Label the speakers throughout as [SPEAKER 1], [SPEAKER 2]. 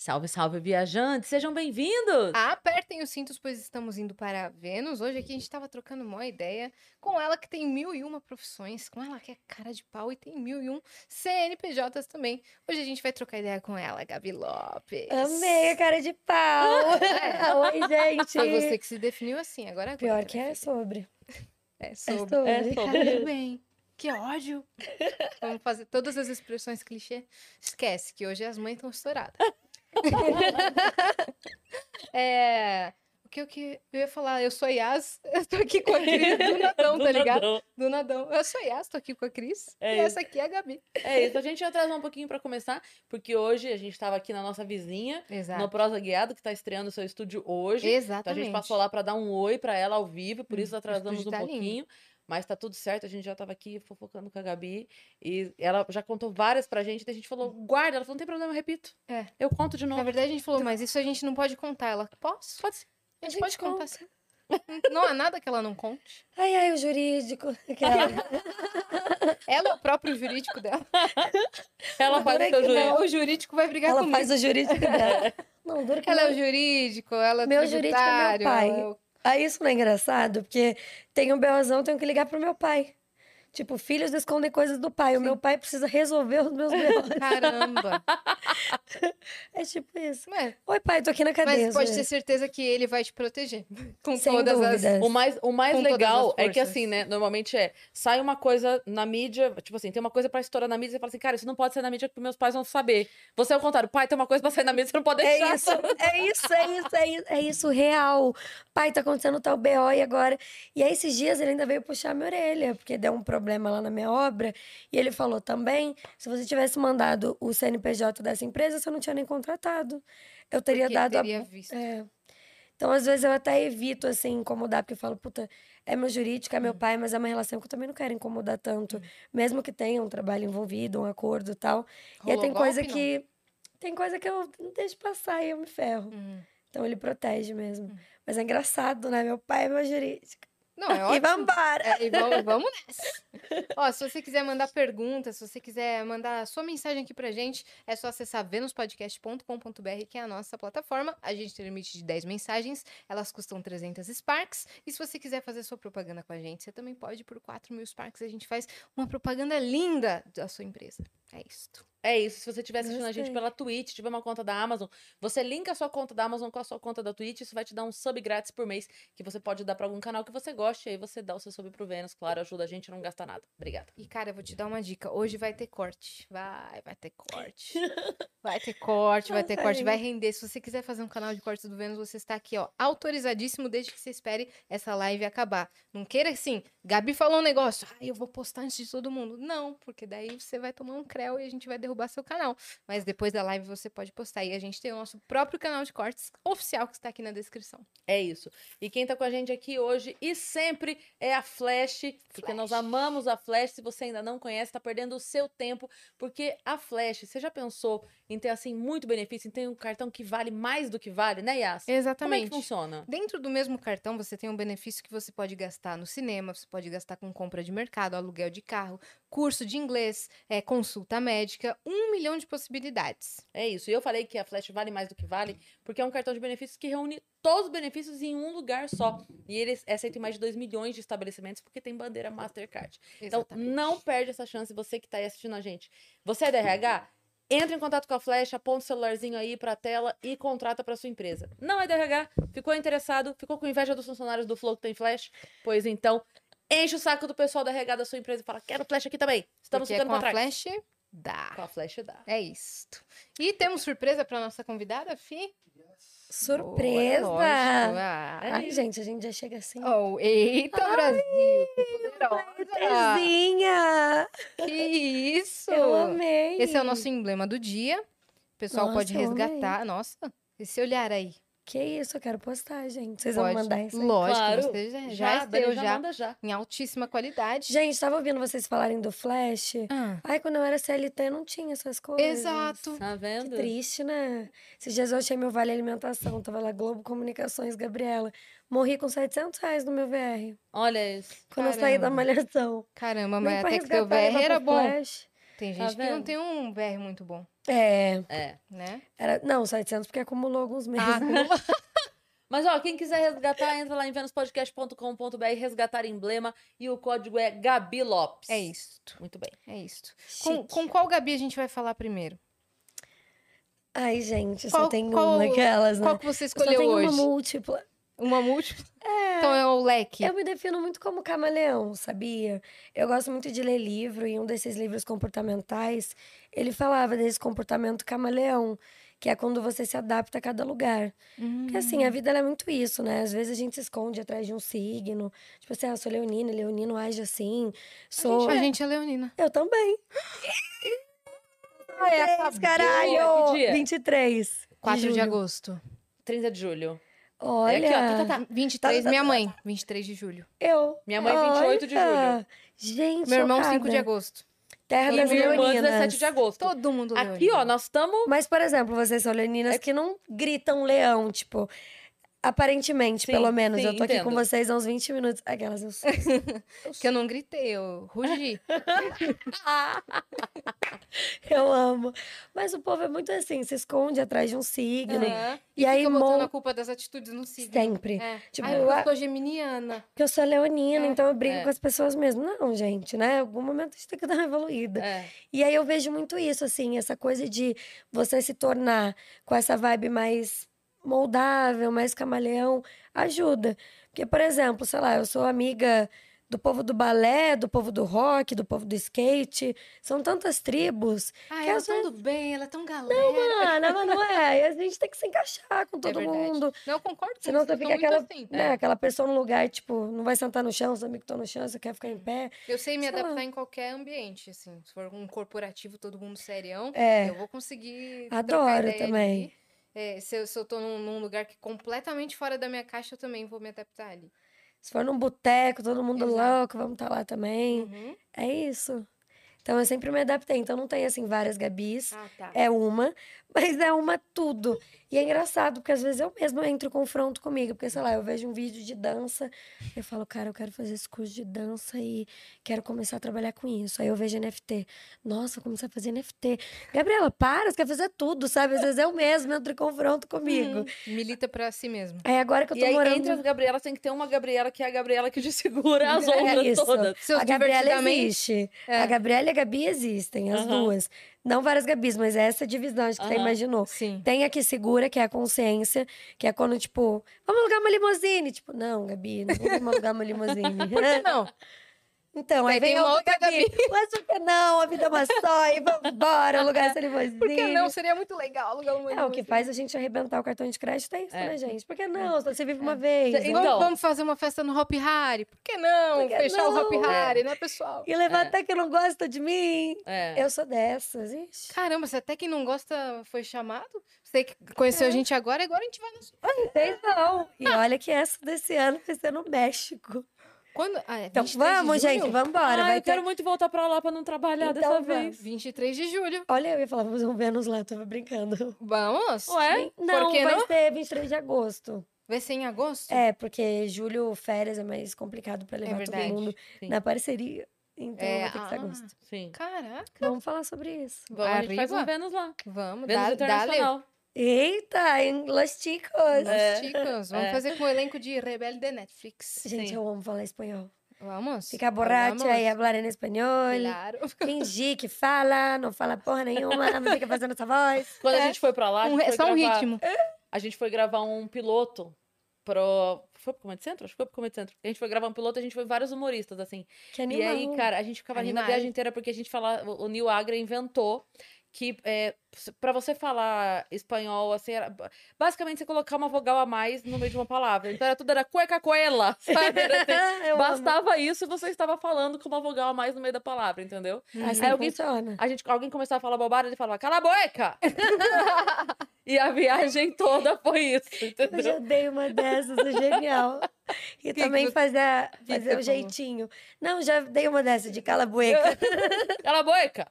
[SPEAKER 1] Salve, salve, viajantes! Sejam bem-vindos!
[SPEAKER 2] Apertem os cintos, pois estamos indo para Vênus. Hoje aqui a gente estava trocando uma ideia com ela que tem mil e uma profissões, com ela que é cara de pau e tem mil e um CNPJs também. Hoje a gente vai trocar ideia com ela, Gabi Lopes.
[SPEAKER 3] Amei a cara de pau!
[SPEAKER 2] É.
[SPEAKER 3] Oi, gente!
[SPEAKER 2] Foi você que se definiu assim, agora
[SPEAKER 3] Pior
[SPEAKER 2] agora,
[SPEAKER 3] que é
[SPEAKER 2] filha.
[SPEAKER 3] sobre.
[SPEAKER 2] É
[SPEAKER 3] É
[SPEAKER 2] sobre.
[SPEAKER 3] sobre.
[SPEAKER 1] É sobre.
[SPEAKER 2] Tudo bem. Que ódio. Vamos fazer todas as expressões clichê. Esquece que hoje as mães estão estouradas. é, o que eu, que eu ia falar? Eu sou a Yas, eu tô aqui com a Cris do Nadão,
[SPEAKER 1] Do
[SPEAKER 2] tá ligado?
[SPEAKER 1] nadão.
[SPEAKER 2] Do Nadão. Eu sou a Yas, tô aqui com a Cris.
[SPEAKER 1] É
[SPEAKER 2] e
[SPEAKER 1] isso.
[SPEAKER 2] essa aqui é a Gabi.
[SPEAKER 1] É isso, a gente ia atrasar um pouquinho pra começar, porque hoje a gente tava aqui na nossa vizinha,
[SPEAKER 2] Exato.
[SPEAKER 1] no Prosa Guiado, que tá estreando o seu estúdio hoje. Então a
[SPEAKER 2] Exatamente.
[SPEAKER 1] gente passou lá pra dar um oi pra ela ao vivo, por isso
[SPEAKER 2] Hum, o
[SPEAKER 1] atrasamos um
[SPEAKER 2] tá lindo.
[SPEAKER 1] Mas tá tudo certo, a gente já tava aqui fofocando com a Gabi. E ela já contou várias pra gente. Daí a gente falou, guarda. Ela falou, não tem problema, eu repito.
[SPEAKER 2] É.
[SPEAKER 1] Eu conto de
[SPEAKER 2] Na
[SPEAKER 1] novo.
[SPEAKER 2] verdade, a gente falou, mas isso a gente não pode contar. Ela, posso?
[SPEAKER 1] Pode ser.
[SPEAKER 2] A gente,
[SPEAKER 3] gente
[SPEAKER 2] pode contar
[SPEAKER 3] conta.
[SPEAKER 2] sim. Não há nada que ela não conte.
[SPEAKER 3] Ai, ai, o jurídico. Aquela.
[SPEAKER 2] Ela é o próprio jurídico dela.
[SPEAKER 1] Ela faz o seu
[SPEAKER 3] não.
[SPEAKER 2] O jurídico vai brigar
[SPEAKER 3] Ela
[SPEAKER 2] comigo.
[SPEAKER 3] faz o jurídico dela. Não, duro que
[SPEAKER 2] Ela é o
[SPEAKER 3] não.
[SPEAKER 2] jurídico, ela é
[SPEAKER 3] Meu jurídico é meu pai.
[SPEAKER 2] ela é o-
[SPEAKER 3] Ah, isso não é engraçado, porque tem um BOzão, tenho que ligar pro meu pai. Tipo, filhos escondem coisas do pai. O meu pai precisa resolver os meus BOs.
[SPEAKER 2] Caramba.
[SPEAKER 3] É tipo isso.
[SPEAKER 2] Mas,
[SPEAKER 3] Oi, pai, tô aqui na cadeia.
[SPEAKER 2] mas pode ter certeza que ele vai te proteger. Com
[SPEAKER 3] Sem
[SPEAKER 2] todas
[SPEAKER 3] dúvidas.
[SPEAKER 2] as.
[SPEAKER 1] O mais, o mais
[SPEAKER 2] Com
[SPEAKER 1] legal é que assim, né? Normalmente é, sai uma coisa na mídia, tipo assim, tem uma coisa pra estourar na mídia, você fala assim, cara, isso não pode sair na mídia porque meus pais vão saber. Você é o contrário, pai, tem uma coisa pra sair na mídia, você não pode deixar.
[SPEAKER 3] É isso, é isso, é isso, é isso, é isso, real. Pai, tá acontecendo tal BO e agora. E aí, esses dias ele ainda veio puxar minha orelha, porque deu um problema lá na minha obra. E ele falou também: se você tivesse mandado o CNPJ dessa empresa, você não tinha nem contratado. Eu teria
[SPEAKER 2] Porque
[SPEAKER 3] dado a-
[SPEAKER 2] teria visto.
[SPEAKER 3] É. Então, às vezes, eu até evito, assim, incomodar, porque eu falo, puta, é meu jurídico, é meu pai, mas é uma relação que eu também não quero incomodar tanto. Mesmo que tenha um trabalho envolvido, um acordo tal. e aí
[SPEAKER 2] Rolou
[SPEAKER 3] tem coisa
[SPEAKER 2] golpe, não?
[SPEAKER 3] que. Tem coisa que eu não deixo passar e eu me ferro.
[SPEAKER 2] Hum.
[SPEAKER 3] Então ele protege mesmo. Mas é engraçado, né? Meu pai é meu jurídico.
[SPEAKER 2] Não, é
[SPEAKER 3] E
[SPEAKER 2] ótimo.
[SPEAKER 3] vambora!
[SPEAKER 2] É, e vamos, vamos nessa. Ó, se você quiser mandar perguntas, se você quiser mandar sua mensagem aqui pra gente, é só acessar venuspodcast.com.br, que é a nossa plataforma. A gente tem limite de 10 mensagens, elas custam 300 Sparks. E se você quiser fazer sua propaganda com a gente, você também pode por 4 mil Sparks. A gente faz uma propaganda linda da sua empresa. É isto.
[SPEAKER 1] É isso, se você estiver assistindo a gente pela Twitch, tiver uma conta da Amazon, você linka a sua conta da Amazon com a sua conta da Twitch, isso vai te dar um sub grátis por mês, que você pode dar pra algum canal que você goste, e aí você dá o seu sub pro Vênus, claro, ajuda a gente, não gasta nada. Obrigada.
[SPEAKER 2] E, cara, eu vou te dar uma dica. Hoje vai ter corte. Vai, vai ter corte. Vai ter corte, vai ter corte, vai render. Se você quiser fazer um canal de cortes do Vênus, você está aqui, ó, autorizadíssimo desde que você espere essa live acabar. Não queira assim, Gabi falou um negócio, ah, eu vou postar antes de todo mundo. Não, porque daí você vai tomar um creu e a gente vai derrubar seu canal. Mas depois da live você pode postar. E a gente tem o nosso próprio canal de cortes oficial que está aqui na descrição.
[SPEAKER 1] É isso. E quem tá com a gente aqui hoje e sempre é a Flash, porque nós
[SPEAKER 2] Flash.
[SPEAKER 1] amamos a Flash. Se você ainda não conhece, tá perdendo o seu tempo, porque a Flash, você já pensou em ter assim muito benefício, em ter um cartão que vale mais do que vale, né, Yas? Como é
[SPEAKER 2] Exatamente.
[SPEAKER 1] que funciona?
[SPEAKER 2] Dentro do mesmo cartão, você tem um benefício que você pode gastar no cinema, você pode gastar com compra de mercado, aluguel de carro, curso de inglês, é, consulta médica, um milhão de possibilidades.
[SPEAKER 1] É isso. E eu falei que a Flash vale mais do que vale, porque é um cartão de benefícios que reúne todos os benefícios em um lugar só. E eles é aceito em mais de 2 milhões de estabelecimentos, porque tem bandeira Mastercard. Então,
[SPEAKER 2] Exatamente.
[SPEAKER 1] não perde essa chance, você que tá aí assistindo a gente. Você é da RH? Entra em contato com a Flash, aponta o celularzinho aí pra tela e contrata pra sua empresa. Não é da RH? Ficou interessado? Ficou com inveja dos funcionários do Flow que tem Flash? Pois então, enche o saco do pessoal da RH da sua empresa e fala: quero Flash aqui também. Estamos
[SPEAKER 2] Porque
[SPEAKER 1] ficando
[SPEAKER 2] com a
[SPEAKER 1] trás.
[SPEAKER 2] Flash, dá.
[SPEAKER 1] Com a Flash dá.
[SPEAKER 2] É isto. E temos surpresa para nossa convidada, Fi?
[SPEAKER 3] Surpresa!
[SPEAKER 2] Lógico. Ah.
[SPEAKER 3] Ai, gente, a gente já chega assim.
[SPEAKER 2] Oh, eita, Brasil! Poderosa!
[SPEAKER 3] Prezinha!
[SPEAKER 2] Que isso!
[SPEAKER 3] Eu amei!
[SPEAKER 2] Esse é o nosso emblema do dia. O pessoal pode
[SPEAKER 3] Nossa, amei.
[SPEAKER 2] resgatar. Nossa, esse olhar aí.
[SPEAKER 3] Que isso, eu quero postar, gente. Vocês
[SPEAKER 2] Pode.
[SPEAKER 3] vão mandar isso aí?
[SPEAKER 2] Lógico,
[SPEAKER 1] Claro.
[SPEAKER 2] você já, já,
[SPEAKER 1] Já, já
[SPEAKER 2] já,
[SPEAKER 1] manda já.
[SPEAKER 2] em altíssima qualidade.
[SPEAKER 3] Gente, tava ouvindo vocês falarem do Flash.
[SPEAKER 2] Ah,
[SPEAKER 3] Ai, quando eu era CLT, não tinha essas coisas.
[SPEAKER 2] exato.
[SPEAKER 1] Tá
[SPEAKER 3] Que
[SPEAKER 1] vendo?
[SPEAKER 3] triste, né? Esses dias eu achei meu Vale Alimentação. Tava lá, Globo Comunicações, Gabriela. Morri com 700 reais no meu VR.
[SPEAKER 1] Olha isso.
[SPEAKER 3] Quando eu saí da
[SPEAKER 2] Caramba.
[SPEAKER 3] malhação.
[SPEAKER 2] Caramba, mas até que teu
[SPEAKER 3] resgatar,
[SPEAKER 2] VR era bom.
[SPEAKER 3] Flash.
[SPEAKER 2] Tem
[SPEAKER 1] Tá
[SPEAKER 2] gente que não tem um VR muito bom,
[SPEAKER 3] É,
[SPEAKER 1] É.
[SPEAKER 2] né?
[SPEAKER 3] era... Não, 700 porque acumulou alguns meses.
[SPEAKER 2] Ah, acumula-
[SPEAKER 1] Mas, ó, quem quiser resgatar, entra lá em venuspodcast.com.br, resgatar emblema e o código é Gabi Lopes.
[SPEAKER 2] é isso.
[SPEAKER 1] Muito bem.
[SPEAKER 2] É isso. Com, com qual Gabi a gente vai falar primeiro?
[SPEAKER 3] Ai, gente,
[SPEAKER 2] Qual-
[SPEAKER 3] só tem
[SPEAKER 2] qual-
[SPEAKER 3] uma daquelas, né?
[SPEAKER 2] Qual que você
[SPEAKER 3] Eu só
[SPEAKER 2] escolheu
[SPEAKER 3] tenho
[SPEAKER 2] hoje?
[SPEAKER 3] uma múltipla.
[SPEAKER 2] Uma múltipla? Então é o leque.
[SPEAKER 3] Eu me defino muito como camaleão, sabia? Eu gosto muito de ler livro, e um desses livros comportamentais, ele falava desse comportamento camaleão, que é quando você se adapta a cada lugar. Porque assim, a vida ela é muito isso, né? Às vezes a gente se esconde atrás de um signo. Tipo assim, ah, sou leonina, leonino age assim. Sou.
[SPEAKER 2] A gente é leonina.
[SPEAKER 3] Eu também.
[SPEAKER 2] Ah, é
[SPEAKER 3] caralho!
[SPEAKER 1] Que dia?
[SPEAKER 3] 23.
[SPEAKER 2] 4 de,
[SPEAKER 3] julho.
[SPEAKER 2] agosto.
[SPEAKER 1] 30 de julho.
[SPEAKER 3] Olha,
[SPEAKER 1] É aqui, ó, tá, tá, tá.
[SPEAKER 2] 23,
[SPEAKER 3] Tá, tá,
[SPEAKER 2] minha
[SPEAKER 3] tá.
[SPEAKER 2] mãe. 23 de julho.
[SPEAKER 3] eu.
[SPEAKER 1] Minha mãe, 28 de julho.
[SPEAKER 3] Olha, Gente,
[SPEAKER 2] Meu irmão, 5
[SPEAKER 3] chocada.
[SPEAKER 2] de agosto.
[SPEAKER 3] Terra
[SPEAKER 1] E
[SPEAKER 3] das
[SPEAKER 1] minha irmã,
[SPEAKER 3] leoninas.
[SPEAKER 1] 17 de agosto.
[SPEAKER 2] Todo mundo
[SPEAKER 1] Aqui, ó, nós estamos...
[SPEAKER 3] Mas, por exemplo, vocês são leoninas que não gritam leão, tipo... Aparentemente,
[SPEAKER 1] Sim,
[SPEAKER 3] pelo menos.
[SPEAKER 1] sim,
[SPEAKER 3] eu tô aqui com
[SPEAKER 1] entendo.
[SPEAKER 3] vocês há uns 20 minutos. Aquelas, eu sou.
[SPEAKER 2] Que eu não gritei, eu rugi.
[SPEAKER 3] eu amo. Mas o povo é muito assim, se esconde atrás de um signo.
[SPEAKER 2] Aham.
[SPEAKER 3] E aí,
[SPEAKER 2] Fica botando
[SPEAKER 3] mon-
[SPEAKER 2] a culpa das atitudes no signo.
[SPEAKER 3] sempre.
[SPEAKER 2] É.
[SPEAKER 3] Tipo,
[SPEAKER 2] Ai, porque
[SPEAKER 3] a-
[SPEAKER 2] eu sou geminiana.
[SPEAKER 3] Que eu sou leonina,
[SPEAKER 2] É,
[SPEAKER 3] então eu brigo
[SPEAKER 1] é.
[SPEAKER 3] com as pessoas mesmo. Não, gente, né? Em algum momento a gente tem que dar uma evoluída.
[SPEAKER 1] É.
[SPEAKER 3] E aí eu vejo muito isso, assim, essa coisa de você se tornar com essa vibe mais moldável, mais camaleão, ajuda. Porque, por exemplo, sei lá, eu sou amiga do povo do balé, do povo do rock, do povo do skate. São tantas tribos.
[SPEAKER 2] Ai,
[SPEAKER 3] Que
[SPEAKER 2] ela é tudo bem, ela é tão galera.
[SPEAKER 3] Mano, mas não é. E a gente tem que se encaixar com todo
[SPEAKER 2] É
[SPEAKER 3] mundo.
[SPEAKER 2] Não, eu concordo com
[SPEAKER 3] Senão
[SPEAKER 2] você,
[SPEAKER 3] fica aquela,
[SPEAKER 2] assim.
[SPEAKER 3] né, aquela pessoa no lugar, tipo, não vai sentar no chão, os amigos estão no chão, você quer ficar em pé.
[SPEAKER 2] Eu sei me
[SPEAKER 3] Sei lá.
[SPEAKER 2] adaptar em qualquer ambiente, assim. Se for um corporativo, todo mundo serião,
[SPEAKER 3] É.
[SPEAKER 2] eu vou conseguir
[SPEAKER 3] Adoro também.
[SPEAKER 2] É, se, eu, se eu tô num, num lugar que é completamente fora da minha caixa, eu também vou me adaptar ali.
[SPEAKER 3] Se for num boteco, todo mundo
[SPEAKER 2] Exato.
[SPEAKER 3] louco, vamos estar lá também.
[SPEAKER 2] Uhum.
[SPEAKER 3] É isso. Então eu sempre me adaptei. Então não tem assim várias Gabis.
[SPEAKER 2] Ah, tá.
[SPEAKER 3] É uma, mas é uma tudo. E é engraçado, porque às vezes eu mesma entro em confronto comigo. Porque, sei lá, eu vejo um vídeo de dança, eu falo, cara, eu quero fazer esse curso de dança e quero começar a trabalhar com isso. Aí eu vejo NFT. Nossa, comecei a fazer NFT. Gabriela, para, você quer fazer tudo, sabe? Às vezes eu mesma entro em confronto comigo.
[SPEAKER 2] Milita pra si mesmo.
[SPEAKER 3] Aí agora que eu
[SPEAKER 1] E
[SPEAKER 3] tô
[SPEAKER 1] aí,
[SPEAKER 3] morando.
[SPEAKER 1] entre as Gabrielas, tem que ter uma Gabriela que é a Gabriela que te segura as
[SPEAKER 3] É
[SPEAKER 1] outras todas.
[SPEAKER 2] Seus
[SPEAKER 3] a Gabriela existe.
[SPEAKER 2] É.
[SPEAKER 3] A Gabriela e a Gabi existem, as
[SPEAKER 1] Aham.
[SPEAKER 3] duas. Não várias Gabis, mas é essa divisão, acho que você
[SPEAKER 1] Aham.
[SPEAKER 3] imaginou.
[SPEAKER 2] Sim.
[SPEAKER 3] Tem a que segura, que é a consciência, que é quando, tipo, vamos alugar uma limusine. Tipo, não, Gabi, não vamos alugar uma limusine.
[SPEAKER 2] Por que não?
[SPEAKER 3] Então, aí
[SPEAKER 2] Aí
[SPEAKER 3] vem
[SPEAKER 2] tem uma
[SPEAKER 3] outra Gabi. Mas por que não? A vida é uma só e vambora alugar essa limusine.
[SPEAKER 2] Por que não? Seria muito legal alugar uma
[SPEAKER 3] É, o que faz a gente arrebentar o cartão de crédito é isso,
[SPEAKER 1] É.
[SPEAKER 3] né, gente? Por que não? Só você vive uma vez.
[SPEAKER 1] Cê-
[SPEAKER 3] né?
[SPEAKER 2] Vamos,
[SPEAKER 1] Então-
[SPEAKER 2] vamos fazer uma festa no Hop Harry? Por que não?
[SPEAKER 3] Por que
[SPEAKER 2] Fechar o Hop
[SPEAKER 3] não?
[SPEAKER 2] Harry, né, pessoal?
[SPEAKER 3] E levar
[SPEAKER 1] É.
[SPEAKER 3] até que não gosta de mim.
[SPEAKER 1] É.
[SPEAKER 3] Eu sou dessas, ixi.
[SPEAKER 2] Caramba, você até quem não gosta foi chamado? Você que conheceu a gente agora, agora a gente vai no...
[SPEAKER 3] Vocês não. E olha que essa desse ano vai ser no México.
[SPEAKER 2] Quando? Ah, é
[SPEAKER 3] Então
[SPEAKER 2] 23 de
[SPEAKER 3] vamos, gente, vamos embora.
[SPEAKER 1] Ah,
[SPEAKER 3] vai
[SPEAKER 1] eu
[SPEAKER 3] ter...
[SPEAKER 1] quero muito voltar pra lá pra não trabalhar
[SPEAKER 3] Então
[SPEAKER 1] dessa
[SPEAKER 3] vamos.
[SPEAKER 1] vez.
[SPEAKER 2] 23 de julho.
[SPEAKER 3] Olha, eu ia falar, vamos um Vênus lá, tava brincando.
[SPEAKER 2] Vamos?
[SPEAKER 1] Ué?
[SPEAKER 3] Não,
[SPEAKER 2] que
[SPEAKER 3] vai
[SPEAKER 2] não?
[SPEAKER 3] ser 23 de agosto.
[SPEAKER 2] Vai ser em agosto?
[SPEAKER 3] É, porque julho, férias, é mais complicado pra levar todo
[SPEAKER 2] verdade.
[SPEAKER 3] mundo
[SPEAKER 1] Sim.
[SPEAKER 3] na parceria. Então
[SPEAKER 2] É,
[SPEAKER 3] vai ter que ser
[SPEAKER 2] ah.
[SPEAKER 3] agosto.
[SPEAKER 1] Sim.
[SPEAKER 2] Caraca.
[SPEAKER 3] Vamos falar sobre isso.
[SPEAKER 1] Vamos, a gente faz um Vênus lá.
[SPEAKER 2] Vamos,
[SPEAKER 1] Vênus
[SPEAKER 2] dá, dá
[SPEAKER 1] Internacional.
[SPEAKER 3] Eita, em Los Chicos.
[SPEAKER 1] É.
[SPEAKER 2] Chicos, vamos
[SPEAKER 1] É.
[SPEAKER 2] fazer com o elenco de Rebelde de Netflix.
[SPEAKER 3] Gente,
[SPEAKER 1] Sim.
[SPEAKER 3] eu amo falar espanhol.
[SPEAKER 2] Vamos?
[SPEAKER 3] Ficar borracha
[SPEAKER 2] Vamos.
[SPEAKER 3] e falar em espanhol.
[SPEAKER 2] Claro.
[SPEAKER 3] Fingir que fala, não fala porra nenhuma, mas fica fazendo essa voz.
[SPEAKER 1] Quando a
[SPEAKER 2] É.
[SPEAKER 1] gente foi pra lá, a
[SPEAKER 2] Um
[SPEAKER 1] gente
[SPEAKER 2] re-
[SPEAKER 1] foi
[SPEAKER 2] só um
[SPEAKER 1] gravar-
[SPEAKER 2] ritmo.
[SPEAKER 1] A gente foi gravar um piloto pro. Foi pro Comedy Centro? Acho que foi pro Comedy Centro. A gente foi gravar um piloto e a gente foi vários humoristas, assim.
[SPEAKER 3] Que
[SPEAKER 1] E
[SPEAKER 3] animal.
[SPEAKER 1] aí, cara, a gente ficava rindo a viagem inteira porque a gente fala. O o Neil Agra inventou que é, para você falar espanhol, assim, era, basicamente você colocar uma vogal a mais no meio de uma palavra. Então era tudo era cueca coela, sabe? Assim,
[SPEAKER 3] Eu amo.
[SPEAKER 1] bastava isso e você estava falando com uma vogal a mais no meio da palavra, entendeu?
[SPEAKER 3] Assim
[SPEAKER 1] Aí alguém-
[SPEAKER 3] funciona.
[SPEAKER 1] A gente, alguém começava a falar bobagem, ele falava, cala a boca! E a viagem toda foi isso,
[SPEAKER 3] Eu
[SPEAKER 1] entendeu?
[SPEAKER 3] já dei uma dessas, é genial. E
[SPEAKER 2] que
[SPEAKER 3] também
[SPEAKER 2] você-
[SPEAKER 3] fazer,
[SPEAKER 2] que
[SPEAKER 3] fazer
[SPEAKER 2] você
[SPEAKER 3] o jeitinho. Não, já dei uma dessa de cala a bueca.
[SPEAKER 1] Cala a boca!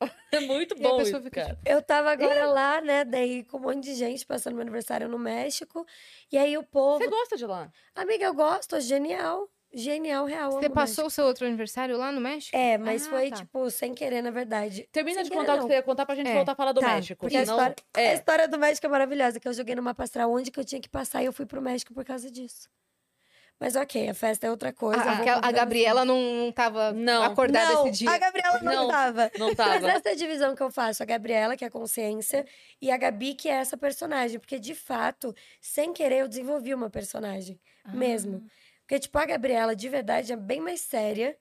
[SPEAKER 1] É muito
[SPEAKER 2] a
[SPEAKER 1] bom
[SPEAKER 2] pessoa
[SPEAKER 1] isso,
[SPEAKER 2] fica,
[SPEAKER 1] cara.
[SPEAKER 3] Eu tava agora lá, né? Daí com um monte de gente passando meu aniversário no México. E aí o povo.
[SPEAKER 1] Você gosta de lá?
[SPEAKER 3] Amiga, eu gosto, é genial. Genial, real.
[SPEAKER 2] Você passou o seu outro aniversário lá no México?
[SPEAKER 3] É, mas
[SPEAKER 2] Ah,
[SPEAKER 3] foi,
[SPEAKER 2] tá.
[SPEAKER 3] tipo, sem querer, na verdade.
[SPEAKER 1] Termina
[SPEAKER 3] Sem
[SPEAKER 1] de
[SPEAKER 3] querer,
[SPEAKER 1] contar o que
[SPEAKER 3] não.
[SPEAKER 1] você ia contar pra gente
[SPEAKER 2] É.
[SPEAKER 1] voltar a falar do
[SPEAKER 3] Tá,
[SPEAKER 1] México.
[SPEAKER 3] Porque a
[SPEAKER 1] senão-
[SPEAKER 3] história, a
[SPEAKER 1] É,
[SPEAKER 3] história do México é maravilhosa, que eu joguei numa pra onde que eu tinha que passar e eu fui pro México por causa disso. Mas ok, a festa é outra coisa.
[SPEAKER 2] A, a Gabriela não, não tava
[SPEAKER 1] Não.
[SPEAKER 2] acordada
[SPEAKER 3] não,
[SPEAKER 2] esse dia.
[SPEAKER 3] a Gabriela não,
[SPEAKER 1] Não.
[SPEAKER 3] tava.
[SPEAKER 1] não
[SPEAKER 3] Mas
[SPEAKER 1] tava.
[SPEAKER 3] essa é a divisão que eu faço. A Gabriela, que é a consciência, e a Gabi, que é essa personagem. Porque, de fato, sem querer, eu desenvolvi uma personagem. Mesmo. Porque, tipo, a Gabriela, de verdade, é bem mais séria.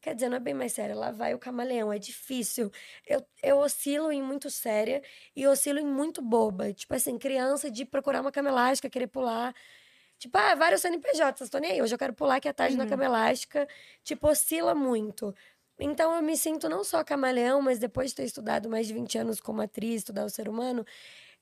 [SPEAKER 3] Quer dizer, não é bem mais séria. Lá vai o camaleão. É difícil. Eu, eu oscilo em muito séria e oscilo em muito boba. Tipo assim, criança de procurar uma cama elástica, querer pular. Tipo, ah, vários CNPJs, tô nem aí. Hoje eu quero pular aqui à tarde na
[SPEAKER 2] Uhum.
[SPEAKER 3] cama elástica. Tipo, oscila muito. Então eu me sinto não só camaleão, mas depois de ter estudado mais de 20 anos como atriz, estudar o ser humano,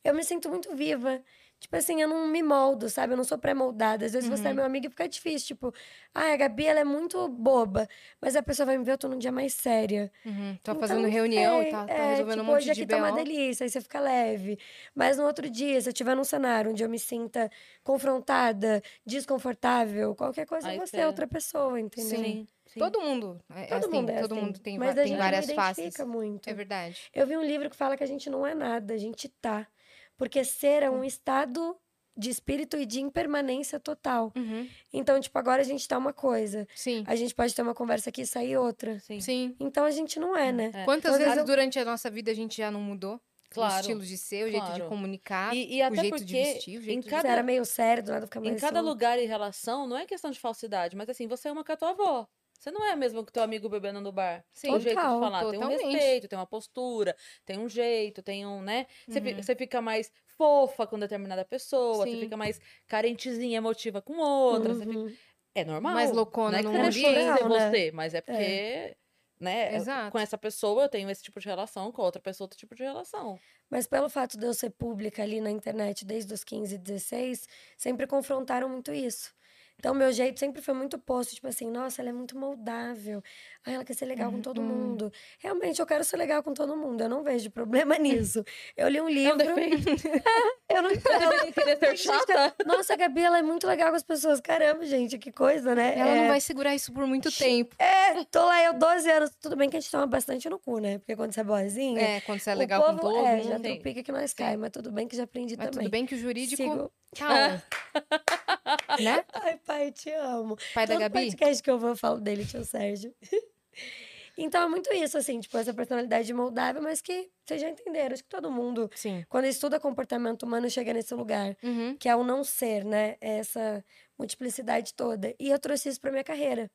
[SPEAKER 3] eu me sinto muito viva. Tipo assim, eu não me moldo, sabe? Eu não sou pré-moldada. Às vezes você é
[SPEAKER 2] Uhum.
[SPEAKER 3] meu amigo e fica difícil. Tipo, ah, a Gabi, ela é muito boba. Mas a pessoa vai me ver, eu tô num dia mais séria.
[SPEAKER 2] Uhum, Tá
[SPEAKER 3] Então,
[SPEAKER 2] fazendo reunião e tá, tá
[SPEAKER 3] É,
[SPEAKER 2] resolvendo
[SPEAKER 3] tipo,
[SPEAKER 2] um monte
[SPEAKER 3] hoje
[SPEAKER 2] de
[SPEAKER 3] aqui tá uma delícia, aí você fica leve. Mas no outro dia, se eu estiver num cenário onde eu me sinta confrontada, desconfortável, qualquer coisa,
[SPEAKER 1] Aí você-
[SPEAKER 3] outra pessoa, entendeu?
[SPEAKER 1] Sim, sim.
[SPEAKER 2] Todo mundo é
[SPEAKER 3] Todo
[SPEAKER 2] assim,
[SPEAKER 3] mundo é
[SPEAKER 2] todo
[SPEAKER 3] assim.
[SPEAKER 2] mundo tem,
[SPEAKER 3] Mas
[SPEAKER 2] va-
[SPEAKER 3] a
[SPEAKER 2] tem
[SPEAKER 3] gente
[SPEAKER 2] várias faces.
[SPEAKER 3] muito.
[SPEAKER 2] É verdade.
[SPEAKER 3] Eu vi um livro que fala que a gente não é nada, a gente tá. Porque ser é um estado de espírito e de impermanência total.
[SPEAKER 2] Uhum,
[SPEAKER 3] Então, tipo, agora a gente tá uma coisa.
[SPEAKER 2] Sim,
[SPEAKER 3] A gente pode ter uma conversa aqui e sair outra.
[SPEAKER 1] Sim.
[SPEAKER 2] sim.
[SPEAKER 3] Então a gente não é, né?
[SPEAKER 1] É.
[SPEAKER 2] Quantas
[SPEAKER 3] Às vezes eu-
[SPEAKER 2] durante a nossa vida a gente já não mudou? O
[SPEAKER 1] Claro.
[SPEAKER 2] estilo de ser, o jeito de
[SPEAKER 1] claro.
[SPEAKER 2] comunicar,
[SPEAKER 1] E, e
[SPEAKER 2] o jeito de
[SPEAKER 1] porque
[SPEAKER 2] vestir, o
[SPEAKER 1] em
[SPEAKER 2] jeito de...
[SPEAKER 1] cada-
[SPEAKER 3] Você era meio sério, do nada fica mais
[SPEAKER 1] Em cada
[SPEAKER 3] solto.
[SPEAKER 1] lugar e relação, não é questão de falsidade, mas assim, você é uma com a tua avó. Você não é a mesma que teu amigo bebendo no bar.
[SPEAKER 2] Sim.
[SPEAKER 1] Tem um jeito de falar, tem um
[SPEAKER 2] totalmente.
[SPEAKER 1] respeito, tem uma postura, tem um jeito, tem um, né? Você,
[SPEAKER 2] Uhum.
[SPEAKER 1] você fica mais fofa com determinada pessoa,
[SPEAKER 2] Sim.
[SPEAKER 1] você fica mais carentezinha, emotiva com outra. você fica-
[SPEAKER 3] Uhum.
[SPEAKER 1] É normal.
[SPEAKER 2] Mais loucona
[SPEAKER 1] não é que você ser
[SPEAKER 3] ambiente. Né?
[SPEAKER 1] você, mas é porque, né?
[SPEAKER 2] Exato.
[SPEAKER 1] Com essa pessoa eu tenho esse tipo de relação, com outra pessoa outro tipo de relação.
[SPEAKER 3] Mas pelo fato de eu ser pública ali na internet desde os 15, 16, sempre confrontaram muito isso. Então, meu jeito sempre foi muito posto, tipo assim, nossa, ela é muito moldável. Ah, ela quer ser legal com todo
[SPEAKER 2] Uhum.
[SPEAKER 3] mundo. Realmente, eu quero ser legal com todo mundo. Eu não vejo problema nisso. Eu li um livro.
[SPEAKER 1] defeito.
[SPEAKER 3] eu não
[SPEAKER 1] Você querer ser chata?
[SPEAKER 3] Nossa, a Gabi, ela é muito legal com as pessoas. Caramba, gente, que coisa, né?
[SPEAKER 2] Ela
[SPEAKER 3] é...
[SPEAKER 2] não vai segurar isso por muito tempo.
[SPEAKER 3] É, tô lá eu 12 anos. Tudo bem que a gente toma bastante no cu, né? Porque quando você é boazinha.
[SPEAKER 2] É, quando você é legal
[SPEAKER 3] povo,
[SPEAKER 2] com todo
[SPEAKER 3] é,
[SPEAKER 2] mundo.
[SPEAKER 3] já
[SPEAKER 1] sim.
[SPEAKER 3] trupica que nós cai, mas tudo bem que já aprendi
[SPEAKER 2] Mas
[SPEAKER 3] também.
[SPEAKER 2] tudo bem que o jurídico
[SPEAKER 3] Sigo-
[SPEAKER 2] tá on, né?
[SPEAKER 3] Ai, pai, te amo.
[SPEAKER 2] Pai da
[SPEAKER 3] Todo
[SPEAKER 2] Gabi.
[SPEAKER 3] podcast que eu vou, eu falo dele, tio Sérgio. então é muito isso, assim, tipo, essa personalidade moldável, mas que vocês já entenderam. Acho que todo mundo,
[SPEAKER 2] Sim.
[SPEAKER 3] quando estuda comportamento humano, chega nesse lugar,
[SPEAKER 2] Uhum.
[SPEAKER 3] que é o não ser, né? É Essa multiplicidade toda. E eu trouxe isso pra minha carreira.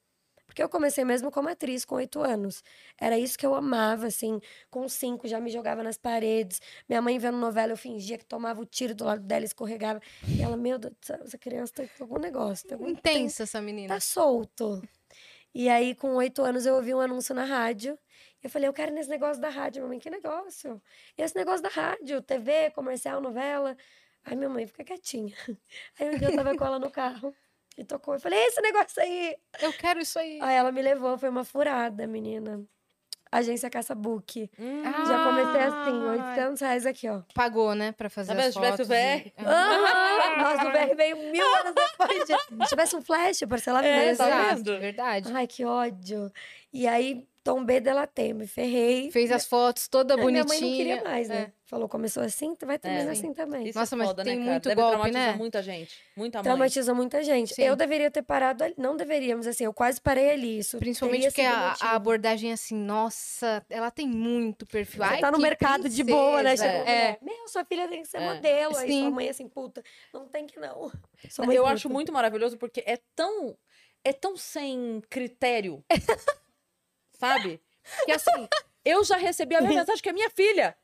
[SPEAKER 3] Porque eu comecei mesmo como atriz com oito anos. Era isso que eu amava, assim. Com cinco, já me jogava nas paredes. Minha mãe vendo novela, eu fingia que tomava o tiro do lado dela, escorregava. E ela, meu Deus, essa criança tem algum negócio. Tem algum, tem-
[SPEAKER 2] Intensa essa menina.
[SPEAKER 3] tá solto. E aí, com oito anos, eu ouvi um anúncio na rádio. Eu falei, eu quero nesse negócio da rádio. Mamãe, que negócio? Esse negócio da rádio, TV, comercial, novela. Aí minha mãe fica quietinha. Aí um dia eu tava com ela no carro e tocou. Eu falei, esse negócio aí.
[SPEAKER 2] Eu quero isso aí.
[SPEAKER 3] Aí ela me levou, foi uma furada, menina. Agência Caça Book.
[SPEAKER 1] Hum,
[SPEAKER 3] Já comecei assim,
[SPEAKER 2] Ai.
[SPEAKER 3] 800 reais aqui, ó.
[SPEAKER 2] Pagou, né? Pra fazer
[SPEAKER 1] Tá vendo?
[SPEAKER 2] as
[SPEAKER 1] Se tivesse o
[SPEAKER 2] fotos. e-
[SPEAKER 1] VR.
[SPEAKER 2] É.
[SPEAKER 3] Aham! Nossa, o VR veio mil anos depois. De... Se tivesse um flash, parcelava
[SPEAKER 1] É,
[SPEAKER 3] mesmo.
[SPEAKER 1] tá
[SPEAKER 2] Exato,
[SPEAKER 1] vendo?
[SPEAKER 2] verdade.
[SPEAKER 3] Ai, que ódio. E aí, tombei dela tem, me ferrei.
[SPEAKER 2] Fez as fotos toda
[SPEAKER 3] Aí Minha
[SPEAKER 2] bonitinha.
[SPEAKER 3] mãe não queria mais, né?
[SPEAKER 2] É.
[SPEAKER 3] Falou, começou assim, vai terminar
[SPEAKER 1] sim.
[SPEAKER 3] assim também.
[SPEAKER 1] Isso
[SPEAKER 2] Nossa,
[SPEAKER 1] é
[SPEAKER 2] mas
[SPEAKER 1] foda,
[SPEAKER 2] tem
[SPEAKER 1] né,
[SPEAKER 2] muito
[SPEAKER 1] Deve
[SPEAKER 2] golpe, né?
[SPEAKER 1] muita gente. Muita mãe.
[SPEAKER 3] Traumatiza muita gente.
[SPEAKER 2] Sim.
[SPEAKER 3] Eu deveria ter parado ali. Não deveríamos, assim, eu quase parei ali. Isso
[SPEAKER 2] Principalmente porque a, a abordagem é assim, nossa, ela tem muito perfil.
[SPEAKER 3] Você
[SPEAKER 2] Ai,
[SPEAKER 3] tá no mercado de boa, né?
[SPEAKER 2] princesa. É.
[SPEAKER 3] mulher, Meu, sua filha tem que ser
[SPEAKER 1] É.
[SPEAKER 3] modelo. Aí
[SPEAKER 2] Sim.
[SPEAKER 3] sua mãe assim, puta, não tem que não.
[SPEAKER 1] Eu
[SPEAKER 3] puta.
[SPEAKER 1] acho muito maravilhoso porque é tão. É tão sem critério. sabe? Que assim, eu já recebi a mensagem que a minha filha.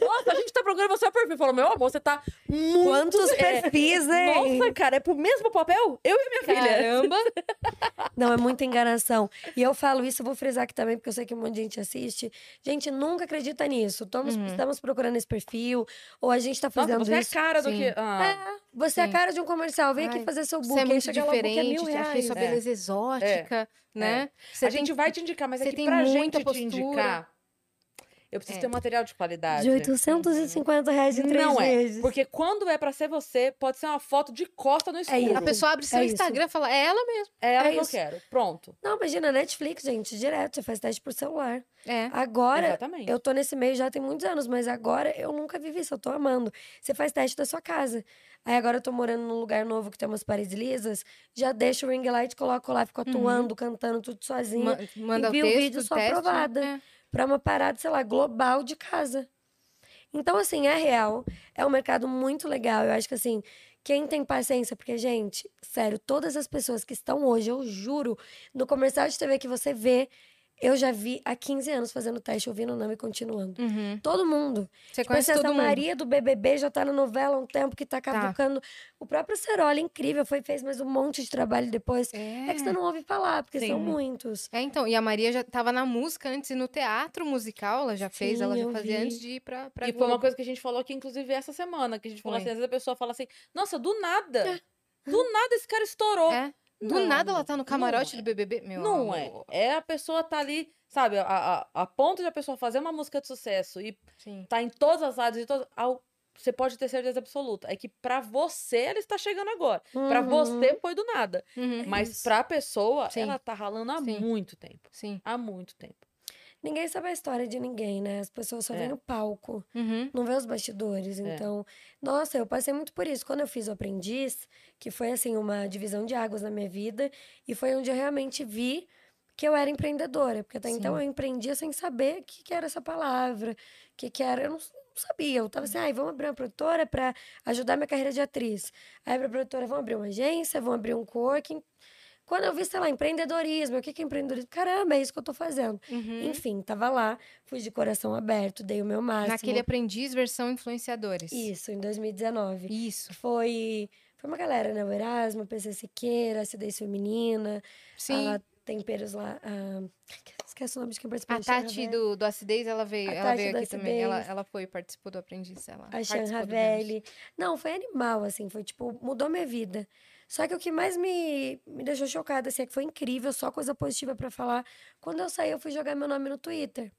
[SPEAKER 1] Nossa, a gente tá procurando você o perfil. Falou, meu amor, você tá muito...
[SPEAKER 3] Quantos
[SPEAKER 1] é,
[SPEAKER 3] perfis, hein?
[SPEAKER 1] Nossa, cara, é pro mesmo papel? Eu e minha filha.
[SPEAKER 2] Caramba!
[SPEAKER 3] Não, é muita enganação. E eu falo isso, eu vou frisar aqui também, porque eu sei que um monte de gente assiste. Gente, nunca acredita nisso. Estamos,
[SPEAKER 2] Uhum.
[SPEAKER 3] estamos procurando esse perfil, ou a gente tá
[SPEAKER 1] Nossa,
[SPEAKER 3] fazendo
[SPEAKER 1] você é a
[SPEAKER 3] isso.
[SPEAKER 1] cara do
[SPEAKER 2] Sim.
[SPEAKER 1] que... Ah,
[SPEAKER 3] Você é a
[SPEAKER 2] Sim.
[SPEAKER 3] cara de um comercial, vem
[SPEAKER 2] Ai,
[SPEAKER 3] aqui fazer seu
[SPEAKER 2] Você
[SPEAKER 3] book,
[SPEAKER 2] é
[SPEAKER 3] aí
[SPEAKER 2] muito
[SPEAKER 3] lá, é
[SPEAKER 2] diferente,
[SPEAKER 3] mil
[SPEAKER 2] você fez
[SPEAKER 3] reais.
[SPEAKER 2] sua
[SPEAKER 1] É.
[SPEAKER 2] beleza exótica, né? Você
[SPEAKER 1] a
[SPEAKER 2] tem
[SPEAKER 1] gente vai te indicar, mas é
[SPEAKER 2] você
[SPEAKER 1] que
[SPEAKER 2] tem
[SPEAKER 1] pra
[SPEAKER 2] muita
[SPEAKER 1] gente te
[SPEAKER 2] postura.
[SPEAKER 1] indicar, eu preciso
[SPEAKER 2] É.
[SPEAKER 1] ter um material de qualidade.
[SPEAKER 3] De 850 reais em três
[SPEAKER 1] Não é, porque quando é pra ser você, pode ser uma foto de costa no escuro.
[SPEAKER 3] isso.
[SPEAKER 2] A pessoa abre seu
[SPEAKER 3] É.
[SPEAKER 2] Instagram e fala, é ela mesmo.
[SPEAKER 1] É ela
[SPEAKER 3] É
[SPEAKER 1] que eu
[SPEAKER 3] isso.
[SPEAKER 1] quero. Pronto.
[SPEAKER 3] Não, imagina, Netflix, gente, direto, você faz teste por celular.
[SPEAKER 2] É.
[SPEAKER 3] Agora,
[SPEAKER 1] Exatamente.
[SPEAKER 3] eu tô nesse meio já tem muitos anos, mas agora eu nunca vivi isso, eu tô amando. Você faz teste da sua casa. Aí agora eu tô morando num lugar novo que tem umas paredes lisas, já deixo o ring light, coloco lá, fico atuando, cantando tudo sozinha.
[SPEAKER 2] Ma- Manda o
[SPEAKER 3] vi o
[SPEAKER 2] texto,
[SPEAKER 3] vídeo, sou
[SPEAKER 2] teste,
[SPEAKER 3] aprovada.
[SPEAKER 2] é.
[SPEAKER 3] Pra uma parada, sei lá, global de casa. Então, assim, é real. É um mercado muito legal. Eu acho que, assim, quem tem paciência, porque, gente, sério, todas as pessoas que estão hoje, eu juro, no comercial de TV que você vê, eu já vi há 15 anos fazendo teste, ouvindo o nome e continuando.
[SPEAKER 2] Uhum.
[SPEAKER 3] Todo mundo.
[SPEAKER 2] Você
[SPEAKER 3] Tipo,
[SPEAKER 2] conhece
[SPEAKER 3] essa
[SPEAKER 2] todo mundo.
[SPEAKER 3] Maria do BBB já tá na novela há um tempo que tá cavucando. O próprio Ceroli, incrível, foi fez mais um monte de trabalho depois.
[SPEAKER 2] É.
[SPEAKER 3] É que você não ouve falar, porque são
[SPEAKER 1] Sim.
[SPEAKER 3] muitos.
[SPEAKER 2] É, então, e a Maria já tava na música antes e no teatro musical, ela já fez, ela
[SPEAKER 3] Sim,
[SPEAKER 2] já
[SPEAKER 3] eu
[SPEAKER 2] fazia
[SPEAKER 3] vi.
[SPEAKER 2] antes de ir pra, pra
[SPEAKER 1] E foi uma coisa que a gente falou aqui, inclusive, essa semana. Que a gente falou
[SPEAKER 2] Foi.
[SPEAKER 1] assim, às vezes a pessoa fala assim, nossa, do nada. Do nada esse cara estourou.
[SPEAKER 2] É. Do
[SPEAKER 1] Não,
[SPEAKER 2] nada ela tá no camarote
[SPEAKER 1] é.
[SPEAKER 2] do BBB, meu
[SPEAKER 1] Não
[SPEAKER 2] amor.
[SPEAKER 1] é. É a pessoa tá ali, sabe, a, a, a ponto de a pessoa fazer uma música de sucesso e
[SPEAKER 2] Sim.
[SPEAKER 1] tá em todas as rádios e todas. ao- Você pode ter certeza absoluta. É que pra você ela está chegando agora. Pra
[SPEAKER 3] Uhum.
[SPEAKER 1] você foi do nada.
[SPEAKER 2] Uhum.
[SPEAKER 1] Mas
[SPEAKER 3] isso.
[SPEAKER 1] pra pessoa,
[SPEAKER 2] Sim.
[SPEAKER 1] ela tá ralando há
[SPEAKER 2] Sim.
[SPEAKER 1] muito tempo.
[SPEAKER 2] Sim.
[SPEAKER 1] Há muito tempo.
[SPEAKER 3] Ninguém sabe a história de ninguém, né? As pessoas só
[SPEAKER 1] É.
[SPEAKER 3] veem no palco,
[SPEAKER 2] Uhum.
[SPEAKER 3] não vê os bastidores.
[SPEAKER 1] É.
[SPEAKER 3] Então, nossa, eu passei muito por isso. Quando eu fiz o aprendiz, que foi assim uma divisão de águas na minha vida, e foi onde eu realmente vi que eu era empreendedora, porque até então eu
[SPEAKER 2] Sim.
[SPEAKER 3] empreendia sem saber o que, que era essa palavra, o que, que era, eu não, não sabia. Eu tava assim, ai, vamos abrir uma produtora para ajudar minha carreira de atriz. Aí a produtora, vamos abrir uma agência, vamos abrir um coworking. Quando eu vi, sei lá, empreendedorismo, o que que é empreendedorismo? Caramba, é isso que eu tô fazendo.
[SPEAKER 2] Uhum.
[SPEAKER 3] Enfim, tava lá, fui de coração aberto, dei o meu máximo.
[SPEAKER 2] Naquele aprendiz versão influenciadores.
[SPEAKER 3] Isso, em 2019.
[SPEAKER 2] Isso.
[SPEAKER 3] Foi, foi uma galera, né? O Erasmo, PC Siqueira, Acidez Feminina,
[SPEAKER 2] Sim.
[SPEAKER 3] a Temperos lá. A... Esquece o nome de quem participou.
[SPEAKER 2] A Tati do, do Acidez, ela veio,
[SPEAKER 3] A
[SPEAKER 2] ela veio aqui também. Ela, ela foi, participou do aprendiz. Ela
[SPEAKER 3] A
[SPEAKER 2] Vênus.
[SPEAKER 3] Ravelli. Não, foi animal, assim, foi tipo, mudou minha vida. Só que o que mais me, me deixou chocada, assim, é que foi incrível, só coisa positiva pra falar. Quando eu saí, eu fui jogar meu nome no Twitter.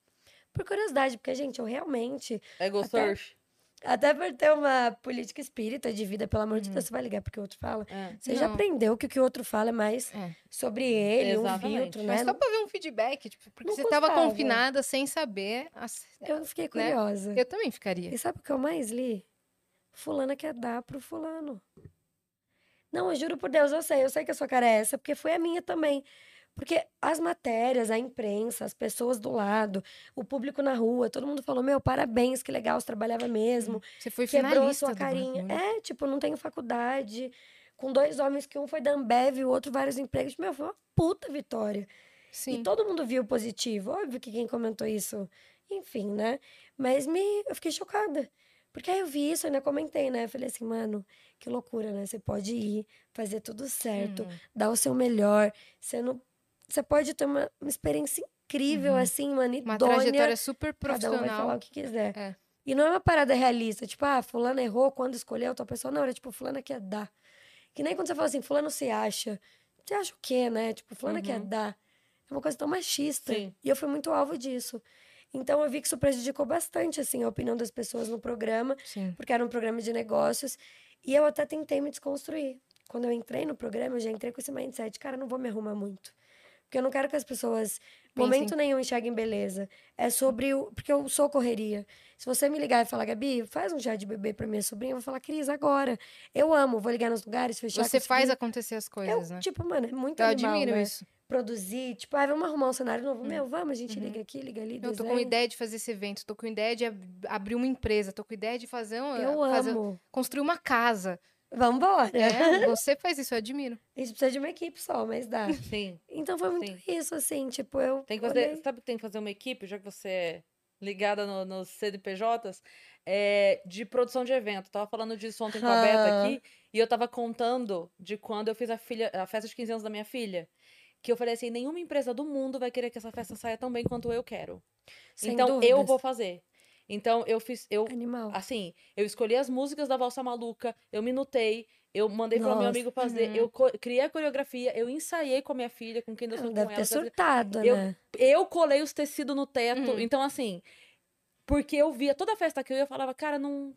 [SPEAKER 3] Por curiosidade, porque, gente, eu realmente,
[SPEAKER 1] Ego
[SPEAKER 3] Até-
[SPEAKER 1] search.
[SPEAKER 3] até por ter uma política espírita de vida, pelo amor de Deus, você vai ligar porque o outro fala.
[SPEAKER 1] É.
[SPEAKER 3] Você já
[SPEAKER 2] Não.
[SPEAKER 3] aprendeu que o que o outro fala é mais
[SPEAKER 2] É.
[SPEAKER 3] sobre ele, um
[SPEAKER 1] Exatamente.
[SPEAKER 3] filtro,
[SPEAKER 2] Mas
[SPEAKER 3] né?
[SPEAKER 2] só pra ver um feedback, tipo, porque
[SPEAKER 3] Não
[SPEAKER 2] você tava
[SPEAKER 3] custava.
[SPEAKER 2] confinada sem saber. as-
[SPEAKER 3] Eu fiquei
[SPEAKER 2] né?
[SPEAKER 3] curiosa.
[SPEAKER 2] Eu também ficaria.
[SPEAKER 3] E sabe o que eu mais li? Fulana quer dar pro fulano. Não, eu juro por Deus, eu sei, eu sei que a sua cara é essa, porque foi a minha também. Porque as matérias, a imprensa, as pessoas do lado, o público na rua, todo mundo falou: Meu, parabéns, que legal, você trabalha mesmo.
[SPEAKER 2] Você foi
[SPEAKER 3] Quebrou sua carinha. É, tipo, não tenho faculdade. Com dois homens, que um foi da Ambev e o outro vários empregos. Meu, foi uma puta vitória.
[SPEAKER 2] Sim.
[SPEAKER 3] E todo mundo viu positivo. Óbvio que quem comentou isso, enfim, né? Mas me, eu fiquei chocada. Porque aí eu vi isso, ainda comentei, né? Eu falei assim, mano, que loucura, né? Você pode ir, fazer tudo certo,
[SPEAKER 2] Hum.
[SPEAKER 3] dar o seu melhor. Você não. Você pode ter uma, uma experiência incrível,
[SPEAKER 2] Uhum.
[SPEAKER 3] assim, mano,
[SPEAKER 2] Uma trajetória super
[SPEAKER 3] Cada um vai falar
[SPEAKER 2] profissional.
[SPEAKER 3] o que quiser.
[SPEAKER 2] É.
[SPEAKER 3] E não é uma parada realista, tipo, ah, fulano errou quando escolheu outra pessoa. Não, era tipo, fulano quer dar. Que nem quando você fala assim, fulano se acha. Você acha o quê, né? Tipo, fulano quer
[SPEAKER 2] Uhum.
[SPEAKER 3] dar. É uma coisa tão machista.
[SPEAKER 1] Sim.
[SPEAKER 3] E eu fui muito alvo disso. Então eu vi que isso prejudicou bastante, assim, a opinião das pessoas no programa,
[SPEAKER 2] Sim.
[SPEAKER 3] porque era um programa de negócios. E eu até tentei me desconstruir. Quando eu entrei no programa, eu já entrei com esse mindset, cara, eu não vou me arrumar muito. Porque eu não quero que as pessoas, momento nenhum, enxerguem beleza. É sobre o. Porque eu sou correria. Se você me ligar e falar, Gabi, faz um chá de bebê pra minha sobrinha, eu vou falar, Cris, agora. Eu amo, vou ligar nos lugares, fechar
[SPEAKER 2] Você faz acontecer as
[SPEAKER 3] eu,
[SPEAKER 2] coisas, né?
[SPEAKER 3] tipo, mano, é muito
[SPEAKER 2] Eu
[SPEAKER 3] animal,
[SPEAKER 2] admiro
[SPEAKER 3] né?
[SPEAKER 2] isso.
[SPEAKER 3] Produzir, tipo, ah, vamos arrumar um cenário novo. Meu, vamos, a gente
[SPEAKER 2] Uhum.
[SPEAKER 3] liga aqui, liga ali,
[SPEAKER 2] Eu tô com ideia de fazer esse evento, tô com ideia de ab- abrir uma empresa, tô com ideia de fazer um,
[SPEAKER 3] Eu
[SPEAKER 2] fazer-
[SPEAKER 3] amo.
[SPEAKER 2] construir uma casa.
[SPEAKER 3] Vambora.
[SPEAKER 2] É, você faz isso, eu admiro.
[SPEAKER 3] A gente precisa de uma equipe só, mas dá.
[SPEAKER 1] Sim.
[SPEAKER 3] Então foi muito
[SPEAKER 1] Sim.
[SPEAKER 3] isso, assim, tipo, eu.
[SPEAKER 1] Tem que fazer,
[SPEAKER 3] olhei-
[SPEAKER 1] sabe que tem que fazer uma equipe, já que você é ligada no- nos CNPJs, é, de produção de evento. Tava falando disso ontem com a Beta aqui, e eu tava contando de quando eu fiz a, filha, a festa de 15 anos da minha filha. Que eu falei assim: nenhuma empresa do mundo vai querer que essa festa saia tão bem quanto eu quero.
[SPEAKER 3] Sem
[SPEAKER 1] então eu
[SPEAKER 3] dúvidas.
[SPEAKER 1] vou fazer. Então eu fiz. Eu,
[SPEAKER 3] Animal.
[SPEAKER 1] assim, eu escolhi as músicas da Valsa Maluca, eu minutei, eu mandei para o meu amigo fazer,
[SPEAKER 2] Uhum.
[SPEAKER 1] eu criei a coreografia, eu ensaiei com a minha filha, com quem eu sou com
[SPEAKER 3] Deve
[SPEAKER 1] ela.
[SPEAKER 3] ter surtado,
[SPEAKER 1] Eu-
[SPEAKER 3] né?
[SPEAKER 1] eu colei os tecidos no teto.
[SPEAKER 2] Uhum.
[SPEAKER 1] Então, assim, porque eu via toda festa que eu ia, eu falava, cara, não.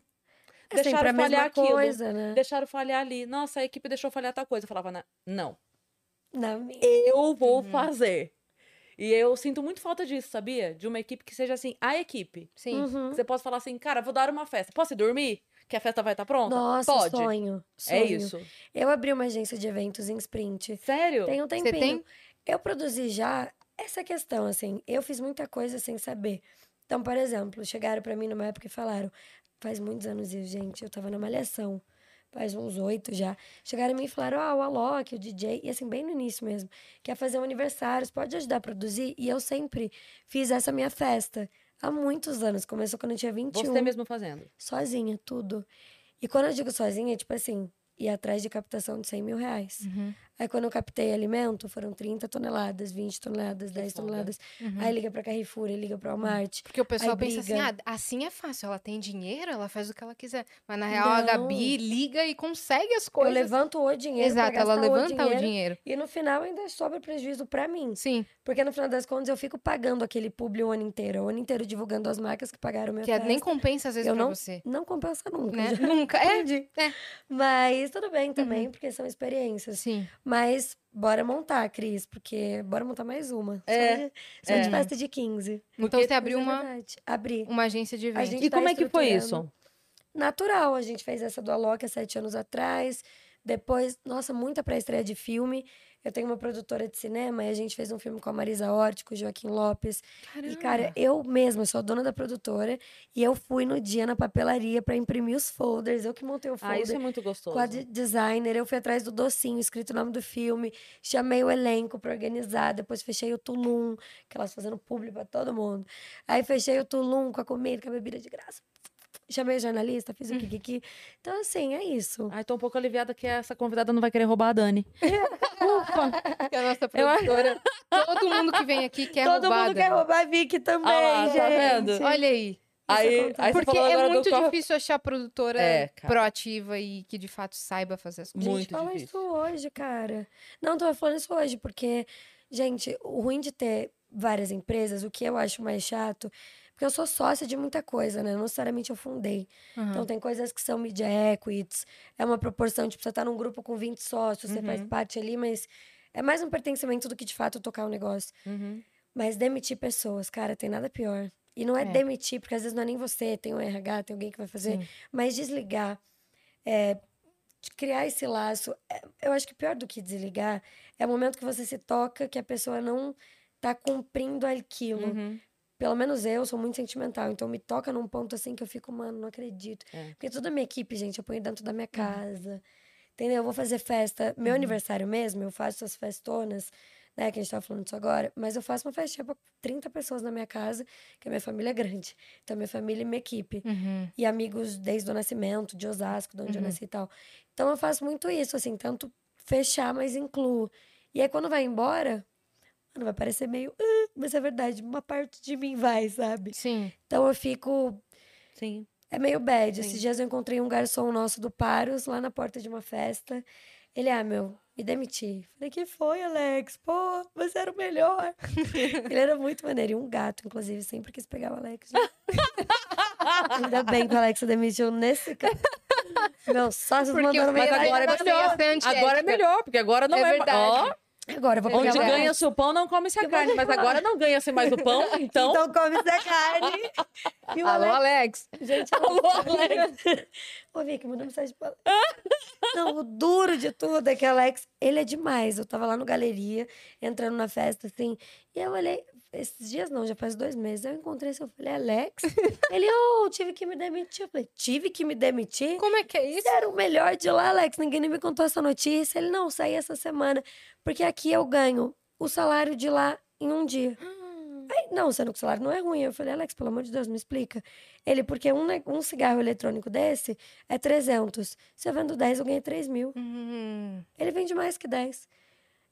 [SPEAKER 3] É
[SPEAKER 1] Deixaram
[SPEAKER 3] a mesma
[SPEAKER 1] falhar aquilo.
[SPEAKER 3] coisa, né?
[SPEAKER 1] Deixaram falhar ali. Nossa, a equipe deixou falhar tal coisa. Eu falava, "Na- não,
[SPEAKER 3] Na minha.
[SPEAKER 1] eu vou
[SPEAKER 2] Uhum.
[SPEAKER 1] fazer. E eu sinto muito falta disso, sabia? De uma equipe que seja assim, a equipe.
[SPEAKER 2] Sim.
[SPEAKER 3] Uhum.
[SPEAKER 1] Você pode falar assim, cara, vou dar uma festa. Posso ir dormir? Que a festa vai estar pronta?
[SPEAKER 3] Nossa,
[SPEAKER 1] Pode.
[SPEAKER 3] sonho.
[SPEAKER 1] É
[SPEAKER 3] sonho.
[SPEAKER 1] isso.
[SPEAKER 3] Eu abri uma agência de eventos em Sprint.
[SPEAKER 1] Sério?
[SPEAKER 3] Tem um
[SPEAKER 2] Você
[SPEAKER 3] tempinho.
[SPEAKER 2] tem?
[SPEAKER 3] Eu produzi já essa questão, assim. Eu fiz muita coisa sem saber. Então, por exemplo, chegaram pra mim numa época e falaram. Faz muitos anos isso, gente. Eu tava na Malhação. Faz uns oito já. Chegaram em mim e falaram: Ah, o Alok, o DJ. E assim, bem no início mesmo. Quer fazer um aniversário, você pode ajudar a produzir? E eu sempre fiz essa minha festa. Há muitos anos. Começou quando eu tinha 21
[SPEAKER 1] Você mesmo fazendo.
[SPEAKER 3] sozinha, tudo. E quando eu digo sozinha, é tipo assim, ir atrás de captação de 100 mil reais.
[SPEAKER 2] Uhum.
[SPEAKER 3] Aí quando eu captei alimento, foram 30 toneladas, 20 toneladas, 10
[SPEAKER 1] foda.
[SPEAKER 3] toneladas.
[SPEAKER 2] Uhum.
[SPEAKER 3] Aí liga pra Carrefour, liga pra Walmart.
[SPEAKER 2] Porque o pessoal pensa assim,
[SPEAKER 3] briga.
[SPEAKER 2] ah, assim é fácil, ela tem dinheiro, ela faz o que ela quiser. Mas na real, a
[SPEAKER 3] Não.
[SPEAKER 2] Gabi liga e consegue as
[SPEAKER 3] Eu
[SPEAKER 2] coisas.
[SPEAKER 3] levanto o dinheiro
[SPEAKER 2] Exato, ela levanta
[SPEAKER 3] o
[SPEAKER 2] o
[SPEAKER 3] dinheiro.
[SPEAKER 2] dinheiro.
[SPEAKER 3] E no final ainda sobra prejuízo pra mim.
[SPEAKER 2] Sim,
[SPEAKER 3] Porque no final das contas eu fico pagando aquele publi o ano inteiro. O ano inteiro divulgando as marcas que pagaram minha
[SPEAKER 2] que é-
[SPEAKER 3] festa.
[SPEAKER 2] nem compensa às vezes
[SPEAKER 3] Eu
[SPEAKER 2] pra
[SPEAKER 3] não-
[SPEAKER 2] você.
[SPEAKER 3] Não compensa nunca.
[SPEAKER 2] Né? Nunca. É, é.
[SPEAKER 3] Mas tudo bem também, porque são experiências.
[SPEAKER 2] sim.
[SPEAKER 3] Mas bora montar, Cris, porque bora montar mais uma.
[SPEAKER 1] É,
[SPEAKER 3] Só de, só de
[SPEAKER 1] é.
[SPEAKER 3] festa de 15.
[SPEAKER 2] Então
[SPEAKER 1] Porque-
[SPEAKER 2] você abriu
[SPEAKER 3] é
[SPEAKER 2] uma,
[SPEAKER 3] verdade. Abri.
[SPEAKER 2] uma agência de eventos.
[SPEAKER 1] E
[SPEAKER 3] tá
[SPEAKER 1] como é que foi isso?
[SPEAKER 3] Natural, a gente fez essa do Alok há sete anos atrás. Depois, nossa, muita pré-estreia de filme. Eu tenho uma produtora de cinema e a gente fez um filme com a Marisa Hort, com o Joaquim Lopes. E, cara, eu mesma sou a dona da produtora e eu fui no dia na papelaria pra imprimir os folders. Eu que montei o folder.
[SPEAKER 1] Ah, isso é muito gostoso.
[SPEAKER 3] com a de- designer, eu fui atrás do docinho, escrito o nome do filme, chamei o elenco pra organizar, depois fechei o Tulum, que elas fazendo publi pra todo mundo. Aí fechei o Tulum com a comida, com a bebida de graça. Chamei o jornalista, fiz o
[SPEAKER 1] Hum.
[SPEAKER 3] kikiki. Então, assim, é isso.
[SPEAKER 1] Ai, tô um pouco aliviada que essa convidada não vai querer roubar a Dani.
[SPEAKER 2] Que a nossa
[SPEAKER 1] Eu
[SPEAKER 2] produtora. Todo mundo que vem aqui quer
[SPEAKER 3] Todo
[SPEAKER 2] roubada.
[SPEAKER 3] mundo quer roubar a Vicky também,
[SPEAKER 1] Ah
[SPEAKER 3] gente.
[SPEAKER 1] tá vendo?
[SPEAKER 2] Olha aí.
[SPEAKER 1] Aí, aí você
[SPEAKER 2] Porque é muito
[SPEAKER 1] do
[SPEAKER 2] difícil achar produtora
[SPEAKER 1] É,
[SPEAKER 2] proativa e que de fato saiba fazer as
[SPEAKER 3] A
[SPEAKER 2] coisas.
[SPEAKER 3] gente
[SPEAKER 1] Muito
[SPEAKER 3] fala
[SPEAKER 1] difícil.
[SPEAKER 3] isso hoje, cara. Não, tô falando isso hoje, porque, gente, o ruim de ter várias empresas, o que eu acho mais chato, porque eu sou sócia de muita coisa, né? Não necessariamente eu fundei.
[SPEAKER 2] Uhum.
[SPEAKER 3] Então, tem coisas que são media equities, é uma proporção, tipo, você tá num grupo com 20 sócios, você faz
[SPEAKER 1] Uhum.
[SPEAKER 3] parte ali, mas é mais um pertencimento do que, de fato, tocar um negócio.
[SPEAKER 1] Uhum.
[SPEAKER 3] Mas demitir pessoas, cara, tem nada pior. E não é,
[SPEAKER 2] É.
[SPEAKER 3] demitir, porque às vezes não é nem você, tem um RH, tem alguém que vai fazer,
[SPEAKER 2] Sim.
[SPEAKER 3] mas desligar, é, criar esse laço. é, eu acho que pior do que desligar é o momento que você se toca que a pessoa não tá cumprindo aquilo.
[SPEAKER 1] Uhum.
[SPEAKER 3] Pelo menos eu sou muito sentimental, então me toca num ponto assim que eu fico, mano, não acredito.
[SPEAKER 1] É.
[SPEAKER 3] Porque toda a minha equipe, gente, eu ponho dentro da minha casa. Entendeu? Eu vou fazer festa. Meu aniversário mesmo, eu faço essas festonas, né? Que a gente tava falando disso agora. Mas eu faço uma festinha pra 30 pessoas na minha casa, que a minha família é grande. Então, minha família e minha equipe.
[SPEAKER 2] Uhum.
[SPEAKER 3] E amigos desde o nascimento, de Osasco, de onde eu
[SPEAKER 2] Uhum.
[SPEAKER 3] nasci e tal. Então, eu faço muito isso, assim, tanto fechar, mas incluo. E aí, quando vai embora, mano, vai parecer meio. "Ah", mas é verdade, uma parte de mim vai, sabe?
[SPEAKER 2] Sim.
[SPEAKER 3] Então, eu fico
[SPEAKER 1] Sim.
[SPEAKER 3] é meio bad.
[SPEAKER 1] Sim.
[SPEAKER 3] Esses dias eu encontrei um garçom nosso do Paros lá na porta de uma festa. Ele, ah, meu, me demiti. Falei, que foi, Alex? Pô, você era o melhor. Ele era muito maneiro. E um gato, inclusive, sempre quis pegar o Alex. Ainda bem que o Alex se demitiu nesse caso. Meu sócios
[SPEAKER 2] Porque
[SPEAKER 3] mandaram
[SPEAKER 2] mas
[SPEAKER 3] mensagem
[SPEAKER 1] agora é melhor. Agora é melhor, porque agora não
[SPEAKER 2] É
[SPEAKER 1] é,
[SPEAKER 2] verdade.
[SPEAKER 1] Ó,
[SPEAKER 3] Agora eu vou pegar
[SPEAKER 1] onde ganha-se o pão, não come-se a carne. Mas agora não ganha-se mais o pão, então.
[SPEAKER 3] Então come essa carne. E o
[SPEAKER 2] Alô,
[SPEAKER 3] Alex. Gente,
[SPEAKER 1] Alô, Alex.
[SPEAKER 3] Ô, Vicky, mandou mensagem pra Não, o duro de tudo é que o Alex, ele é demais. Eu tava lá no galeria, entrando na festa, assim, e eu olhei, esses dias não, já faz dois meses, eu encontrei esse, eu falei, Alex? ele, ô, tive que me demitir. Eu falei, tive que me demitir?
[SPEAKER 2] Como é que é isso?
[SPEAKER 3] Você era o melhor de lá, Alex, ninguém nem me contou essa notícia. Ele, não, saí essa semana, porque aqui eu ganho o salário de lá em um dia. Aí, não, sendo que o salário não é ruim. Eu falei, Alex, pelo amor de Deus, me explica. Ele, porque um, um cigarro eletrônico desse é 300. Se eu vendo 10, eu ganhei 3 mil.
[SPEAKER 2] Hum,
[SPEAKER 3] Ele vende mais que 10.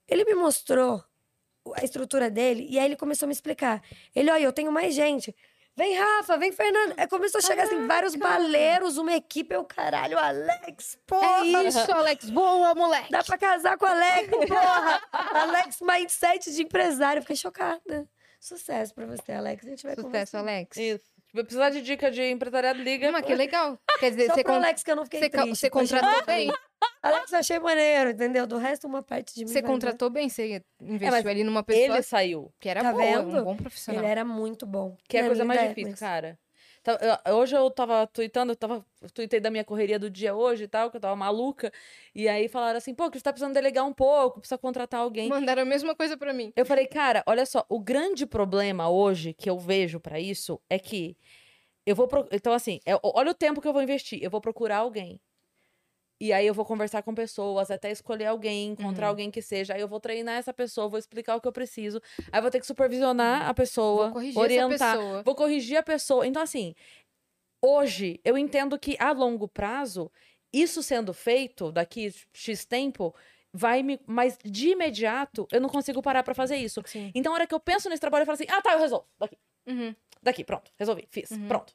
[SPEAKER 3] Ele me mostrou a estrutura dele e aí ele começou a me explicar. Ele, olha, eu tenho mais gente. Vem, Rafa, vem, Fernanda. Aí começou a chegar assim, vários baleiros, uma equipe. Eu, caralho, Alex, porra.
[SPEAKER 2] é isso, Alex. Boa, moleque.
[SPEAKER 3] Dá pra casar com o Alex, porra. Alex, mindset de empresário. Fiquei chocada. Sucesso pra você, Alex. A gente vai
[SPEAKER 2] Sucesso,
[SPEAKER 3] conversar.
[SPEAKER 2] Alex.
[SPEAKER 1] Isso. Se precisar de dica de empresariado, liga.
[SPEAKER 2] Mas que legal. Quer dizer,
[SPEAKER 3] Só
[SPEAKER 2] você,
[SPEAKER 3] pro
[SPEAKER 2] con-
[SPEAKER 3] Alex que eu não fiquei
[SPEAKER 2] você,
[SPEAKER 3] triste.
[SPEAKER 2] você contratou bem.
[SPEAKER 3] Alex, achei maneiro, entendeu? Do resto, uma parte de mim
[SPEAKER 2] Você contratou bem. Você investiu
[SPEAKER 1] mas
[SPEAKER 2] ali numa pessoa
[SPEAKER 1] Ele saiu.
[SPEAKER 2] que era
[SPEAKER 3] Tá
[SPEAKER 2] boa,
[SPEAKER 3] vendo?
[SPEAKER 2] um bom profissional.
[SPEAKER 3] Ele era muito bom.
[SPEAKER 1] Que é a coisa mais
[SPEAKER 3] é,
[SPEAKER 1] difícil,
[SPEAKER 3] mas-
[SPEAKER 1] cara. Então, eu- hoje eu tava tweetando, eu tava, eu tuitei da minha correria do dia hoje e tal, que eu tava maluca. E aí falaram assim, pô, que você tá precisando delegar um pouco, precisa contratar alguém.
[SPEAKER 2] Mandaram a mesma coisa pra mim.
[SPEAKER 1] Eu falei, cara, olha só, o grande problema hoje que eu vejo pra isso é que eu vou. pro- Então, assim, é- olha o tempo que eu vou investir. Eu vou procurar alguém. E aí eu vou conversar com pessoas, até escolher alguém, encontrar
[SPEAKER 2] Uhum.
[SPEAKER 1] alguém que seja. Aí eu vou treinar essa pessoa, vou explicar o que eu preciso. Aí eu vou ter que supervisionar a pessoa,
[SPEAKER 2] Vou corrigir
[SPEAKER 1] orientar,
[SPEAKER 2] pessoa.
[SPEAKER 1] vou corrigir a pessoa. Então, assim, hoje eu entendo que a longo prazo, isso sendo feito daqui X tempo, vai me. Mas de imediato, eu não consigo parar pra fazer isso.
[SPEAKER 2] Sim.
[SPEAKER 1] Então, a hora que eu penso nesse trabalho, eu falo assim: ah, tá, eu resolvo. Daqui,
[SPEAKER 2] Uhum.
[SPEAKER 1] daqui, pronto, resolvi, fiz,
[SPEAKER 2] Uhum.
[SPEAKER 1] pronto.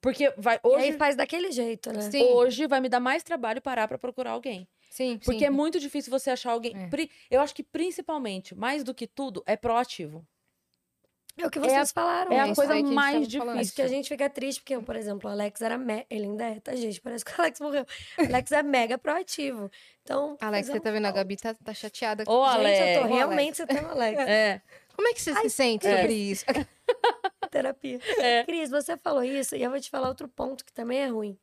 [SPEAKER 1] Porque vai.
[SPEAKER 3] E
[SPEAKER 1] Hoje,
[SPEAKER 3] aí faz daquele jeito, né?
[SPEAKER 2] Sim,
[SPEAKER 1] hoje vai me dar mais trabalho parar pra procurar alguém.
[SPEAKER 2] sim,
[SPEAKER 1] Porque
[SPEAKER 2] sim.
[SPEAKER 1] é muito difícil você achar alguém.
[SPEAKER 2] É.
[SPEAKER 1] Eu acho que principalmente, mais do que tudo, é proativo.
[SPEAKER 3] É o que
[SPEAKER 1] É
[SPEAKER 3] vocês falaram.
[SPEAKER 1] É
[SPEAKER 2] É
[SPEAKER 1] a
[SPEAKER 2] isso
[SPEAKER 1] coisa
[SPEAKER 2] gente
[SPEAKER 1] mais difícil.
[SPEAKER 2] falando.
[SPEAKER 3] Mas que a gente fica triste, porque, por exemplo, o Alex era. Me... Ele ainda é, tá, gente? Parece que o Alex morreu. O Alex é mega proativo. Então.
[SPEAKER 2] Alex, você tá vendo? A. Gabi tá, tá chateada.
[SPEAKER 1] Ô,
[SPEAKER 3] Gente,
[SPEAKER 1] Alex.
[SPEAKER 3] eu tô realmente citando o Alex.
[SPEAKER 1] É.
[SPEAKER 2] Como é que você se sente
[SPEAKER 1] É.
[SPEAKER 2] sobre isso?
[SPEAKER 3] Terapia.
[SPEAKER 1] É.
[SPEAKER 3] Cris, você falou isso e eu vou te falar outro ponto que também é ruim.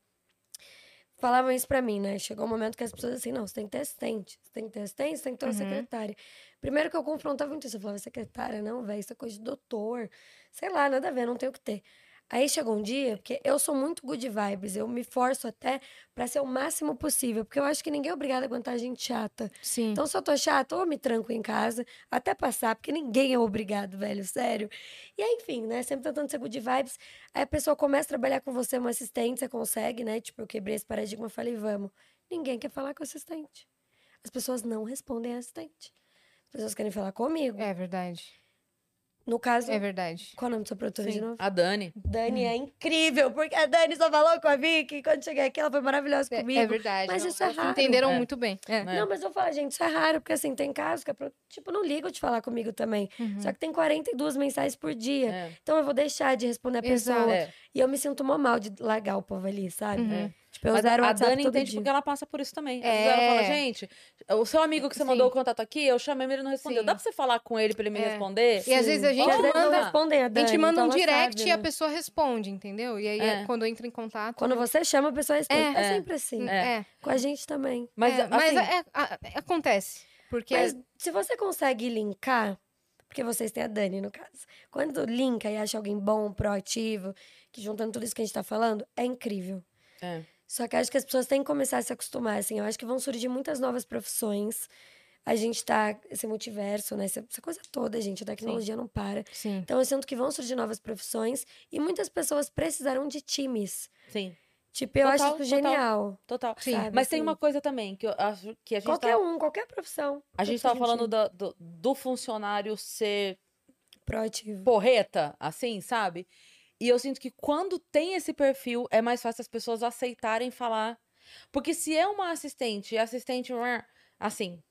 [SPEAKER 3] Falavam isso pra mim, né? Chegou um momento que as pessoas assim, não, você tem que ter assistente. Você tem que ter assistente, você tem que ter uma
[SPEAKER 2] Uhum.
[SPEAKER 3] secretária. Primeiro que eu confrontava muito isso. Eu falava, secretária, não, velho, isso é coisa de doutor. Sei lá, nada a ver, não tem o que ter. Aí chegou um dia, porque eu sou muito good vibes, eu me forço até pra ser o máximo possível, porque eu acho que ninguém é obrigado a aguentar gente chata.
[SPEAKER 2] Sim.
[SPEAKER 3] Então, se eu tô chata, ou me tranco em casa, até passar, porque ninguém é obrigado, velho, sério. E aí, enfim, né? Sempre tentando ser good vibes. Aí a pessoa começa a trabalhar com você, uma assistente, você consegue, né? Tipo, eu quebrei esse paradigma, falei, vamos. Ninguém quer falar com o assistente. As pessoas não respondem a assistente. As pessoas querem falar comigo.
[SPEAKER 2] É verdade.
[SPEAKER 3] No caso,
[SPEAKER 2] É verdade.
[SPEAKER 3] qual é o nome da sua produtora de
[SPEAKER 1] Sim.
[SPEAKER 3] novo?
[SPEAKER 1] A Dani.
[SPEAKER 3] Dani é incrível, porque a Dani só falou com a Vicky. Quando cheguei aqui, ela foi maravilhosa
[SPEAKER 2] É,
[SPEAKER 3] comigo.
[SPEAKER 2] é verdade.
[SPEAKER 3] Mas
[SPEAKER 2] Não,
[SPEAKER 3] isso é raro.
[SPEAKER 2] Entenderam
[SPEAKER 1] É.
[SPEAKER 2] muito bem. É.
[SPEAKER 1] É.
[SPEAKER 3] Não, mas eu falo, gente, isso é raro, porque assim, tem casos que, pro- tipo, não ligam de falar comigo também.
[SPEAKER 2] Uhum.
[SPEAKER 3] Só que tem 42 mensagens por dia.
[SPEAKER 1] É.
[SPEAKER 3] Então eu vou deixar de responder a pessoa.
[SPEAKER 2] Exato.
[SPEAKER 1] É.
[SPEAKER 3] E eu me sinto mó mal de largar o povo ali, sabe?
[SPEAKER 2] Uhum.
[SPEAKER 3] Tipo, eu
[SPEAKER 1] Mas
[SPEAKER 3] zero
[SPEAKER 1] a Dani entende
[SPEAKER 3] dia.
[SPEAKER 1] porque ela passa por isso também. Às vezes
[SPEAKER 2] É.
[SPEAKER 1] ela fala, gente, o seu amigo que você
[SPEAKER 2] Sim.
[SPEAKER 1] mandou o contato aqui, eu chamei, ele não respondeu.
[SPEAKER 2] Sim.
[SPEAKER 1] Dá pra você falar com ele pra ele me
[SPEAKER 2] É.
[SPEAKER 1] responder?
[SPEAKER 2] E às vezes a gente
[SPEAKER 3] não
[SPEAKER 2] manda-
[SPEAKER 3] respondem a
[SPEAKER 2] A
[SPEAKER 3] Dani,
[SPEAKER 2] gente manda
[SPEAKER 3] então
[SPEAKER 2] um direct
[SPEAKER 3] sabe,
[SPEAKER 2] e a
[SPEAKER 3] né?
[SPEAKER 2] pessoa responde, entendeu? E aí,
[SPEAKER 1] É.
[SPEAKER 2] quando entra em contato.
[SPEAKER 3] Quando você chama, a pessoa responde.
[SPEAKER 2] É.
[SPEAKER 3] É,
[SPEAKER 1] É.
[SPEAKER 3] sempre assim.
[SPEAKER 2] É.
[SPEAKER 3] Com a gente também.
[SPEAKER 1] Mas,
[SPEAKER 2] é,
[SPEAKER 1] assim,
[SPEAKER 2] mas é- a- acontece. Porque
[SPEAKER 3] Mas se você consegue linkar, porque vocês têm a Dani, no caso. Quando linka e acha alguém bom, proativo, que juntando tudo isso que a gente tá falando, é incrível.
[SPEAKER 1] é.
[SPEAKER 3] Só que acho que as pessoas têm que começar a se acostumar, assim. Eu acho que vão surgir muitas novas profissões. A gente tá, esse multiverso, né? Essa, essa coisa toda, gente. A tecnologia não para.
[SPEAKER 2] Sim.
[SPEAKER 3] Então eu sinto que vão surgir novas profissões e muitas pessoas precisarão de times.
[SPEAKER 1] Sim,
[SPEAKER 3] Tipo, eu
[SPEAKER 1] Total,
[SPEAKER 3] acho isso
[SPEAKER 1] total.
[SPEAKER 3] genial.
[SPEAKER 1] total.
[SPEAKER 2] Sim.
[SPEAKER 3] sabe,
[SPEAKER 1] Mas tem
[SPEAKER 3] assim.
[SPEAKER 1] uma coisa também que eu acho que a gente
[SPEAKER 3] Qualquer
[SPEAKER 1] tava,
[SPEAKER 3] um, qualquer profissão.
[SPEAKER 1] a gente tava falando
[SPEAKER 3] gente-
[SPEAKER 1] da- do, do funcionário ser
[SPEAKER 3] Proativo.
[SPEAKER 1] porreta, assim, sabe? E eu sinto que quando tem esse perfil, é mais fácil as pessoas aceitarem falar. Porque se é uma assistente, assistente, assim.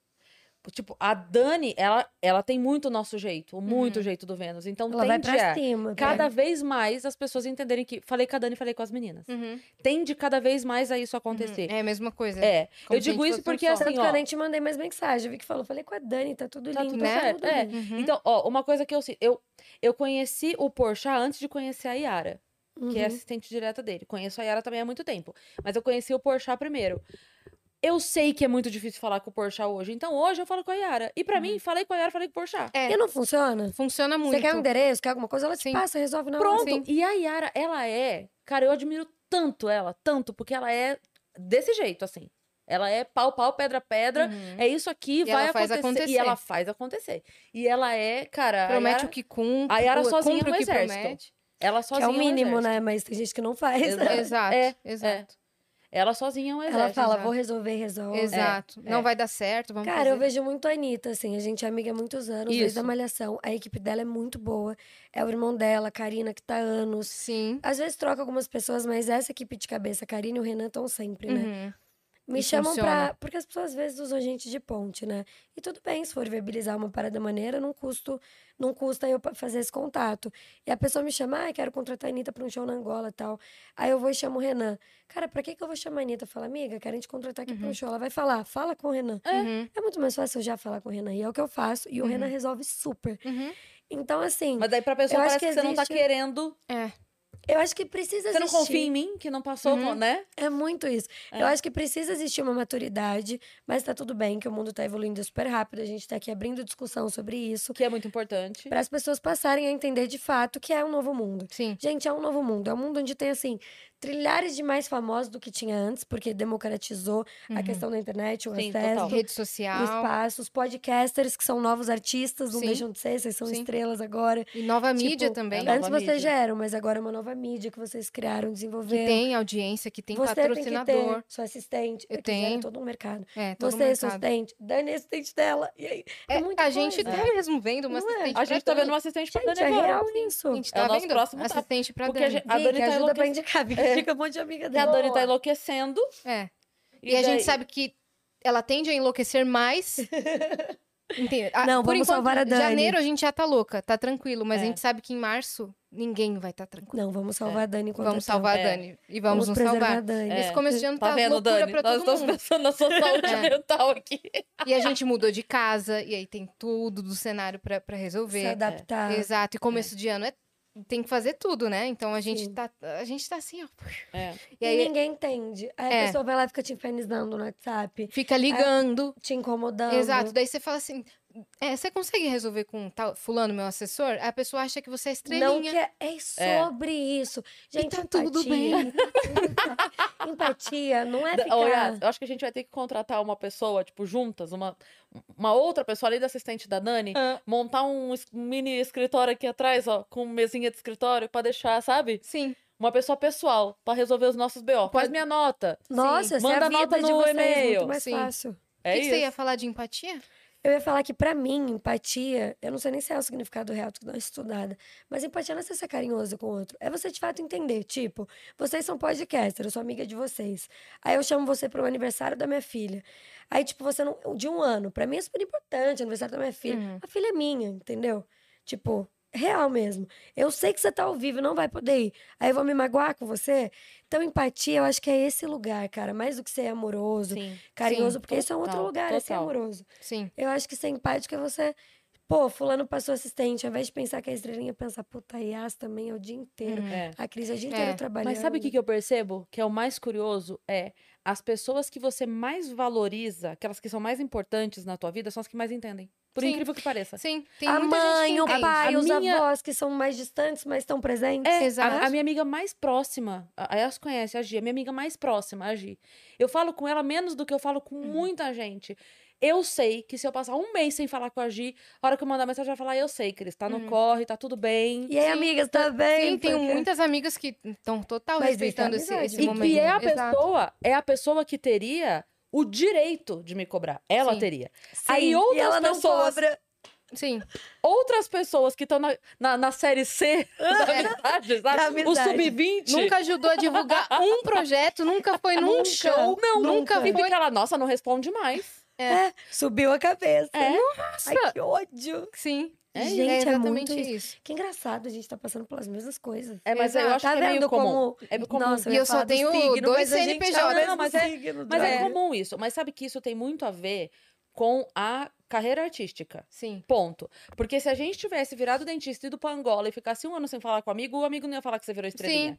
[SPEAKER 1] Tipo, a Dani, ela, ela tem muito o nosso jeito, muito o jeito do Vênus. Então
[SPEAKER 3] Ela vai
[SPEAKER 1] tende
[SPEAKER 3] pra
[SPEAKER 1] a
[SPEAKER 3] cima.
[SPEAKER 1] cada
[SPEAKER 3] é.
[SPEAKER 1] vez mais as pessoas entenderem que. Falei com a Dani e falei com as meninas.
[SPEAKER 2] Uhum.
[SPEAKER 1] Tende cada vez mais a isso acontecer.
[SPEAKER 2] É a mesma coisa.
[SPEAKER 1] É.
[SPEAKER 2] Como
[SPEAKER 1] Eu digo isso porque assim,
[SPEAKER 3] Tanto que eu
[SPEAKER 1] ó.
[SPEAKER 3] nem te mandei mais mensagem. Vi que falou. Falei com a Dani, tá tudo
[SPEAKER 1] Tá
[SPEAKER 3] lindo.
[SPEAKER 1] tudo certo,
[SPEAKER 3] tudo
[SPEAKER 1] é.
[SPEAKER 2] Uhum.
[SPEAKER 1] Então, ó, uma coisa que eu. Eu, eu conheci o Porchat antes de conhecer a Yara. que é
[SPEAKER 3] Uhum.
[SPEAKER 1] assistente direta dele. Conheço a Yara também há muito tempo. Mas eu conheci o Porchat primeiro. Eu sei que é muito difícil falar com o Porchat hoje. Então hoje eu falo com a Yara. E pra mim, falei com a Yara, falei com o Porchat.
[SPEAKER 2] É,
[SPEAKER 3] E não funciona?
[SPEAKER 2] funciona muito.
[SPEAKER 3] Você quer um endereço, quer alguma coisa, ela te
[SPEAKER 2] Sim.
[SPEAKER 3] passa, resolve na hora.
[SPEAKER 1] Pronto. E a Yara, ela é... Cara, eu admiro tanto ela, tanto, porque ela é desse jeito, assim. Ela é pau, pau, pedra, pedra.
[SPEAKER 2] Uhum.
[SPEAKER 1] É isso aqui,
[SPEAKER 2] E
[SPEAKER 1] vai
[SPEAKER 2] ela faz
[SPEAKER 1] acontecer.
[SPEAKER 2] acontecer.
[SPEAKER 1] E ela faz acontecer. E ela é, cara.
[SPEAKER 2] Promete
[SPEAKER 1] Yara-
[SPEAKER 2] o que cumpre.
[SPEAKER 1] a Yara sozinha
[SPEAKER 2] cumpre
[SPEAKER 1] é um
[SPEAKER 2] o que
[SPEAKER 1] exército.
[SPEAKER 2] promete.
[SPEAKER 1] Ela
[SPEAKER 3] Que
[SPEAKER 1] sozinha
[SPEAKER 3] é o mínimo, né? Mas tem gente que não faz.
[SPEAKER 1] Exato.
[SPEAKER 2] Exato,
[SPEAKER 1] É,
[SPEAKER 2] exato.
[SPEAKER 1] Ela sozinha é um exército.
[SPEAKER 3] Ela fala,
[SPEAKER 2] exato.
[SPEAKER 3] vou resolver, resolve.
[SPEAKER 2] Exato.
[SPEAKER 1] é.
[SPEAKER 2] Não vai dar certo, vamos
[SPEAKER 3] Cara,
[SPEAKER 2] fazer.
[SPEAKER 3] eu vejo muito a Anitta, assim. A gente é amiga há muitos anos, desde
[SPEAKER 1] Isso.
[SPEAKER 3] a Malhação. A equipe dela é muito boa. É o irmão dela, a Karina, que tá há anos.
[SPEAKER 2] Sim.
[SPEAKER 3] Às vezes troca algumas pessoas, mas essa equipe de cabeça, a Karina e o Renan, estão sempre, né?
[SPEAKER 2] Uhum.
[SPEAKER 3] Me
[SPEAKER 2] E
[SPEAKER 3] chamam
[SPEAKER 2] funciona.
[SPEAKER 3] pra. Porque as pessoas às vezes usam gente de ponte, né? E tudo bem, se for viabilizar uma parada maneira, não, custo, não custa eu fazer esse contato. E a pessoa me chama, ah, quero contratar a Anitta pra um show na Angola e tal. Aí eu vou e chamo o Renan. Cara, pra que, que eu vou chamar a Anitta? Fala, amiga, quero te contratar aqui pra um show. Ela vai falar, fala com o Renan.
[SPEAKER 2] Uhum.
[SPEAKER 3] É muito mais fácil eu já falar com o Renan. E é o que eu faço. E o Renan resolve super.
[SPEAKER 2] Uhum.
[SPEAKER 3] Então, assim,
[SPEAKER 1] Mas daí pra pessoa parece que,
[SPEAKER 3] que
[SPEAKER 1] você não tá
[SPEAKER 3] existe-
[SPEAKER 1] querendo.
[SPEAKER 2] É.
[SPEAKER 3] eu acho que precisa
[SPEAKER 1] Você não
[SPEAKER 3] existir.
[SPEAKER 1] confia em mim, que não passou,
[SPEAKER 2] Uhum.
[SPEAKER 1] né?
[SPEAKER 3] É muito isso.
[SPEAKER 1] É.
[SPEAKER 3] Eu acho que precisa existir uma maturidade, mas tá tudo bem, que o mundo tá evoluindo super rápido. A gente tá aqui abrindo discussão sobre isso,
[SPEAKER 1] Que é muito importante.
[SPEAKER 3] para as pessoas passarem a entender de fato que é um novo mundo.
[SPEAKER 2] Sim.
[SPEAKER 3] Gente, é um novo mundo. É um mundo onde tem, assim, trilhares de mais famosos do que tinha antes, porque democratizou a questão da internet, o
[SPEAKER 1] Sim,
[SPEAKER 3] acesso,
[SPEAKER 1] total.
[SPEAKER 2] Rede
[SPEAKER 3] o
[SPEAKER 2] social.
[SPEAKER 3] espaço. Os podcasters, que são novos artistas, não
[SPEAKER 2] Sim.
[SPEAKER 3] deixam de ser, vocês são
[SPEAKER 2] Sim.
[SPEAKER 3] estrelas agora.
[SPEAKER 2] E nova mídia
[SPEAKER 3] Tipo,
[SPEAKER 2] também.
[SPEAKER 1] nova
[SPEAKER 3] Antes vocês
[SPEAKER 1] mídia.
[SPEAKER 3] já eram, mas agora é uma nova mídia que vocês criaram,
[SPEAKER 2] Que
[SPEAKER 3] desenvolveram.
[SPEAKER 2] tem audiência, que tem
[SPEAKER 3] você
[SPEAKER 2] patrocinador.
[SPEAKER 3] tem que ter sua assistente.
[SPEAKER 2] Eu
[SPEAKER 3] que
[SPEAKER 2] tenho.
[SPEAKER 3] todo um mercado.
[SPEAKER 2] É, todo
[SPEAKER 3] Você é
[SPEAKER 2] mercado.
[SPEAKER 3] sua assistente, Dani é assistente dela. E aí, é,
[SPEAKER 2] É,
[SPEAKER 3] muita
[SPEAKER 2] a gente
[SPEAKER 3] coisa.
[SPEAKER 2] tá mesmo vendo uma
[SPEAKER 3] Não é?
[SPEAKER 2] assistente
[SPEAKER 1] A gente tá vendo uma assistente pra
[SPEAKER 3] Gente,
[SPEAKER 1] Dani
[SPEAKER 3] é real isso.
[SPEAKER 2] A gente
[SPEAKER 1] É o
[SPEAKER 2] tá
[SPEAKER 1] nosso
[SPEAKER 2] vendo assistente pra
[SPEAKER 1] Porque a
[SPEAKER 2] Dani.
[SPEAKER 1] gente- a Dani tá
[SPEAKER 3] ajuda pra
[SPEAKER 1] enlouquecendo. É.
[SPEAKER 3] Fica um monte de amiga
[SPEAKER 1] E a
[SPEAKER 3] dela.
[SPEAKER 1] Dani tá enlouquecendo.
[SPEAKER 2] É. E, a
[SPEAKER 1] daí-
[SPEAKER 2] gente sabe que ela tende a enlouquecer mais. Entende? Ah,
[SPEAKER 3] Não,
[SPEAKER 2] por
[SPEAKER 3] vamos
[SPEAKER 2] enquanto,
[SPEAKER 3] salvar a Dani.
[SPEAKER 2] janeiro a gente já tá louca, tá tranquilo. Mas
[SPEAKER 1] É.
[SPEAKER 2] a gente sabe que em março ninguém vai estar tranquilo.
[SPEAKER 3] Não, vamos salvar a Dani
[SPEAKER 2] Vamos
[SPEAKER 3] é tempo.
[SPEAKER 2] salvar a
[SPEAKER 1] É.
[SPEAKER 2] Dani. E vamos, nos
[SPEAKER 3] preservar a
[SPEAKER 2] salvar.
[SPEAKER 3] Dani.
[SPEAKER 1] É.
[SPEAKER 2] Esse começo de ano
[SPEAKER 1] Tá
[SPEAKER 2] tá,
[SPEAKER 1] vendo,
[SPEAKER 2] loucura
[SPEAKER 1] Dani?
[SPEAKER 2] pra
[SPEAKER 1] Nós
[SPEAKER 2] todo
[SPEAKER 1] estamos
[SPEAKER 2] mundo.
[SPEAKER 1] pensando na sua saúde
[SPEAKER 2] É.
[SPEAKER 1] mental aqui.
[SPEAKER 2] E a gente mudou de casa, e aí tem tudo do cenário pra, pra
[SPEAKER 3] Se
[SPEAKER 2] resolver.
[SPEAKER 3] adaptar.
[SPEAKER 2] Exato. E começo de ano é, tem que fazer tudo, né? Então a gente
[SPEAKER 3] Sim.
[SPEAKER 2] tá, a gente tá assim, ó.
[SPEAKER 1] É.
[SPEAKER 2] E
[SPEAKER 3] E,
[SPEAKER 2] aí
[SPEAKER 3] ninguém entende. Aí
[SPEAKER 2] É.
[SPEAKER 3] a pessoa vai lá e fica te infernizando no WhatsApp,
[SPEAKER 2] fica ligando.
[SPEAKER 3] te incomodando.
[SPEAKER 2] Exato. Daí você fala assim: é, você consegue resolver com tal, fulano, meu assessor? A pessoa acha que você é
[SPEAKER 3] Não
[SPEAKER 2] estrelinha.
[SPEAKER 3] quer. É sobre isso. Gente,
[SPEAKER 2] tá tudo bem.
[SPEAKER 3] empatia- empatia não é ficar.
[SPEAKER 1] Olha, eu acho que a gente vai ter que contratar uma pessoa, tipo, juntas, uma, uma outra pessoa, além da assistente da Dani,
[SPEAKER 2] Ah.
[SPEAKER 1] montar um mini escritório aqui atrás, ó, com mesinha de escritório pra deixar, sabe?
[SPEAKER 2] Sim.
[SPEAKER 1] Uma pessoa pessoal pra resolver os nossos BO. Faz
[SPEAKER 2] Pode-
[SPEAKER 1] minha nota.
[SPEAKER 3] Nossa, essa é
[SPEAKER 1] Manda
[SPEAKER 3] a
[SPEAKER 1] nota
[SPEAKER 3] de
[SPEAKER 1] no e-mail.
[SPEAKER 3] muito mais
[SPEAKER 2] Sim.
[SPEAKER 3] fácil.
[SPEAKER 2] O
[SPEAKER 1] É
[SPEAKER 2] que, que
[SPEAKER 1] isso.
[SPEAKER 2] você ia falar de empatia?
[SPEAKER 3] Eu ia falar que, pra mim, empatia, eu não sei nem se é o significado real, tô dando uma estudada, mas empatia não é você ser carinhoso com o outro, é você de fato entender. Tipo, vocês são podcasters, eu sou amiga de vocês. Aí eu chamo você pro aniversário da minha filha. Aí, tipo, você não. De um ano, pra mim é super importante, aniversário da minha filha.
[SPEAKER 2] Uhum.
[SPEAKER 3] A filha é minha, entendeu? Tipo, real mesmo. Eu sei que você tá ao vivo não vai poder ir. Aí eu vou me magoar com você. Então, empatia, eu acho que é esse lugar, cara. Mais do que ser amoroso,
[SPEAKER 1] Sim.
[SPEAKER 3] carinhoso,
[SPEAKER 2] Sim,
[SPEAKER 3] porque isso é um outro
[SPEAKER 1] total,
[SPEAKER 3] lugar, é ser
[SPEAKER 1] total.
[SPEAKER 3] amoroso.
[SPEAKER 2] Sim.
[SPEAKER 3] Eu acho que ser empático é você. Pô, fulano passou assistente. Ao invés de pensar que é estrelinha, pensa, puta, Yas também é o dia inteiro.
[SPEAKER 1] É.
[SPEAKER 3] A Cris é o dia
[SPEAKER 2] É,
[SPEAKER 3] inteiro
[SPEAKER 2] mas
[SPEAKER 3] trabalhando.
[SPEAKER 1] Mas sabe o que, que eu percebo? Que é o mais curioso? É as pessoas que você mais valoriza, aquelas que são mais importantes na tua vida, são as que mais entendem. Por
[SPEAKER 2] Sim.
[SPEAKER 1] incrível que pareça.
[SPEAKER 2] Sim. Tem
[SPEAKER 3] A
[SPEAKER 2] muita gente
[SPEAKER 3] mãe,
[SPEAKER 2] que
[SPEAKER 3] o
[SPEAKER 2] entende.
[SPEAKER 3] pai,
[SPEAKER 1] A
[SPEAKER 3] os
[SPEAKER 1] minha-
[SPEAKER 3] avós que são mais distantes, mas estão presentes.
[SPEAKER 1] É,
[SPEAKER 2] Exato.
[SPEAKER 1] a, a minha amiga mais próxima, a a Yas conhece a Gi, a minha amiga mais próxima, a Gi. Eu falo com ela menos do que eu falo com
[SPEAKER 2] Uhum.
[SPEAKER 1] muita gente. Eu sei que se eu passar um mês sem falar com a Gi, a hora que eu mandar mensagem, ela vai falar, eu sei, Cris, tá no
[SPEAKER 2] Uhum.
[SPEAKER 1] corre, tá tudo bem.
[SPEAKER 3] E aí, amigas, tá bem?
[SPEAKER 2] Sim, tenho
[SPEAKER 3] Porque-
[SPEAKER 2] muitas amigas que estão total
[SPEAKER 3] Mas é
[SPEAKER 2] respeitando esse, esse
[SPEAKER 1] E
[SPEAKER 2] momento.
[SPEAKER 1] que é a
[SPEAKER 2] Exato.
[SPEAKER 1] pessoa, é a pessoa que teria o direito de me cobrar. Ela
[SPEAKER 2] Sim.
[SPEAKER 1] teria.
[SPEAKER 3] Sim,
[SPEAKER 1] Aí
[SPEAKER 3] e
[SPEAKER 1] outras
[SPEAKER 3] ela não
[SPEAKER 1] pessoas-
[SPEAKER 3] cobra.
[SPEAKER 2] Sim.
[SPEAKER 1] Outras pessoas que estão na, na, na série C da amizade, sabe?
[SPEAKER 3] Da
[SPEAKER 1] O
[SPEAKER 3] amizade.
[SPEAKER 1] sub-20.
[SPEAKER 2] Nunca ajudou a divulgar um projeto, nunca foi num
[SPEAKER 3] Nunca.
[SPEAKER 2] show.
[SPEAKER 1] Não,
[SPEAKER 2] nunca
[SPEAKER 1] E
[SPEAKER 2] foi.
[SPEAKER 1] fica lá, nossa, não responde mais.
[SPEAKER 3] É, subiu a cabeça.
[SPEAKER 1] É.
[SPEAKER 3] Ai, que ódio.
[SPEAKER 2] Sim.
[SPEAKER 1] É
[SPEAKER 3] Gente,
[SPEAKER 2] é
[SPEAKER 3] é
[SPEAKER 2] exatamente
[SPEAKER 3] muito
[SPEAKER 2] isso.
[SPEAKER 3] Que engraçado, a gente tá passando pelas mesmas coisas.
[SPEAKER 1] É, mas eu
[SPEAKER 2] Exato.
[SPEAKER 1] acho
[SPEAKER 3] tá
[SPEAKER 1] que é meio
[SPEAKER 3] vendo
[SPEAKER 1] comum.
[SPEAKER 3] como...
[SPEAKER 1] É comum.
[SPEAKER 3] Nossa,
[SPEAKER 2] E eu só
[SPEAKER 3] do
[SPEAKER 2] tenho
[SPEAKER 3] signo,
[SPEAKER 2] dois
[SPEAKER 3] mas a gente
[SPEAKER 2] CNPJ.
[SPEAKER 3] é mesmo
[SPEAKER 1] Não, mas é-
[SPEAKER 3] signo,
[SPEAKER 1] Mas é
[SPEAKER 3] droga.
[SPEAKER 1] comum isso. Mas sabe que isso tem muito a ver com a carreira artística.
[SPEAKER 2] Sim.
[SPEAKER 1] Ponto. Porque se a gente tivesse virado dentista e ido pra Angola e ficasse um ano sem falar com o amigo, o amigo não ia falar que você virou estrelinha.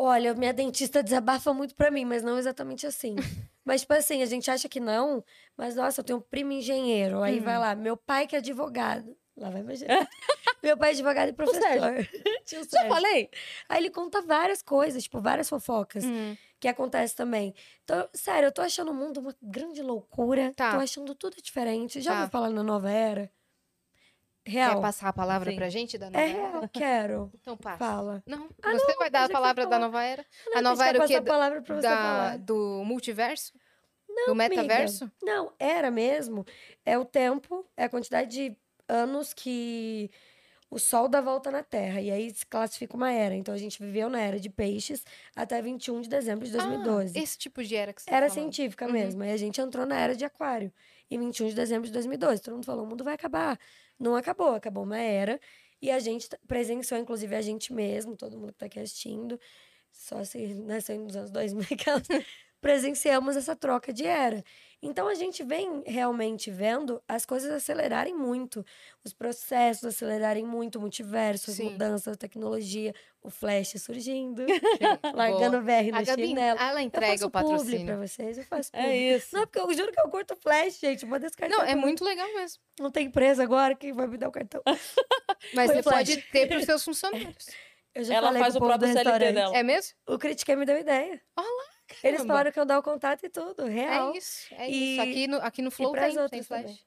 [SPEAKER 3] Olha, minha dentista desabafa muito pra mim, mas não exatamente assim. mas, tipo assim, a gente acha que não, mas nossa, eu tenho um primo engenheiro. Aí vai lá, meu pai que é advogado. Lá vai imagina. Meu pai é advogado e professor. Tio
[SPEAKER 1] Já falei?
[SPEAKER 3] Aí ele conta várias coisas, tipo, várias fofocas
[SPEAKER 2] Hum.
[SPEAKER 3] que acontecem também. Então, sério, eu tô achando o mundo uma grande loucura.
[SPEAKER 2] Tá.
[SPEAKER 3] Tô achando tudo diferente. Já
[SPEAKER 2] Tá.
[SPEAKER 3] ouviu falar na nova era?
[SPEAKER 2] Quer
[SPEAKER 3] Real.
[SPEAKER 2] passar a palavra
[SPEAKER 1] Sim.
[SPEAKER 2] pra gente da
[SPEAKER 3] É
[SPEAKER 2] nova era?
[SPEAKER 3] real, quero.
[SPEAKER 2] Então passa.
[SPEAKER 3] Fala.
[SPEAKER 2] Não,
[SPEAKER 3] Ah,
[SPEAKER 2] você vai dar a
[SPEAKER 3] que
[SPEAKER 2] palavra da nova era?
[SPEAKER 3] Não,
[SPEAKER 2] a nova era
[SPEAKER 3] quer
[SPEAKER 2] o quê?
[SPEAKER 3] passar a palavra pra você
[SPEAKER 2] Da,
[SPEAKER 3] falar.
[SPEAKER 2] do multiverso?
[SPEAKER 3] Não,
[SPEAKER 2] do
[SPEAKER 3] amiga.
[SPEAKER 2] metaverso?
[SPEAKER 3] Não, era mesmo. É o tempo, é a quantidade de anos que o Sol dá volta na Terra. E aí se classifica uma era. Então a gente viveu na era de peixes até 21 de dezembro de 2012.
[SPEAKER 2] Ah, esse tipo de era que você tá
[SPEAKER 3] Era
[SPEAKER 2] falando.
[SPEAKER 3] científica
[SPEAKER 2] Uhum.
[SPEAKER 3] mesmo. Aí a gente entrou na era de Aquário. Em 21 de dezembro de 2012. Todo mundo falou: o mundo vai acabar. Não acabou, acabou uma era. E a gente presenciou, inclusive, a gente mesmo, todo mundo que tá aqui assistindo, só se nasceu nos anos 2000, aquelas, presenciamos essa troca de era. Então a gente vem realmente vendo as coisas acelerarem muito, os processos acelerarem muito, o multiverso, as
[SPEAKER 2] Sim.
[SPEAKER 3] mudanças, a tecnologia, o flash surgindo,
[SPEAKER 2] Boa.
[SPEAKER 3] largando VR no
[SPEAKER 2] A Gabi,
[SPEAKER 3] chinelo.
[SPEAKER 2] ela
[SPEAKER 3] Eu
[SPEAKER 2] entrega
[SPEAKER 3] faço
[SPEAKER 2] o patrocínio.
[SPEAKER 3] pra vocês, eu faço
[SPEAKER 1] É isso.
[SPEAKER 3] Não, porque eu juro que eu curto flash, gente. Manda esse cartão.
[SPEAKER 2] Não, é muito legal mesmo.
[SPEAKER 3] Não tem empresa agora, quem vai me dar o cartão?
[SPEAKER 2] Mas você pode ter pros seus funcionários.
[SPEAKER 3] Eu já
[SPEAKER 1] Ela
[SPEAKER 3] falei
[SPEAKER 1] faz o próprio CLT dela.
[SPEAKER 2] É mesmo?
[SPEAKER 3] O Critique me deu ideia.
[SPEAKER 2] Olha lá,
[SPEAKER 3] Eles falaram que eu dar o contato e tudo, real.
[SPEAKER 2] É isso, é
[SPEAKER 3] E-
[SPEAKER 2] isso. Aqui no, aqui no Flow tem, tem flash.
[SPEAKER 3] também.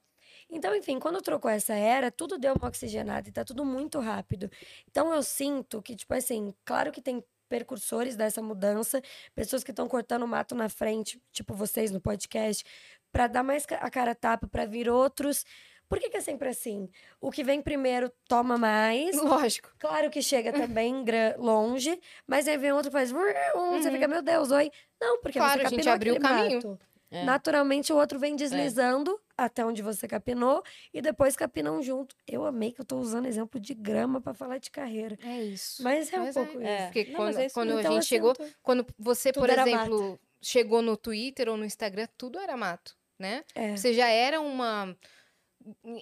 [SPEAKER 3] Então, enfim, quando trocou essa era, tudo deu uma oxigenada e tá tudo muito rápido. Então, eu sinto que, tipo assim, claro que tem percursores dessa mudança, pessoas que estão cortando o mato na frente, tipo vocês no podcast, pra dar mais a cara tapa, pra vir outros. Por que, que é sempre assim? O que vem primeiro toma mais.
[SPEAKER 2] Lógico.
[SPEAKER 3] Claro que chega também longe, mas aí vem outro que faz. "Vrum", Você fica, meu Deus, oi. Não, porque
[SPEAKER 2] Uhum. Claro,
[SPEAKER 3] você
[SPEAKER 2] a gente abriu o caminho.
[SPEAKER 3] mato.
[SPEAKER 1] É.
[SPEAKER 3] Naturalmente, o outro vem deslizando até onde você capinou e depois capinam junto. Eu amei que eu tô usando exemplo de grama pra falar de carreira.
[SPEAKER 2] É isso.
[SPEAKER 3] Mas é um
[SPEAKER 2] Mas
[SPEAKER 3] pouco
[SPEAKER 1] é.
[SPEAKER 3] isso.
[SPEAKER 2] Porque
[SPEAKER 1] Não,
[SPEAKER 2] quando,
[SPEAKER 1] mas é isso
[SPEAKER 2] quando
[SPEAKER 1] mesmo.
[SPEAKER 2] a
[SPEAKER 3] Então,
[SPEAKER 2] gente
[SPEAKER 3] assim,
[SPEAKER 2] chegou,
[SPEAKER 3] tô-
[SPEAKER 2] quando você, por
[SPEAKER 3] Tudo
[SPEAKER 2] exemplo, chegou no Twitter ou no Instagram, tudo era mato, né?
[SPEAKER 3] É.
[SPEAKER 2] Você já era uma,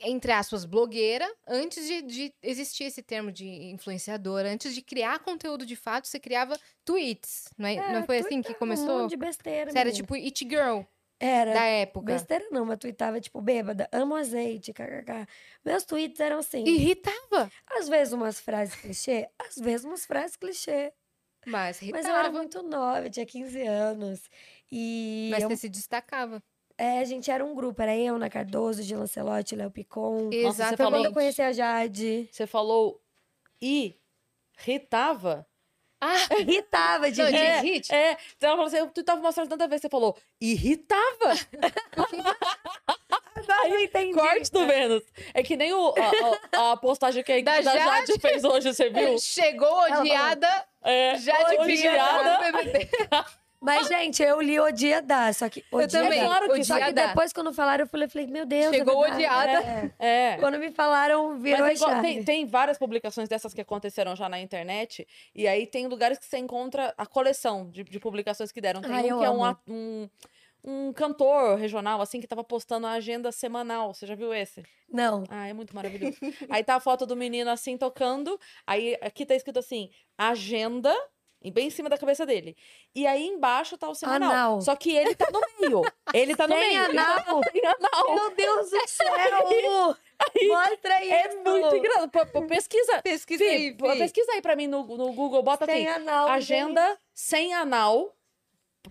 [SPEAKER 2] entre aspas, blogueira antes de, de existir esse termo de influenciadora. Antes de criar conteúdo de fato, você criava tweets. Não, é,
[SPEAKER 3] É,
[SPEAKER 2] não foi assim que
[SPEAKER 3] Um
[SPEAKER 2] começou?
[SPEAKER 3] monte de besteira.
[SPEAKER 2] Você era tipo It Girl
[SPEAKER 3] Era.
[SPEAKER 2] da época.
[SPEAKER 3] Besteira não, mas tweetava tipo, bêbada, amo azeite, kkk. Meus tweets eram assim.
[SPEAKER 2] Irritava.
[SPEAKER 3] Às vezes umas frases clichê, às vezes umas frases clichê.
[SPEAKER 2] Mas
[SPEAKER 3] Mas
[SPEAKER 2] irritava.
[SPEAKER 3] eu era muito nova, tinha 15 anos. E
[SPEAKER 2] Mas
[SPEAKER 3] eu-
[SPEAKER 2] você se destacava.
[SPEAKER 3] É, a gente era um grupo, era eu, Ana Cardoso, Gil Lancelotti, Léo Picon.
[SPEAKER 1] você
[SPEAKER 2] Exatamente.
[SPEAKER 3] Foi quando
[SPEAKER 1] falou-
[SPEAKER 3] eu conheci a Jade.
[SPEAKER 1] Você falou irritava?
[SPEAKER 2] Ah,
[SPEAKER 3] Irritava de
[SPEAKER 2] não, de
[SPEAKER 3] rir.
[SPEAKER 1] É,
[SPEAKER 2] hit.
[SPEAKER 1] É, então ela falou assim, tu tava mostrando tanta vez, você falou, irritava?
[SPEAKER 3] Agora eu entendi.
[SPEAKER 1] Corte do Vênus. É que nem o, a, a- postagem que a
[SPEAKER 2] Da
[SPEAKER 1] da Jade fez hoje, você viu?
[SPEAKER 2] Chegou
[SPEAKER 3] falou,
[SPEAKER 2] odiada,
[SPEAKER 1] É,
[SPEAKER 2] já de
[SPEAKER 1] odiada.
[SPEAKER 3] Mas, gente, eu li Odiada, só que Odiada.
[SPEAKER 2] também,
[SPEAKER 1] claro que
[SPEAKER 3] Só que
[SPEAKER 2] Odiada.
[SPEAKER 3] depois, quando falaram, eu falei, falei meu Deus, é
[SPEAKER 2] Chegou
[SPEAKER 3] verdade.
[SPEAKER 2] odiada.
[SPEAKER 3] É.
[SPEAKER 1] É.
[SPEAKER 3] Quando me falaram, virou
[SPEAKER 1] Mas é
[SPEAKER 3] a
[SPEAKER 1] igual- tem, tem várias publicações dessas que aconteceram já na internet. E aí tem lugares que você encontra a coleção de, de publicações que deram. Tem
[SPEAKER 3] Ai,
[SPEAKER 1] um
[SPEAKER 3] eu
[SPEAKER 1] que é um,
[SPEAKER 3] amo.
[SPEAKER 1] um, um cantor regional, assim, que tava postando a agenda semanal. Você já viu esse?
[SPEAKER 3] Não.
[SPEAKER 1] Ah, é muito maravilhoso. aí tá a foto do menino assim tocando. Aí aqui tá escrito assim: agenda. Bem em cima da cabeça dele. E aí embaixo tá o semanal.
[SPEAKER 3] Anal.
[SPEAKER 1] Só que ele tá no meio. Ele tá no meio.
[SPEAKER 3] anal.
[SPEAKER 1] Sem anal.
[SPEAKER 3] Meu Deus do céu! Mostra isso!
[SPEAKER 1] É muito engraçado. Pô, Pesquisa.
[SPEAKER 2] Pesquisa
[SPEAKER 1] Fih,
[SPEAKER 2] aí, Fih.
[SPEAKER 1] pesquisa aí pra mim no, no Google, bota
[SPEAKER 3] Sem
[SPEAKER 1] assim,
[SPEAKER 3] anal.
[SPEAKER 1] agenda sem anal.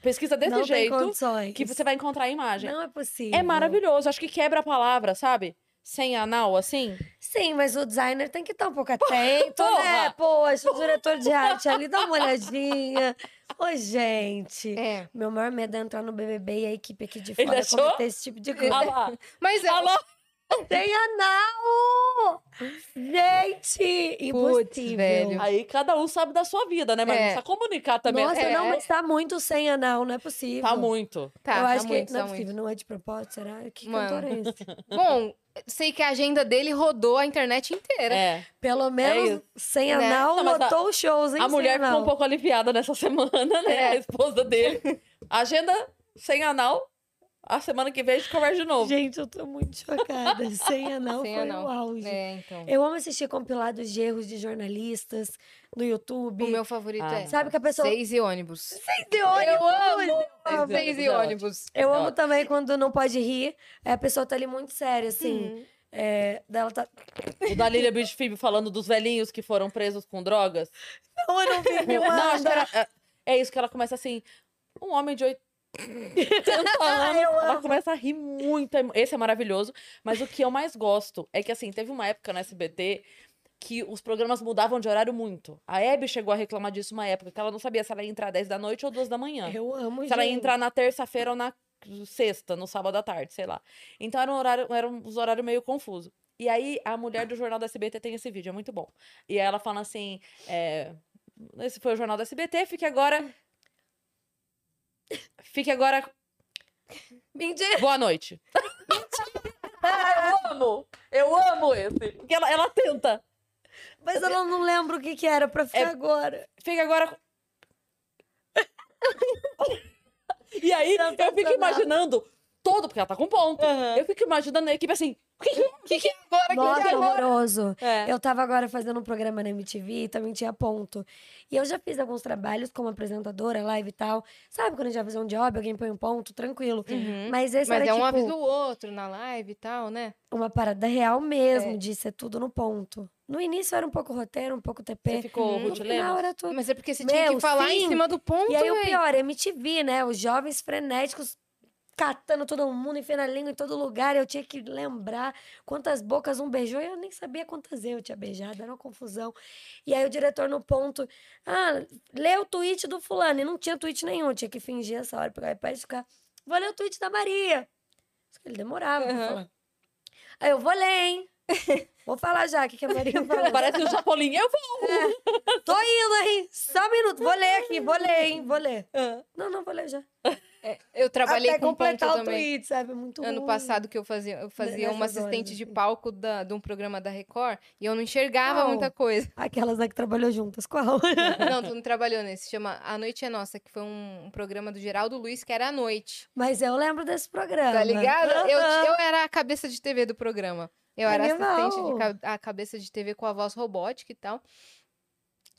[SPEAKER 1] Pesquisa
[SPEAKER 3] gente.
[SPEAKER 1] desse
[SPEAKER 3] Não tem
[SPEAKER 1] jeito que você vai encontrar a imagem.
[SPEAKER 3] Não é possível.
[SPEAKER 1] É maravilhoso. Acho que quebra a palavra, sabe? Sem anal, assim.
[SPEAKER 3] Sim, mas o designer tem que estar um pouco atento,
[SPEAKER 1] Porra!
[SPEAKER 3] né? Poxa, o diretor de arte ali, dá uma olhadinha. Ô, gente.
[SPEAKER 2] É.
[SPEAKER 3] Meu maior medo é entrar no BBB e a equipe aqui de fora cometer esse tipo de
[SPEAKER 1] Ah
[SPEAKER 3] coisa.
[SPEAKER 1] lá.
[SPEAKER 2] Mas é,
[SPEAKER 1] Alô?
[SPEAKER 3] Tem anal! Gente! Impossível.
[SPEAKER 2] velho.
[SPEAKER 1] Aí cada um sabe da sua vida, né? Mas
[SPEAKER 2] É.
[SPEAKER 1] precisa comunicar também.
[SPEAKER 3] Nossa,
[SPEAKER 1] assim.
[SPEAKER 3] não,
[SPEAKER 2] É.
[SPEAKER 3] mas tá muito sem anal, não é possível.
[SPEAKER 1] Tá muito.
[SPEAKER 2] tá,
[SPEAKER 3] Eu
[SPEAKER 2] tá
[SPEAKER 3] acho
[SPEAKER 2] muito,
[SPEAKER 3] que não é
[SPEAKER 2] tá
[SPEAKER 3] possível,
[SPEAKER 2] muito.
[SPEAKER 3] não é de propósito, será? Que
[SPEAKER 2] Mano.
[SPEAKER 3] cantor é esse?
[SPEAKER 2] Bom, sei que a agenda dele rodou a internet inteira.
[SPEAKER 1] É.
[SPEAKER 3] Pelo menos
[SPEAKER 1] isso.
[SPEAKER 3] sem
[SPEAKER 2] Né?
[SPEAKER 3] anal,
[SPEAKER 1] Não, mas a-
[SPEAKER 3] lotou os shows, hein?
[SPEAKER 1] A mulher
[SPEAKER 3] anal.
[SPEAKER 1] ficou um pouco aliviada nessa semana, né?
[SPEAKER 2] É.
[SPEAKER 1] A esposa dele. Agenda sem anal. A semana que vem a gente conversa de novo.
[SPEAKER 3] Gente, eu tô muito chocada. Sem anal
[SPEAKER 2] Sem
[SPEAKER 3] foi
[SPEAKER 2] anal.
[SPEAKER 3] o auge.
[SPEAKER 2] É, então.
[SPEAKER 3] Eu amo assistir compilados de erros de jornalistas no YouTube.
[SPEAKER 2] O meu favorito
[SPEAKER 1] Ah.
[SPEAKER 2] é
[SPEAKER 3] Sabe que a pessoa...
[SPEAKER 2] Seis e ônibus.
[SPEAKER 3] Seis de ônibus!
[SPEAKER 2] amo!
[SPEAKER 1] Seis e
[SPEAKER 2] Seis e
[SPEAKER 1] ônibus é.
[SPEAKER 3] Eu amo também quando não pode rir. aí A pessoa tá ali muito séria, assim.
[SPEAKER 2] Uhum.
[SPEAKER 3] É, dela tá.
[SPEAKER 1] O da Lilia Beach Phoebe falando dos velhinhos que foram presos com drogas.
[SPEAKER 3] Não, eu não vi,
[SPEAKER 1] Não, acho que era, é, é isso que ela começa assim. Um homem de 80 anos.
[SPEAKER 3] Eu
[SPEAKER 1] ela começa a rir muito. Esse é maravilhoso. Mas o que eu mais gosto é que, assim, teve uma época no SBT que os programas mudavam de horário muito. A Hebe chegou a reclamar disso uma época, que ela não sabia se ela ia entrar 10 da noite ou 2 da manhã.
[SPEAKER 3] Eu amo,
[SPEAKER 1] Se ela ia
[SPEAKER 3] gente.
[SPEAKER 1] entrar na terça-feira ou na sexta, no sábado à tarde, sei lá. Então era um horário, era uns horários meio confuso. E aí a mulher do jornal da SBT tem esse vídeo, é muito bom. E aí ela fala assim: é, esse foi o jornal da SBT, fique agora. Fique agora.
[SPEAKER 3] Mentira.
[SPEAKER 1] Boa noite. eu amo! Eu amo esse. Porque ela, ela tenta.
[SPEAKER 3] Mas eu não, lembro o que, que era pra ficar
[SPEAKER 1] É-
[SPEAKER 3] agora.
[SPEAKER 1] Fique agora. e aí eu fico imaginando todo, porque ela tá com ponto. Eu fico imaginando a equipe assim. O que, que, é agora?
[SPEAKER 3] Nossa,
[SPEAKER 1] que é agora?
[SPEAKER 3] horroroso.
[SPEAKER 1] É.
[SPEAKER 3] Eu tava agora fazendo um programa na MTV e também tinha ponto. E eu já fiz alguns trabalhos como apresentadora, live e tal. Sabe quando a gente vai fazer um job, alguém põe um ponto, tranquilo.
[SPEAKER 2] Uhum.
[SPEAKER 3] Mas esse
[SPEAKER 2] Mas
[SPEAKER 3] era
[SPEAKER 2] é um
[SPEAKER 3] tipo
[SPEAKER 2] avisa o outro na live e tal, né?
[SPEAKER 3] uma parada real mesmo,
[SPEAKER 2] É.
[SPEAKER 3] de ser tudo no ponto. No início era um pouco roteiro, um pouco TP.
[SPEAKER 1] Você ficou Ruth
[SPEAKER 3] final era tudo.
[SPEAKER 2] Mas é porque você tinha
[SPEAKER 3] Meu,
[SPEAKER 2] que falar em
[SPEAKER 3] sim.
[SPEAKER 2] cima do ponto,
[SPEAKER 3] E aí o
[SPEAKER 2] véi.
[SPEAKER 3] pior, MTV, né? Os jovens frenéticos catando todo mundo, enfiando a língua em todo lugar. Eu tinha que lembrar quantas bocas um beijou e eu nem sabia quantas eu tinha beijado, era uma confusão. E aí o diretor no ponto, ah, lê o tweet do fulano. E não tinha tweet nenhum, eu tinha que fingir essa hora, pegar o iPad e ficar, vou ler o tweet da Maria. Ele demorava pra
[SPEAKER 2] Aham.
[SPEAKER 3] falar. Aí eu vou ler, hein? Vou falar já o que, que a Maria falou.
[SPEAKER 1] Parece o Chapolin. Eu vou.
[SPEAKER 3] Tô indo, hein? Só um minuto. Vou ler aqui, vou ler, hein? Vou ler. Não, não, vou ler já.
[SPEAKER 2] Eu trabalhei
[SPEAKER 3] Até
[SPEAKER 2] com ponto
[SPEAKER 3] completar o
[SPEAKER 2] também.
[SPEAKER 3] tweet, sabe? Muito
[SPEAKER 2] Ano
[SPEAKER 3] ruim.
[SPEAKER 2] passado que eu fazia, eu fazia uma
[SPEAKER 3] nessas horas,
[SPEAKER 2] assistente de
[SPEAKER 3] assim.
[SPEAKER 2] palco da, de um programa da Record e eu não enxergava
[SPEAKER 3] Qual?
[SPEAKER 2] muita coisa.
[SPEAKER 3] Aquelas né, que trabalhou juntas. Qual?
[SPEAKER 2] Não, tu não trabalhou nesse. Chama A Noite é Nossa, que foi um, um programa do Geraldo Luiz que era à noite.
[SPEAKER 3] Mas eu lembro desse programa.
[SPEAKER 2] Tá ligado? Eu, eu era a cabeça de TV do programa. Eu era
[SPEAKER 3] Animal.
[SPEAKER 2] assistente de a cabeça de TV com a voz robótica e tal.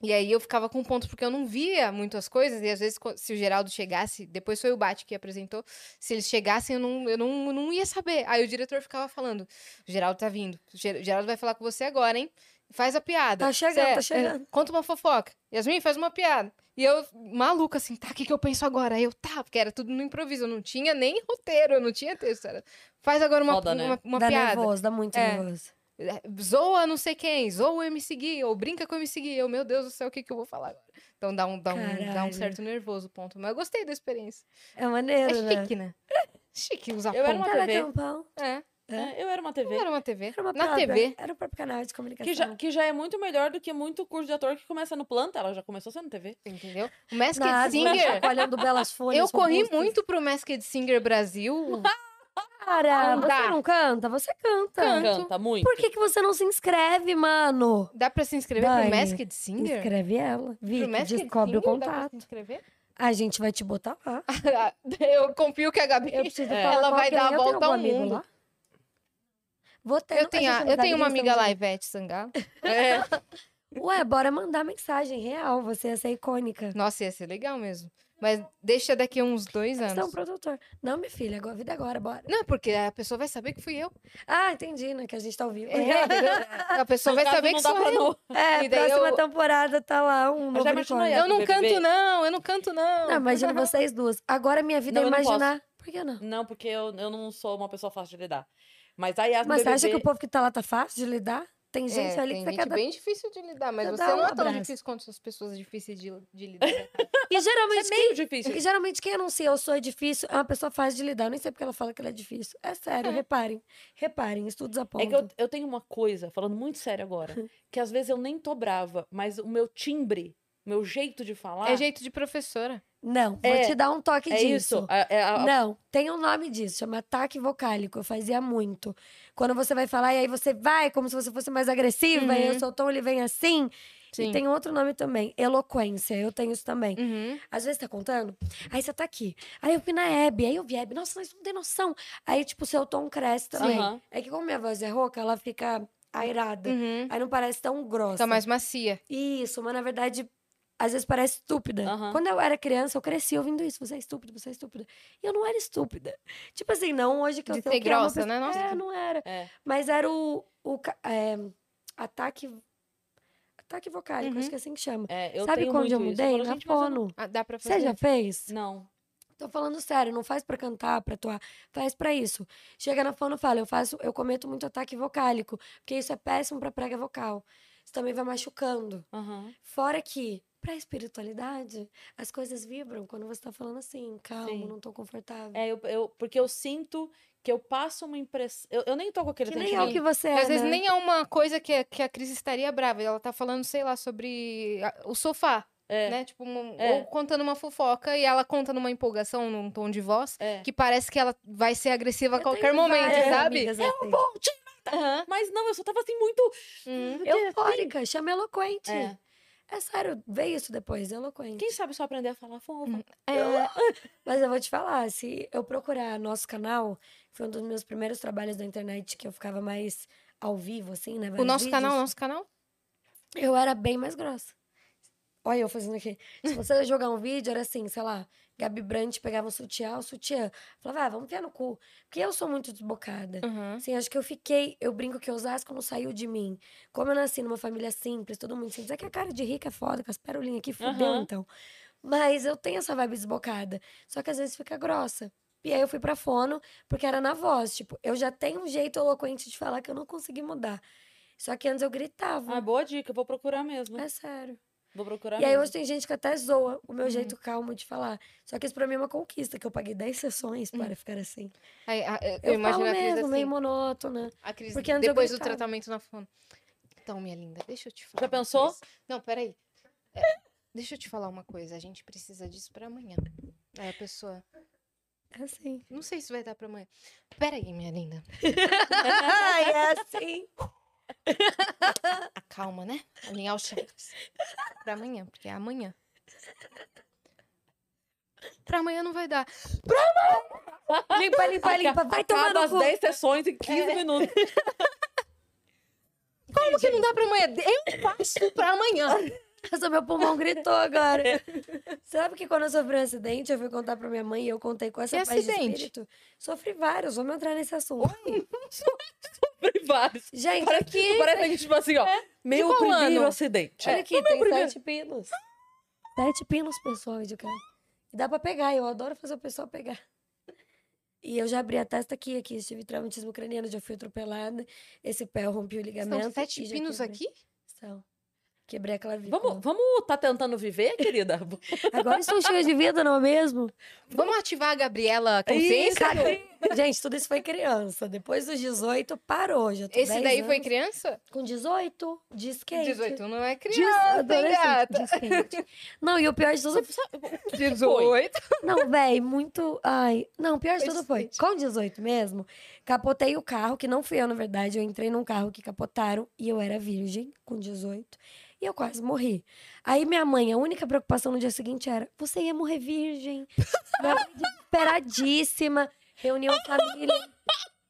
[SPEAKER 2] E aí eu ficava com pontos porque eu não via muitas coisas. E às vezes, se o Geraldo chegasse, depois foi o Bate que apresentou. Se eles chegassem, eu não, eu não, eu não ia saber. Aí o diretor ficava falando: O Geraldo tá vindo. O Ger- Geraldo vai falar com você agora, hein? Faz a piada.
[SPEAKER 3] Tá chegando,
[SPEAKER 2] Cê-
[SPEAKER 3] tá chegando.
[SPEAKER 2] é, Conta uma fofoca. Yasmin, faz uma piada. E eu, maluca, assim, tá, o que, que eu penso agora? Aí eu, tá, porque era tudo no improviso. Eu não tinha nem roteiro, eu não tinha texto. Era, faz agora uma,
[SPEAKER 1] Foda, né?
[SPEAKER 2] uma, uma
[SPEAKER 3] dá
[SPEAKER 2] piada.
[SPEAKER 3] nervoso, dá muito
[SPEAKER 2] É.
[SPEAKER 3] nervoso.
[SPEAKER 2] Zoa não sei quem, zoa o MC Gui, ou brinca com o MC Gui. Eu, meu Deus do céu, o que, que eu vou falar agora? Então dá um, dá, um, dá um certo nervoso, ponto. Mas eu gostei da experiência.
[SPEAKER 3] É maneiro,
[SPEAKER 2] É
[SPEAKER 3] né?
[SPEAKER 2] chique, né? Chique usar
[SPEAKER 1] Eu era
[SPEAKER 2] ponto.
[SPEAKER 1] uma
[SPEAKER 3] Cada
[SPEAKER 1] TV.
[SPEAKER 2] É,
[SPEAKER 1] É, eu era uma TV.
[SPEAKER 2] não era uma TV.
[SPEAKER 3] Era uma
[SPEAKER 2] Na
[SPEAKER 3] própria-
[SPEAKER 2] TV.
[SPEAKER 3] Era o próprio canal de comunicação.
[SPEAKER 1] Que já, que já é muito melhor do que muito curso de ator que começa no planta. Ela já começou sendo TV.
[SPEAKER 2] Entendeu? O Masked
[SPEAKER 3] Nada,
[SPEAKER 2] Singer.
[SPEAKER 3] belas folhas.
[SPEAKER 2] Eu corri muito pro Masked Singer Brasil.
[SPEAKER 3] Cara, você não canta? Você canta.
[SPEAKER 2] Canto.
[SPEAKER 1] Canta muito.
[SPEAKER 3] Por que, que você não se inscreve, mano?
[SPEAKER 2] Dá pra se inscrever
[SPEAKER 3] Dani,
[SPEAKER 2] pro Masked Singer?
[SPEAKER 3] Inscreve ela. Vicky,
[SPEAKER 2] Masked
[SPEAKER 3] descobre o
[SPEAKER 2] Singer dá pra se
[SPEAKER 3] contato.
[SPEAKER 2] inscrever?
[SPEAKER 3] A gente vai te botar lá.
[SPEAKER 2] eu confio que a Gabi.
[SPEAKER 3] Eu preciso
[SPEAKER 1] É.
[SPEAKER 2] Ela vai dar a volta ao mundo.
[SPEAKER 3] lá? Vou ter.
[SPEAKER 2] Eu tenho,
[SPEAKER 3] a
[SPEAKER 2] eu tenho uma amiga lá. Ivete Sangalo.
[SPEAKER 1] É.
[SPEAKER 3] Ué, bora mandar mensagem real. Você ia ser icônica.
[SPEAKER 2] Nossa, ia ser legal mesmo. Mas deixa daqui uns dois
[SPEAKER 3] Você é um
[SPEAKER 2] anos.
[SPEAKER 3] produtor. Não, minha filha, agora, vida agora, bora.
[SPEAKER 2] Não, porque a pessoa vai saber que fui eu.
[SPEAKER 3] Ah, entendi, né? Que a gente tá ao vivo.
[SPEAKER 2] É, a pessoa vai saber que sou eu.
[SPEAKER 1] não.
[SPEAKER 3] É,
[SPEAKER 2] E daí
[SPEAKER 3] próxima
[SPEAKER 2] eu-
[SPEAKER 3] temporada tá lá um
[SPEAKER 1] essa?
[SPEAKER 2] Eu não
[SPEAKER 1] BBB?
[SPEAKER 2] canto, não. Eu não canto, não.
[SPEAKER 3] Não, imagina vocês duas. Agora minha vida
[SPEAKER 1] Não,
[SPEAKER 3] é
[SPEAKER 1] eu não
[SPEAKER 3] imaginar. Por que não?
[SPEAKER 1] Não, porque eu, eu não sou uma pessoa fácil de lidar. Mas a Yas no
[SPEAKER 3] Mas você acha que
[SPEAKER 1] BBB
[SPEAKER 3] o povo que tá lá tá fácil de lidar? Tem gente
[SPEAKER 2] É,
[SPEAKER 3] ali
[SPEAKER 2] tem
[SPEAKER 3] que você quer dar...
[SPEAKER 2] bem difícil de lidar, mas você não é tão
[SPEAKER 3] abraço.
[SPEAKER 2] difícil quanto as pessoas difíceis de, de lidar.
[SPEAKER 3] E geralmente
[SPEAKER 1] é meio difícil.
[SPEAKER 3] Porque geralmente quem anuncia eu sou difícil é uma pessoa fácil de lidar. Eu nem sei porque ela fala que ela é difícil. É sério, reparem. Reparem, estudos
[SPEAKER 1] É
[SPEAKER 3] apontam.
[SPEAKER 1] que eu, eu tenho uma coisa, falando muito sério agora, que às vezes eu nem tô brava, mas o meu timbre, meu jeito de falar.
[SPEAKER 2] É jeito de professora.
[SPEAKER 3] Não, vou
[SPEAKER 1] É,
[SPEAKER 3] te dar um toque
[SPEAKER 1] é
[SPEAKER 3] disso.
[SPEAKER 1] isso. É, é a-
[SPEAKER 3] Não, tem um nome disso, chama ataque vocálico. Eu fazia muito. Quando você vai falar e aí você vai como se você fosse mais agressiva, e aí
[SPEAKER 2] Uhum.
[SPEAKER 3] o seu tom ele vem assim.
[SPEAKER 2] Sim.
[SPEAKER 3] E tem outro nome também, eloquência. Eu tenho isso também.
[SPEAKER 2] Uhum.
[SPEAKER 3] Às vezes tá contando, aí você tá aqui. Aí eu fui na Hebe, aí eu vi a Hebe, nossa, mas não tem noção. Aí, tipo, o seu tom cresce também.
[SPEAKER 1] Aham.
[SPEAKER 3] É que como minha voz é rouca, ela fica airada.
[SPEAKER 2] Uhum.
[SPEAKER 3] Aí não parece tão grossa.
[SPEAKER 2] Tá mais macia.
[SPEAKER 3] Isso, mas na verdade às vezes parece estúpida.
[SPEAKER 1] Aham.
[SPEAKER 3] Quando eu era criança, eu cresci ouvindo isso. Você é estúpida, você é estúpida. E eu não era estúpida. Tipo assim, não hoje que eu
[SPEAKER 2] De
[SPEAKER 3] sei
[SPEAKER 2] ser
[SPEAKER 3] que é
[SPEAKER 2] grossa,
[SPEAKER 3] pessoa-
[SPEAKER 2] né? Nossa,
[SPEAKER 3] É, não era.
[SPEAKER 1] É.
[SPEAKER 3] Mas era o, o é, ataque... Ataque vocálico,
[SPEAKER 2] Uhum.
[SPEAKER 3] acho que é assim que chama.
[SPEAKER 1] É,
[SPEAKER 3] Sabe quando eu mudei? Na fono.
[SPEAKER 2] Ah, dá pra fazer?
[SPEAKER 3] Você já fez?
[SPEAKER 1] Não.
[SPEAKER 3] Tô falando sério, não faz pra cantar, pra atuar, faz pra isso. Chega na fono e fala, eu faço, eu cometo muito ataque vocálico, porque isso é péssimo pra prega vocal. Isso também vai machucando.
[SPEAKER 1] Aham.
[SPEAKER 3] Fora que, pra espiritualidade, as coisas vibram quando você tá falando assim, calmo,
[SPEAKER 1] Sim.
[SPEAKER 3] não tô confortável.
[SPEAKER 1] É, eu, eu- porque eu sinto que eu passo uma impressão. Eu, eu nem tô com aquele
[SPEAKER 3] que nem é o que você é,
[SPEAKER 2] Às vezes
[SPEAKER 3] né?
[SPEAKER 2] nem é uma coisa que, a- que a Cris estaria brava. Ela tá falando, sei lá, sobre a- o sofá,
[SPEAKER 1] É.
[SPEAKER 2] né? Tipo, um-
[SPEAKER 1] É.
[SPEAKER 2] ou contando uma fofoca e ela conta numa empolgação, num tom de voz,
[SPEAKER 1] É.
[SPEAKER 2] que parece que ela vai ser agressiva a
[SPEAKER 3] Eu
[SPEAKER 2] qualquer
[SPEAKER 3] tenho
[SPEAKER 2] momento,
[SPEAKER 3] várias
[SPEAKER 2] sabe?
[SPEAKER 3] amigas assim.
[SPEAKER 2] Aham.
[SPEAKER 1] Mas não, eu só tava assim muito.
[SPEAKER 2] Hum.
[SPEAKER 3] Eufórica, chama eloquente.
[SPEAKER 1] É.
[SPEAKER 3] É. sério, vê isso depois, eloquente.
[SPEAKER 1] Quem sabe só aprender a falar fofa.
[SPEAKER 2] Hum.
[SPEAKER 3] Mas eu vou te falar, se eu procurar nosso canal, foi um dos meus primeiros trabalhos da internet que eu ficava mais ao vivo, assim, né?
[SPEAKER 2] O nosso canal, o
[SPEAKER 3] vídeos.
[SPEAKER 2] nosso canal?
[SPEAKER 3] Eu era bem mais grossa. Olha eu fazendo aqui. Se você jogar um vídeo, era assim, sei lá, Gabi Brandt pegava um sutiã, o sutiã. Falava, ah, vamos enfiar no cu. Porque eu sou muito desbocada.
[SPEAKER 2] Uhum.
[SPEAKER 3] Assim, acho que eu fiquei, eu brinco que Osasco não saiu de mim. Como eu nasci numa família simples, todo mundo simples. É que a cara de rica é foda, com as perolinhas aqui, fudeu
[SPEAKER 1] Aham.
[SPEAKER 3] então. Mas eu tenho essa vibe desbocada. Só que às vezes fica grossa. E aí eu fui pra fono, porque era na voz. Tipo, eu já tenho um jeito eloquente de falar que eu não consegui mudar. Só que antes eu gritava.
[SPEAKER 1] Ah, boa dica, eu vou procurar mesmo.
[SPEAKER 3] é sério.
[SPEAKER 1] Vou procurar
[SPEAKER 3] E aí hoje tem gente que até zoa o meu
[SPEAKER 2] Uhum.
[SPEAKER 3] jeito calmo de falar. Só que isso pra mim é uma conquista, que eu paguei 10 sessões para ficar assim.
[SPEAKER 2] Aí, a- eu,
[SPEAKER 3] Eu,
[SPEAKER 2] imagino
[SPEAKER 3] falo mesmo,
[SPEAKER 2] assim.
[SPEAKER 3] meio monótona.
[SPEAKER 2] A Cris,
[SPEAKER 3] porque antes eu
[SPEAKER 2] depois do tratamento na fono. Então, minha linda, deixa eu te falar.
[SPEAKER 1] Já pensou?
[SPEAKER 2] coisa. Não, peraí. É, deixa eu te falar uma coisa. A gente precisa disso pra amanhã. Aí a pessoa,
[SPEAKER 3] É assim.
[SPEAKER 2] não sei se vai dar pra amanhã. Peraí, minha linda.
[SPEAKER 3] Ai, é assim.
[SPEAKER 2] Acalma, né? Alinhar os chakras. Pra amanhã, porque é amanhã. Pra amanhã não vai dar.
[SPEAKER 3] Limpa, limpa, limpa. Vai tomar
[SPEAKER 1] Acaba
[SPEAKER 3] no
[SPEAKER 1] as
[SPEAKER 3] cu.
[SPEAKER 1] 10 sessões em 15 minutos.
[SPEAKER 2] Como que não dá pra amanhã? Eu faço pra amanhã.
[SPEAKER 3] Nossa, meu pulmão gritou agora. Sabe que quando eu sofri um acidente, eu fui contar pra minha mãe e eu contei com essa
[SPEAKER 2] Que
[SPEAKER 3] paz de
[SPEAKER 2] acidente?
[SPEAKER 3] espírito. Sofri vários, vamos entrar nesse assunto.
[SPEAKER 1] Vários.
[SPEAKER 3] Gente,
[SPEAKER 1] Parece,
[SPEAKER 3] aqui,
[SPEAKER 1] parece que, tipo assim, ó. Meu
[SPEAKER 2] qual
[SPEAKER 1] primeiro
[SPEAKER 2] ano?
[SPEAKER 1] acidente.
[SPEAKER 3] olha aqui, tem sete pinos. Sete pinos, pessoal, de cara. E dá pra pegar, eu adoro fazer o pessoal pegar. E eu já abri a testa aqui, aqui, tive traumatismo craniano, já fui atropelada. Esse pé eu rompi o ligamento.
[SPEAKER 2] São sete pinos aqui?
[SPEAKER 3] São. Quebrei a clavícula.
[SPEAKER 1] Vamos, vamos tá tentando viver, querida?
[SPEAKER 3] Agora estou cheia de vida, não é mesmo?
[SPEAKER 2] Vamos ativar a Gabriela Consciência?
[SPEAKER 3] Gente, tudo isso foi criança. Depois dos 18, parou. Já
[SPEAKER 2] Esse
[SPEAKER 3] 10
[SPEAKER 2] daí foi
[SPEAKER 3] anos.
[SPEAKER 2] criança?
[SPEAKER 3] Com 18, de skate.
[SPEAKER 2] 18 não é criança,
[SPEAKER 3] adolescente,
[SPEAKER 2] gata?
[SPEAKER 3] de skate. Não, e o pior de tudo...
[SPEAKER 2] 18.
[SPEAKER 3] Não, véi, muito... Ai, não, o pior de
[SPEAKER 2] Foi
[SPEAKER 3] tudo foi... Com 18 mesmo, capotei o carro, que não fui eu, na verdade. Eu entrei num carro que capotaram e eu era virgem, com 18. E eu quase morri. Aí minha mãe, a única preocupação no dia seguinte era: você ia morrer virgem. Desesperadíssima. Reuniu a família.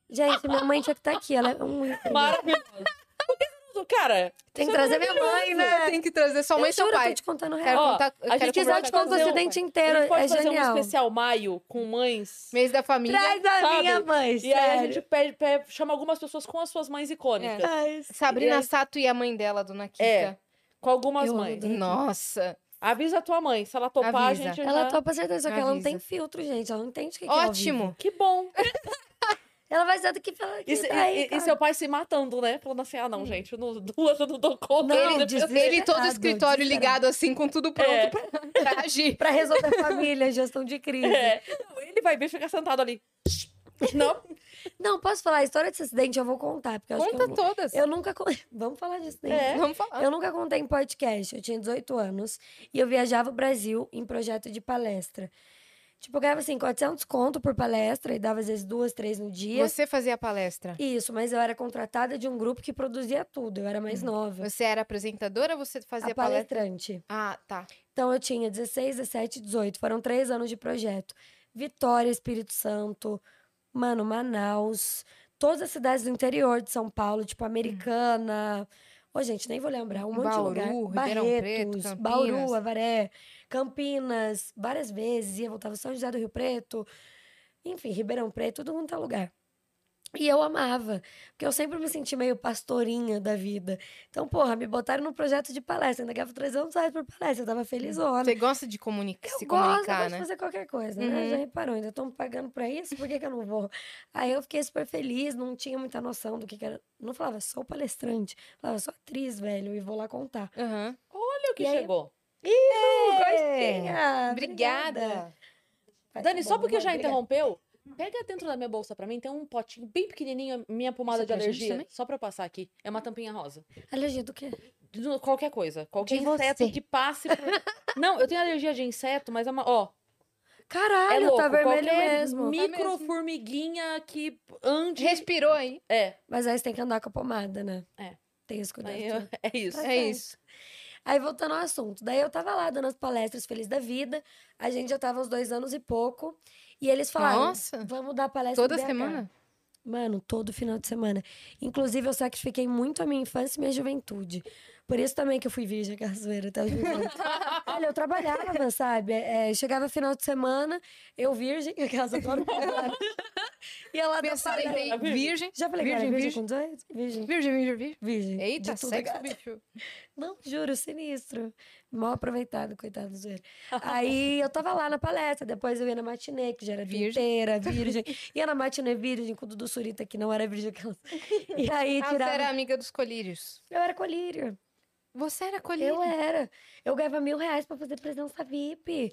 [SPEAKER 3] Gente, minha mãe tinha que estar aqui. Ela é um.
[SPEAKER 1] Por que você não- Cara,
[SPEAKER 3] Tem que
[SPEAKER 1] é
[SPEAKER 3] trazer minha mãe, né?
[SPEAKER 2] Tem que trazer sua mãe
[SPEAKER 3] eu
[SPEAKER 2] e seu
[SPEAKER 3] eu
[SPEAKER 2] pai.
[SPEAKER 3] tô te contando
[SPEAKER 2] Quero
[SPEAKER 3] real.
[SPEAKER 1] Ó,
[SPEAKER 2] contar,
[SPEAKER 1] a
[SPEAKER 2] eu
[SPEAKER 1] gente
[SPEAKER 3] quiser, eu te conto o
[SPEAKER 1] um-
[SPEAKER 3] acidente
[SPEAKER 1] a
[SPEAKER 3] inteiro.
[SPEAKER 1] gente pode
[SPEAKER 3] É
[SPEAKER 1] fazer
[SPEAKER 3] genial.
[SPEAKER 1] um especial maio com mães.
[SPEAKER 2] Mês da família.
[SPEAKER 3] Traz a
[SPEAKER 1] sabe?
[SPEAKER 3] minha mãe,
[SPEAKER 1] E aí a gente pede, pede- chama algumas pessoas com as suas mães icônicas.
[SPEAKER 3] Ai,
[SPEAKER 2] Sabrina
[SPEAKER 1] E aí-
[SPEAKER 2] Sato e a mãe dela, Dona Kika.
[SPEAKER 1] É. Com algumas
[SPEAKER 3] Eu
[SPEAKER 1] mães.
[SPEAKER 2] Nossa.
[SPEAKER 1] Avisa a tua mãe. Se ela topar,
[SPEAKER 2] Avisa.
[SPEAKER 1] a gente
[SPEAKER 3] Ela
[SPEAKER 1] já...
[SPEAKER 3] topa certeza, só que ela não
[SPEAKER 2] Avisa.
[SPEAKER 3] tem filtro, gente. Ela não entende o que que é ao vivo.
[SPEAKER 2] Ótimo.
[SPEAKER 1] Que bom.
[SPEAKER 3] Ela vai ser do que fala
[SPEAKER 1] E, se-
[SPEAKER 3] tá
[SPEAKER 1] e- e- e
[SPEAKER 3] cara.
[SPEAKER 1] seu pai se matando, né? Falando assim, ah, não, gente, no duas eu não dou conta.
[SPEAKER 3] Não,
[SPEAKER 1] Ele-
[SPEAKER 3] des-
[SPEAKER 2] Ele todo o
[SPEAKER 3] Desesperado,
[SPEAKER 2] escritório
[SPEAKER 3] desesperado.
[SPEAKER 2] ligado assim, com tudo pronto
[SPEAKER 1] É.
[SPEAKER 2] pra, pra agir.
[SPEAKER 3] Pra resolver família, gestão de crise.
[SPEAKER 1] É. Não, ele vai ver e ficar sentado ali. Não?
[SPEAKER 3] Não, posso falar? A história desse acidente eu vou contar. Porque
[SPEAKER 2] Conta
[SPEAKER 3] eu,
[SPEAKER 2] todas.
[SPEAKER 3] eu nunca. Vamos falar disso daí.
[SPEAKER 1] É.
[SPEAKER 2] Vamos falar.
[SPEAKER 3] Eu nunca contei em podcast. Eu tinha 18 anos e eu viajava o Brasil em projeto de palestra. Tipo, eu ganhava assim, 400 conto por palestra e dava às vezes duas, três no dia.
[SPEAKER 2] Você fazia palestra.
[SPEAKER 3] Isso, mas eu era contratada de um grupo que produzia tudo. Eu era mais nova.
[SPEAKER 2] Você era apresentadora ou você fazia
[SPEAKER 3] A
[SPEAKER 2] palestra?
[SPEAKER 3] palestrante.
[SPEAKER 2] Ah, tá.
[SPEAKER 3] Então eu tinha 16, 17, 18. Foram três anos de projeto. Vitória, Espírito Santo, mano, Manaus, todas as cidades do interior de São Paulo, tipo Americana, Ô, gente, nem vou lembrar. Um monte
[SPEAKER 2] Bauru,
[SPEAKER 3] de lugar.
[SPEAKER 2] Preto,
[SPEAKER 3] Barretos,
[SPEAKER 2] Campinas.
[SPEAKER 3] Bauru, Avaré, Campinas, várias vezes. Ia, voltava São José do Rio Preto. Enfim, Ribeirão Preto, todo mundo tá lugar. E eu amava, porque eu sempre me senti meio pastorinha da vida. Então, porra, me botaram num projeto de palestra, ainda ganhava 300 reais por palestra, eu tava felizona.
[SPEAKER 2] Você gosta de comunica
[SPEAKER 3] Eu
[SPEAKER 2] se
[SPEAKER 3] gosto, eu
[SPEAKER 2] comunicar,
[SPEAKER 3] gosto
[SPEAKER 2] né?
[SPEAKER 3] de fazer qualquer coisa, né?
[SPEAKER 2] Uhum.
[SPEAKER 3] Já reparou, ainda estão pagando pra isso, por que, que eu não vou? Aí eu fiquei super feliz, não tinha muita noção do que, que era. Não falava, sou palestrante, falava, sou atriz, velho, e vou lá contar.
[SPEAKER 2] Aham.
[SPEAKER 1] Olha o que
[SPEAKER 3] E aí-
[SPEAKER 1] chegou.
[SPEAKER 3] Uh,
[SPEAKER 2] É.
[SPEAKER 3] gostinha!
[SPEAKER 2] Obrigada.
[SPEAKER 3] Vai
[SPEAKER 1] Dani, só
[SPEAKER 3] bom,
[SPEAKER 1] porque
[SPEAKER 3] vai,
[SPEAKER 1] já
[SPEAKER 3] obrigada.
[SPEAKER 1] interrompeu, pega dentro da minha bolsa pra mim, tem um potinho bem pequenininho, minha pomada
[SPEAKER 2] Isso
[SPEAKER 1] de
[SPEAKER 2] é pra gente
[SPEAKER 1] alergia,
[SPEAKER 2] também?
[SPEAKER 1] só pra eu passar aqui. É uma tampinha rosa.
[SPEAKER 3] Alergia do quê?
[SPEAKER 1] De qualquer coisa, qualquer
[SPEAKER 2] De
[SPEAKER 1] inseto
[SPEAKER 2] você.
[SPEAKER 1] que passe por... Não, eu tenho alergia de inseto, mas é uma, ó, é
[SPEAKER 3] Caralho,
[SPEAKER 1] louco,
[SPEAKER 3] tá vermelho
[SPEAKER 1] qualquer
[SPEAKER 3] mesmo.
[SPEAKER 1] micro formiguinha que ande...
[SPEAKER 2] Respirou aí.
[SPEAKER 1] É,
[SPEAKER 3] Mas aí você tem que andar com a pomada, né?
[SPEAKER 1] É.
[SPEAKER 3] Tem esse cuidado.
[SPEAKER 1] aí eu- é isso.
[SPEAKER 3] Tá
[SPEAKER 2] É isso.
[SPEAKER 3] Aí voltando ao assunto. Daí eu tava lá dando as palestras Feliz da Vida. A gente já tava uns dois anos e pouco. E eles falaram:
[SPEAKER 2] Nossa.
[SPEAKER 3] vamos dar palestra
[SPEAKER 2] Toda
[SPEAKER 3] em BH."
[SPEAKER 2] semana?
[SPEAKER 3] Mano, todo final de semana. Inclusive, eu sacrifiquei muito a minha infância e minha juventude. Por isso também que eu fui virgem, aquela zoeira. Tá? Olha, eu trabalhava, sabe? É, chegava final de semana, eu virgem, aquelas adoro E ela
[SPEAKER 2] Pensar em virgem.
[SPEAKER 3] Já falei que eu era
[SPEAKER 2] Virgem,
[SPEAKER 3] virgem
[SPEAKER 2] virgem.
[SPEAKER 3] com 18? Virgem.
[SPEAKER 2] Virgem, virgem, virgem.
[SPEAKER 3] Virgem.
[SPEAKER 2] Eita,
[SPEAKER 3] de tudo,
[SPEAKER 2] sexo, bicho.
[SPEAKER 3] Não, juro, sinistro. Mal aproveitado, coitado do zoeiro. Aí eu tava lá na palestra, depois eu ia na matinê, que já era
[SPEAKER 2] Virgem.
[SPEAKER 3] inteira, virgem. Ia na matinê virgem com o Dudu Surita, que não era virgem. aquelas- E aí
[SPEAKER 2] Ah, você era amiga dos colírios.
[SPEAKER 3] Eu era colírio.
[SPEAKER 2] Você era colírio?
[SPEAKER 3] Eu era. Eu ganhava mil reais pra fazer presença VIP.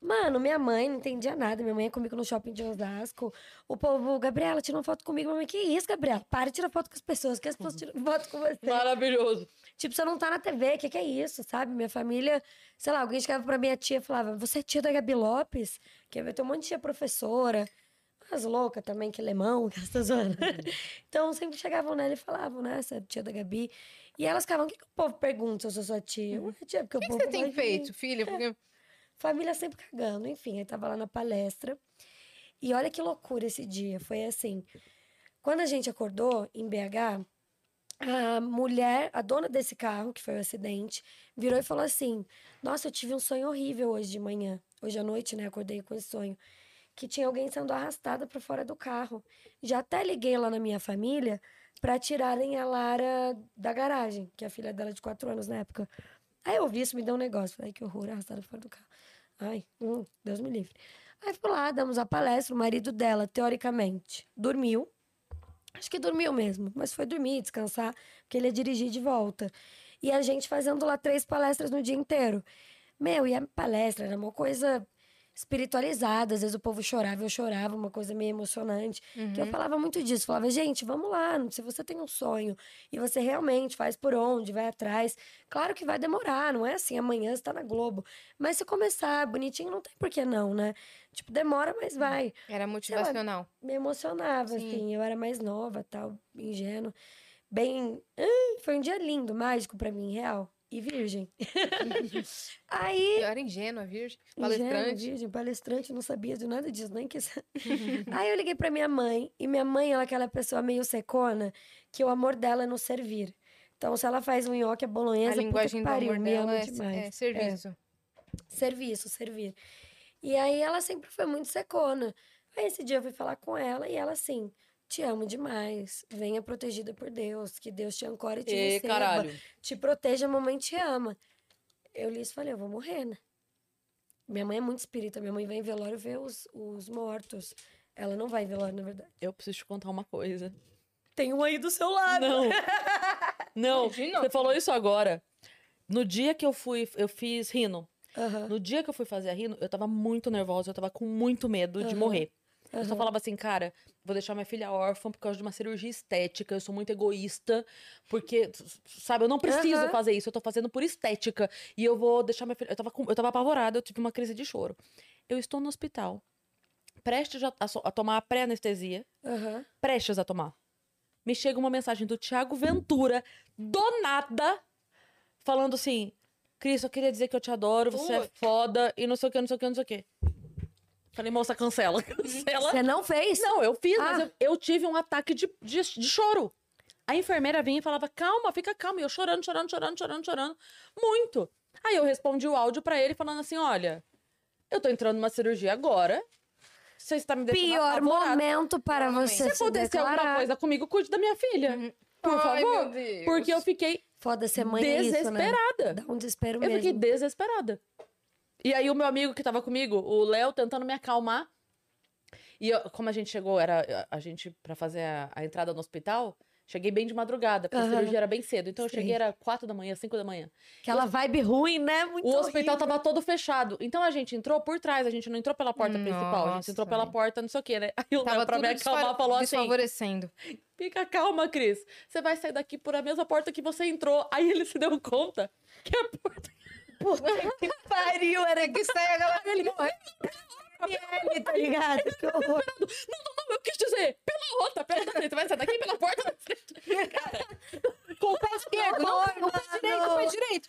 [SPEAKER 3] Mano, minha mãe não entendia nada. Minha mãe ia comigo no shopping de Osasco. O povo, Gabriela, tira uma foto comigo. Minha mãe, que isso, Gabriela? Para de tirar foto com as pessoas, que as pessoas tiram foto com você.
[SPEAKER 1] Maravilhoso.
[SPEAKER 3] Tipo, você não tá na TV, o que, que é isso, sabe? Minha família, sei lá, alguém chegava pra minha tia e falava: Você é tia da Gabi Lopes? Que eu tenho um monte de tia professora. As loucas também, que é lemão, que essa zona. então, sempre chegavam nela e falavam, né? Essa é a tia da Gabi. E elas ficavam: O que, que o povo pergunta se eu sou sua tia? Ué, tia, porque o
[SPEAKER 2] que, que você tem
[SPEAKER 3] gosta de mim."
[SPEAKER 2] feito, filha? Porque...
[SPEAKER 3] Família sempre cagando. Enfim, aí tava lá na palestra. E olha que loucura esse dia. Foi assim. Quando a gente acordou em BH, a mulher, a dona desse carro, que foi o acidente, virou e falou assim: Nossa, eu tive um sonho horrível hoje de manhã. Hoje à noite, né? Acordei com esse sonho. Que tinha alguém sendo arrastada para fora do carro. Já até liguei lá na minha família para tirarem a Lara da garagem, que é a filha dela de quatro anos na época. Aí eu vi isso, me deu um negócio. Falei, que horror, arrastada fora do carro. Ai, hum, Deus me livre. Aí fui lá, damos a palestra. O marido dela, teoricamente, dormiu. Acho que dormiu mesmo, mas foi dormir, descansar, porque ele ia dirigir de volta. E a gente fazendo lá três palestras no dia inteiro. Meu, e a palestra era uma coisa espiritualizada. Às vezes o povo chorava, eu chorava, uma coisa meio emocionante. Que eu falava muito disso. Falava, gente, vamos lá. Se você tem um sonho e você realmente faz por onde, vai atrás. Claro que vai demorar, não é assim, amanhã você tá na Globo. Mas se começar bonitinho, não tem por que não, né? Tipo, demora, mas vai
[SPEAKER 2] Era motivacional.
[SPEAKER 3] me emocionava,
[SPEAKER 2] Sim.
[SPEAKER 3] assim. Eu era mais nova, tal, ingênua. Bem. Foi um dia lindo, mágico pra mim, real. E virgem. Aí.
[SPEAKER 2] Eu era ingênua, virgem,
[SPEAKER 3] ingênua,
[SPEAKER 2] palestrante.
[SPEAKER 3] virgem, palestrante, não sabia de nada disso, nem quis. Aí eu liguei pra minha mãe, e minha mãe, ela é aquela pessoa meio secona, que o amor dela é no servir. Então, se ela faz um nhoque à
[SPEAKER 2] A
[SPEAKER 3] bolonhesa, puta
[SPEAKER 2] linguagem
[SPEAKER 3] que
[SPEAKER 2] do
[SPEAKER 3] pariu,
[SPEAKER 2] amor
[SPEAKER 3] me ama
[SPEAKER 2] dela é,
[SPEAKER 3] demais.
[SPEAKER 2] é serviço.
[SPEAKER 3] Serviço, servir. E aí ela sempre foi muito secona. Aí esse dia eu fui falar com ela e ela assim, te amo demais. Venha protegida por Deus, que Deus te ancore e te
[SPEAKER 1] E
[SPEAKER 3] receba.
[SPEAKER 1] caralho.
[SPEAKER 3] Te proteja, a mamãe te ama. Eu li isso e falei, eu vou morrer, né? Minha mãe é muito espírita, minha mãe vai em velório ver os, os mortos. Ela não vai em velório, na verdade.
[SPEAKER 1] Eu preciso te contar uma coisa.
[SPEAKER 3] Tem um aí do seu lado.
[SPEAKER 1] Não. Não,
[SPEAKER 2] Imagina.
[SPEAKER 1] você falou isso agora. No dia que eu fui, eu fiz rino.
[SPEAKER 3] Aham,
[SPEAKER 1] No dia que eu fui fazer a rino, eu tava muito nervosa, eu tava com muito medo de
[SPEAKER 3] Aham.
[SPEAKER 1] morrer. Eu só falava assim, cara, vou deixar minha filha órfã por causa de uma cirurgia estética. Eu sou muito egoísta, porque, sabe, eu não preciso
[SPEAKER 3] Aham.
[SPEAKER 1] fazer isso, eu tô fazendo por estética. E eu vou deixar minha filha. Eu tava, eu tava apavorada, eu tive uma crise de choro. Eu estou no hospital, prestes a, a a tomar a pré-anestesia,
[SPEAKER 3] aham.
[SPEAKER 1] prestes a tomar. Me chega uma mensagem do Tiago Ventura, do nada, falando assim: Cris, eu queria dizer que eu te adoro, você é
[SPEAKER 2] Putz.
[SPEAKER 1] foda, e não sei o que, não sei o que, não sei o que. Falei, moça, cancela, cancela.
[SPEAKER 3] Você não fez?
[SPEAKER 1] Não, eu fiz, mas
[SPEAKER 3] Ah.
[SPEAKER 1] eu, eu tive um ataque de, de, de choro. A enfermeira vinha e falava, calma, fica calma. E eu chorando, chorando, chorando, chorando, chorando. Muito. Aí eu respondi o áudio pra ele falando assim: olha, eu tô entrando numa cirurgia agora. Você está me deixando
[SPEAKER 3] Pior
[SPEAKER 1] apavorada.
[SPEAKER 3] momento para você
[SPEAKER 1] Se
[SPEAKER 3] se
[SPEAKER 1] acontecer alguma coisa comigo, cuide da minha filha. Por
[SPEAKER 2] Ai,
[SPEAKER 1] favor.
[SPEAKER 2] meu Deus.
[SPEAKER 1] Porque eu fiquei
[SPEAKER 3] Foda ser mãe é isso, né?
[SPEAKER 1] desesperada.
[SPEAKER 3] Dá um desespero
[SPEAKER 1] Eu
[SPEAKER 3] mesmo.
[SPEAKER 1] fiquei desesperada. E aí o meu amigo que tava comigo, o Léo, tentando me acalmar. E eu- como a gente chegou, era a a gente pra fazer a, a entrada no hospital, cheguei bem de madrugada, porque a
[SPEAKER 3] Aham.
[SPEAKER 1] cirurgia era bem cedo. Então eu
[SPEAKER 3] Sei.
[SPEAKER 1] cheguei era quatro da manhã, cinco da manhã.
[SPEAKER 3] Aquela vibe ruim, né? Muito
[SPEAKER 1] o hospital
[SPEAKER 3] horrível.
[SPEAKER 1] tava todo fechado. Então a gente entrou por trás, a gente não entrou pela porta principal, a gente
[SPEAKER 2] Nossa,
[SPEAKER 1] entrou pela porta, não sei o quê, né? Aí o
[SPEAKER 2] Tava
[SPEAKER 1] Léo, pra me acalmar, falou assim:
[SPEAKER 2] desfavorecendo.
[SPEAKER 1] Fica calma, Cris. Você vai sair daqui por a mesma porta que você entrou. Aí ele se deu conta que a porta.
[SPEAKER 3] Puta que pariu, era que sai a galera
[SPEAKER 1] Ele,
[SPEAKER 3] ele, tá ligado? Que horror.
[SPEAKER 1] Não, não, não, eu quis dizer, pela outra, pela da frente. Vai sair daqui pela porta da frente. Cara, com o pé esquerdo. não,
[SPEAKER 2] Não, não faz direito, não faz direito.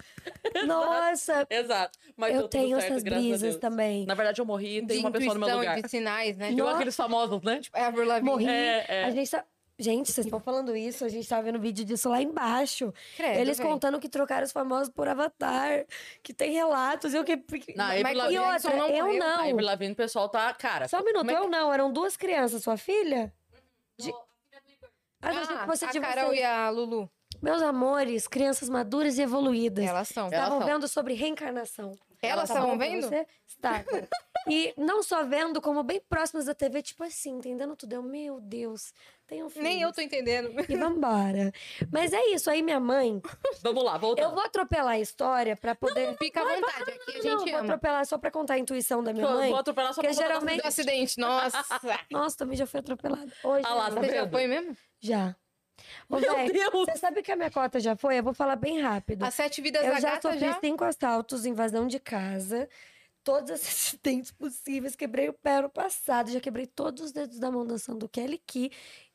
[SPEAKER 3] Nossa,
[SPEAKER 1] Exato. Mas
[SPEAKER 3] eu tenho
[SPEAKER 1] certo,
[SPEAKER 3] essas brisas também.
[SPEAKER 1] Na verdade, eu morri e tem uma pessoa no meu lugar.
[SPEAKER 2] de sinais, né?
[SPEAKER 1] Igual aqueles famosos, né?
[SPEAKER 2] Lavigne.
[SPEAKER 3] Morri.
[SPEAKER 1] É, é.
[SPEAKER 3] A gente tá... Gente, vocês estão falando isso, a gente tá vendo vídeo disso lá embaixo.
[SPEAKER 2] Credo,
[SPEAKER 3] Eles
[SPEAKER 2] véi.
[SPEAKER 3] contando que trocaram os famosos por avatar, que tem relatos, eu que...
[SPEAKER 1] Não,
[SPEAKER 2] Mas-
[SPEAKER 1] Avril
[SPEAKER 3] E
[SPEAKER 1] Lavigne-
[SPEAKER 3] outra,
[SPEAKER 2] não
[SPEAKER 3] eu
[SPEAKER 2] morreu.
[SPEAKER 1] A Avril
[SPEAKER 3] não.
[SPEAKER 1] Lavigne, o pessoal tá... Cara,
[SPEAKER 3] Só um minuto,
[SPEAKER 1] como é que-
[SPEAKER 3] eu não. Eram duas crianças, sua filha? De... Ah, que fosse
[SPEAKER 2] a Carol
[SPEAKER 3] vocês.
[SPEAKER 2] e a Lulu.
[SPEAKER 3] Meus amores, crianças maduras e evoluídas.
[SPEAKER 2] Elas são.
[SPEAKER 1] Elas
[SPEAKER 3] Estavam
[SPEAKER 1] são.
[SPEAKER 3] vendo sobre reencarnação.
[SPEAKER 2] Elas
[SPEAKER 3] Tá
[SPEAKER 2] estavam
[SPEAKER 3] pra
[SPEAKER 2] vendo?
[SPEAKER 3] Você? Estavam. E não só vendo, como bem próximas da TV, tipo assim, entendendo tudo. Eu, meu Deus, tenho filhos.
[SPEAKER 2] Nem eu tô entendendo.
[SPEAKER 3] E vambora. Mas é isso, aí minha mãe...
[SPEAKER 1] Vamos lá, voltando.
[SPEAKER 3] Eu vou atropelar a história pra poder...
[SPEAKER 2] Fica à vontade, aqui a
[SPEAKER 3] Não,
[SPEAKER 2] gente
[SPEAKER 3] vou
[SPEAKER 2] ama.
[SPEAKER 3] atropelar só pra contar a intuição da minha
[SPEAKER 1] Eu
[SPEAKER 3] mãe.
[SPEAKER 1] Vou atropelar só pra contar
[SPEAKER 3] geralmente-
[SPEAKER 2] Do acidente, nossa.
[SPEAKER 3] Nossa, também já fui atropelada. Hoje,
[SPEAKER 1] Ah lá, tá
[SPEAKER 2] Você já foi mesmo?
[SPEAKER 3] já. Ô,
[SPEAKER 1] Meu
[SPEAKER 3] véi,
[SPEAKER 1] Deus!
[SPEAKER 3] Você sabe que a minha cota já foi? Eu vou falar bem rápido.
[SPEAKER 2] As sete vidas
[SPEAKER 3] Eu
[SPEAKER 2] da
[SPEAKER 3] já
[SPEAKER 2] gata
[SPEAKER 3] sofri
[SPEAKER 2] já...
[SPEAKER 3] cinco assaltos, invasão de casa, todos os acidentes possíveis. Quebrei o pé ano passado, já quebrei todos os dedos da mão dançando o Kelly Key.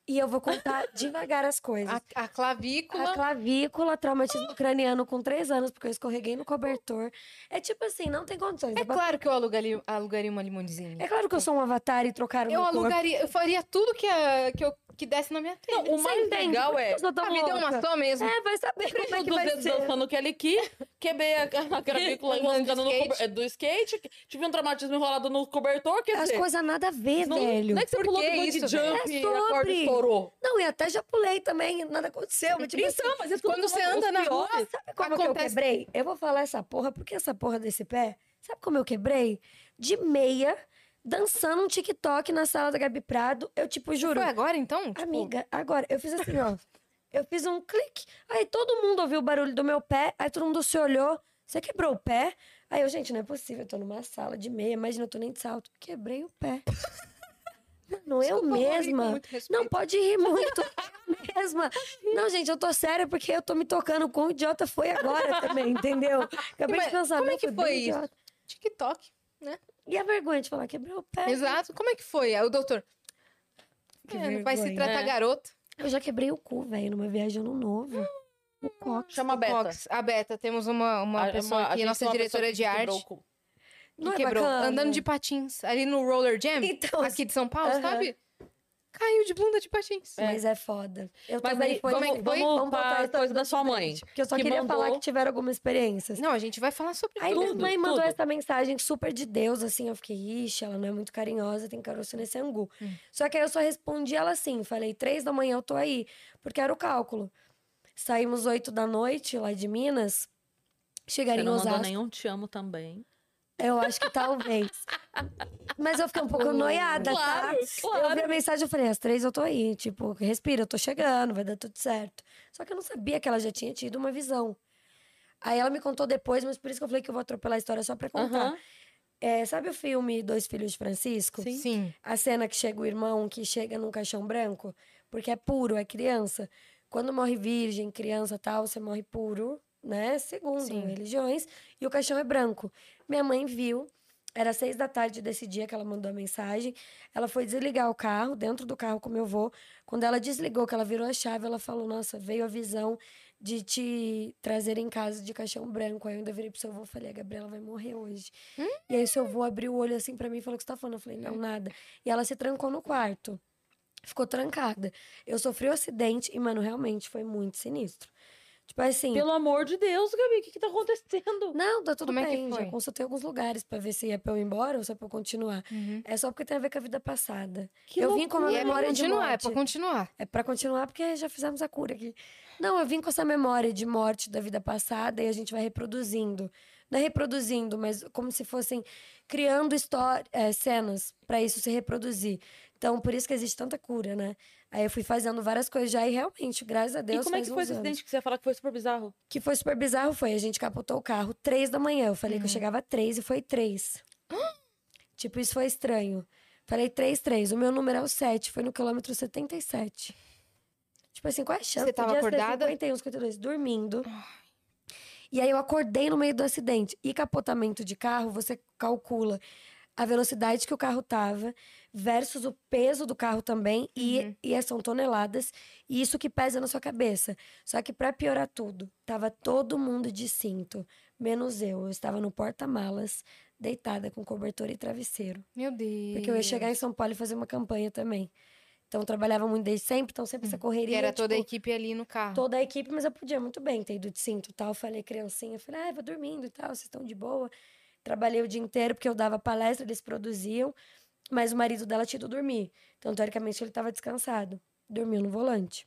[SPEAKER 3] E eu vou contar devagar as coisas.
[SPEAKER 2] A, a clavícula.
[SPEAKER 3] A clavícula, traumatismo craniano com três anos, porque eu escorreguei no cobertor. É tipo assim, não tem condições.
[SPEAKER 2] É
[SPEAKER 3] É,
[SPEAKER 2] claro que eu alugaria, alugaria uma limusine.
[SPEAKER 3] é claro que eu sou um avatar e trocaram
[SPEAKER 2] Eu
[SPEAKER 3] meu corpo.
[SPEAKER 2] alugaria, eu faria tudo que, a- que, eu, que desse na minha telha.
[SPEAKER 1] Não, o mais
[SPEAKER 3] entende?
[SPEAKER 1] legal é...
[SPEAKER 3] eu sou tão
[SPEAKER 2] A vida é uma só mesmo.
[SPEAKER 3] É, vai saber como é que vai
[SPEAKER 1] dedos
[SPEAKER 3] ser.
[SPEAKER 1] dançando Kelly Key, quebrei a, a clavícula enroscando no do skate, tive um traumatismo enrolado no cobertor, quer
[SPEAKER 3] As coisas nada a ver,
[SPEAKER 1] não,
[SPEAKER 3] velho.
[SPEAKER 1] Não é que você
[SPEAKER 2] Por
[SPEAKER 1] pulou
[SPEAKER 2] que
[SPEAKER 1] do bungee jump?
[SPEAKER 3] É
[SPEAKER 1] e a corda
[SPEAKER 3] sobre.
[SPEAKER 1] estourou.
[SPEAKER 3] Não, e até já pulei também, nada aconteceu. Mas, tipo assim,
[SPEAKER 1] Então, mas é
[SPEAKER 2] quando você anda na rua.
[SPEAKER 3] Sabe como que eu
[SPEAKER 2] Acontece-
[SPEAKER 3] quebrei? Eu vou falar essa porra, porque essa porra desse pé, sabe como eu quebrei? De meia, dançando um TikTok na sala da Gabi Prado. Eu, tipo, juro.
[SPEAKER 2] Foi agora, então? Tipo,
[SPEAKER 3] Amiga, agora, eu fiz assim, ó. Eu fiz um clique. Aí todo mundo ouviu o barulho do meu pé. Aí todo mundo se olhou. Você quebrou o pé? Aí eu, gente, não é possível. Eu tô numa sala de meia. Imagina, eu tô nem de salto. Quebrei o pé. Mano, eu mesma. Não, pode rir muito. Eu mesma. Não, gente, eu tô séria porque eu tô me tocando com o idiota foi agora também, entendeu? Acabei
[SPEAKER 2] Mas
[SPEAKER 3] de pensar.
[SPEAKER 2] como é
[SPEAKER 3] não,
[SPEAKER 2] que foi isso?
[SPEAKER 3] idiota.
[SPEAKER 2] TikTok.
[SPEAKER 3] E a vergonha de falar, quebrei o pé.
[SPEAKER 2] Exato. Como é que foi? Aí o doutor.
[SPEAKER 3] Que
[SPEAKER 2] é, vai se
[SPEAKER 3] vergonha.
[SPEAKER 2] tratar
[SPEAKER 1] É.
[SPEAKER 2] garoto.
[SPEAKER 3] Eu já quebrei o cu, velho, numa viagem ano novo. O cox.
[SPEAKER 1] Chama a Beta.
[SPEAKER 2] Cox. A Beta. Temos uma, uma
[SPEAKER 1] A-
[SPEAKER 2] pessoa
[SPEAKER 1] a
[SPEAKER 2] aqui,
[SPEAKER 1] gente
[SPEAKER 2] nossa
[SPEAKER 1] uma
[SPEAKER 2] diretora de
[SPEAKER 1] que quebrou
[SPEAKER 2] arte.
[SPEAKER 1] o cu.
[SPEAKER 2] Que
[SPEAKER 3] Não é
[SPEAKER 2] quebrou.
[SPEAKER 3] bacana?
[SPEAKER 2] Andando de patins. Ali no Roller Jam.
[SPEAKER 3] Então,
[SPEAKER 2] aqui de São Paulo,
[SPEAKER 3] aham.
[SPEAKER 2] sabe? Caiu de bunda de patins.
[SPEAKER 3] Mas é foda. Eu
[SPEAKER 1] Mas
[SPEAKER 3] também
[SPEAKER 1] aí,
[SPEAKER 3] foi
[SPEAKER 1] vamos,
[SPEAKER 2] como é que foi?
[SPEAKER 1] vamos
[SPEAKER 3] Vamos voltar a
[SPEAKER 1] coisa da sua mãe.
[SPEAKER 3] Porque eu só
[SPEAKER 1] que
[SPEAKER 3] queria
[SPEAKER 1] mandou-
[SPEAKER 3] falar que tiveram algumas experiências.
[SPEAKER 2] Não, a gente vai falar sobre
[SPEAKER 3] Aí
[SPEAKER 2] tudo.
[SPEAKER 3] minha mãe mandou
[SPEAKER 1] tudo.
[SPEAKER 3] essa mensagem super de Deus, assim, eu fiquei, ixi, ela não é muito carinhosa, tem caroço nesse angu.
[SPEAKER 2] Hum.
[SPEAKER 3] Só que aí eu só respondi ela assim, falei, três da manhã eu tô aí, porque era o cálculo. Saímos oito da noite, lá de Minas,
[SPEAKER 1] Você
[SPEAKER 3] chegaria em
[SPEAKER 1] não mandou
[SPEAKER 3] Osasco.
[SPEAKER 1] nenhum te amo também.
[SPEAKER 3] Eu acho que talvez. Mas eu fiquei um pouco noiada,
[SPEAKER 1] Claro,
[SPEAKER 3] tá?
[SPEAKER 1] claro.
[SPEAKER 3] Eu vi a mensagem e falei, às três eu tô aí. Tipo, respira, eu tô chegando, vai dar tudo certo. Só que eu não sabia que ela já tinha tido uma visão. Aí ela me contou depois, mas por isso que eu falei que eu vou atropelar a história só pra contar.
[SPEAKER 1] Aham.
[SPEAKER 3] É, sabe o filme Dois Filhos de Francisco?
[SPEAKER 1] Sim.
[SPEAKER 2] Sim.
[SPEAKER 3] A cena que chega o irmão, que chega num caixão branco, porque é puro, é criança. Quando morre virgem, criança tal, você morre puro, né? Segundo
[SPEAKER 2] Sim.
[SPEAKER 3] religiões. E o caixão é branco. Minha mãe viu, era seis da tarde desse dia que ela mandou a mensagem. Ela foi desligar o carro, dentro do carro com meu avô. Quando ela desligou, que ela virou a chave, ela falou: Nossa, veio a visão de te trazer em casa de caixão branco. Aí eu ainda virei pro seu avô e falei: A Gabriela vai morrer hoje. E aí o seu avô abriu o olho assim pra mim e falou: O que você tá falando? Eu falei: Não, nada. E ela se trancou no quarto. ficou trancada. Eu sofri um acidente e, mano, realmente foi muito sinistro. Tipo assim.
[SPEAKER 1] Pelo amor de Deus, Gabi, o que, que tá acontecendo?
[SPEAKER 3] Não, tá tudo
[SPEAKER 2] Como é que
[SPEAKER 3] bem.
[SPEAKER 2] foi?
[SPEAKER 3] Já consultei alguns lugares pra ver se é pra eu ir embora ou se é pra eu continuar.
[SPEAKER 2] Uhum.
[SPEAKER 3] É só porque tem a ver com a vida passada.
[SPEAKER 1] Que
[SPEAKER 3] eu vim com uma
[SPEAKER 2] E é
[SPEAKER 3] memória de
[SPEAKER 2] continuar, é
[SPEAKER 3] morte.
[SPEAKER 2] pra continuar.
[SPEAKER 3] É pra continuar porque já fizemos a cura aqui. Não, eu vim com essa memória de morte da vida passada e a gente vai reproduzindo. Não é reproduzindo, mas como se fossem criando é, cenas pra isso se reproduzir. Então, por isso que existe tanta cura, né? Aí eu fui fazendo várias coisas já e realmente, graças a Deus,
[SPEAKER 1] e como é que foi esse
[SPEAKER 3] anos.
[SPEAKER 1] acidente que você ia falar que foi super bizarro?
[SPEAKER 3] que foi super bizarro foi, a gente capotou o carro três da manhã. Eu falei que eu chegava três e foi três. tipo, isso foi estranho. Falei três, três. O meu número é o sete. Foi no quilômetro 77. Tipo assim, qual é a chance?
[SPEAKER 2] Você tava
[SPEAKER 3] Podia
[SPEAKER 2] acordada?
[SPEAKER 3] 51, 52, dormindo. E aí eu acordei no meio do acidente. E capotamento de carro, você calcula a velocidade que o carro tava versus o peso do carro também. E, e são toneladas. E isso que pesa na sua cabeça. Só que pra piorar tudo, tava todo mundo de cinto, menos eu. Eu estava no porta-malas, deitada com cobertor e travesseiro.
[SPEAKER 2] Meu Deus.
[SPEAKER 3] Porque eu ia chegar em São Paulo e fazer uma campanha também. Então eu trabalhava muito desde sempre, então sempre essa correria.
[SPEAKER 2] E era toda a
[SPEAKER 3] tipo,
[SPEAKER 2] equipe ali no carro.
[SPEAKER 3] toda a equipe, mas eu podia muito bem ter ido de cinto e tal. Falei, criancinha, falei, ah, vou dormindo e tal, vocês estão de boa. Trabalhei o dia inteiro porque eu dava palestra, eles produziam, mas o marido dela tinha ido dormir. Então, teoricamente, ele estava descansado. Dormiu no volante.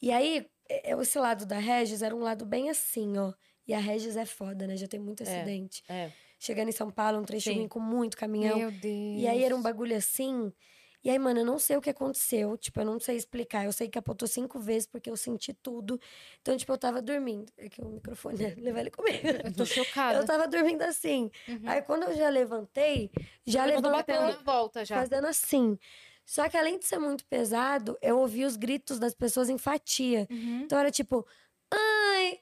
[SPEAKER 3] E aí, é- é- esse lado da Regis era um lado bem assim, ó. E a Regis é foda, né? Já tem muito
[SPEAKER 1] É.
[SPEAKER 3] acidente.
[SPEAKER 1] É.
[SPEAKER 3] Chegando em São Paulo, um trecho
[SPEAKER 1] Sim.
[SPEAKER 3] ruim com muito caminhão.
[SPEAKER 2] Meu Deus.
[SPEAKER 3] E aí era um bagulho assim. E aí, mano, eu não sei o que aconteceu. Tipo, eu não sei explicar. Eu sei que capotou cinco vezes porque eu senti tudo. Então, tipo, eu tava dormindo. É que o microfone, né? Levar ele comigo.
[SPEAKER 2] Eu tô chocada.
[SPEAKER 3] Eu tava dormindo assim.
[SPEAKER 2] Uhum.
[SPEAKER 3] Aí, quando eu já levantei, já
[SPEAKER 2] Levantou
[SPEAKER 3] levantou
[SPEAKER 2] batendo na volta já.
[SPEAKER 3] fazendo assim. Só que além de ser muito pesado, eu ouvi os gritos das pessoas em fatia.
[SPEAKER 2] Uhum.
[SPEAKER 3] Então era tipo, ai,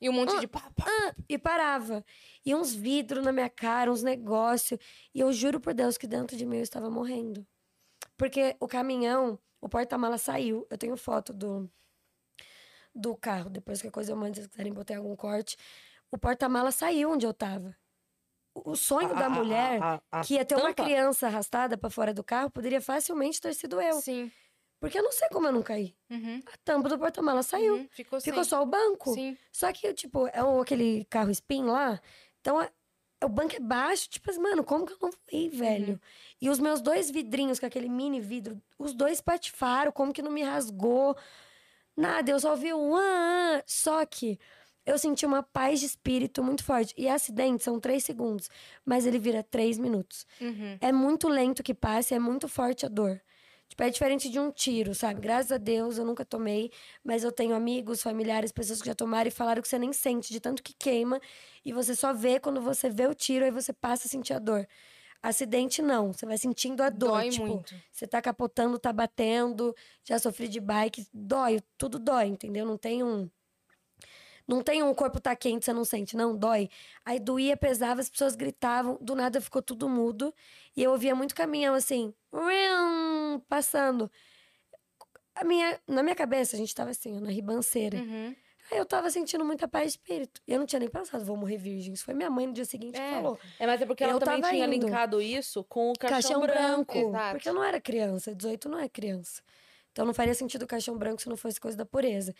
[SPEAKER 2] E um monte
[SPEAKER 3] Ah,
[SPEAKER 2] de pá, pá.
[SPEAKER 3] e parava. E uns vidros na minha cara, uns negócios. E eu juro por Deus que dentro de mim eu estava morrendo. Porque o caminhão, o porta-mala saiu. Eu tenho foto do, do carro. Depois que a coisa eu mando, se vocês quiserem botar algum corte. O porta-mala saiu onde eu tava. O sonho da
[SPEAKER 1] A- a-
[SPEAKER 3] mulher,
[SPEAKER 1] a- a- a
[SPEAKER 3] que ia ter uma
[SPEAKER 1] tampa?
[SPEAKER 3] criança arrastada pra fora do carro, poderia facilmente ter sido eu.
[SPEAKER 2] Sim.
[SPEAKER 3] Porque eu não sei como eu não caí.
[SPEAKER 2] Uhum.
[SPEAKER 3] A tampa do porta-mala saiu.
[SPEAKER 2] Uhum. Ficou,
[SPEAKER 3] Ficou só o banco.
[SPEAKER 2] Sim.
[SPEAKER 3] Só que, tipo, é um, aquele carro spin lá. Então, é- o banco é baixo. Tipo assim, mano, como que eu não voei, velho? E os meus dois vidrinhos, com aquele mini vidro, os dois patifaram. Como que não me rasgou? Nada, eu só ouvi um... "Ah, ah". Só que eu senti uma paz de espírito muito forte. E acidente são três segundos. Mas ele vira três minutos.
[SPEAKER 2] Uhum.
[SPEAKER 3] É muito lento que passa é muito forte a dor. Tipo, é diferente de um tiro, sabe? Graças a Deus eu nunca tomei, mas eu tenho amigos, familiares, pessoas que já tomaram e falaram que você nem sente de tanto que queima e você só vê quando você vê o tiro aí você passa a sentir a dor. Acidente não, você vai sentindo a dor,
[SPEAKER 2] Dói
[SPEAKER 3] tipo,
[SPEAKER 2] muito.
[SPEAKER 3] você tá capotando, tá batendo, já sofri de bike, dói, tudo dói, entendeu? Não tem um não tem um corpo tá quente, você não sente, não, dói. Aí doía, pesava, as pessoas gritavam, do nada ficou tudo mudo. E eu ouvia muito caminhão assim, passando. A minha, na minha cabeça, a gente tava assim, na ribanceira.
[SPEAKER 2] Uhum.
[SPEAKER 3] Aí eu tava sentindo muita paz de espírito. E eu não tinha nem pensado, vou morrer virgem. Isso foi minha mãe no dia seguinte que
[SPEAKER 2] É.
[SPEAKER 3] falou.
[SPEAKER 1] É, mas é porque ela
[SPEAKER 3] Eu
[SPEAKER 1] também tinha
[SPEAKER 3] indo.
[SPEAKER 1] linkado isso com o caixão,
[SPEAKER 3] Caixão,
[SPEAKER 1] branco.
[SPEAKER 3] branco.
[SPEAKER 2] Exato.
[SPEAKER 3] Porque eu não era criança. 18 não é criança. Então não faria sentido o caixão branco se não fosse coisa da pureza.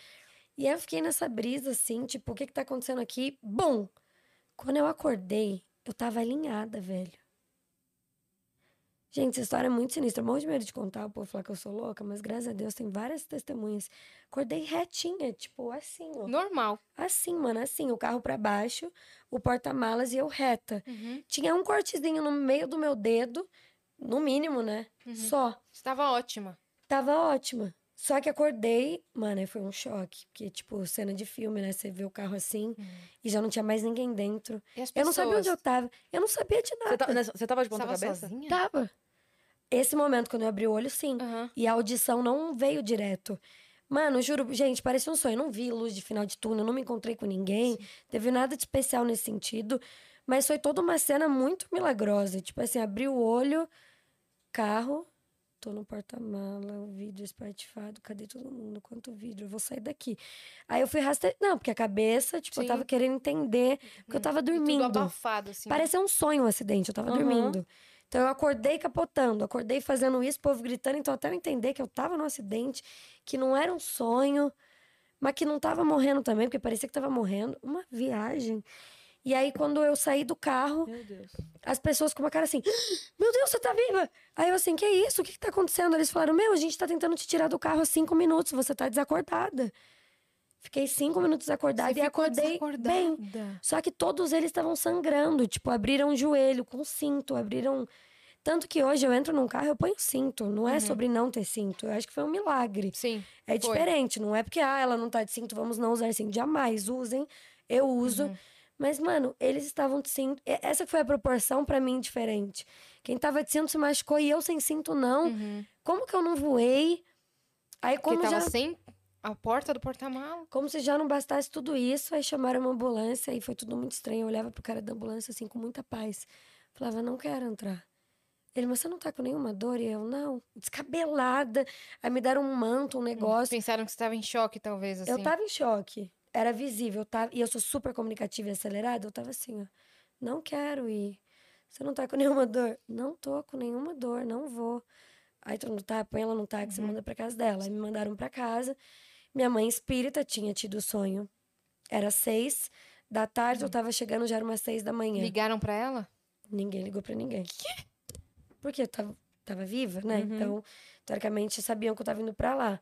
[SPEAKER 3] E aí eu fiquei nessa brisa assim, tipo, o que que tá acontecendo aqui? Bom, quando eu acordei, eu tava alinhada, velho. Gente, essa história é muito sinistra. Eu morro de medo de contar, o povo falar que eu sou louca, mas graças a Deus tem várias testemunhas. Acordei retinha, tipo, assim, ó.
[SPEAKER 2] Normal.
[SPEAKER 3] Assim, mano, assim, o carro pra baixo, o porta-malas e eu reta.
[SPEAKER 2] Uhum.
[SPEAKER 3] Tinha um cortezinho no meio do meu dedo, no mínimo, né?
[SPEAKER 2] Uhum.
[SPEAKER 3] Só.
[SPEAKER 2] Estava ótima.
[SPEAKER 3] Tava ótima. Só que acordei, mano, aí foi um choque. Porque, tipo, cena de filme, né? Você vê o carro assim e já não tinha mais ninguém dentro.
[SPEAKER 2] E as
[SPEAKER 3] Eu não sabia onde eu tava. Eu não sabia de
[SPEAKER 1] Você,
[SPEAKER 3] nada.
[SPEAKER 1] tá- nessa- você tava de ponta
[SPEAKER 2] Estava
[SPEAKER 1] cabeça?
[SPEAKER 2] sozinha?
[SPEAKER 3] Tava. Esse momento, quando eu abri o olho, sim.
[SPEAKER 2] Aham.
[SPEAKER 3] E a audição não veio direto. Mano, juro, gente, parecia um sonho. Eu não vi luz de final de túnel, não me encontrei com ninguém. Teve nada de especial nesse sentido. Mas foi toda uma cena muito milagrosa. Tipo assim, abri o olho, carro, tô no porta-mala, o vidro espatifado. Cadê todo mundo? Quanto vidro? Eu vou sair daqui. Aí eu fui rastrear. Não, porque a cabeça, tipo,
[SPEAKER 2] Sim.
[SPEAKER 3] eu tava querendo entender, porque eu tava
[SPEAKER 2] E tudo
[SPEAKER 3] dormindo.
[SPEAKER 2] abafado, assim.
[SPEAKER 3] Parecia um sonho um acidente, eu tava
[SPEAKER 1] Aham.
[SPEAKER 3] dormindo. Então eu acordei capotando, acordei fazendo isso, o povo gritando, então até eu entender que eu tava num acidente, que não era um sonho, mas que não tava morrendo também, porque parecia que tava morrendo. Uma viagem. E aí, quando eu saí do carro, as pessoas com uma cara assim: Meu Deus, você tá viva! Aí eu assim: Que isso? O que, que tá acontecendo? Eles falaram: Meu, a gente tá tentando te tirar do carro há cinco minutos, você tá desacordada. Fiquei cinco minutos desacordada
[SPEAKER 2] Você
[SPEAKER 3] e acordei bem. Só que todos eles estavam sangrando, tipo, abriram o joelho com cinto, abriram. Tanto que hoje eu entro num carro eu ponho cinto. Não é
[SPEAKER 2] Uhum.
[SPEAKER 3] sobre não ter cinto. Eu acho que foi um milagre.
[SPEAKER 2] Sim.
[SPEAKER 3] É
[SPEAKER 2] Foi.
[SPEAKER 3] diferente, não é porque ah, ela não tá de cinto, vamos não usar cinto. Jamais usem. Eu uso.
[SPEAKER 2] Uhum.
[SPEAKER 3] Mas, mano, eles estavam de cinto. Essa foi a proporção pra mim diferente. Quem tava de cinto se machucou e eu sem cinto não.
[SPEAKER 2] Uhum.
[SPEAKER 3] Como que eu não voei? Aí
[SPEAKER 2] Porque
[SPEAKER 3] como
[SPEAKER 2] tava
[SPEAKER 3] já
[SPEAKER 2] sem a porta do porta-mala.
[SPEAKER 3] como se já não bastasse tudo isso, aí chamaram uma ambulância e foi tudo muito estranho. Eu olhava pro cara da ambulância assim com muita paz. Falava, não quero entrar. Ele, mas você não tá com nenhuma dor? E eu, não. Descabelada. Aí me deram um manto, um negócio.
[SPEAKER 2] Pensaram que você tava em choque, talvez, assim.
[SPEAKER 3] Eu tava em choque. Era visível, tá? E eu sou super comunicativa e acelerada. Eu tava assim, ó. Não quero ir. Você não tá com nenhuma dor? Não tô com nenhuma dor, não vou. Aí todo mundo tá, põe ela num táxi e manda pra casa dela. Aí me mandaram pra casa. Minha mãe espírita tinha tido o sonho. Era seis da tarde, eu tava chegando, já era umas seis da manhã.
[SPEAKER 2] Ligaram pra ela?
[SPEAKER 3] Ninguém ligou pra ninguém. Quê? Porque eu tava, tava viva, né?
[SPEAKER 1] Uhum.
[SPEAKER 3] Então, teoricamente, sabiam que eu tava indo pra lá.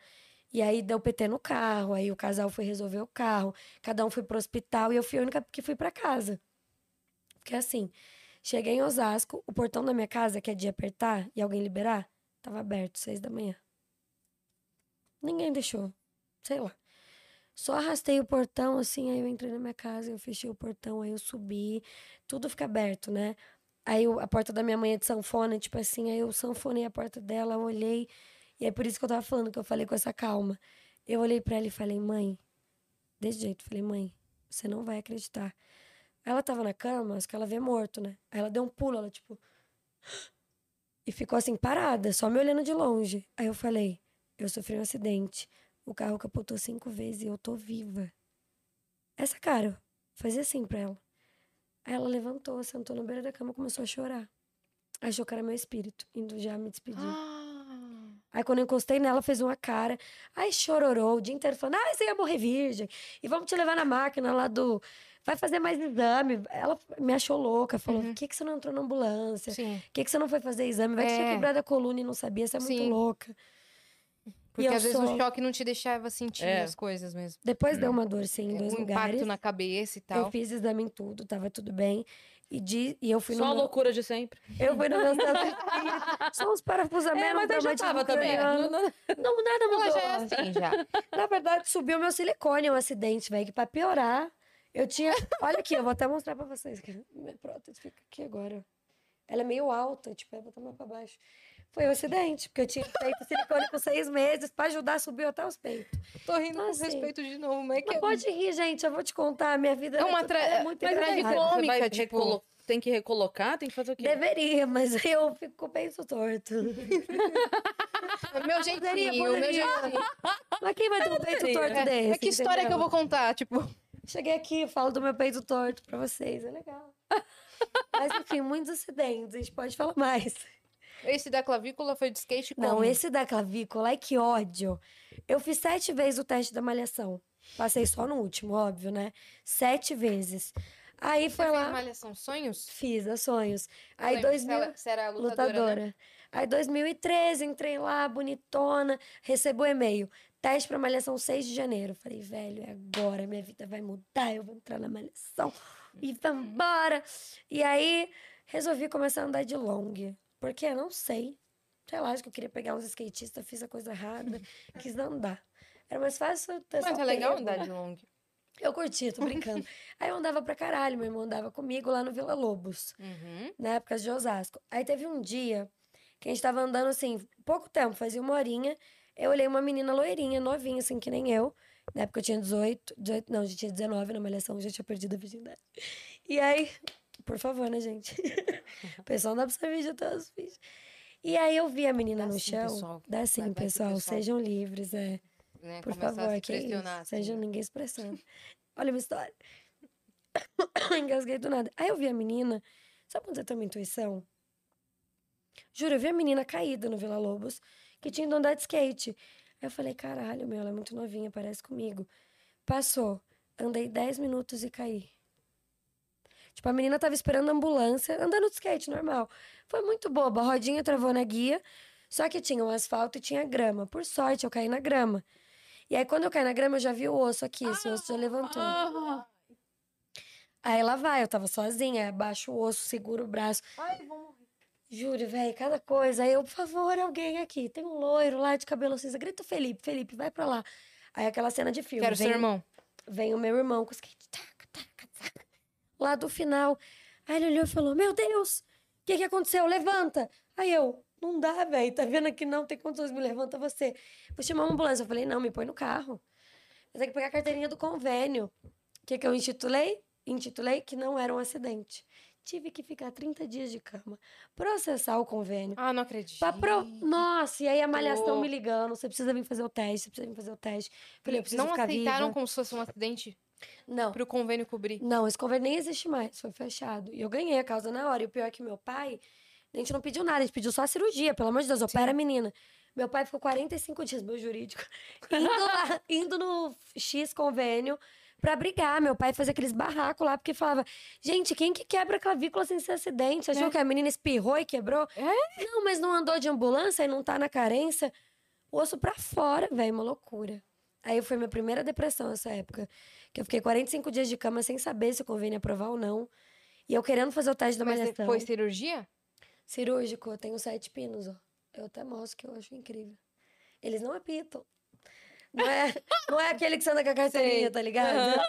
[SPEAKER 3] E aí deu PT no carro, aí o casal foi resolver o carro, cada um foi pro hospital e eu fui a única que fui pra casa. Porque assim, cheguei em Osasco, o portão da minha casa, que é de apertar e alguém liberar, tava aberto, seis da manhã. Ninguém deixou, sei lá. Só arrastei o portão, assim, aí eu entrei na minha casa, eu fechei o portão, aí eu subi, tudo fica aberto, né? Aí a porta da minha mãe é de sanfona, tipo assim, aí eu sanfonei a porta dela, olhei, e é por isso que eu tava falando, que eu falei com essa calma. Eu olhei pra ela e falei, mãe, desse jeito, falei, mãe, você não vai acreditar. Ela tava na cama, acho que ela vê morto, né? Aí ela deu um pulo, ela tipo. E ficou assim, parada, só me olhando de longe. Aí eu falei, eu sofri um acidente. O carro capotou cinco vezes e eu tô viva. Essa cara, fazia assim pra ela. Aí ela levantou, sentou na beira da cama e começou a chorar. Achou que era meu espírito, indo já me despedir. Aí quando eu encostei nela, fez uma cara. Aí chororou o dia inteiro falando: Ah, você ia morrer virgem. E vamos te levar na máquina lá do. Vai fazer mais exame. Ela me achou louca. Falou: Por que, que você não entrou na ambulância? Por que, que você não foi fazer exame? Vai que tinha
[SPEAKER 2] É.
[SPEAKER 3] quebrado a coluna e não sabia. Você é muito
[SPEAKER 2] Sim.
[SPEAKER 3] louca.
[SPEAKER 2] Porque
[SPEAKER 3] eu
[SPEAKER 2] às vezes
[SPEAKER 3] sou-
[SPEAKER 2] o choque não te deixava sentir
[SPEAKER 1] É.
[SPEAKER 2] as coisas mesmo.
[SPEAKER 3] Depois deu uma dor, sim, em dois
[SPEAKER 2] um
[SPEAKER 3] lugares.
[SPEAKER 2] impacto na cabeça e
[SPEAKER 3] Eu
[SPEAKER 2] tal.
[SPEAKER 3] fiz exame em tudo, tava tudo bem. E, de, e eu fui
[SPEAKER 1] Só a
[SPEAKER 3] no. Meu,
[SPEAKER 1] loucura de sempre.
[SPEAKER 3] eu fui no meu. Só uns parafusamentos.
[SPEAKER 1] É, mas eu já tava também.
[SPEAKER 3] craniano.
[SPEAKER 1] Não- não-
[SPEAKER 3] Não, nada mudou.
[SPEAKER 2] Ela já é assim, já.
[SPEAKER 3] Na verdade, subiu meu silicone, um acidente, velho, que pra piorar, eu tinha. Olha aqui, eu vou até mostrar pra vocês. Minha prótese fica aqui agora. Ela é meio alta, tipo, eu vou botar mais pra baixo. Foi um acidente, porque eu tinha feito silicone com seis meses, pra ajudar, subiu até os peitos.
[SPEAKER 2] Tô rindo
[SPEAKER 3] Então,
[SPEAKER 2] com
[SPEAKER 3] assim,
[SPEAKER 2] respeito de novo, mas é que
[SPEAKER 3] Mas pode rir, gente, eu vou te contar, a minha vida
[SPEAKER 2] É uma
[SPEAKER 3] tudo-
[SPEAKER 2] tra-
[SPEAKER 3] ela é muito
[SPEAKER 2] mas tragicômica.
[SPEAKER 1] Você vai
[SPEAKER 2] tipo-
[SPEAKER 1] recolo- Tem que recolocar? Tem que fazer o quê?
[SPEAKER 3] Deveria, mas eu fico com o peito torto.
[SPEAKER 2] meu jeitinho, meu
[SPEAKER 3] poderia.
[SPEAKER 2] jeitinho.
[SPEAKER 3] Mas quem vai ter um peito torto
[SPEAKER 2] É,
[SPEAKER 3] desse?
[SPEAKER 2] é que história que eu vou contar, tipo...
[SPEAKER 3] Cheguei aqui, falo do meu peito torto pra vocês, é legal. Mas enfim, muitos acidentes, a gente pode falar mais.
[SPEAKER 2] Esse da clavícula foi de skate como?
[SPEAKER 3] Não, esse da clavícula, ai que ódio. Eu fiz sete vezes o teste da malhação. Passei só no último, óbvio, né? Sete vezes. Aí
[SPEAKER 2] Você
[SPEAKER 3] foi
[SPEAKER 2] fez
[SPEAKER 3] lá,
[SPEAKER 2] Malhação Sonhos?
[SPEAKER 3] fiz a sonhos.
[SPEAKER 2] Eu
[SPEAKER 3] Aí
[SPEAKER 2] lembro,
[SPEAKER 3] 2000,
[SPEAKER 2] Você era, você era lutadora,
[SPEAKER 3] lutadora.
[SPEAKER 2] né?
[SPEAKER 3] Aí 2013, entrei lá, bonitona, recebo o e-mail. Teste pra malhação 6 de janeiro. Falei, velho, é agora, minha vida vai mudar, eu vou entrar na malhação e vambora. E aí, resolvi começar a andar de long. Porque eu não sei. Sei lá, acho que eu queria pegar uns skatistas, fiz a coisa errada, quis andar. Era mais fácil ter
[SPEAKER 2] Mas é legal
[SPEAKER 3] pego.
[SPEAKER 2] andar de long.
[SPEAKER 3] Eu curtia, tô brincando. aí eu andava pra caralho, meu irmão andava comigo lá no Vila Lobos
[SPEAKER 2] Uhum.
[SPEAKER 3] na época de Osasco. Aí teve um dia que a gente tava andando assim, pouco tempo, fazia uma horinha. Eu olhei uma menina loirinha, novinha, assim, que nem eu. Na época eu tinha 18, 18 não, já tinha 19 na malhação, já tinha perdido a virgindade. E aí, por favor, né, gente? o pessoal não dá pra saber de todos os vídeos. E aí eu vi a menina
[SPEAKER 2] Dá
[SPEAKER 3] no
[SPEAKER 2] sim,
[SPEAKER 3] chão.
[SPEAKER 2] pessoal.
[SPEAKER 3] Dá sim,
[SPEAKER 2] Vai-
[SPEAKER 3] pessoal,
[SPEAKER 2] pessoal-
[SPEAKER 3] sejam livres, é.
[SPEAKER 2] Né?
[SPEAKER 3] Por favor, que isso.
[SPEAKER 2] pressionar. assim,
[SPEAKER 3] Seja
[SPEAKER 2] né?
[SPEAKER 3] ninguém expressando. Olha uma história. Engasguei do nada. Aí eu vi a menina. Sabe quando você tem uma intuição? Juro, eu vi a menina caída no Vila Lobos, que tinha ido andar de skate. Aí eu falei, caralho, meu, ela é muito novinha, parece comigo. Passou. Andei 10 minutos e caí. Tipo, a menina tava esperando a ambulância, andando de skate, normal. Foi muito boba. A rodinha travou na guia, só que tinha um asfalto e tinha grama. Por sorte, eu caí na grama. E aí, quando eu caí na grama, eu já vi o osso aqui. Esse osso já levantou.
[SPEAKER 1] Ah,
[SPEAKER 3] Aí lá vai, eu tava sozinha, abaixo o osso, seguro o braço.
[SPEAKER 1] ai, vou morrer.
[SPEAKER 3] Juro, velho, cada coisa. Aí eu, por favor, alguém aqui. Tem um loiro lá de cabelo cinza. Grita o Felipe, Felipe, vai pra lá. Aí aquela cena de filme.
[SPEAKER 2] Quero
[SPEAKER 3] vem,
[SPEAKER 2] seu irmão.
[SPEAKER 3] Vem o meu irmão com o skate. Taca. Lá do final. Aí ele olhou e falou: Meu Deus, o que, que aconteceu? Levanta. Aí eu, não dá, velho. Tá vendo aqui não tem condições, me levanta você. Vou chamar uma ambulância. Eu falei: Não, me põe no carro. Eu tenho que pegar a carteirinha do convênio. O que, que eu intitulei? Intitulei que não era um acidente. Tive que ficar 30 dias de cama, processar o convênio.
[SPEAKER 2] Ah, não acredito.
[SPEAKER 3] Pro... Nossa, e aí a malhação me ligando. Você precisa vir fazer o teste, você precisa vir fazer o teste. Falei, eu preciso
[SPEAKER 2] Não
[SPEAKER 3] ficar
[SPEAKER 2] aceitaram
[SPEAKER 3] viva.
[SPEAKER 2] como se fosse um acidente
[SPEAKER 3] Não,
[SPEAKER 2] pro convênio cobrir.
[SPEAKER 3] não, esse convênio nem existe mais, foi fechado. E eu ganhei a causa na hora. E o pior é que meu pai, a gente não pediu nada, a gente pediu só a cirurgia, pelo amor de Deus, opera a menina. Meu pai ficou 45 dias, meu jurídico, indo lá, indo no X convênio pra brigar. Meu pai fazia aqueles barracos lá, porque falava, gente, quem que quebra a clavícula sem ser acidente? Você achou
[SPEAKER 2] É.
[SPEAKER 3] que a menina espirrou e quebrou? Não, mas não andou de ambulância e não tá na carência. O osso pra fora, velho, uma loucura. Aí foi minha primeira depressão nessa época. Que eu fiquei 45 dias de cama sem saber se o convênio ia aprovar ou não. E eu querendo fazer o teste da
[SPEAKER 2] Mas
[SPEAKER 3] malhação.
[SPEAKER 2] foi cirurgia?
[SPEAKER 3] Cirúrgico, eu tenho sete pinos, ó. Eu até mostro que eu acho incrível. Eles não apitam. Não é, não é aquele que você anda com a carteirinha,
[SPEAKER 2] Sei.
[SPEAKER 3] tá ligado?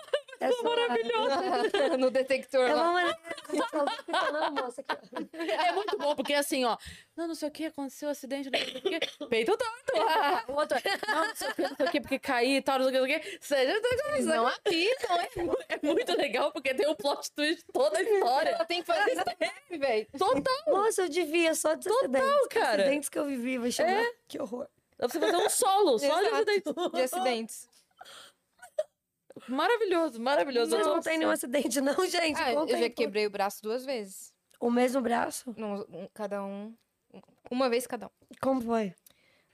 [SPEAKER 3] É só-
[SPEAKER 2] no detector
[SPEAKER 3] É
[SPEAKER 2] lá.
[SPEAKER 3] uma moça, aqui.
[SPEAKER 1] É muito bom, porque assim, ó. Não, não sei o que, aconteceu um acidente, não sei o quê. Peito torto. O outro, não, não sei o que, não sei o que, porque caí e tal, não sei o que, não sei o que. Seja,
[SPEAKER 2] não apitam, é.
[SPEAKER 1] é muito legal, porque tem o plot twist de toda a história.
[SPEAKER 2] Tem que fazer isso também, velho.
[SPEAKER 1] Total.
[SPEAKER 3] Moça, eu devia só de acidentes.
[SPEAKER 1] cara.
[SPEAKER 3] Acidentes que eu vivi, vai chamar. Que horror.
[SPEAKER 1] Dá pra você fazer um solo, só de
[SPEAKER 2] Exato.
[SPEAKER 1] acidente.
[SPEAKER 2] De acidentes.
[SPEAKER 1] Maravilhoso, maravilhoso.
[SPEAKER 3] Vocês não tem nenhum acidente, não, gente?
[SPEAKER 2] Ah, eu já quebrei o braço duas vezes.
[SPEAKER 3] O mesmo braço?
[SPEAKER 2] Não, um- cada um. Uma vez cada um.
[SPEAKER 3] Como foi?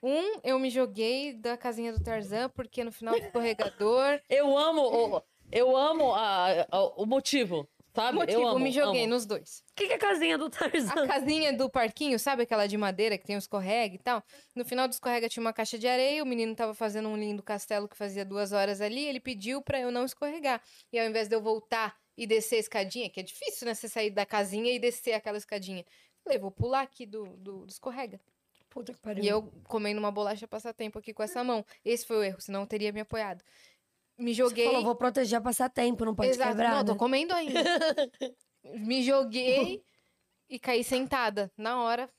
[SPEAKER 2] Um, eu me joguei da casinha do Tarzan, porque no final do escorregador.
[SPEAKER 1] Eu amo, o- eu amo a- a- o motivo, sabe?
[SPEAKER 2] motivo,
[SPEAKER 1] eu amo,
[SPEAKER 2] me joguei
[SPEAKER 1] amo.
[SPEAKER 2] nos dois.
[SPEAKER 3] O que, que é a casinha do Tarzan?
[SPEAKER 2] A casinha do parquinho, sabe aquela de madeira que tem um escorrega e tal? No final do escorrega tinha uma caixa de areia, o menino tava fazendo um lindo castelo que fazia duas horas ali, ele pediu pra eu não escorregar. E ao invés de eu voltar e descer a escadinha, que é difícil, né? Você sair da casinha e descer aquela escadinha. Falei, vou pular aqui do, do, do escorrega.
[SPEAKER 3] Puta que pariu.
[SPEAKER 2] E eu comendo uma bolacha passatempo aqui com essa mão. Esse foi o erro, senão eu teria me apoiado. Me
[SPEAKER 3] Você
[SPEAKER 2] joguei.
[SPEAKER 3] falou, vou proteger passatempo, não pode
[SPEAKER 2] Exato.
[SPEAKER 3] quebrar,
[SPEAKER 2] Não, tô
[SPEAKER 3] né?
[SPEAKER 2] comendo ainda. Me joguei e caí sentada. Na hora,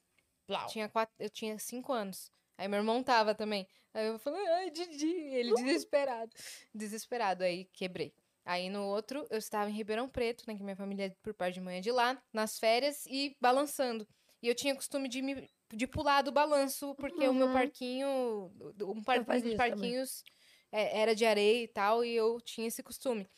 [SPEAKER 1] Plau.
[SPEAKER 2] tinha quatro, eu tinha cinco anos. Aí meu irmão tava também. Aí eu falei, ai, Didi. Ele desesperado. Desesperado. Aí quebrei. Aí no outro, eu estava em Ribeirão Preto, né? Que minha família é por parte de mãe é de lá, nas férias e balançando. E eu tinha costume de, me, de pular do balanço, porque o meu
[SPEAKER 3] Uhum.
[SPEAKER 2] parquinho, um, par,
[SPEAKER 3] isso também.
[SPEAKER 2] É, era de areia e tal, e eu tinha esse costume.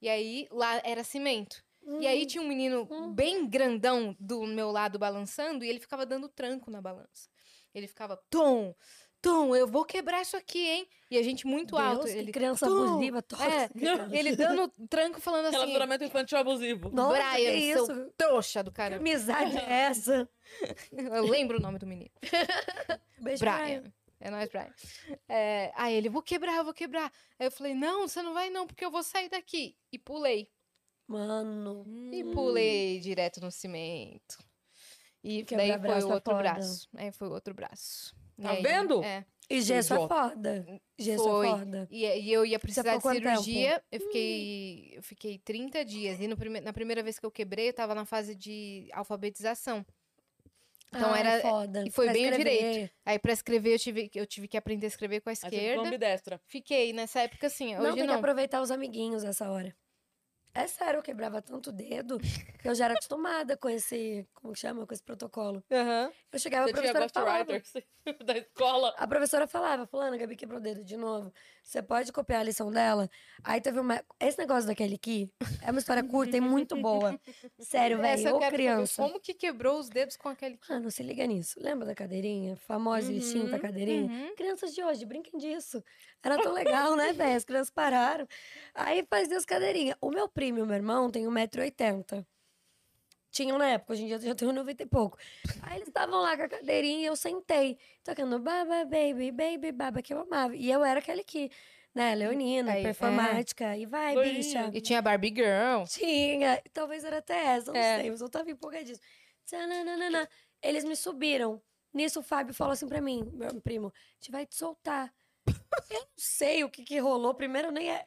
[SPEAKER 2] E aí lá era cimento. E aí tinha um menino bem grandão do meu lado balançando e ele ficava dando tranco na balança. Ele ficava, Tom, Tom, eu vou quebrar isso aqui, hein? E a gente muito
[SPEAKER 3] Deus,
[SPEAKER 2] alto.
[SPEAKER 3] que
[SPEAKER 2] Ele,
[SPEAKER 3] criança
[SPEAKER 2] "Tom!"
[SPEAKER 3] abusiva, tóxica.
[SPEAKER 2] É, ele dando tranco falando assim,
[SPEAKER 1] Relacionamento infantil abusivo.
[SPEAKER 3] Nossa,
[SPEAKER 2] Brian,
[SPEAKER 3] que
[SPEAKER 2] seu
[SPEAKER 3] isso?
[SPEAKER 2] trouxa do
[SPEAKER 3] Que
[SPEAKER 2] caramba.
[SPEAKER 3] amizade é essa?
[SPEAKER 2] Eu lembro o nome do menino.
[SPEAKER 3] Beijo, Brian.
[SPEAKER 2] Brian. É nóis, Brian. É, aí ele, vou quebrar, eu vou quebrar. Aí eu falei, não, você não vai não, porque eu vou sair daqui. E pulei.
[SPEAKER 3] Mano.
[SPEAKER 2] E pulei direto no cimento. E
[SPEAKER 3] Quebrar
[SPEAKER 2] daí foi o
[SPEAKER 3] é
[SPEAKER 2] outro
[SPEAKER 3] foda.
[SPEAKER 2] braço. Aí foi o outro braço.
[SPEAKER 1] Tá
[SPEAKER 2] aí,
[SPEAKER 1] vendo?
[SPEAKER 2] É.
[SPEAKER 3] E gesso é foda. Gesso
[SPEAKER 2] Foi.
[SPEAKER 3] é foda.
[SPEAKER 2] E, e eu ia precisar de
[SPEAKER 3] tempo?
[SPEAKER 2] cirurgia. Eu fiquei, eu fiquei 30 dias. E no prime- na primeira vez que eu quebrei, eu tava na fase de alfabetização. Então
[SPEAKER 3] Ai,
[SPEAKER 2] era.
[SPEAKER 3] foda.
[SPEAKER 2] e foi
[SPEAKER 3] Pra
[SPEAKER 2] bem o direito. Aí pra escrever eu tive, eu tive que aprender a escrever com a
[SPEAKER 1] Aí você ficou
[SPEAKER 2] esquerda.
[SPEAKER 1] ambidestra.
[SPEAKER 2] Fiquei nessa época assim.
[SPEAKER 3] Não,
[SPEAKER 2] Hoje
[SPEAKER 3] tem que
[SPEAKER 2] não.
[SPEAKER 3] aproveitar os amiguinhos essa hora. É sério, eu quebrava tanto o dedo que eu já era acostumada com esse, como que chama, com esse protocolo.
[SPEAKER 1] Aham.
[SPEAKER 3] Eu chegava,
[SPEAKER 1] Você
[SPEAKER 3] a professora falava,
[SPEAKER 1] da escola.
[SPEAKER 3] a professora falava, fulano, a Gabi quebrou o dedo de novo. Você pode copiar a lição dela? Aí teve uma... Esse negócio daquele aqui é uma história curta e muito boa. Sério, velho,
[SPEAKER 2] saber.
[SPEAKER 3] criança.
[SPEAKER 2] Como que quebrou os dedos com aquele.
[SPEAKER 3] Mano, se liga nisso. Lembra da cadeirinha? Famosa e extinta
[SPEAKER 1] Uhum,
[SPEAKER 3] cadeirinha?
[SPEAKER 2] uhum.
[SPEAKER 3] Crianças de hoje, brinquem disso. Era tão legal, né, velho? As crianças pararam. Aí fazia as cadeirinhas. O meu primo e o meu irmão têm 1,80m. Tinham na época, hoje em dia eu já tenho 90 e pouco. Aí eles estavam lá com a cadeirinha e eu sentei, tocando Baba Baby, Baby Baba, que eu amava. E eu era aquele que, né, leonina,
[SPEAKER 2] Aí, é.
[SPEAKER 3] performática, e vai, bicha.
[SPEAKER 2] E tinha Barbie Girl.
[SPEAKER 3] Tinha, talvez era até essa, não
[SPEAKER 2] É.
[SPEAKER 3] sei, mas eu tava empolgadíssima. Eles me subiram. Nisso o Fábio falou assim pra mim, meu primo, a gente vai te soltar. eu não sei o que que rolou, primeiro nem é...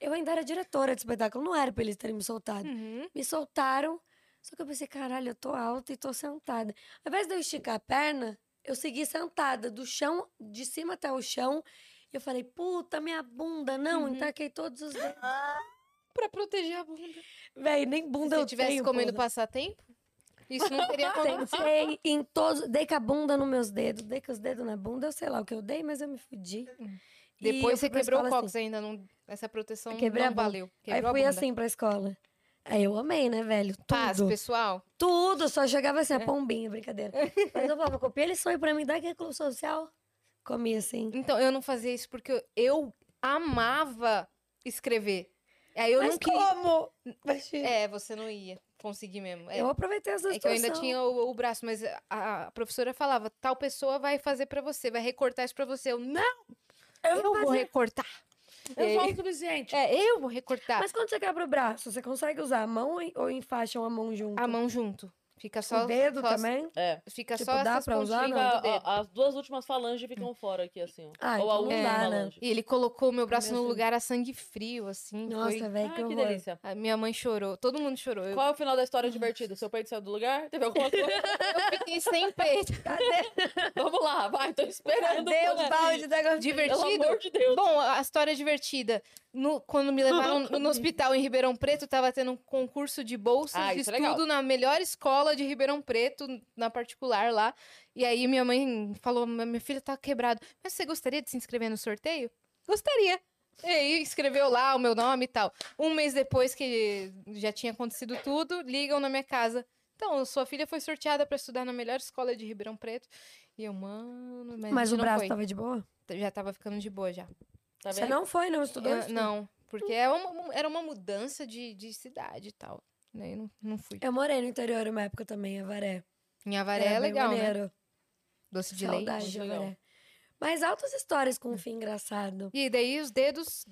[SPEAKER 3] Eu ainda era diretora de espetáculo, não era pra eles terem me soltado.
[SPEAKER 2] Uhum.
[SPEAKER 3] Me soltaram, só que eu pensei, caralho, eu tô alta e tô sentada. Ao invés de eu esticar a perna, eu segui sentada, do chão, de cima até o chão. E eu falei, puta, minha bunda, não,
[SPEAKER 2] Uhum.
[SPEAKER 3] entaquei todos os dedos.
[SPEAKER 2] Pra proteger a bunda.
[SPEAKER 3] Véi, nem
[SPEAKER 2] Se
[SPEAKER 3] bunda
[SPEAKER 2] você
[SPEAKER 3] eu
[SPEAKER 2] tivesse
[SPEAKER 3] tenho,
[SPEAKER 2] comendo
[SPEAKER 3] porra.
[SPEAKER 2] passatempo, isso não teria acontecido.
[SPEAKER 3] Tentei em todos. Dei com a bunda nos meus dedos. Dei com os dedos na bunda. Eu sei lá o que eu dei, mas eu me fudi. Eu
[SPEAKER 2] Depois você quebrou o
[SPEAKER 3] escola
[SPEAKER 2] cóccix ainda, não, essa proteção
[SPEAKER 3] Quebrei
[SPEAKER 2] não valeu.
[SPEAKER 3] Aí
[SPEAKER 2] Quebrou a
[SPEAKER 3] fui assim pra escola. Aí eu amei, né, velho? Tudo.
[SPEAKER 2] Paz, pessoal.
[SPEAKER 3] Tudo. Só chegava assim, a pombinha, brincadeira. Mas eu falava, copia lição aí pra mim, dá aqui a clube social. Comia assim.
[SPEAKER 2] Então, eu não fazia isso porque eu, eu amava escrever. Aí eu
[SPEAKER 3] mas
[SPEAKER 2] não
[SPEAKER 3] como?
[SPEAKER 2] É, você não ia conseguir mesmo. É,
[SPEAKER 3] Eu aproveitei essa
[SPEAKER 2] é que eu
[SPEAKER 3] situação.
[SPEAKER 2] ainda tinha o, o braço, mas a, a professora falava: tal pessoa vai fazer pra você, vai recortar isso pra você. Eu, não, eu,
[SPEAKER 3] vou
[SPEAKER 2] vou
[SPEAKER 3] fazer.
[SPEAKER 2] recortar.
[SPEAKER 1] Eu
[SPEAKER 2] É.
[SPEAKER 1] o suficiente.
[SPEAKER 2] É, eu vou recortar.
[SPEAKER 3] Mas quando você quebra o braço, você consegue usar a mão ou- ou enfaixam a mão junto?
[SPEAKER 2] A mão junto. Fica só.
[SPEAKER 3] o dedo
[SPEAKER 2] só-
[SPEAKER 3] também?
[SPEAKER 1] É.
[SPEAKER 2] Fica
[SPEAKER 3] Tipo,
[SPEAKER 2] só
[SPEAKER 3] dá
[SPEAKER 2] essas
[SPEAKER 3] pra usar, não?
[SPEAKER 1] a- as duas últimas falanges ficam fora aqui, assim, ó.
[SPEAKER 3] Ah,
[SPEAKER 1] Ou a
[SPEAKER 3] então não
[SPEAKER 1] última
[SPEAKER 3] né?
[SPEAKER 1] falange.
[SPEAKER 2] E ele colocou o meu braço no lugar a sangue frio, assim.
[SPEAKER 3] Nossa,
[SPEAKER 2] foi...
[SPEAKER 3] velho,
[SPEAKER 1] Ah,
[SPEAKER 3] que
[SPEAKER 1] que delícia.
[SPEAKER 2] A minha mãe chorou, todo mundo chorou. Eu,
[SPEAKER 1] Qual é o final da história divertida? Seu peito saiu do lugar? Teve alguma coisa?
[SPEAKER 2] eu fiquei sem peito.
[SPEAKER 1] Vamos lá, vai, tô esperando.
[SPEAKER 3] Cadê
[SPEAKER 1] o
[SPEAKER 3] balde da
[SPEAKER 1] Pelo
[SPEAKER 2] Divertido?
[SPEAKER 1] amor de Deus.
[SPEAKER 2] Bom, a história é divertida. No- quando me levaram no, hospital em Ribeirão Preto, tava tendo um concurso de bolsas
[SPEAKER 1] Ah,
[SPEAKER 2] de
[SPEAKER 1] é
[SPEAKER 2] estudo
[SPEAKER 1] legal.
[SPEAKER 2] na melhor escola de Ribeirão Preto, na particular lá. E aí minha mãe falou: minha filha tá quebrado. Mas você gostaria de se inscrever no sorteio? Gostaria. E aí escreveu lá o meu nome e tal. Um mês depois que já tinha acontecido tudo, ligam na minha casa. Então, sua filha foi sorteada pra estudar na melhor escola de Ribeirão Preto. E eu, mano, mas,
[SPEAKER 3] Mas o
[SPEAKER 2] não
[SPEAKER 3] braço
[SPEAKER 2] foi.
[SPEAKER 3] tava de boa?
[SPEAKER 2] Já tava ficando de boa já.
[SPEAKER 1] Tá
[SPEAKER 3] Você não foi, não estudou?
[SPEAKER 2] Eu- não, porque é uma- era uma mudança de, de cidade e tal. Daí não, não fui.
[SPEAKER 3] Eu morei no interior uma época também, Avaré.
[SPEAKER 2] Em Avaré
[SPEAKER 3] Era
[SPEAKER 2] é legal, né? Doce de
[SPEAKER 3] Saudade
[SPEAKER 2] leite.
[SPEAKER 3] de
[SPEAKER 1] legal.
[SPEAKER 3] Avaré. Mas altas histórias com um fim engraçado.
[SPEAKER 2] E daí os dedos.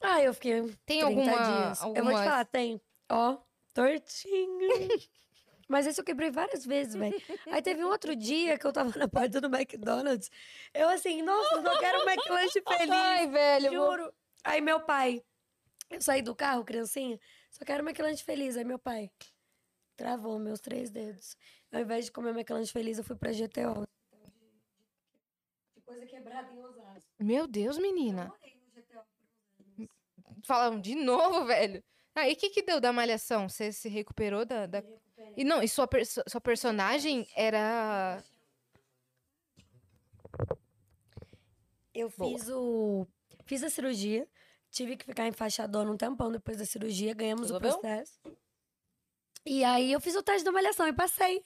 [SPEAKER 3] Ah, eu fiquei
[SPEAKER 2] Tem
[SPEAKER 3] 30
[SPEAKER 2] alguma.
[SPEAKER 3] dias. Eu vou te falar, tem. Ó, tortinho. Mas esse eu quebrei várias vezes, velho. Aí teve um outro dia que eu tava na porta do McDonald's. Eu assim, nossa, eu quero um McLanche feliz.
[SPEAKER 2] Ai, velho. eu vou-
[SPEAKER 3] Juro. Aí meu pai, eu saí do carro, criancinha, só quero McLanche feliz. Aí meu pai travou meus três dedos. Ao invés de comer McLanche feliz, eu fui pra GTO. De coisa quebrada em Osasco.
[SPEAKER 2] Meu Deus, menina.
[SPEAKER 3] Morei no GTO.
[SPEAKER 2] Falam de novo, velho. Ah, e o que que deu da malhação? Você se recuperou da. da... E não, e sua, perso- sua personagem era.
[SPEAKER 3] Eu
[SPEAKER 2] Boa.
[SPEAKER 3] fiz o. Fiz a cirurgia. Tive que ficar enfaixadona um tempão depois da cirurgia. Ganhamos
[SPEAKER 1] Resolveu?
[SPEAKER 3] o processo. E aí eu fiz o teste da malhação e passei.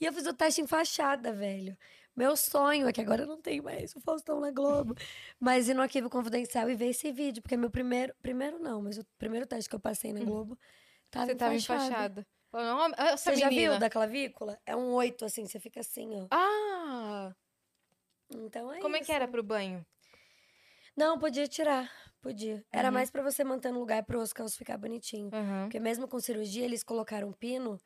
[SPEAKER 3] E eu fiz o teste enfaixada, velho. Meu sonho é que agora eu não tenho mais o Faustão na Globo. mas ir no arquivo confidencial e ver esse vídeo. Porque meu primeiro. Primeiro não, mas o primeiro teste que eu passei na Globo tava
[SPEAKER 2] Você tava
[SPEAKER 3] enfaixada.
[SPEAKER 2] Enfaixada. Falando, "Ó, Essa
[SPEAKER 3] Você já
[SPEAKER 2] menina.
[SPEAKER 3] viu da clavícula? É um oito, assim, você fica assim, ó.
[SPEAKER 2] Ah!
[SPEAKER 3] Então é
[SPEAKER 2] Como é que
[SPEAKER 3] isso.
[SPEAKER 2] era pro banho?
[SPEAKER 3] Não, podia tirar. Podia. Era
[SPEAKER 2] Uhum.
[SPEAKER 3] mais pra você manter no lugar pro osso ficar bonitinho.
[SPEAKER 2] Aham.
[SPEAKER 3] Porque mesmo com cirurgia, eles colocaram pino.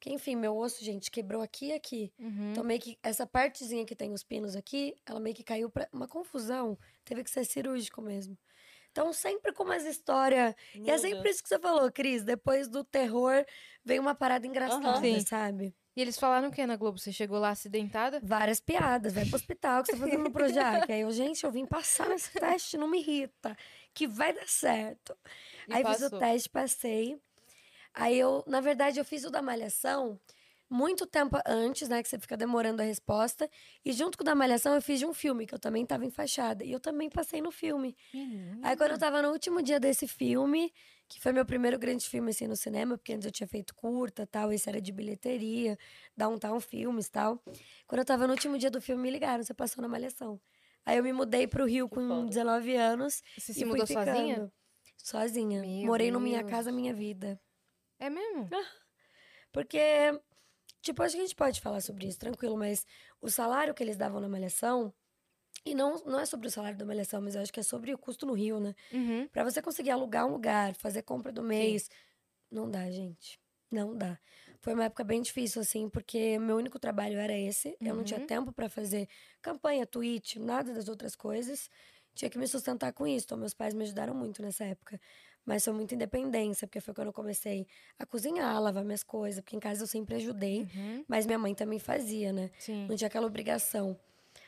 [SPEAKER 3] Que, enfim, meu osso, gente, quebrou aqui e aqui.
[SPEAKER 2] Uhum.
[SPEAKER 3] Então, meio que essa partezinha que tem os pinos aqui, ela meio que caiu pra uma confusão. Teve que ser cirúrgico mesmo. Então, sempre com umas histórias. E é sempre
[SPEAKER 1] Deus.
[SPEAKER 3] isso que você falou, Cris. Depois do terror, vem uma parada engraçada,
[SPEAKER 2] Sim.
[SPEAKER 3] sabe?
[SPEAKER 2] E eles falaram o que na Globo? Você chegou lá acidentada?
[SPEAKER 3] Várias piadas. Vai pro hospital, o que você tá fazendo no Projac? Aí eu, gente, eu vim passar nesse teste, não me irrita. que vai dar certo.
[SPEAKER 1] E
[SPEAKER 3] Aí fiz
[SPEAKER 1] passou.
[SPEAKER 3] o teste, passei. Aí eu, na verdade, eu fiz o da malhação muito tempo antes, né? Que você fica demorando a resposta. E junto com o da malhação, eu fiz de um filme, que eu também tava enfaixada. E eu também passei no filme. Aí quando eu tava no último dia desse filme, que foi meu primeiro grande filme assim no cinema, porque antes eu tinha feito curta tal, esse era de bilheteria, downtown filmes tal. Quando eu tava no último dia do filme, me ligaram, você passou na malhação. Aí eu me mudei pro Rio
[SPEAKER 1] Que
[SPEAKER 3] com
[SPEAKER 1] foda.
[SPEAKER 3] 19 anos.
[SPEAKER 2] Você
[SPEAKER 3] e
[SPEAKER 2] se mudou sozinha?
[SPEAKER 3] ficando. Sozinha.
[SPEAKER 2] Meu
[SPEAKER 3] Morei no Minha
[SPEAKER 2] Deus.
[SPEAKER 3] Casa Minha Vida.
[SPEAKER 2] É mesmo?
[SPEAKER 3] Porque, tipo, acho que a gente pode falar sobre isso, tranquilo, mas o salário que eles davam na Malhação, e não, não é sobre o salário da Malhação, mas eu acho que é sobre o custo no Rio, né?
[SPEAKER 2] Uhum.
[SPEAKER 3] Pra você conseguir alugar um lugar, fazer compra do mês, não dá, gente. Não dá. Foi uma época bem difícil, assim, porque meu único trabalho era esse. Eu não tinha
[SPEAKER 2] Uhum.
[SPEAKER 3] tempo pra fazer campanha, tweet, nada das outras coisas. Tinha que me sustentar com isso. Então, meus pais me ajudaram muito nessa época. Mas foi muita independência, porque foi quando eu comecei a cozinhar, a lavar minhas coisas, porque em casa eu sempre ajudei.
[SPEAKER 2] Uhum.
[SPEAKER 3] Mas minha mãe também fazia, né?
[SPEAKER 2] Sim.
[SPEAKER 3] Não tinha aquela obrigação.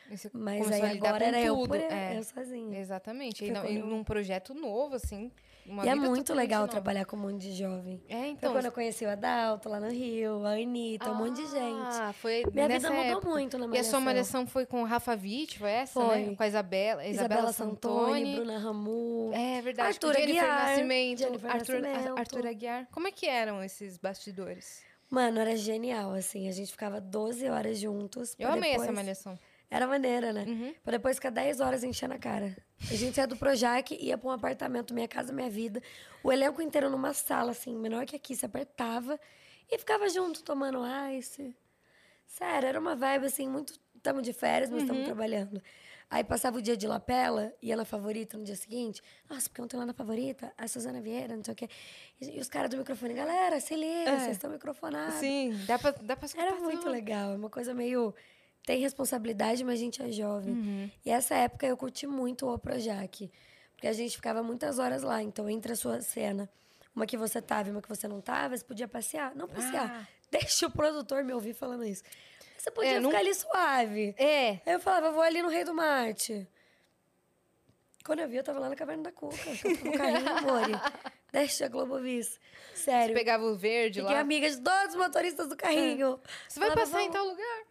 [SPEAKER 2] Você
[SPEAKER 3] Mas aí agora era eu,
[SPEAKER 2] tudo,
[SPEAKER 3] por
[SPEAKER 2] é.
[SPEAKER 3] eu sozinha.
[SPEAKER 2] Exatamente. E, não- e
[SPEAKER 3] eu-
[SPEAKER 2] num projeto novo, assim. Uma
[SPEAKER 3] e é muito legal
[SPEAKER 2] nova.
[SPEAKER 3] trabalhar com um monte de jovem.
[SPEAKER 2] É,
[SPEAKER 3] Foi
[SPEAKER 2] então.
[SPEAKER 3] quando eu conheci o Adalto lá no Rio, a Anitta, um monte de gente.
[SPEAKER 2] Ah, foi
[SPEAKER 3] Minha vida mudou
[SPEAKER 2] época.
[SPEAKER 3] muito na
[SPEAKER 2] E a
[SPEAKER 3] malhação.
[SPEAKER 2] sua malhação foi com o Rafa Witt, foi essa,
[SPEAKER 3] Foi.
[SPEAKER 2] né? Com a Isabela, Isabela,
[SPEAKER 3] Isabela Santoni,
[SPEAKER 2] Santoni.
[SPEAKER 3] Bruna Ramu.
[SPEAKER 2] É verdade.
[SPEAKER 3] Arthur
[SPEAKER 2] Jennifer
[SPEAKER 3] Aguiar,
[SPEAKER 2] Nascimento,
[SPEAKER 3] Jennifer
[SPEAKER 2] Arthur,
[SPEAKER 3] Nascimento.
[SPEAKER 2] Arthur Aguiar. Como é que eram esses bastidores?
[SPEAKER 3] Mano, era genial, assim. A gente ficava 12 horas juntos.
[SPEAKER 2] Eu amei essa
[SPEAKER 3] depois-
[SPEAKER 2] malhação.
[SPEAKER 3] Era maneira, né?
[SPEAKER 2] Uhum.
[SPEAKER 3] Pra depois ficar 10 horas enchendo a cara. A gente saía do Projac, ia pra um apartamento, Minha Casa Minha Vida. O elenco inteiro numa sala, assim, menor que aqui, se apertava. E ficava junto, tomando ice. Sério, era uma vibe, assim, muito... Estamos de férias, mas
[SPEAKER 2] Uhum.
[SPEAKER 3] estamos trabalhando. Aí passava o dia de lapela, ia na favorita no dia seguinte. Nossa, porque ontem lá na favorita, a Suzana Vieira, não sei o quê. E, e os caras do microfone, galera, se liga,
[SPEAKER 2] É.
[SPEAKER 3] vocês estão microfonados.
[SPEAKER 2] Sim, dá pra, dá pra escutar
[SPEAKER 3] Era muito
[SPEAKER 2] tudo.
[SPEAKER 3] legal, é uma coisa meio. Tem responsabilidade, mas a gente é jovem.
[SPEAKER 2] Uhum.
[SPEAKER 3] E essa época eu curti muito o Projac. Porque a gente ficava muitas horas lá. Então, entre a sua cena, uma que você tava e uma que você não tava, você podia passear. Não passear.
[SPEAKER 2] Ah.
[SPEAKER 3] Deixa o produtor me ouvir falando isso. Você podia
[SPEAKER 2] É,
[SPEAKER 3] ficar
[SPEAKER 2] não-
[SPEAKER 3] ali suave.
[SPEAKER 2] É,
[SPEAKER 3] Aí eu falava, vou ali no Rei do Marte. Quando eu vi, eu tava lá na Caverna da Cuca. No carrinho, amor. Deixa a Globo Vis.
[SPEAKER 2] você
[SPEAKER 3] Sério.
[SPEAKER 2] pegava o verde
[SPEAKER 3] Fiquei
[SPEAKER 2] lá.
[SPEAKER 3] amiga de todos os motoristas do carrinho.
[SPEAKER 2] Você vai
[SPEAKER 3] Falava,
[SPEAKER 2] passar em tal lugar.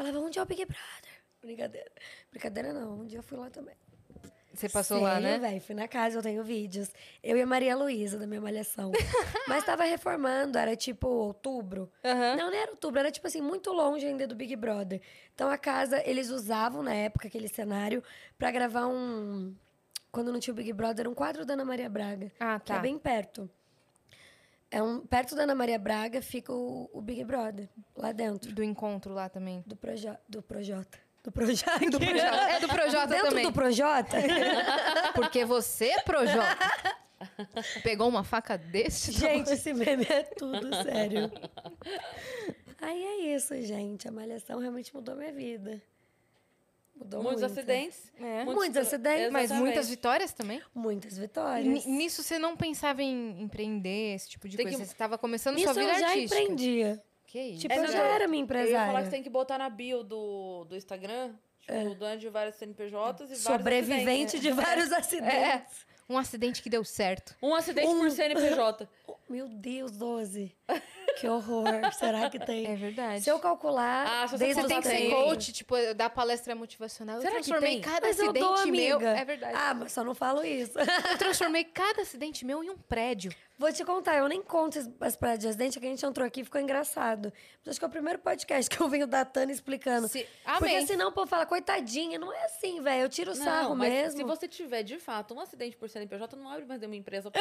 [SPEAKER 3] Falava, onde é o Big Brother? Brincadeira. Brincadeira não, um dia eu fui lá também.
[SPEAKER 2] Você passou lá, né?
[SPEAKER 3] velho. Fui na casa, eu tenho vídeos. Eu e a Maria Luísa, da minha malhação. Mas tava reformando, era tipo outubro.
[SPEAKER 2] Aham.
[SPEAKER 3] Não, não era outubro, era tipo assim, muito longe ainda do Big Brother. Então a casa, eles usavam na época aquele cenário pra gravar um. Quando não tinha o Big Brother, um quadro da Ana Maria Braga.
[SPEAKER 2] Ah,
[SPEAKER 3] Que é
[SPEAKER 2] tá.
[SPEAKER 3] bem perto. É um, perto da Ana Maria Braga fica o, o Big Brother, lá dentro.
[SPEAKER 2] Do encontro lá também.
[SPEAKER 3] Do, proje do Projota. Do Projac.
[SPEAKER 2] Do Projota. É do Projota
[SPEAKER 3] Dentro
[SPEAKER 2] também.
[SPEAKER 3] do Projota?
[SPEAKER 2] Porque você, Projota, pegou uma faca deste
[SPEAKER 3] gente, esse meme é tudo, sério. Aí é isso, gente. A malhação realmente mudou minha vida. Mudou
[SPEAKER 1] Muitos
[SPEAKER 3] muito.
[SPEAKER 1] acidentes.
[SPEAKER 2] É.
[SPEAKER 3] Muitos acidentes,
[SPEAKER 2] Mas
[SPEAKER 1] Exatamente.
[SPEAKER 2] muitas vitórias também.
[SPEAKER 3] Muitas
[SPEAKER 2] N-
[SPEAKER 3] vitórias.
[SPEAKER 2] Nisso você não pensava em empreender, esse tipo de
[SPEAKER 1] Tem
[SPEAKER 2] coisa.
[SPEAKER 1] que-
[SPEAKER 2] Você estava começando
[SPEAKER 3] Nisso
[SPEAKER 2] sua
[SPEAKER 3] eu
[SPEAKER 2] vida
[SPEAKER 3] já
[SPEAKER 2] artística.
[SPEAKER 3] empreendia.
[SPEAKER 2] Que isso?
[SPEAKER 3] Tipo,
[SPEAKER 1] É,
[SPEAKER 3] eu já
[SPEAKER 1] eu-
[SPEAKER 3] era minha
[SPEAKER 1] Eu ia falar
[SPEAKER 3] empresária.
[SPEAKER 1] que você tem que botar na bio do, do Instagram, tipo, dono de vários CNPJs e
[SPEAKER 3] Sobrevivente
[SPEAKER 1] vários
[SPEAKER 3] de vários acidentes.
[SPEAKER 2] Um acidente que deu certo.
[SPEAKER 1] Um acidente por CNPJ.
[SPEAKER 3] Meu Deus, 12. Que horror. Será que tem?
[SPEAKER 2] É verdade.
[SPEAKER 3] Se eu calcular,
[SPEAKER 1] Ah, se você
[SPEAKER 3] desde
[SPEAKER 2] Você
[SPEAKER 3] os
[SPEAKER 2] tem que ser coach, tipo, dar palestra motivacional. Eu
[SPEAKER 1] Será que
[SPEAKER 2] transformei
[SPEAKER 1] tem?
[SPEAKER 2] cada
[SPEAKER 3] Mas eu
[SPEAKER 2] acidente
[SPEAKER 3] dou,
[SPEAKER 2] meu. É verdade.
[SPEAKER 3] Ah, mas só não falo isso.
[SPEAKER 2] Eu transformei cada acidente meu em um prédio.
[SPEAKER 3] Vou te contar, eu nem conto as- as paradas de acidente, que a gente entrou aqui e ficou engraçado. Acho que é o primeiro podcast que eu venho datando e explicando.
[SPEAKER 2] Se...
[SPEAKER 3] Porque
[SPEAKER 2] Amém.
[SPEAKER 3] senão o povo fala, coitadinha, não é assim, velho. Eu tiro o sarro
[SPEAKER 1] Não, mas
[SPEAKER 3] mesmo.
[SPEAKER 1] se você tiver, de fato, um acidente por CNPJ, não abre mais nenhuma empresa.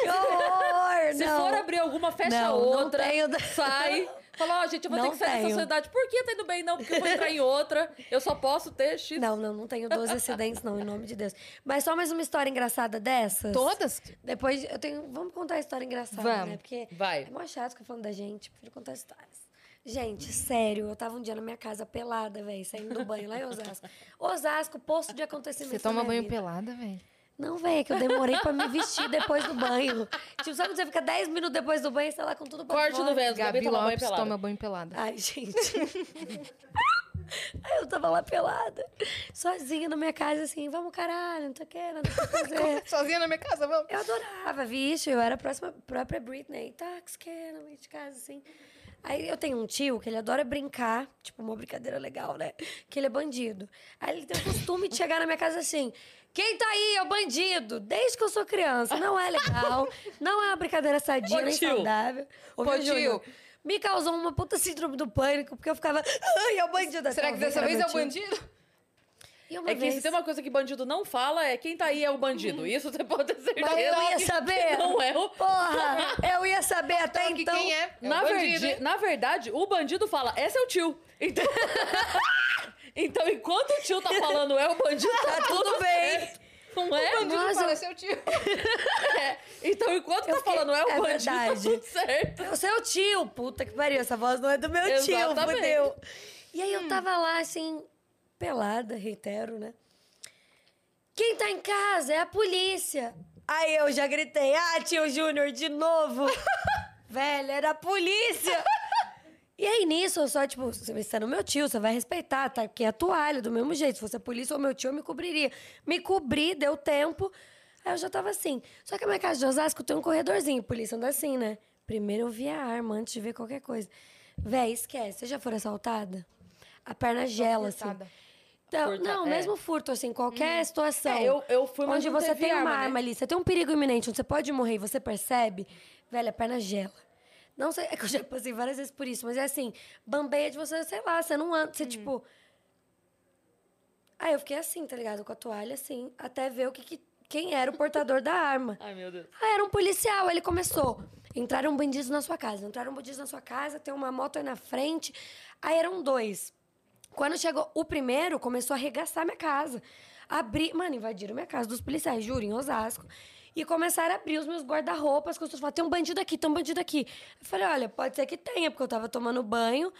[SPEAKER 3] Que horror!
[SPEAKER 1] Se
[SPEAKER 3] não.
[SPEAKER 1] for abrir alguma, fecha
[SPEAKER 3] Não, não
[SPEAKER 1] outra.
[SPEAKER 3] tenho-
[SPEAKER 1] Sai. Fala, ó, gente, eu vou ter
[SPEAKER 3] Não
[SPEAKER 1] que sair dessa
[SPEAKER 3] tenho.
[SPEAKER 1] sociedade. Por que tá indo bem? Não, porque eu vou entrar em outra. Eu só posso ter X.
[SPEAKER 3] Não, não, não tenho 12 acidentes, não, em nome de Deus. Mas só mais uma história engraçada dessas.
[SPEAKER 2] Todas?
[SPEAKER 3] Depois eu tenho. Vamos contar a história engraçada,
[SPEAKER 2] Vamos.
[SPEAKER 3] né? Porque
[SPEAKER 1] Vai.
[SPEAKER 3] é mó chato ficar falando da gente, prefiro contar histórias. Gente, sério, eu tava um dia na minha casa pelada, velho, saindo do banho lá em Osasco. Osasco, posto de acontecimento.
[SPEAKER 2] Você toma banho pelada, velho?
[SPEAKER 3] Não, velho, é que eu demorei pra me vestir depois do banho. Tipo, sabe quando você fica 10 minutos depois do banho e você tá lá com tudo pra
[SPEAKER 1] Corte
[SPEAKER 3] fora?
[SPEAKER 1] do Vênus, Gabi,
[SPEAKER 2] Gabi
[SPEAKER 1] toma banho
[SPEAKER 2] Lopes
[SPEAKER 1] pelada.
[SPEAKER 2] toma banho pelada.
[SPEAKER 3] Ai, gente. Aí eu tava lá pelada, sozinha na minha casa, assim, vamos caralho, não sei o que, nada pra fazer.
[SPEAKER 2] Sozinha na minha casa, vamos.
[SPEAKER 3] Eu adorava, vixe, eu era a próxima, própria Britney. Táxi, que no meio de casa, assim. Aí eu tenho um tio que ele adora brincar, tipo, uma brincadeira legal, né? Que ele é bandido. Aí ele tem o costume de chegar na minha casa assim: quem tá aí é o bandido, desde que eu sou criança. Não é legal, não é uma brincadeira sadia, nem
[SPEAKER 1] tio.
[SPEAKER 3] saudável. Ô,
[SPEAKER 2] Ô,
[SPEAKER 3] viu,
[SPEAKER 2] tio.
[SPEAKER 3] Me causou uma puta síndrome do pânico, porque eu ficava, ai, é o bandido.
[SPEAKER 2] Será que dessa vez é o
[SPEAKER 3] bandido?
[SPEAKER 1] É que
[SPEAKER 3] vez...
[SPEAKER 1] se tem uma coisa que bandido não fala, é quem tá aí é o bandido. Isso você pode ter certeza.
[SPEAKER 3] Mas eu ia saber.
[SPEAKER 1] Não é o...
[SPEAKER 3] Porra, eu ia saber até
[SPEAKER 2] Que
[SPEAKER 3] então.
[SPEAKER 2] quem é? É o
[SPEAKER 1] na, na verdade, o bandido fala, esse é o tio. Então, então enquanto o tio tá falando é o bandido, tá tudo bem. Não é?
[SPEAKER 2] O bandido
[SPEAKER 3] Nossa, eu-
[SPEAKER 2] é o tio.
[SPEAKER 1] É. Então enquanto
[SPEAKER 3] Eu
[SPEAKER 1] tá
[SPEAKER 3] fiquei-
[SPEAKER 1] falando é o
[SPEAKER 3] é
[SPEAKER 1] bandido, tá
[SPEAKER 3] verdade.
[SPEAKER 1] tudo certo.
[SPEAKER 3] É o seu tio, puta que pariu. Essa voz não é do meu tio,
[SPEAKER 1] Exatamente.
[SPEAKER 3] fudeu. E aí eu tava lá, assim, pelada, reitero, né? Quem tá em casa é a polícia. Aí eu já gritei, ah, tio Júnior, de novo. Velho, era a polícia. E aí, nisso, eu só, tipo, você está no meu tio, você vai respeitar, tá? Porque é a toalha, do mesmo jeito. Se fosse a polícia ou meu tio, eu me cobriria. Me cobri, deu tempo. Aí eu já tava assim. Só que a minha casa de Osasco tem um corredorzinho. Polícia anda assim, né? Primeiro eu vi a arma antes de ver qualquer coisa. Véi, esquece. Você já foi assaltada? A perna gela, assim. Não,
[SPEAKER 1] Furta-
[SPEAKER 3] não,
[SPEAKER 1] é.
[SPEAKER 3] mesmo furto, assim, qualquer situação.
[SPEAKER 1] É, eu- eu fui,
[SPEAKER 3] Onde você tem uma
[SPEAKER 1] arma, né?
[SPEAKER 3] arma ali, você tem um perigo iminente, onde você pode morrer e você percebe, velho, a perna gela. Não sei, é que eu já passei várias vezes por isso, mas é assim, bambeia de você, sei lá, você não anda,
[SPEAKER 1] Uhum.
[SPEAKER 3] você tipo. Aí eu fiquei assim, tá ligado? Com a toalha assim, até ver o que, que- quem era o portador da arma.
[SPEAKER 1] Ai, meu Deus.
[SPEAKER 3] Ah, era um policial. Ele começou. Entraram bandidos na sua casa. Entraram bandidos na sua casa, tem uma moto aí na frente. Aí eram dois. Quando chegou o primeiro, começou a arregaçar minha casa. Abri... Mano, invadiram minha casa dos policiais, juro, em Osasco. E começaram a abrir os meus guarda-roupas. As pessoas falaram, tem um bandido aqui, tem um bandido aqui. Eu falei, olha, pode ser que tenha, porque eu tava tomando banho.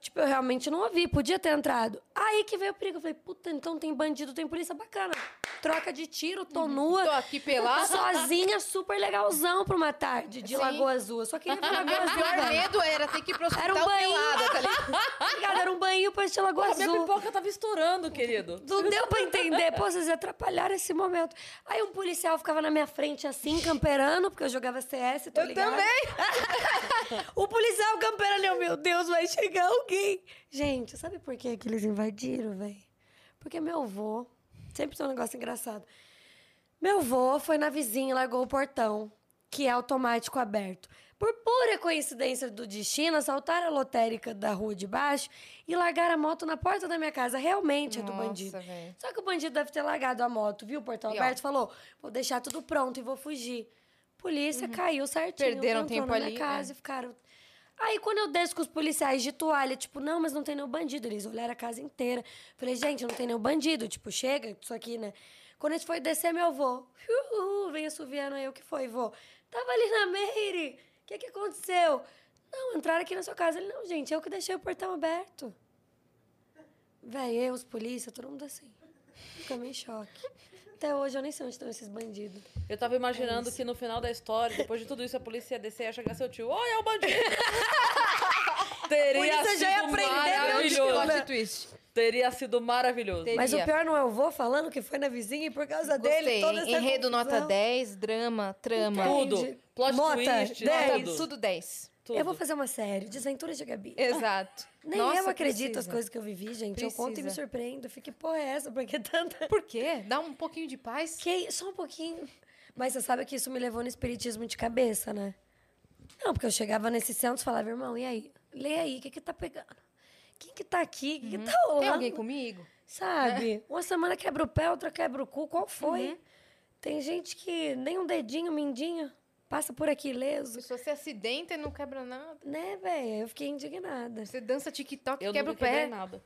[SPEAKER 3] Tipo, eu realmente não ouvi, podia ter entrado. Aí que veio o perigo. Eu falei, puta, então tem bandido, tem polícia bacana. Troca de tiro, tô nua.
[SPEAKER 2] Tô aqui pelada.
[SPEAKER 3] Sozinha, super legalzão pra uma tarde de
[SPEAKER 2] Sim.
[SPEAKER 3] Lagoa Azul. Eu só queria pra Lagoa
[SPEAKER 2] O
[SPEAKER 3] Azul.
[SPEAKER 2] pior
[SPEAKER 3] velho.
[SPEAKER 2] medo era ter que ir pro hospital
[SPEAKER 3] Era um banho.
[SPEAKER 2] pelada, tá ligado?
[SPEAKER 3] Obrigada, era um banho pra assistir Lagoa
[SPEAKER 1] minha
[SPEAKER 3] Azul.
[SPEAKER 1] pipoca tava estourando, querido.
[SPEAKER 3] Não deu pra entender. Pô, vocês atrapalharam esse momento. Aí um policial ficava na minha frente assim, camperando, porque eu jogava CS, tô
[SPEAKER 2] Eu
[SPEAKER 3] ligada.
[SPEAKER 2] também.
[SPEAKER 3] O policial camperando, eu, meu Deus, vai chegar alguém. Gente, sabe por que, que eles invadiram, velho? Porque meu avô, sempre tem um negócio engraçado. Meu avô foi na vizinha e largou o portão, que é automático aberto. Por pura coincidência do destino, assaltaram a lotérica da rua de baixo e largaram a moto na porta da minha casa. Realmente é do
[SPEAKER 2] Nossa,
[SPEAKER 3] bandido.
[SPEAKER 2] velho.
[SPEAKER 3] Só que o bandido deve ter largado a moto, viu o portão
[SPEAKER 2] E, ó.
[SPEAKER 3] aberto, falou: vou deixar tudo pronto e vou fugir. Polícia caiu certinho.
[SPEAKER 2] Uhum. Perderam tempo
[SPEAKER 3] na minha
[SPEAKER 2] ali,
[SPEAKER 3] casa
[SPEAKER 2] é.
[SPEAKER 3] e ficaram. Aí quando eu desço com os policiais de toalha, tipo, não, mas não tem nenhum bandido. Eles olharam a casa inteira. Falei, gente, não tem nenhum bandido. Tipo, chega, isso aqui, né? Quando a gente foi descer, meu avô, uhul, vem assoviando aí, o que foi, vô? Tava ali na Meire. O que que aconteceu? Não, entraram aqui na sua casa. Ele, não, gente, eu que deixei o portão aberto. Véi, eu, os polícia, todo mundo assim. Ficamos em choque. Até hoje eu nem sei onde estão esses bandidos.
[SPEAKER 1] Eu tava imaginando que no final da história, depois de tudo isso, a polícia ia descer e ia chegar seu tio. Oi, é o bandido! Teria
[SPEAKER 3] polícia já ia
[SPEAKER 1] sido maravilhoso.
[SPEAKER 3] tio, né?
[SPEAKER 2] Plot twist.
[SPEAKER 1] Teria sido maravilhoso.
[SPEAKER 2] Teria.
[SPEAKER 3] Mas o pior não é o vô falando que foi na vizinha e por causa
[SPEAKER 2] Gostei,
[SPEAKER 3] dele toda essa
[SPEAKER 2] Enredo nota
[SPEAKER 3] confusão.
[SPEAKER 2] 10, drama, trama.
[SPEAKER 3] Entendi.
[SPEAKER 1] Tudo. Plot
[SPEAKER 3] Nota
[SPEAKER 1] twist,
[SPEAKER 3] 10.
[SPEAKER 1] tudo.
[SPEAKER 2] Tudo 10.
[SPEAKER 1] Tudo.
[SPEAKER 3] Eu vou fazer uma série, Desventuras de Gabi.
[SPEAKER 2] Exato.
[SPEAKER 3] Nem
[SPEAKER 2] Nossa,
[SPEAKER 3] eu acredito
[SPEAKER 2] precisa.
[SPEAKER 3] as coisas que eu vivi, gente. Eu conto e me
[SPEAKER 2] Precisa.
[SPEAKER 3] surpreendo. Fique, porra, é essa? Por que tanta...
[SPEAKER 2] Por quê? Dá um pouquinho de paz.
[SPEAKER 3] Que... Só um pouquinho. Mas você sabe que isso me levou no espiritismo de cabeça, né? Não, porque eu chegava nesse centro e falava, irmão, e aí? Lê aí, o que que tá pegando? Quem que tá aqui? O que que tá rolando?
[SPEAKER 2] Uhum. Tem alguém comigo?
[SPEAKER 3] Sabe? Uma semana quebra o pé, outra quebra o cu. Qual foi?
[SPEAKER 2] Uhum.
[SPEAKER 3] Tem gente que nem um dedinho, mindinho, passa por aqui
[SPEAKER 2] pessoa se acidenta e não quebra nada.
[SPEAKER 3] Né, velho? Eu fiquei indignada.
[SPEAKER 2] Você dança TikTok e quebra o pé.
[SPEAKER 1] nada.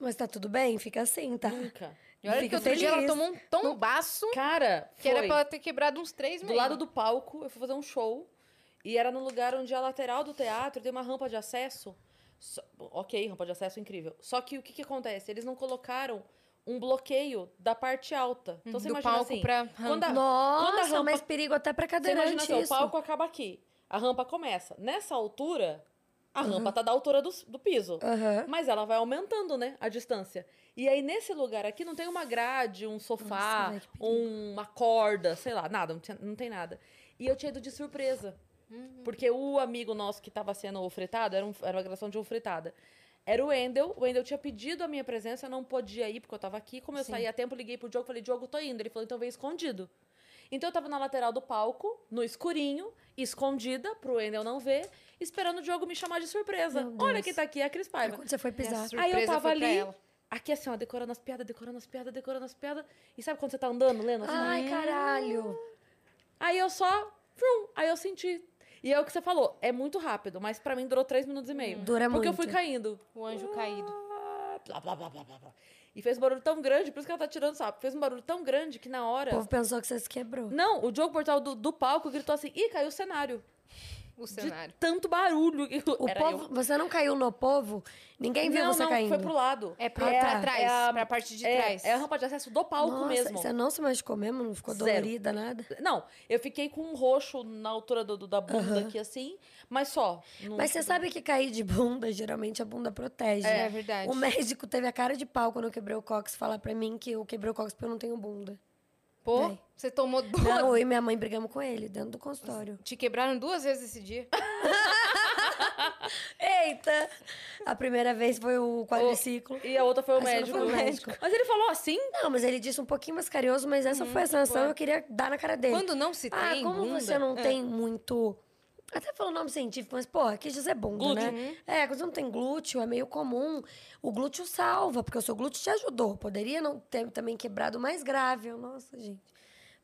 [SPEAKER 3] Mas tá tudo bem? Fica assim, tá?
[SPEAKER 1] Nunca.
[SPEAKER 2] E olha que
[SPEAKER 3] Fica
[SPEAKER 2] outro dia ela
[SPEAKER 3] feliz.
[SPEAKER 2] tomou um tombaço
[SPEAKER 1] Cara,
[SPEAKER 2] que era
[SPEAKER 1] foi.
[SPEAKER 2] pra ela ter quebrado uns três
[SPEAKER 1] Do
[SPEAKER 2] meses.
[SPEAKER 1] lado do palco, eu fui fazer um show. E era no lugar onde a lateral do teatro tem uma rampa de acesso. Só- ok, rampa de acesso incrível. Só que o que, que acontece? Eles não colocaram um bloqueio da parte alta. Então você
[SPEAKER 2] do
[SPEAKER 1] imagina
[SPEAKER 2] palco
[SPEAKER 1] assim.
[SPEAKER 2] pra
[SPEAKER 1] quando a-
[SPEAKER 3] Nossa,
[SPEAKER 1] quando a rampa-
[SPEAKER 3] mas perigo até pra
[SPEAKER 1] Você imagina
[SPEAKER 3] cadeirante
[SPEAKER 1] assim, o palco acaba aqui. A rampa começa. Nessa altura, A rampa tá da altura do, do piso.
[SPEAKER 3] Aham.
[SPEAKER 1] Mas ela vai aumentando, né? A distância. E aí, nesse lugar aqui, não tem uma grade, um sofá,
[SPEAKER 3] Nossa,
[SPEAKER 1] uma corda, sei lá, nada, não, tinha- não tem nada. E eu tinha ido de surpresa. Porque o amigo nosso que tava sendo ofretado, era, um, era uma gravação de ofretada. Era o Wendel. O Wendel tinha pedido a minha presença, eu não podia ir porque eu tava aqui. Como eu
[SPEAKER 2] Sim.
[SPEAKER 1] saí a tempo, liguei pro Diogo falei, Diogo, tô indo. Ele falou, então vem escondido. Então eu tava na lateral do palco, no escurinho, escondida, pro Wendel não ver, esperando o Diogo me chamar de surpresa. Olha quem tá aqui, é a Cris Paiva.
[SPEAKER 3] Quando você foi pisar.
[SPEAKER 1] Aí eu tava ali,
[SPEAKER 2] ela.
[SPEAKER 1] aqui assim, ó, decorando as piadas, decorando as piadas, decorando as piadas. E sabe quando você tá andando, lendo? Assim,
[SPEAKER 3] Ai, caralho.
[SPEAKER 1] Aí eu só. Frum, aí eu senti. E é o que você falou, é muito rápido, mas pra mim durou três minutos e meio.
[SPEAKER 3] Dura
[SPEAKER 1] porque eu
[SPEAKER 3] muito.
[SPEAKER 1] fui caindo.
[SPEAKER 2] O anjo caído.
[SPEAKER 1] Ah, Blá, blá, blá, blá, blá, blá. E fez um barulho tão grande, por isso que ela tá tirando sapo. Fez um barulho tão grande que na
[SPEAKER 3] O
[SPEAKER 1] hora.
[SPEAKER 3] povo pensou que você se quebrou.
[SPEAKER 1] Não, o Diogo Portal do, do palco gritou assim: ih, caiu o cenário.
[SPEAKER 2] O
[SPEAKER 1] De
[SPEAKER 2] cenário.
[SPEAKER 1] tanto barulho. que
[SPEAKER 3] O
[SPEAKER 1] Era
[SPEAKER 3] povo,
[SPEAKER 1] eu.
[SPEAKER 3] você não caiu no povo? Ninguém viu
[SPEAKER 1] não,
[SPEAKER 3] você
[SPEAKER 1] não,
[SPEAKER 3] caindo.
[SPEAKER 1] foi pro lado.
[SPEAKER 2] É pra,
[SPEAKER 3] Ah,
[SPEAKER 2] pra
[SPEAKER 3] tá.
[SPEAKER 2] trás,
[SPEAKER 1] É a-
[SPEAKER 2] pra parte de
[SPEAKER 1] é,
[SPEAKER 2] trás.
[SPEAKER 1] É a rampa de acesso do palco
[SPEAKER 3] Nossa,
[SPEAKER 1] mesmo.
[SPEAKER 3] Você não se machucou mesmo? Não ficou
[SPEAKER 1] Zero.
[SPEAKER 3] dolorida, nada?
[SPEAKER 1] Não, eu fiquei com um roxo na altura do, do- da bunda aqui, assim, mas só. Não-
[SPEAKER 3] Mas você sabe que cair de bunda, geralmente a bunda protege.
[SPEAKER 2] É, verdade.
[SPEAKER 3] O médico teve a cara de pau quando eu quebrei o cóccix falar pra mim que eu quebrei o cóccix porque eu não tenho bunda.
[SPEAKER 2] Pô,
[SPEAKER 3] Véi.
[SPEAKER 2] você tomou duas.
[SPEAKER 3] Não, eu e minha mãe brigamos com ele dentro do consultório.
[SPEAKER 2] Te quebraram duas vezes esse dia.
[SPEAKER 3] Eita! A primeira vez foi o quadriciclo.
[SPEAKER 1] E a outra foi o médico.
[SPEAKER 3] foi o médico.
[SPEAKER 1] Mas ele falou assim?
[SPEAKER 3] Não, mas ele disse um pouquinho mais carinhoso, mas essa foi a sensação que eu queria dar na cara dele.
[SPEAKER 2] Quando não se
[SPEAKER 3] ah,
[SPEAKER 2] tem
[SPEAKER 3] como
[SPEAKER 2] bunda...
[SPEAKER 3] você não
[SPEAKER 2] É.
[SPEAKER 3] tem muito. Até falou nome científico, mas, porra, dizer bunda,
[SPEAKER 1] Glúteo.
[SPEAKER 3] né? É, quando você não tem glúteo, é meio comum. O glúteo salva, porque o seu glúteo te ajudou. Poderia não ter também quebrado mais grave. Nossa, gente.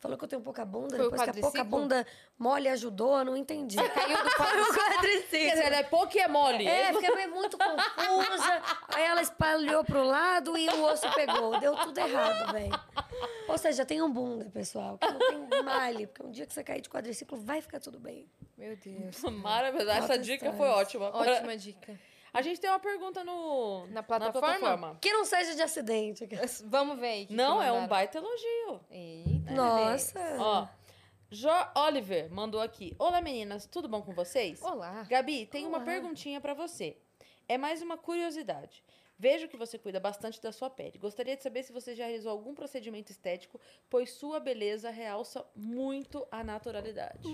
[SPEAKER 3] Falou que eu tenho pouca bunda,
[SPEAKER 2] Foi
[SPEAKER 3] depois que a pouca bunda mole ajudou, eu não entendi.
[SPEAKER 2] Caiu do quadriciclo.
[SPEAKER 1] Quer dizer, é pouco e é mole.
[SPEAKER 3] É, fiquei meio muito confusa. Aí ela espalhou pro lado e o osso pegou. Deu tudo errado, velho. Ou seja, tem um bunda, pessoal. Que não tem malhe. Porque um dia que você cair de quadriciclo, vai ficar tudo bem.
[SPEAKER 2] Meu Deus.
[SPEAKER 1] Maravilhoso. Essa dica foi ótima.
[SPEAKER 2] Ótima dica.
[SPEAKER 1] A gente tem uma pergunta no,
[SPEAKER 2] Na plataforma?
[SPEAKER 3] Que não seja de acidente.
[SPEAKER 2] Vamos ver que
[SPEAKER 1] Não,
[SPEAKER 2] que
[SPEAKER 1] é um baita elogio.
[SPEAKER 2] Eita.
[SPEAKER 3] Nossa.
[SPEAKER 1] Ó, Jo Oliver mandou aqui. Olá, meninas, tudo bom com vocês?
[SPEAKER 2] Olá.
[SPEAKER 1] Gabi, tem uma
[SPEAKER 3] Olá.
[SPEAKER 1] perguntinha pra você. É mais uma curiosidade. Vejo que você cuida bastante da sua pele. Gostaria de saber se você já realizou algum procedimento estético, pois sua beleza realça muito a naturalidade.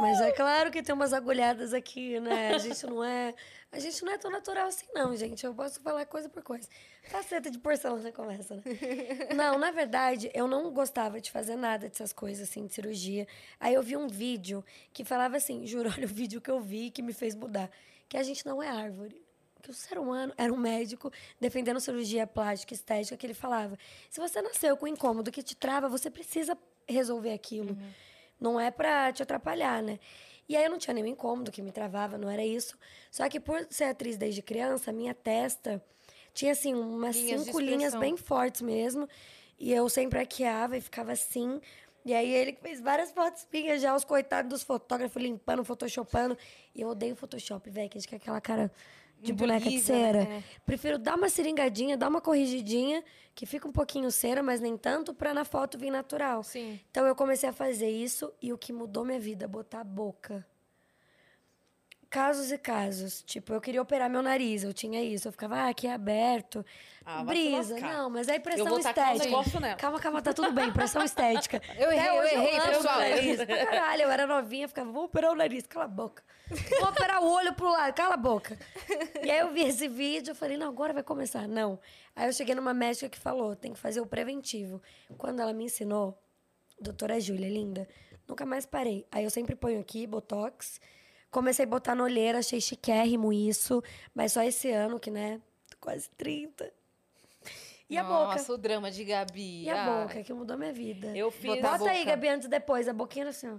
[SPEAKER 3] Mas é claro que tem umas agulhadas aqui, né? A gente não é. A gente não é tão natural assim, não, gente. Eu posso falar coisa por coisa. Faceta de porcelana começa, né? Não, na verdade, eu não gostava de fazer nada dessas coisas, assim, de cirurgia. Aí eu vi um vídeo que falava assim, juro, olha o vídeo que eu vi que me fez mudar. Que a gente não é árvore. Que o ser humano era um médico defendendo cirurgia plástica estética, que ele falava: se você nasceu com incômodo que te trava, você precisa resolver aquilo. Não é pra te atrapalhar, né? E aí eu não tinha nenhum incômodo que me travava, não era isso. Só que por ser atriz desde criança, minha testa tinha assim umas
[SPEAKER 2] Linhas
[SPEAKER 3] cinco linhas bem fortes mesmo. E eu sempre arqueava e ficava assim. E aí ele fez várias fotos minhas já, os coitados dos fotógrafos limpando, photoshopando. E eu odeio Photoshop, velho, que a gente quer aquela cara de
[SPEAKER 2] Muito
[SPEAKER 3] boneca de
[SPEAKER 2] lisa,
[SPEAKER 3] cera.
[SPEAKER 2] né?
[SPEAKER 3] Prefiro dar uma seringadinha, dar uma corrigidinha, que fica um pouquinho cera, mas nem tanto, pra na foto vir natural.
[SPEAKER 2] Sim.
[SPEAKER 3] Então eu comecei a fazer isso e o que mudou minha vida, botar a boca. Casos e casos. Tipo, eu queria operar meu nariz, eu tinha isso. Eu ficava, ah, aqui é aberto.
[SPEAKER 1] Ah,
[SPEAKER 3] Brisa. Não, mas aí pressão
[SPEAKER 1] Eu um
[SPEAKER 3] estética.
[SPEAKER 1] nela.
[SPEAKER 3] Calma, calma, tá tudo bem, pressão estética.
[SPEAKER 2] Eu errei,
[SPEAKER 3] Até
[SPEAKER 2] eu errei,
[SPEAKER 3] amo
[SPEAKER 2] pessoal.
[SPEAKER 3] nariz. Caralho, eu era novinha, ficava, vou operar o nariz, cala a boca. Vou operar o olho pro lado, cala a boca. E aí eu vi esse vídeo, eu falei, não, agora vai começar. Não. Aí eu cheguei numa médica que falou, tem que fazer o preventivo. Quando ela me ensinou, doutora Júlia, linda, nunca mais parei. Aí eu sempre ponho aqui, botox. Comecei a botar na olheira, achei chiquérrimo isso. Mas só esse ano que, né, tô quase 30. E a boca?
[SPEAKER 2] Nossa, o drama de Gabi.
[SPEAKER 3] E a
[SPEAKER 2] Ai.
[SPEAKER 3] boca, que mudou minha vida.
[SPEAKER 1] Eu fiz,
[SPEAKER 2] Botar a
[SPEAKER 3] Bota aí,
[SPEAKER 2] boca.
[SPEAKER 3] Gabi, antes e depois. A boquinha era assim, ó.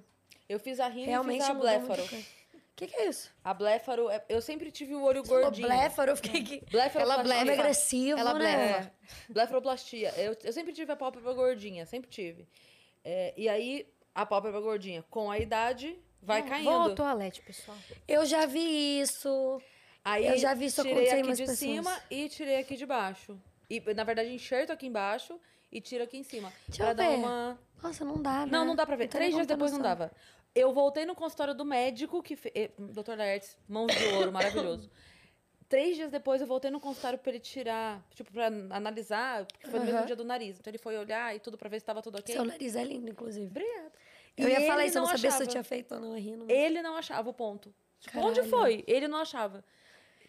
[SPEAKER 1] eu fiz a rima e
[SPEAKER 3] Realmente
[SPEAKER 1] fiz a bléfaro.
[SPEAKER 3] O que, que é isso?
[SPEAKER 1] A bléfaro, é- eu sempre tive o olho gordinho.
[SPEAKER 3] Bléfaro, eu fiquei aqui.
[SPEAKER 1] Bléfaro
[SPEAKER 2] Ela blefa.
[SPEAKER 3] Agressivo,
[SPEAKER 2] Ela
[SPEAKER 3] né?
[SPEAKER 2] blefa.
[SPEAKER 1] Blefaroplastia. Eu, eu sempre tive a pálpebra gordinha, sempre tive. É, e aí, a pálpebra gordinha, com a idade, vai caindo.
[SPEAKER 2] Vou ao toalete, pessoal.
[SPEAKER 3] Eu já vi isso.
[SPEAKER 1] Aí
[SPEAKER 3] Eu já vi isso
[SPEAKER 1] tirei
[SPEAKER 3] acontecer em
[SPEAKER 1] aqui
[SPEAKER 3] umas
[SPEAKER 1] de
[SPEAKER 3] pessoas.
[SPEAKER 1] cima e tirei aqui de baixo. E, na verdade, enxerto aqui embaixo e tiro aqui em cima.
[SPEAKER 3] Deixa
[SPEAKER 1] pra
[SPEAKER 3] eu
[SPEAKER 1] dar
[SPEAKER 3] ver.
[SPEAKER 1] uma...
[SPEAKER 3] Nossa, não dá, né?
[SPEAKER 1] Não, não dá pra ver. Três dias depois não
[SPEAKER 3] noção.
[SPEAKER 1] dava. Eu voltei no consultório do médico, que fe... eh, Dr. Laertes, mãos de ouro, maravilhoso. Três dias depois eu voltei no consultório pra ele tirar, tipo, pra analisar, porque foi no mesmo
[SPEAKER 3] Aham.
[SPEAKER 1] dia do nariz. Então ele foi olhar e tudo pra ver se tava tudo ok.
[SPEAKER 3] Seu nariz é lindo, inclusive.
[SPEAKER 1] Obrigada.
[SPEAKER 3] Eu
[SPEAKER 1] E
[SPEAKER 3] ia falar isso, eu não sabia se eu tinha feito ou não rindo. mas-
[SPEAKER 1] Ele não achava o ponto. Tipo, onde foi? Ele não achava.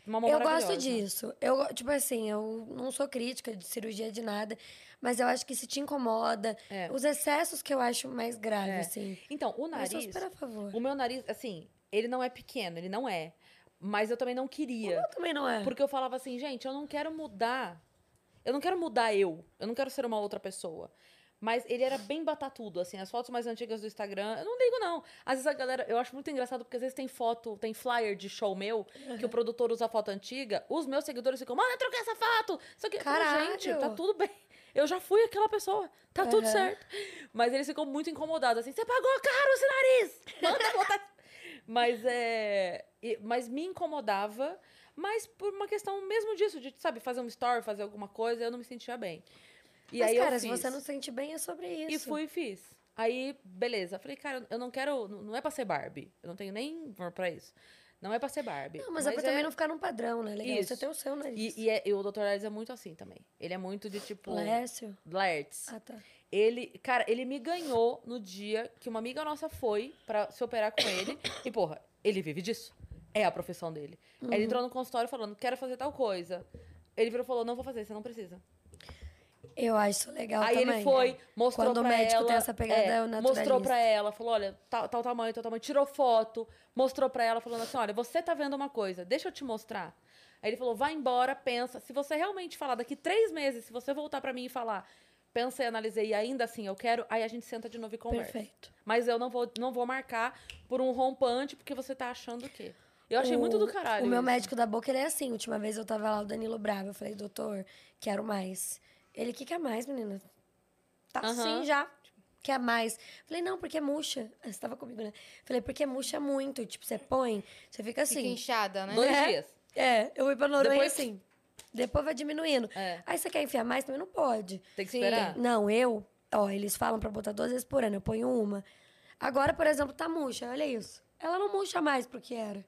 [SPEAKER 3] Eu gosto disso. Eu, tipo assim, eu não sou crítica de cirurgia de nada, mas eu acho que se te incomoda,
[SPEAKER 1] É.
[SPEAKER 3] os excessos que eu acho mais grave,
[SPEAKER 1] É.
[SPEAKER 3] assim.
[SPEAKER 1] Então, o
[SPEAKER 3] Eu
[SPEAKER 1] nariz.
[SPEAKER 3] sou super a favor.
[SPEAKER 1] O meu nariz, assim, ele não é pequeno, ele não é. Mas eu também não queria.
[SPEAKER 3] Eu também não é.
[SPEAKER 1] Porque eu falava assim, gente, eu não quero mudar. Eu não quero mudar eu. Eu não quero ser uma outra pessoa. Mas ele era bem batatudo, assim, as fotos mais antigas do Instagram. Eu não ligo, não. Às vezes a galera. Eu acho muito engraçado porque às vezes tem foto, tem flyer de show meu, que o produtor usa foto antiga. Os meus seguidores ficam, mano, troquei essa foto. Só que, eu
[SPEAKER 3] Caralho.
[SPEAKER 1] gente, tá tudo bem. Eu já fui aquela pessoa. Tá tudo
[SPEAKER 3] Aham.
[SPEAKER 1] certo. Mas eles ficam muito incomodados, assim, você pagou caro esse nariz! Manda botar. Mas é. Mas me incomodava, mas por uma questão mesmo disso, de, sabe, fazer um story, fazer alguma coisa, eu não me sentia bem. E
[SPEAKER 3] mas,
[SPEAKER 1] aí
[SPEAKER 3] cara,
[SPEAKER 1] eu
[SPEAKER 3] se
[SPEAKER 1] fiz.
[SPEAKER 3] você não sente bem, é sobre isso.
[SPEAKER 1] E fui e fiz. Aí, beleza. Falei, cara, eu não quero. Não é pra ser Barbie. Eu não tenho nem pra isso. Não é pra ser Barbie.
[SPEAKER 3] Não, mas, é pra também não ficar num padrão, né? Legal,
[SPEAKER 1] Isso.
[SPEAKER 3] você tem o seu nariz.
[SPEAKER 1] E, e, é- e o Dr. Laertes é muito assim também. Ele é muito de tipo.
[SPEAKER 3] Lécio.
[SPEAKER 1] Laertes.
[SPEAKER 3] Ah, tá.
[SPEAKER 1] Ele, cara, ele me ganhou no dia que uma amiga nossa foi pra se operar com ele. e, porra, ele vive disso. É a profissão dele. Aí ele entrou no consultório falando, quero fazer tal coisa. Ele virou e falou, não vou fazer, você não precisa.
[SPEAKER 3] Eu acho legal
[SPEAKER 1] Aí
[SPEAKER 3] também.
[SPEAKER 1] ele foi,
[SPEAKER 3] né?
[SPEAKER 1] mostrou
[SPEAKER 3] Quando o
[SPEAKER 1] pra
[SPEAKER 3] médico
[SPEAKER 1] ela.
[SPEAKER 3] tem essa pegada, é o
[SPEAKER 1] mostrou pra ela, falou, olha, tal, tal tamanho, tal tamanho. Tirou foto, mostrou pra ela, falando assim, olha, você tá vendo uma coisa, deixa eu te mostrar. Aí ele falou, vai embora, pensa. Se você realmente falar daqui três meses, se você voltar pra mim e falar, pensei, analisei e ainda assim eu quero, aí a gente senta de novo e conversa.
[SPEAKER 3] Perfeito.
[SPEAKER 1] Mas eu não vou, não vou marcar por um rompante, porque você tá achando o quê? Eu achei
[SPEAKER 3] O-
[SPEAKER 1] muito do caralho.
[SPEAKER 3] O meu
[SPEAKER 1] isso.
[SPEAKER 3] médico da boca, ele é assim. Última vez eu tava lá, o Danilo Bravo. Eu falei, doutor, quero mais. Ele, que quer mais, menina? Tá
[SPEAKER 1] Aham.
[SPEAKER 3] sim já. Quer mais? Falei, não, porque murcha. Ah, Você tava comigo, né? Falei, porque murcha muito. Tipo, você põe, você fica
[SPEAKER 2] Fica
[SPEAKER 3] assim.
[SPEAKER 2] inchada, né?
[SPEAKER 1] Dois
[SPEAKER 3] É.
[SPEAKER 1] dias.
[SPEAKER 3] É, eu fui pra Noronha
[SPEAKER 1] Depois-
[SPEAKER 3] assim. Depois vai diminuindo.
[SPEAKER 1] É.
[SPEAKER 3] Aí você quer enfiar mais, também não pode.
[SPEAKER 1] Tem que
[SPEAKER 2] Sim.
[SPEAKER 1] esperar.
[SPEAKER 3] Não, eu, ó, eles falam pra botar duas vezes por ano, eu ponho uma. Agora, por exemplo, tá murcha, olha isso. Ela não murcha mais pro que era.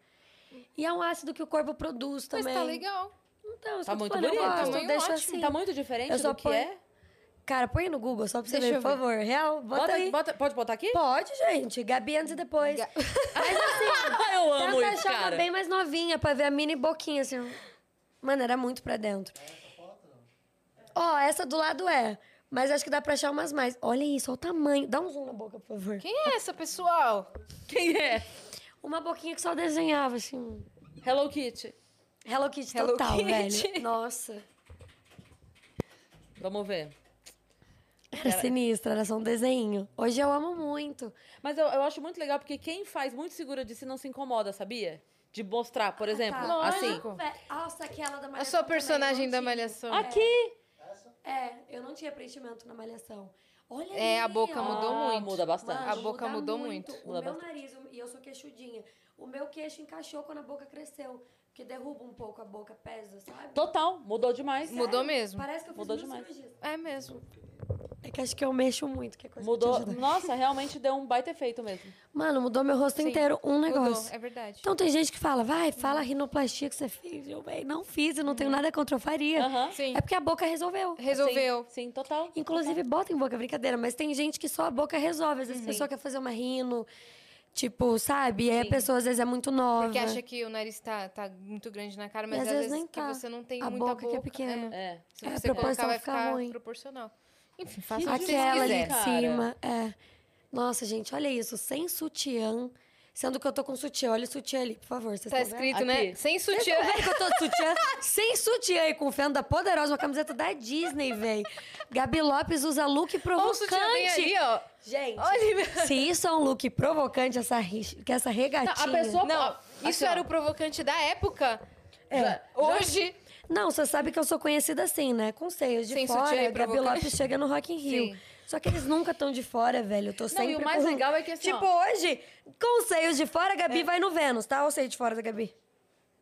[SPEAKER 3] E é um ácido que o corpo produz
[SPEAKER 2] Mas
[SPEAKER 3] também.
[SPEAKER 2] tá legal.
[SPEAKER 3] Então,
[SPEAKER 1] Tá muito
[SPEAKER 3] falando, eu
[SPEAKER 1] bonito,
[SPEAKER 3] gosto,
[SPEAKER 2] tamanho
[SPEAKER 3] deixa
[SPEAKER 2] ótimo.
[SPEAKER 3] assim.
[SPEAKER 1] Tá muito diferente
[SPEAKER 3] Eu só
[SPEAKER 1] do que é?
[SPEAKER 3] Cara, põe no Google só pra você
[SPEAKER 2] Deixa
[SPEAKER 3] ver,
[SPEAKER 2] eu
[SPEAKER 3] por
[SPEAKER 2] ver.
[SPEAKER 3] favor. Real, bota,
[SPEAKER 1] Bota,
[SPEAKER 3] aí.
[SPEAKER 1] bota- pode botar aqui?
[SPEAKER 3] Pode, gente. Gabi antes e depois.
[SPEAKER 2] Ga-
[SPEAKER 3] Mas assim,
[SPEAKER 1] eu amo
[SPEAKER 3] tenta
[SPEAKER 1] isso,
[SPEAKER 3] achar uma
[SPEAKER 1] cara.
[SPEAKER 3] bem mais novinha pra ver a mini boquinha, assim. Mano, era muito pra dentro. Ó, essa do lado é. Mas acho que dá pra achar umas mais. Olha isso, olha o tamanho. Dá um zoom na boca, por favor.
[SPEAKER 2] Quem é essa, pessoal?
[SPEAKER 1] Quem é?
[SPEAKER 3] Uma boquinha que só desenhava, assim.
[SPEAKER 1] Hello Kitty.
[SPEAKER 3] Hello Kitty
[SPEAKER 2] Hello
[SPEAKER 3] total,
[SPEAKER 2] Kitty.
[SPEAKER 3] velho. Nossa.
[SPEAKER 1] Vamos ver.
[SPEAKER 3] Era sinistra, era só um desenho. Hoje eu amo muito.
[SPEAKER 1] Mas eu, eu acho muito legal porque quem faz muito segura de si não se incomoda, sabia? De mostrar, por exemplo,
[SPEAKER 3] tá.
[SPEAKER 1] assim.
[SPEAKER 3] Nossa, aquela da
[SPEAKER 2] A sua personagem da Malhação.
[SPEAKER 1] Aqui!
[SPEAKER 3] É, eu não tinha preenchimento na malhação. Olha
[SPEAKER 2] É, a boca
[SPEAKER 3] ó.
[SPEAKER 2] mudou
[SPEAKER 1] Ah,
[SPEAKER 2] muito.
[SPEAKER 1] muda bastante.
[SPEAKER 3] Mano,
[SPEAKER 2] A boca
[SPEAKER 3] muda
[SPEAKER 2] mudou muito.
[SPEAKER 3] O
[SPEAKER 1] Muda
[SPEAKER 3] meu
[SPEAKER 1] bastante.
[SPEAKER 3] nariz, e eu sou queixudinha. O meu queixo encaixou quando a boca cresceu. Porque derruba um pouco a boca, pesa, sabe?
[SPEAKER 1] Total, mudou demais.
[SPEAKER 2] Mudou mesmo.
[SPEAKER 3] Parece que eu fiz
[SPEAKER 1] Mudou demais.
[SPEAKER 3] cirurgias.
[SPEAKER 2] É mesmo.
[SPEAKER 3] É que acho que eu mexo muito, que é coisa que
[SPEAKER 1] Mudou.
[SPEAKER 3] ajuda.
[SPEAKER 1] Nossa, realmente deu um baita efeito mesmo.
[SPEAKER 3] Mano, mudou meu rosto
[SPEAKER 2] Sim,
[SPEAKER 3] inteiro, um negócio.
[SPEAKER 2] Mudou, é verdade.
[SPEAKER 3] Então tem gente que fala, vai, fala a rinoplastia que você fez. Eu, véi, não fiz e não tenho nada contra, eu faria.
[SPEAKER 2] Sim.
[SPEAKER 3] É porque a boca resolveu.
[SPEAKER 2] Resolveu.
[SPEAKER 1] Sim, sim, total.
[SPEAKER 3] Inclusive, bota em boca, brincadeira, mas tem gente que só a boca resolve. Às
[SPEAKER 2] Uhum.
[SPEAKER 3] vezes a pessoa quer fazer uma rino, tipo, sabe? E aí a
[SPEAKER 2] Sim.
[SPEAKER 3] pessoa às vezes é muito nova.
[SPEAKER 2] Porque acha que o nariz tá, tá muito grande na cara, mas
[SPEAKER 3] às
[SPEAKER 2] às
[SPEAKER 3] vezes
[SPEAKER 2] vezes
[SPEAKER 3] nem
[SPEAKER 2] que
[SPEAKER 3] tá.
[SPEAKER 2] você não tem
[SPEAKER 3] A
[SPEAKER 2] muita
[SPEAKER 3] boca que é pequena.
[SPEAKER 2] É.
[SPEAKER 1] É.
[SPEAKER 2] Se
[SPEAKER 3] É, a
[SPEAKER 2] você colocar,
[SPEAKER 3] proporção
[SPEAKER 2] vai
[SPEAKER 3] fica
[SPEAKER 2] ficar
[SPEAKER 3] ruim.
[SPEAKER 2] proporcional. Enfim, faça que
[SPEAKER 3] Aquela ali
[SPEAKER 1] cara.
[SPEAKER 3] cima, é. Nossa, gente, olha isso, sem sutiã. Sendo que eu tô com sutiã, olha o sutiã ali, por favor. Vocês
[SPEAKER 2] Tá
[SPEAKER 3] estão vendo?
[SPEAKER 2] escrito, né?
[SPEAKER 1] Aqui.
[SPEAKER 2] Sem
[SPEAKER 3] Vocês
[SPEAKER 2] sutiã.
[SPEAKER 3] estão vendo que eu tô de sutiã? Sem sutiã e com fenda poderosa, uma camiseta da Disney, véi. Gabi Lopes usa look
[SPEAKER 2] Olha o
[SPEAKER 3] provocante.
[SPEAKER 2] sutiã bem ali, ó.
[SPEAKER 3] Gente,
[SPEAKER 2] Olha,
[SPEAKER 3] se isso é um look provocante, essa, que essa regatinha...
[SPEAKER 1] Não, a pessoa-
[SPEAKER 2] Não,
[SPEAKER 1] Assim,
[SPEAKER 2] isso
[SPEAKER 1] ó.
[SPEAKER 2] era o provocante da época.
[SPEAKER 3] É.
[SPEAKER 2] Hoje,
[SPEAKER 3] Não, você sabe que eu sou conhecida assim, né? Com seios de
[SPEAKER 2] Sem
[SPEAKER 3] fora,
[SPEAKER 2] e
[SPEAKER 3] Gabi
[SPEAKER 2] provocante.
[SPEAKER 3] Lopes chega no Rock in Rio.
[SPEAKER 2] Sim.
[SPEAKER 3] Só que eles nunca estão de fora, velho. Eu tô sempre
[SPEAKER 1] e o mais
[SPEAKER 3] com-
[SPEAKER 1] legal é que assim,
[SPEAKER 3] Tipo,
[SPEAKER 1] ó.
[SPEAKER 3] hoje, com os seios de fora, a Gabi vai no Vênus, tá? Olha o seio de fora da Gabi.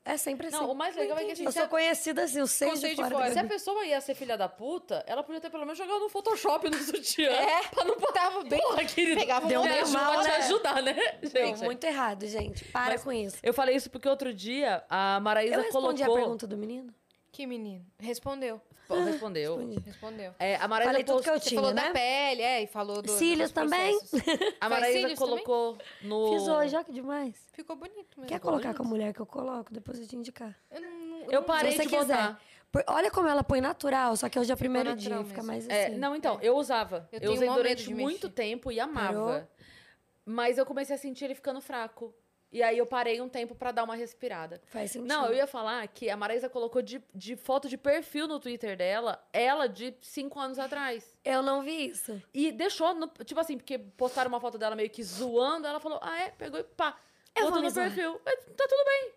[SPEAKER 3] É sempre assim.
[SPEAKER 1] Não, o mais legal é que assim,
[SPEAKER 3] Eu
[SPEAKER 1] se
[SPEAKER 3] sou
[SPEAKER 1] a,
[SPEAKER 3] conhecida assim, seis
[SPEAKER 2] seis
[SPEAKER 3] de
[SPEAKER 2] de
[SPEAKER 3] fora.
[SPEAKER 1] se a pessoa ia ser filha da puta, ela podia ter pelo menos jogado no Photoshop no sutiã.
[SPEAKER 2] É,
[SPEAKER 1] pra não
[SPEAKER 2] tava bem.
[SPEAKER 1] Porra, querida.
[SPEAKER 2] Pegava um
[SPEAKER 3] Deu
[SPEAKER 1] ajuda
[SPEAKER 3] mal,
[SPEAKER 1] a te
[SPEAKER 3] né?
[SPEAKER 1] ajudar, né,
[SPEAKER 3] Não,
[SPEAKER 1] gente?
[SPEAKER 3] muito errado, gente. Para
[SPEAKER 1] Mas
[SPEAKER 3] com isso.
[SPEAKER 1] Eu falei isso porque outro dia a Maraísa
[SPEAKER 3] Eu respondi
[SPEAKER 1] colocou...
[SPEAKER 3] a pergunta do menino?
[SPEAKER 2] Que menino? Respondeu.
[SPEAKER 1] Respondeu.
[SPEAKER 2] Respondeu.
[SPEAKER 1] É, a Maraísa
[SPEAKER 3] Falei tudo que eu
[SPEAKER 2] Você
[SPEAKER 3] tinha,
[SPEAKER 2] falou
[SPEAKER 3] né?
[SPEAKER 2] da pele, é, e falou do.
[SPEAKER 3] Cílios também?
[SPEAKER 1] A Maraísa
[SPEAKER 2] cílios
[SPEAKER 1] colocou no...
[SPEAKER 3] Fiz hoje, olha que demais.
[SPEAKER 2] Ficou bonito mesmo.
[SPEAKER 3] Quer colocar com a mulher que eu coloco? Depois eu te indicar.
[SPEAKER 2] Eu, não,
[SPEAKER 1] Eu parei
[SPEAKER 3] Se você
[SPEAKER 1] de
[SPEAKER 3] quiser.
[SPEAKER 1] botar.
[SPEAKER 3] Por- olha como ela põe natural, só que hoje é o primeiro dia,
[SPEAKER 2] natural
[SPEAKER 3] fica
[SPEAKER 2] mesmo.
[SPEAKER 3] mais
[SPEAKER 1] É,
[SPEAKER 3] assim.
[SPEAKER 1] não, então, eu usava.
[SPEAKER 2] Eu
[SPEAKER 1] Eu,
[SPEAKER 2] tenho
[SPEAKER 1] usei
[SPEAKER 2] medo
[SPEAKER 1] durante
[SPEAKER 2] de
[SPEAKER 1] muito
[SPEAKER 2] mexer.
[SPEAKER 1] tempo e amava.
[SPEAKER 3] Parou?
[SPEAKER 1] Mas eu comecei a sentir ele ficando fraco. E aí eu parei um tempo pra dar uma respirada.
[SPEAKER 3] Faz sentido.
[SPEAKER 1] Não, eu ia falar que a Maraísa colocou de, de foto de perfil no Twitter dela, ela de cinco anos atrás.
[SPEAKER 3] Eu não vi isso.
[SPEAKER 1] E deixou, no- tipo assim, porque postaram uma foto dela meio que zoando, ela falou, ah é, pegou e pá,
[SPEAKER 3] Eu
[SPEAKER 1] botou no perfil. Tá tudo bem.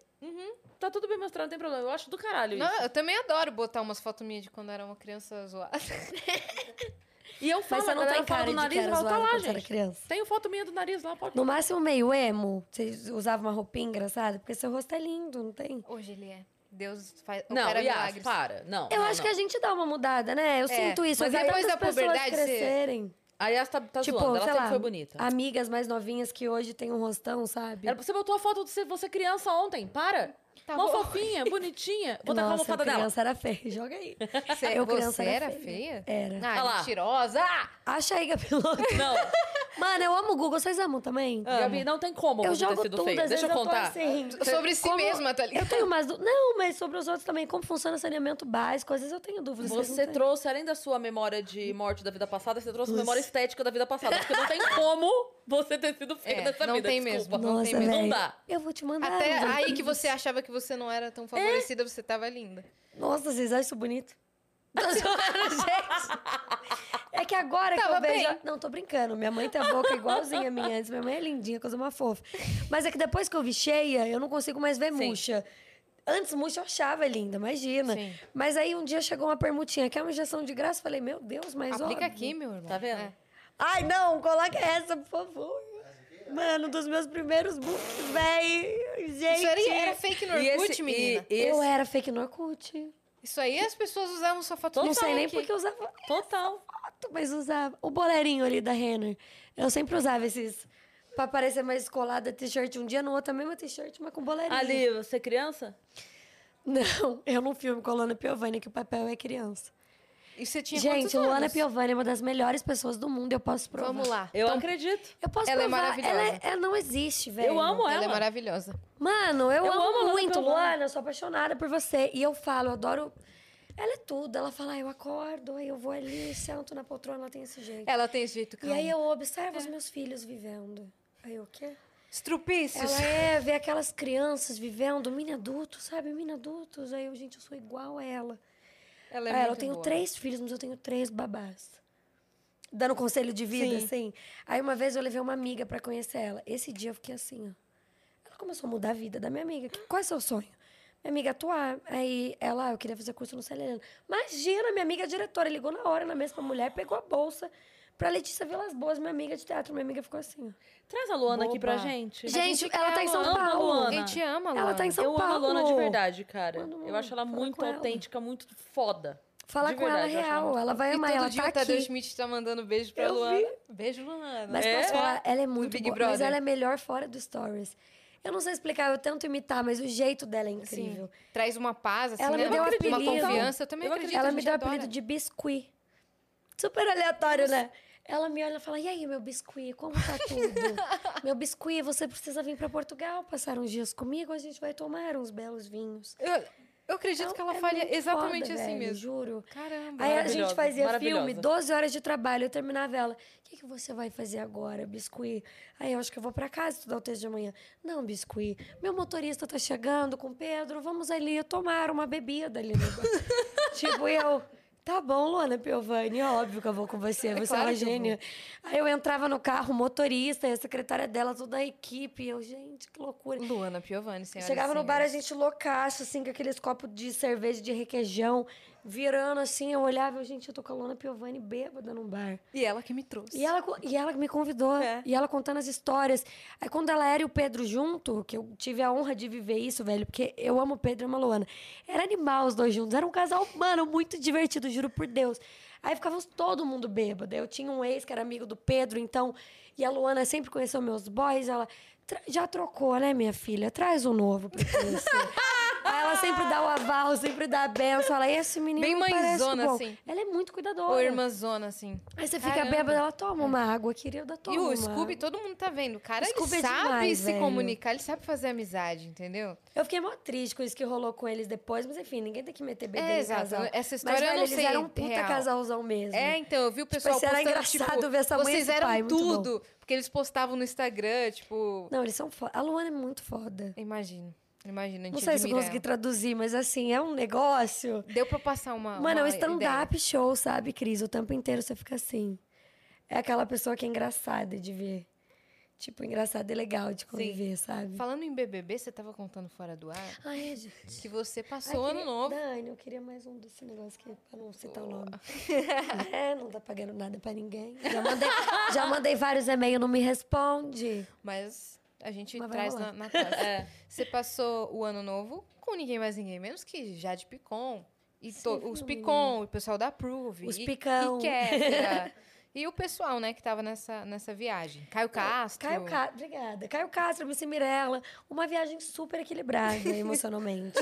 [SPEAKER 1] Tá tudo bem mostrar, não tem problema. Eu acho do caralho isso.
[SPEAKER 2] Não, eu também adoro botar umas fotos minhas de quando eu era uma criança zoada.
[SPEAKER 1] E eu
[SPEAKER 3] Mas
[SPEAKER 1] falo,
[SPEAKER 3] você não tem cara
[SPEAKER 1] do
[SPEAKER 3] de
[SPEAKER 1] nariz,
[SPEAKER 3] que
[SPEAKER 1] eu
[SPEAKER 3] era
[SPEAKER 1] falo, tá
[SPEAKER 3] zoada
[SPEAKER 1] lá,
[SPEAKER 3] quando você era
[SPEAKER 1] gente.
[SPEAKER 3] criança.
[SPEAKER 1] Tem foto minha do nariz lá, pode
[SPEAKER 3] No máximo meio emo, você usava uma roupinha engraçada, porque seu rosto é lindo, não tem?
[SPEAKER 2] Hoje ele é. Deus faz.
[SPEAKER 1] Não,
[SPEAKER 2] opera
[SPEAKER 1] Yas,
[SPEAKER 2] milagres.
[SPEAKER 1] para. Não,
[SPEAKER 3] Eu
[SPEAKER 1] não,
[SPEAKER 3] acho
[SPEAKER 1] não.
[SPEAKER 3] que a gente dá uma mudada, né? Eu
[SPEAKER 2] É,
[SPEAKER 3] sinto isso.
[SPEAKER 2] mas
[SPEAKER 3] eu vi
[SPEAKER 2] depois
[SPEAKER 3] tantas
[SPEAKER 2] da
[SPEAKER 3] pessoas
[SPEAKER 2] puberdade, você-
[SPEAKER 3] crescerem.
[SPEAKER 1] A Yas tá, tá
[SPEAKER 3] tipo,
[SPEAKER 1] zoando, ela
[SPEAKER 3] sei
[SPEAKER 1] sempre
[SPEAKER 3] lá,
[SPEAKER 1] foi bonita.
[SPEAKER 3] amigas mais novinhas que hoje têm um rostão, sabe?
[SPEAKER 1] Ela- Você botou a foto de você- você criança ontem, para.
[SPEAKER 2] Tá
[SPEAKER 1] Mó fofinha, bonitinha. Vou tacar a almofada
[SPEAKER 3] eu
[SPEAKER 1] dela.
[SPEAKER 3] criança era feia. Joga aí.
[SPEAKER 2] Você,
[SPEAKER 3] Eu,
[SPEAKER 2] você
[SPEAKER 3] criança, era
[SPEAKER 2] era
[SPEAKER 3] feia.
[SPEAKER 2] feia?
[SPEAKER 3] Era.
[SPEAKER 2] Ah,
[SPEAKER 1] Olha lá.
[SPEAKER 2] mentirosa!
[SPEAKER 3] Acha aí, Gabiloto.
[SPEAKER 1] Não,
[SPEAKER 3] Mano, eu amo o Google. Vocês amam também?
[SPEAKER 1] Gabi, não tem como
[SPEAKER 3] Eu
[SPEAKER 1] você ter
[SPEAKER 3] jogo
[SPEAKER 1] sido
[SPEAKER 3] tudo,
[SPEAKER 1] feia. Deixa eu
[SPEAKER 3] eu
[SPEAKER 1] contar.
[SPEAKER 3] assim.
[SPEAKER 2] Sobre si
[SPEAKER 3] Como-
[SPEAKER 2] mesma, tá
[SPEAKER 3] Eu
[SPEAKER 2] ligado?
[SPEAKER 3] tenho mais... du- Não, mas sobre os outros também. Como funciona saneamento básico, às vezes eu tenho dúvidas.
[SPEAKER 1] Você trouxe, além da sua memória de morte da vida passada, você trouxe memória estética da vida passada. Porque não tem como você ter sido feia
[SPEAKER 2] É,
[SPEAKER 1] nessa
[SPEAKER 2] não
[SPEAKER 1] vida.
[SPEAKER 2] tem
[SPEAKER 1] desculpa.
[SPEAKER 2] mesmo, não tem mesmo.
[SPEAKER 1] Não dá.
[SPEAKER 3] Eu vou te mandar.
[SPEAKER 2] Até aí que você achava que você não era tão favorecida, você tava linda.
[SPEAKER 3] Nossa, vocês acham isso bonito? Tô zoando, gente. É que agora que
[SPEAKER 2] Tava
[SPEAKER 3] eu vejo.
[SPEAKER 2] bem.
[SPEAKER 3] Não, tô brincando. Minha mãe tem a boca igualzinha a minha antes. Minha mãe é lindinha, coisa uma fofa. Mas é que depois que eu vi cheia, eu não consigo mais ver
[SPEAKER 1] Sim.
[SPEAKER 3] murcha. Antes, murcha eu achava linda, imagina.
[SPEAKER 2] Sim.
[SPEAKER 3] Mas aí um dia chegou uma permutinha, que é uma injeção de graça. Falei, meu Deus, mas
[SPEAKER 2] Aplica
[SPEAKER 3] óbvio.
[SPEAKER 2] aqui, meu irmão.
[SPEAKER 1] Tá vendo?
[SPEAKER 2] É.
[SPEAKER 3] Ai, não, coloca essa, por favor. Mano, dos meus primeiros books, véi. Gente.
[SPEAKER 2] Isso era, era fake no
[SPEAKER 1] E
[SPEAKER 2] Orkut,
[SPEAKER 1] esse-
[SPEAKER 2] menina.
[SPEAKER 1] e-
[SPEAKER 3] Eu
[SPEAKER 1] esse-
[SPEAKER 3] era fake no Orkut.
[SPEAKER 2] Isso aí as pessoas usavam sua foto
[SPEAKER 3] Não
[SPEAKER 2] no
[SPEAKER 3] sei nem
[SPEAKER 2] aqui.
[SPEAKER 3] porque eu usava
[SPEAKER 1] Total.
[SPEAKER 3] foto, mas usava. O boleirinho ali da Renner. Eu sempre usava esses. Pra parecer mais colada t-shirt um dia, no outro a mesma t-shirt, mas com boleirinho.
[SPEAKER 1] Ali, você é criança?
[SPEAKER 3] Não, eu não filme com a Piovani, que o papel é criança.
[SPEAKER 2] E você tinha
[SPEAKER 3] Gente, Luana
[SPEAKER 2] anos?
[SPEAKER 3] Piovani é uma das melhores pessoas do mundo, eu posso provar.
[SPEAKER 2] Vamos lá.
[SPEAKER 1] Eu
[SPEAKER 2] Então,
[SPEAKER 1] acredito.
[SPEAKER 3] Eu posso
[SPEAKER 2] Ela é
[SPEAKER 3] provar.
[SPEAKER 2] maravilhosa.
[SPEAKER 3] Ela, é- ela não existe, velho.
[SPEAKER 1] Eu amo
[SPEAKER 2] Ela
[SPEAKER 1] ela.
[SPEAKER 2] é maravilhosa.
[SPEAKER 3] Mano, eu,
[SPEAKER 1] Eu amo
[SPEAKER 3] amo muito. Luana. Eu sou apaixonada por você. E eu falo, eu adoro. Ela é tudo. Ela fala, ah, eu acordo, aí eu vou ali, sento na poltrona, ela tem esse jeito.
[SPEAKER 2] Ela tem esse jeito
[SPEAKER 3] E
[SPEAKER 2] calmo.
[SPEAKER 3] aí eu observo os meus filhos vivendo. Aí eu, o quê?
[SPEAKER 2] Estrupícios.
[SPEAKER 3] Ela é ver aquelas crianças vivendo, mini adultos, sabe? Mini adultos. Aí eu, gente, eu sou igual a ela.
[SPEAKER 2] Ela é
[SPEAKER 3] ela, eu tenho
[SPEAKER 2] boa.
[SPEAKER 3] três filhos, mas eu tenho três babás. Dando conselho de vida,
[SPEAKER 2] Sim.
[SPEAKER 3] assim. Aí uma vez eu levei uma amiga pra conhecer ela. Esse dia eu fiquei assim, ó. Ela começou a mudar a vida da minha amiga. Qual é o seu sonho? Minha amiga atuar. Aí ela, ah, eu queria fazer curso no Celeriano. Imagina, minha amiga diretora ligou na hora na mesa pra mulher, pegou a bolsa pra Letícia Vilas Boas, minha amiga de teatro. Minha amiga ficou assim, ó.
[SPEAKER 1] Traz a Luana aqui pra
[SPEAKER 2] Boba.
[SPEAKER 1] gente.
[SPEAKER 3] Gente,
[SPEAKER 2] gente
[SPEAKER 3] ela tá em São Paulo.
[SPEAKER 1] Luana.
[SPEAKER 2] A gente ama, Luana.
[SPEAKER 3] Ela tá em São
[SPEAKER 1] eu
[SPEAKER 3] Paulo.
[SPEAKER 1] amo a Luana de verdade, cara.
[SPEAKER 3] Uma-
[SPEAKER 1] eu acho ela muito
[SPEAKER 3] com ela.
[SPEAKER 1] autêntica, muito foda.
[SPEAKER 3] Fala
[SPEAKER 1] De
[SPEAKER 3] com ela
[SPEAKER 1] verdade, eu acho ela
[SPEAKER 3] real.
[SPEAKER 1] muito
[SPEAKER 3] Ela vai
[SPEAKER 2] E
[SPEAKER 3] amar.
[SPEAKER 2] todo
[SPEAKER 3] Ela
[SPEAKER 2] dia
[SPEAKER 3] tá
[SPEAKER 2] o Tadeu
[SPEAKER 3] aqui.
[SPEAKER 2] Schmidt tá mandando beijo pra
[SPEAKER 3] Eu
[SPEAKER 2] Luana.
[SPEAKER 3] vi.
[SPEAKER 2] Beijo, Luana.
[SPEAKER 3] Mas
[SPEAKER 1] É?
[SPEAKER 3] posso falar, ela é muito
[SPEAKER 2] Big
[SPEAKER 3] boa. Mas
[SPEAKER 2] Brother.
[SPEAKER 3] ela é melhor fora do Stories. Eu não sei explicar, eu tento imitar, mas o jeito dela é incrível.
[SPEAKER 2] traz uma paz, assim,
[SPEAKER 3] Ela
[SPEAKER 2] né?
[SPEAKER 3] me deu
[SPEAKER 2] uma
[SPEAKER 3] apelido.
[SPEAKER 2] confiança. Eu também
[SPEAKER 1] Eu
[SPEAKER 2] acredito.
[SPEAKER 3] ela me deu o apelido de Biscuit. Super aleatório, né? Ela me olha e fala: E aí, meu biscuit, como tá tudo? meu biscuit, você precisa vir pra Portugal passar uns dias comigo, a gente vai tomar uns belos vinhos.
[SPEAKER 2] Eu, eu acredito que ela
[SPEAKER 3] é
[SPEAKER 2] fale
[SPEAKER 3] muito
[SPEAKER 2] exatamente
[SPEAKER 3] foda,
[SPEAKER 2] assim
[SPEAKER 3] velho,
[SPEAKER 2] mesmo.
[SPEAKER 3] Juro.
[SPEAKER 2] Caramba.
[SPEAKER 3] Aí a gente fazia filme, 12 horas de trabalho, eu terminava ela. O que, que você vai fazer agora, Biscuit? Aí eu acho que eu vou pra casa estudar o texto de amanhã. Não, Biscuit, meu motorista tá chegando com o Pedro, vamos ali tomar uma bebida ali no tipo, eu. Tá bom, Luana Piovani, óbvio que eu vou com você, você é,
[SPEAKER 2] claro
[SPEAKER 3] uma
[SPEAKER 2] eu vou.
[SPEAKER 3] gênia. Aí eu entrava no carro, motorista e a secretária dela, toda a equipe. Eu, gente, que loucura.
[SPEAKER 2] Luana Piovani, senhora.
[SPEAKER 3] Chegava no bar, a gente loucaço, assim, com aqueles copos de cerveja de requeijão. Virando assim, eu olhava, eu, gente, eu tô com a Luana Piovani bêbada num bar.
[SPEAKER 2] E ela que me trouxe.
[SPEAKER 3] E ela, e ela que me convidou,
[SPEAKER 2] É.
[SPEAKER 3] e ela contando as histórias. Aí quando ela era e o Pedro junto, que eu tive a honra de viver isso, velho, porque eu amo o Pedro e amo a Luana. Era animal os dois juntos, era um casal, mano, muito divertido, juro por Deus. Aí ficávamos todo mundo bêbado. Eu tinha um ex que era amigo do Pedro, então. E a Luana sempre conheceu meus boys, ela. "Tra- Já trocou, né, minha filha? Traz um novo pra conhecer. Aí ela sempre dá o aval, sempre dá a benção. Ela, esse menino
[SPEAKER 2] Bem mãezona,
[SPEAKER 3] bom."
[SPEAKER 2] assim.
[SPEAKER 3] Ela é muito cuidadora.
[SPEAKER 2] Ou irmãzona, assim.
[SPEAKER 3] Aí você fica
[SPEAKER 2] Caramba.
[SPEAKER 3] bêbada, ela toma uma água, querida, toma
[SPEAKER 2] E o Scooby, todo mundo tá vendo. O cara, ele
[SPEAKER 3] Scooby é
[SPEAKER 2] sabe
[SPEAKER 3] demais,
[SPEAKER 2] se
[SPEAKER 3] velho.
[SPEAKER 2] comunicar, ele sabe fazer amizade, entendeu?
[SPEAKER 3] Eu fiquei mó triste com isso que rolou com eles depois, mas enfim, ninguém tem que meter bebê
[SPEAKER 2] É,
[SPEAKER 3] em
[SPEAKER 2] exato.
[SPEAKER 3] casal.
[SPEAKER 2] Essa
[SPEAKER 3] mas,
[SPEAKER 2] história eu
[SPEAKER 3] velho,
[SPEAKER 2] não
[SPEAKER 3] eles
[SPEAKER 2] sei
[SPEAKER 3] eram um puta
[SPEAKER 2] real.
[SPEAKER 3] casalzão mesmo.
[SPEAKER 2] É, então, eu vi o pessoal
[SPEAKER 3] isso era
[SPEAKER 2] postando,
[SPEAKER 3] engraçado
[SPEAKER 2] tipo,
[SPEAKER 3] ver essa mãe
[SPEAKER 2] vocês eram
[SPEAKER 3] pai,
[SPEAKER 2] tudo. Porque eles postavam no Instagram, tipo...
[SPEAKER 3] Não, eles são foda. A Luana é muito foda.
[SPEAKER 2] Imagino, imagina,
[SPEAKER 3] Não sei se eu consegui traduzir, mas assim, é um negócio.
[SPEAKER 2] Deu pra passar uma
[SPEAKER 3] Mano, é um stand-up show, sabe, Cris? O tempo inteiro você fica assim. É aquela pessoa que é engraçada de ver. Tipo, engraçada e legal de conviver, sabe?
[SPEAKER 2] Falando em BBB, você tava contando fora do ar
[SPEAKER 3] Ai, gente.
[SPEAKER 2] que você
[SPEAKER 3] Ai,
[SPEAKER 2] passou ano
[SPEAKER 3] queria-
[SPEAKER 2] novo.
[SPEAKER 3] Dani, eu queria mais um desse negócio aqui, pra não citar o nome. é, não tá pagando nada pra ninguém. Já mandei, já mandei vários e-mails, não me responde.
[SPEAKER 2] Mas a gente
[SPEAKER 3] Mas
[SPEAKER 2] traz na, na casa. Você passou o ano novo com ninguém mais, ninguém menos que Jade Picon. E
[SPEAKER 3] Sim,
[SPEAKER 2] to- os. Picon, o pessoal da Prove.
[SPEAKER 3] Os
[SPEAKER 2] e,
[SPEAKER 3] Picão.
[SPEAKER 2] E Kéfera. e o pessoal, né, que tava nessa, nessa viagem. Caio Castro.
[SPEAKER 3] Caio Castro, obrigada. Caio Castro, Missy Mirella. Uma viagem super equilibrada emocionalmente.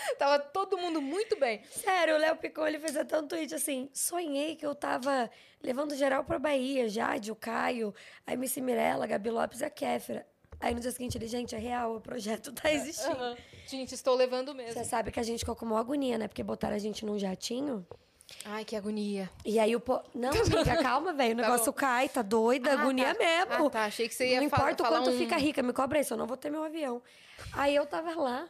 [SPEAKER 2] Tava todo mundo muito bem.
[SPEAKER 3] Sério, o Léo Picon, ele fez até um tweet assim. Sonhei que eu tava levando geral pra Bahia, Jade, o Caio, a Missy Mirella, a Gabi Lopes e a Kéfera. Aí no dia seguinte ele, gente, é real, o projeto tá existindo.
[SPEAKER 2] Gente, estou levando mesmo.
[SPEAKER 3] Você sabe que a gente ficou com uma agonia, né? Porque botaram a gente num jatinho.
[SPEAKER 2] Ai, que agonia.
[SPEAKER 3] E aí o po... Não, amiga, calma, velho. O
[SPEAKER 2] Tá
[SPEAKER 3] negócio cai, tá doida,
[SPEAKER 2] Ah,
[SPEAKER 3] agonia
[SPEAKER 2] tá.
[SPEAKER 3] mesmo.
[SPEAKER 2] Ah, tá. Achei que você ia
[SPEAKER 3] Não
[SPEAKER 2] fa-
[SPEAKER 3] importa o
[SPEAKER 2] falar
[SPEAKER 3] quanto
[SPEAKER 2] um-
[SPEAKER 3] fica rica, me cobra isso, eu não vou ter meu avião. Aí eu tava lá.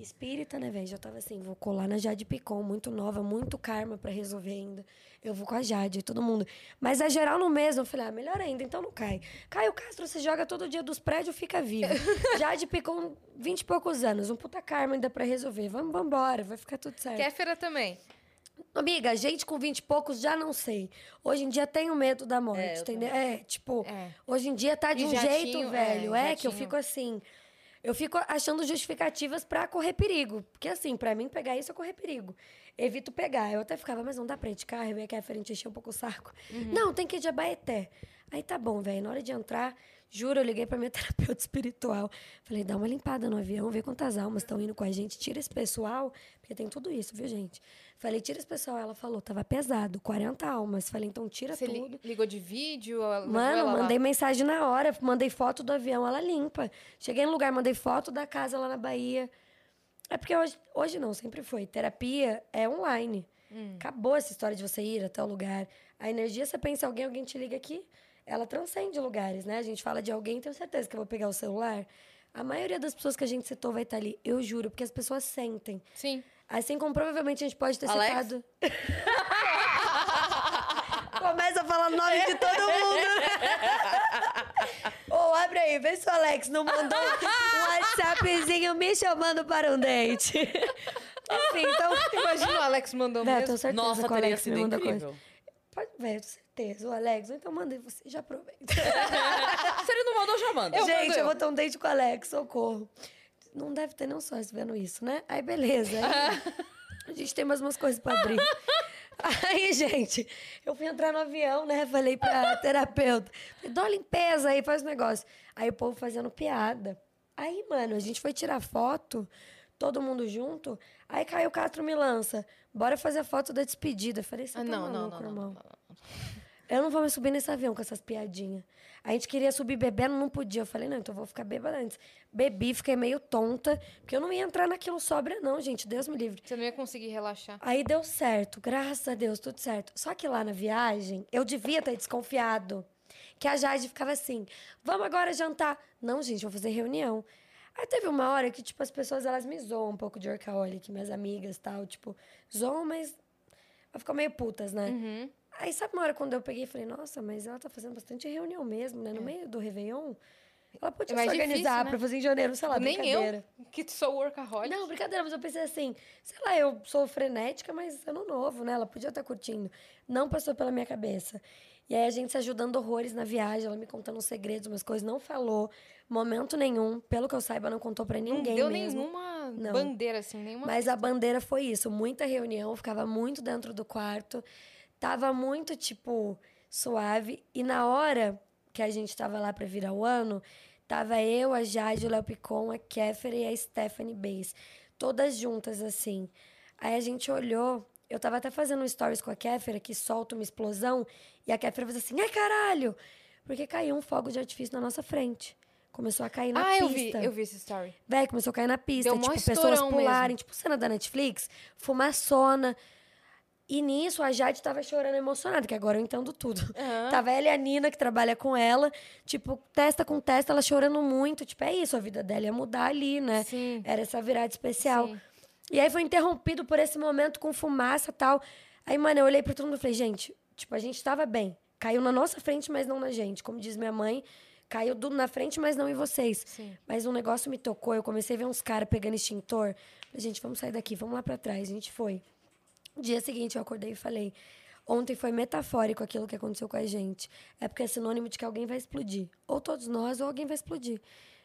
[SPEAKER 3] E espírita, né, velho? Já tava assim, vou colar na Jade Picon, muito nova, muito karma pra resolver ainda. Eu vou com a Jade, todo mundo. Mas a geral no mesmo, eu falei, ah, melhor ainda, então não cai. Caio Castro, você joga todo dia dos prédios, fica vivo. Jade Picon, 20 e poucos anos, um puta karma ainda pra resolver. Vamos, vambora, vai ficar tudo certo.
[SPEAKER 2] Kéfera também.
[SPEAKER 3] Amiga, gente com 20 e poucos já não sei. Hoje em dia tenho medo da morte,
[SPEAKER 1] É, eu
[SPEAKER 3] entendeu? É, tipo,
[SPEAKER 2] É.
[SPEAKER 3] hoje em dia tá de
[SPEAKER 2] E
[SPEAKER 3] um
[SPEAKER 2] jatinho,
[SPEAKER 3] jeito, velho.
[SPEAKER 2] é,
[SPEAKER 3] É, que eu fico assim. Eu fico achando justificativas pra correr perigo. Porque, assim, pra mim pegar isso é correr perigo. Evito pegar. Eu até ficava, mas não dá pra ir de carro. Eu ia que a frente encher um pouco o saco.
[SPEAKER 2] Uhum.
[SPEAKER 3] Não, tem que ir de Abaeté. Aí tá bom, velho. Na hora de entrar, juro, eu liguei pra minha terapeuta espiritual. Falei, dá uma limpada no avião, vê quantas almas estão indo com a gente. Tira esse pessoal, porque tem tudo isso, viu, gente? Falei, tira esse pessoal. Ela falou, tava pesado, 40 almas. Falei, então tira
[SPEAKER 2] Você
[SPEAKER 3] tudo.
[SPEAKER 2] li- ligou de vídeo?
[SPEAKER 3] Mano,
[SPEAKER 2] ela lá?
[SPEAKER 3] mandei mensagem na hora, mandei foto do avião, ela limpa. Cheguei no lugar, mandei foto da casa lá na Bahia. É porque hoje, hoje não, sempre foi. Terapia é online.
[SPEAKER 2] Hum.
[SPEAKER 3] Acabou essa história de você ir até o lugar. A energia, você pensa alguém, alguém te liga aqui, ela transcende lugares, né? A gente fala de alguém, tenho certeza que eu vou pegar o celular. A maioria das pessoas que a gente citou vai estar ali, eu juro, porque as pessoas sentem.
[SPEAKER 2] Sim.
[SPEAKER 3] Assim como provavelmente a gente pode ter
[SPEAKER 1] Alex?
[SPEAKER 3] citado. Começa a falar o nome de todo mundo. Ô, abre aí, vê se o Alex não mandou um WhatsAppzinho me chamando para um date. Enfim, então.
[SPEAKER 2] Imagina o Alex mandou mesmo.
[SPEAKER 3] tenho certeza
[SPEAKER 1] Nossa,
[SPEAKER 3] que o Alex
[SPEAKER 1] sido incrível.
[SPEAKER 3] coisa. Pode, tenho certeza. O Alex, então manda você, já aproveita.
[SPEAKER 1] Se ele não mandou, já manda.
[SPEAKER 2] Eu
[SPEAKER 3] Gente, eu vou ter um date com o Alex, socorro. Não deve ter não só vendo isso, né? Aí, beleza. Aí, a gente tem mais umas coisas pra abrir. Aí, gente, eu fui entrar no avião, né? Falei pra terapeuta, dá uma limpeza aí, faz um negócio. Aí o povo fazendo piada. Aí, mano, a gente foi tirar foto, todo mundo junto. Aí Caio Castro me lança, bora fazer a foto da despedida. Eu falei, você
[SPEAKER 2] Ah,
[SPEAKER 3] tá
[SPEAKER 2] não, não, não, não,
[SPEAKER 3] irmão?
[SPEAKER 2] não, não.
[SPEAKER 3] Eu não vou me subir nesse avião com essas piadinhas. A gente queria subir bebendo, não podia. Eu falei, não, então eu vou ficar bêbada antes. Bebi, fiquei meio tonta, porque eu não ia entrar naquilo sobra, não, gente. Deus me livre.
[SPEAKER 2] Você não ia conseguir relaxar.
[SPEAKER 3] Aí deu certo, graças a Deus, tudo certo. Só que lá na viagem, eu devia ter desconfiado. Que a Jade ficava assim, vamos agora jantar. Não, gente, vou fazer reunião. Aí teve uma hora que, tipo, as pessoas, elas me zoam um pouco de workaholic, minhas amigas e tal, tipo, zoam, mas ficam meio putas, né?
[SPEAKER 2] Uhum.
[SPEAKER 3] Aí sabe uma hora quando eu peguei e falei, nossa, mas ela tá fazendo bastante reunião mesmo, né? No
[SPEAKER 2] É.
[SPEAKER 3] meio do Réveillon. Ela podia
[SPEAKER 2] É
[SPEAKER 3] se organizar
[SPEAKER 2] difícil, né?
[SPEAKER 3] pra fazer em janeiro, sei lá,
[SPEAKER 2] Nem
[SPEAKER 3] brincadeira.
[SPEAKER 2] eu, que sou workaholic.
[SPEAKER 3] Não, brincadeira, mas eu pensei assim, sei lá, eu sou frenética, mas ano novo, né? Ela podia estar curtindo. Não passou pela minha cabeça. E aí a gente se ajudando horrores na viagem, ela me contando uns segredos, umas coisas, não falou, momento nenhum, pelo que eu saiba, não contou pra
[SPEAKER 2] não
[SPEAKER 3] ninguém
[SPEAKER 2] deu
[SPEAKER 3] mesmo.
[SPEAKER 2] nenhuma
[SPEAKER 3] Não.
[SPEAKER 2] bandeira, assim, nenhuma...
[SPEAKER 3] Mas a bandeira foi isso, muita reunião, ficava muito dentro do quarto, tava muito, tipo, suave. E na hora que a gente tava lá pra virar o ano, tava eu, a Jade, o Léo Picon, a Kéfera e a Stephanie Bass, todas juntas, assim. Aí a gente olhou, eu tava até fazendo um stories com a Kéfera, que solta uma explosão, e a Kéfera fez assim, ai caralho! Porque caiu um fogo de artifício na nossa frente. Começou a cair na
[SPEAKER 2] ah,
[SPEAKER 3] pista.
[SPEAKER 2] eu vi, eu vi essa story.
[SPEAKER 3] Véi, começou a cair na pista.
[SPEAKER 2] Deu
[SPEAKER 3] tipo, pessoas pularem.
[SPEAKER 2] mesmo.
[SPEAKER 3] Tipo, cena da Netflix, fumaçona. E nisso, a Jade tava chorando emocionada, que agora eu entendo tudo.
[SPEAKER 2] Aham.
[SPEAKER 3] Tava ela e a Nina, que trabalha com ela. Tipo, testa com testa, ela chorando muito. Tipo, é isso, a vida dela ia mudar ali, né?
[SPEAKER 2] Sim.
[SPEAKER 3] Era essa virada especial.
[SPEAKER 2] Sim.
[SPEAKER 3] E aí foi interrompido por esse momento com fumaça e tal. Aí, mano, eu olhei pra todo mundo e falei, gente, tipo, a gente tava bem. Caiu na nossa frente, mas não na gente. Como diz minha mãe, caiu tudo na frente, mas não em vocês.
[SPEAKER 2] Sim.
[SPEAKER 3] Mas um negócio me tocou, eu comecei a ver uns caras pegando extintor. Falei, gente, vamos sair daqui, vamos lá pra trás. A gente foi. Dia seguinte eu acordei e falei: ontem foi metafórico aquilo que aconteceu com a gente. É porque é sinônimo de que alguém vai explodir. Ou todos nós, ou alguém vai explodir.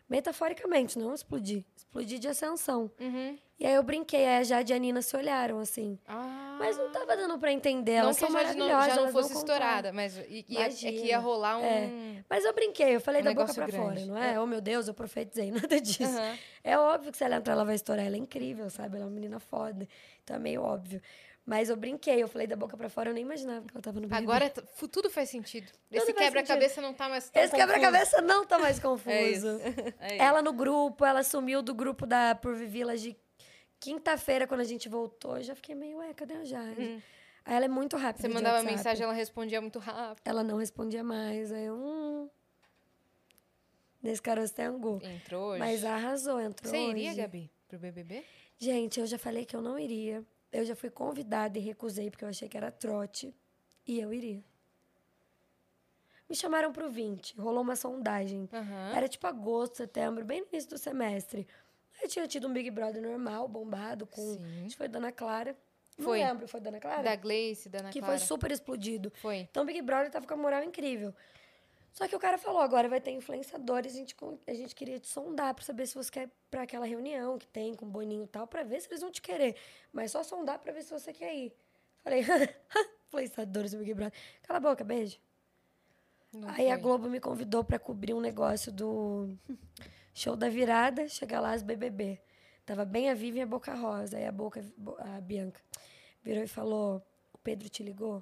[SPEAKER 3] Metaforicamente, não explodir. Explodir de ascensão.
[SPEAKER 2] Uhum.
[SPEAKER 3] E aí eu brinquei, aí a Jade e a Nina se olharam, assim.
[SPEAKER 2] Ah.
[SPEAKER 3] Mas não tava dando pra entender,
[SPEAKER 2] não
[SPEAKER 3] elas
[SPEAKER 2] que a
[SPEAKER 3] são
[SPEAKER 2] Jade não,
[SPEAKER 3] maravilhosas.
[SPEAKER 2] já não fosse
[SPEAKER 3] contaram.
[SPEAKER 2] estourada, mas i- ia, é que ia rolar um...
[SPEAKER 3] É. Mas eu brinquei, eu falei
[SPEAKER 2] Um
[SPEAKER 3] da boca pra
[SPEAKER 2] grande.
[SPEAKER 3] fora, não é? Oh, meu Deus, eu profetizei, nada disso.
[SPEAKER 2] Aham.
[SPEAKER 3] É óbvio que se ela entrar, ela vai estourar. Ela é incrível, sabe? Ela é uma menina foda. Então é meio óbvio. Mas eu brinquei, eu falei da boca pra fora, eu nem imaginava que ela tava no BBB.
[SPEAKER 2] Agora tudo faz sentido. Esse
[SPEAKER 3] faz
[SPEAKER 2] quebra-cabeça não tá mais tão
[SPEAKER 3] Esse quebra-cabeça não tá mais confuso.
[SPEAKER 1] É isso. É isso.
[SPEAKER 3] Ela no grupo, ela sumiu do grupo da Por Village quinta-feira, quando a gente voltou. Eu já fiquei meio, ué, cadê a Jade?
[SPEAKER 2] Hum.
[SPEAKER 3] Aí ela é muito rápida.
[SPEAKER 2] Você mandava mensagem, ela respondia muito rápido.
[SPEAKER 3] Ela não respondia mais. Aí eu, hum. Nesse caroço tem angu.
[SPEAKER 2] Entrou hoje.
[SPEAKER 3] Mas arrasou, entrou.
[SPEAKER 2] Você iria,
[SPEAKER 3] hoje.
[SPEAKER 2] Gabi, pro BBB?
[SPEAKER 3] Gente, eu já falei que eu não iria. Eu já fui convidada e recusei porque eu achei que era trote. E eu iria. Me chamaram pro 20, rolou uma sondagem.
[SPEAKER 2] Aham.
[SPEAKER 3] Era tipo agosto, setembro, bem no início do semestre. Eu tinha tido um Big Brother normal, bombado, com.
[SPEAKER 2] Sim.
[SPEAKER 3] Acho que foi Dona Clara.
[SPEAKER 2] Foi.
[SPEAKER 3] Não lembro, foi Dona Clara?
[SPEAKER 2] Da Gleice, da Ana
[SPEAKER 3] que
[SPEAKER 2] Clara.
[SPEAKER 3] foi super explodido.
[SPEAKER 2] Foi.
[SPEAKER 3] Então o Big Brother tava com a moral incrível. Só que o cara falou, agora vai ter influenciadores, a gente, a gente queria te sondar pra saber se você quer ir pra aquela reunião que tem com o Boninho e tal, pra ver se eles vão te querer. Mas só sondar pra ver se você quer ir. Falei, influenciadores do Big Brother. Cala a boca, beijo.
[SPEAKER 2] Não
[SPEAKER 3] Aí a. Globo me convidou pra cobrir um negócio do show da virada, chegar lá as BBB. Tava bem a Vivian e a Boca Rosa. Aí a Boca, a Bianca, virou e falou: O Pedro te ligou?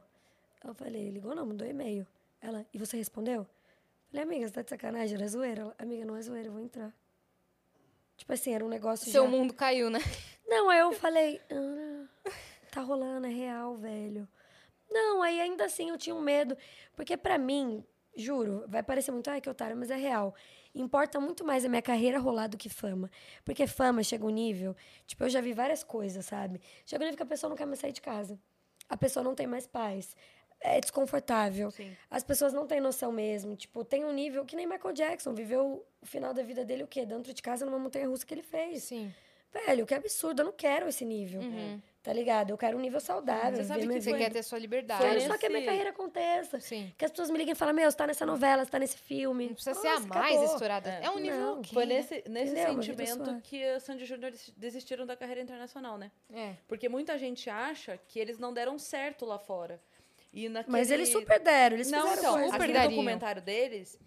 [SPEAKER 3] Eu falei: Ligou não, mandou e-mail. Ela, e você respondeu? Falei: Amiga, você tá de sacanagem? Era zoeira? Ela, Amiga, não é zoeira, eu vou entrar. Tipo assim, era um negócio
[SPEAKER 2] Seu
[SPEAKER 3] já...
[SPEAKER 2] mundo caiu, né?
[SPEAKER 3] Não, aí eu falei, Ana, tá rolando, é real, velho. Não, aí ainda assim eu tinha um medo. Porque pra mim, juro, vai parecer muito, ai, que otário, mas é real. Importa muito mais a minha carreira rolar do que fama. Porque fama chega um nível, tipo, eu já vi várias coisas, sabe? Chega um nível que a pessoa não quer mais sair de casa. A pessoa não tem mais paz. É desconfortável.
[SPEAKER 1] Sim.
[SPEAKER 3] As pessoas não têm noção mesmo. Tipo, tem um nível que nem Michael Jackson viveu o final da vida dele o quê? Dentro de casa numa montanha russa que ele fez.
[SPEAKER 2] Sim.
[SPEAKER 3] Velho, que absurdo, eu não quero esse nível.
[SPEAKER 2] Uhum.
[SPEAKER 3] Tá ligado? Eu quero um nível saudável.
[SPEAKER 1] Você sabe que
[SPEAKER 2] Você quer ter sua liberdade.
[SPEAKER 3] Quero só que a minha carreira aconteça.
[SPEAKER 2] Sim.
[SPEAKER 3] Que as pessoas me liguem e falem, meu, você tá nessa novela, você tá nesse filme.
[SPEAKER 2] Não precisa
[SPEAKER 3] Nossa,
[SPEAKER 2] ser a mais
[SPEAKER 3] acabou.
[SPEAKER 2] estourada. É,
[SPEAKER 1] É.
[SPEAKER 2] um nível
[SPEAKER 3] Não.
[SPEAKER 1] Foi nesse, nesse
[SPEAKER 3] Entendeu?
[SPEAKER 1] Sentimento que a Sandy Júnior des- desistiram da carreira internacional, né?
[SPEAKER 2] É.
[SPEAKER 1] Porque muita gente acha que eles não deram certo lá fora. E naquele...
[SPEAKER 3] Mas eles super deram, eles
[SPEAKER 1] Não,
[SPEAKER 3] fizeram
[SPEAKER 1] então,
[SPEAKER 2] super
[SPEAKER 1] aquele
[SPEAKER 2] dariam.
[SPEAKER 1] documentário deles,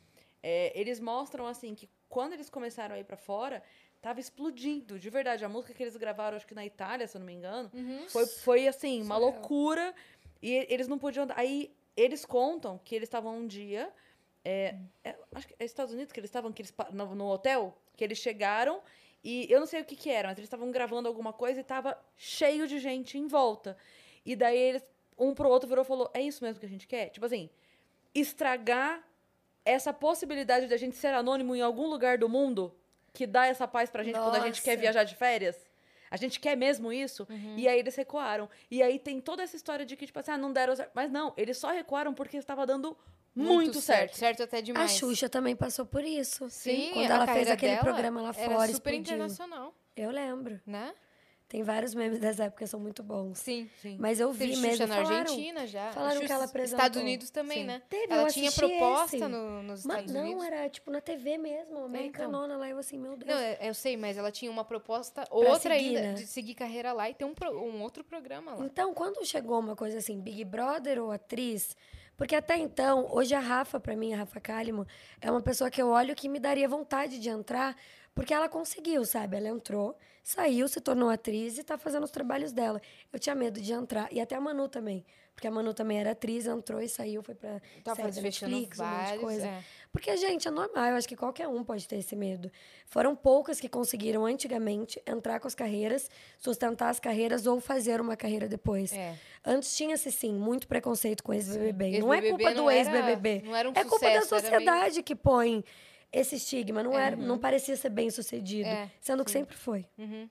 [SPEAKER 1] é, eles mostram, assim, que quando eles começaram a ir pra fora, tava explodindo, de verdade. A música que eles gravaram, acho que na Itália, se eu não me engano,
[SPEAKER 2] Uhum.
[SPEAKER 1] foi, foi assim, uma loucura. E e- eles não podiam. andar. Aí eles contam que eles estavam um dia. é, é, acho que é Estados Unidos que eles estavam, que eles no, no hotel, que eles chegaram. E eu não sei o que que era, mas eles estavam gravando alguma coisa e tava cheio de gente em volta. E daí eles, um pro outro virou e falou: É isso mesmo que a gente quer? Tipo assim, estragar essa possibilidade de a gente ser anônimo em algum lugar do mundo que dá essa paz pra gente quando a gente quer
[SPEAKER 3] Nossa.
[SPEAKER 1] viajar de férias. A gente quer mesmo isso?
[SPEAKER 2] Uhum.
[SPEAKER 1] E aí eles recuaram. E aí tem toda essa história de que, tipo assim, ah, não deram certo. Mas não, eles só recuaram porque estava dando muito, certo.
[SPEAKER 2] Certo até
[SPEAKER 3] A
[SPEAKER 2] demais.
[SPEAKER 3] Xuxa também passou por isso.
[SPEAKER 2] Sim,
[SPEAKER 3] Quando
[SPEAKER 2] a
[SPEAKER 3] ela fez aquele programa lá
[SPEAKER 2] Era
[SPEAKER 3] fora,
[SPEAKER 2] super
[SPEAKER 3] explodiu.
[SPEAKER 2] internacional,
[SPEAKER 3] Eu lembro.
[SPEAKER 2] né?
[SPEAKER 3] Tem vários memes dessa época, são muito bons.
[SPEAKER 2] Sim.
[SPEAKER 1] Sim.
[SPEAKER 3] Mas eu
[SPEAKER 2] Teve
[SPEAKER 3] vi
[SPEAKER 2] Xuxa
[SPEAKER 3] mesmo,
[SPEAKER 2] na
[SPEAKER 3] falaram.
[SPEAKER 2] Argentina já.
[SPEAKER 3] falaram que
[SPEAKER 2] Xuxa-
[SPEAKER 3] ela apresentou.
[SPEAKER 2] Estados Unidos também,
[SPEAKER 1] Sim.
[SPEAKER 2] né?
[SPEAKER 3] Teve,
[SPEAKER 2] ela tinha proposta
[SPEAKER 3] esse.
[SPEAKER 2] no- nos Estados
[SPEAKER 3] não,
[SPEAKER 2] Unidos.
[SPEAKER 3] era tipo na TV mesmo, americanona lá. Eu assim, meu Deus.
[SPEAKER 2] Não, eu sei, mas ela tinha uma proposta,
[SPEAKER 3] Pra
[SPEAKER 2] outra
[SPEAKER 3] seguir,
[SPEAKER 2] ainda,
[SPEAKER 3] né?
[SPEAKER 2] de seguir carreira lá e ter um, um outro programa lá.
[SPEAKER 3] Então, quando chegou uma coisa assim, Big Brother ou atriz, porque até então, hoje a Rafa, pra mim, a Rafa Kalimann, é uma pessoa que eu olho que me daria vontade de entrar, porque ela conseguiu, sabe? Ela entrou, saiu, se tornou atriz e tá fazendo os trabalhos dela. Eu tinha medo de entrar, e até a Manu também, porque a Manu também era atriz, entrou e saiu, foi pra
[SPEAKER 2] Tá
[SPEAKER 3] série da Netflix, um monte de
[SPEAKER 2] vários.
[SPEAKER 3] coisa.
[SPEAKER 2] é.
[SPEAKER 3] Porque, gente, é normal, eu acho que qualquer um pode ter esse medo. Foram poucas que conseguiram, antigamente, entrar com as carreiras, sustentar as carreiras ou fazer uma carreira depois.
[SPEAKER 2] É.
[SPEAKER 3] Antes tinha-se, sim, muito preconceito com ex-BBB.
[SPEAKER 2] Sim.
[SPEAKER 3] Não é culpa do ex-BBB.
[SPEAKER 2] não era um
[SPEAKER 3] é culpa da
[SPEAKER 2] era meio-
[SPEAKER 3] sociedade que põe esse estigma. Não, era, não parecia ser bem sucedido.
[SPEAKER 2] É,
[SPEAKER 3] sendo que sempre foi.
[SPEAKER 2] Uhum,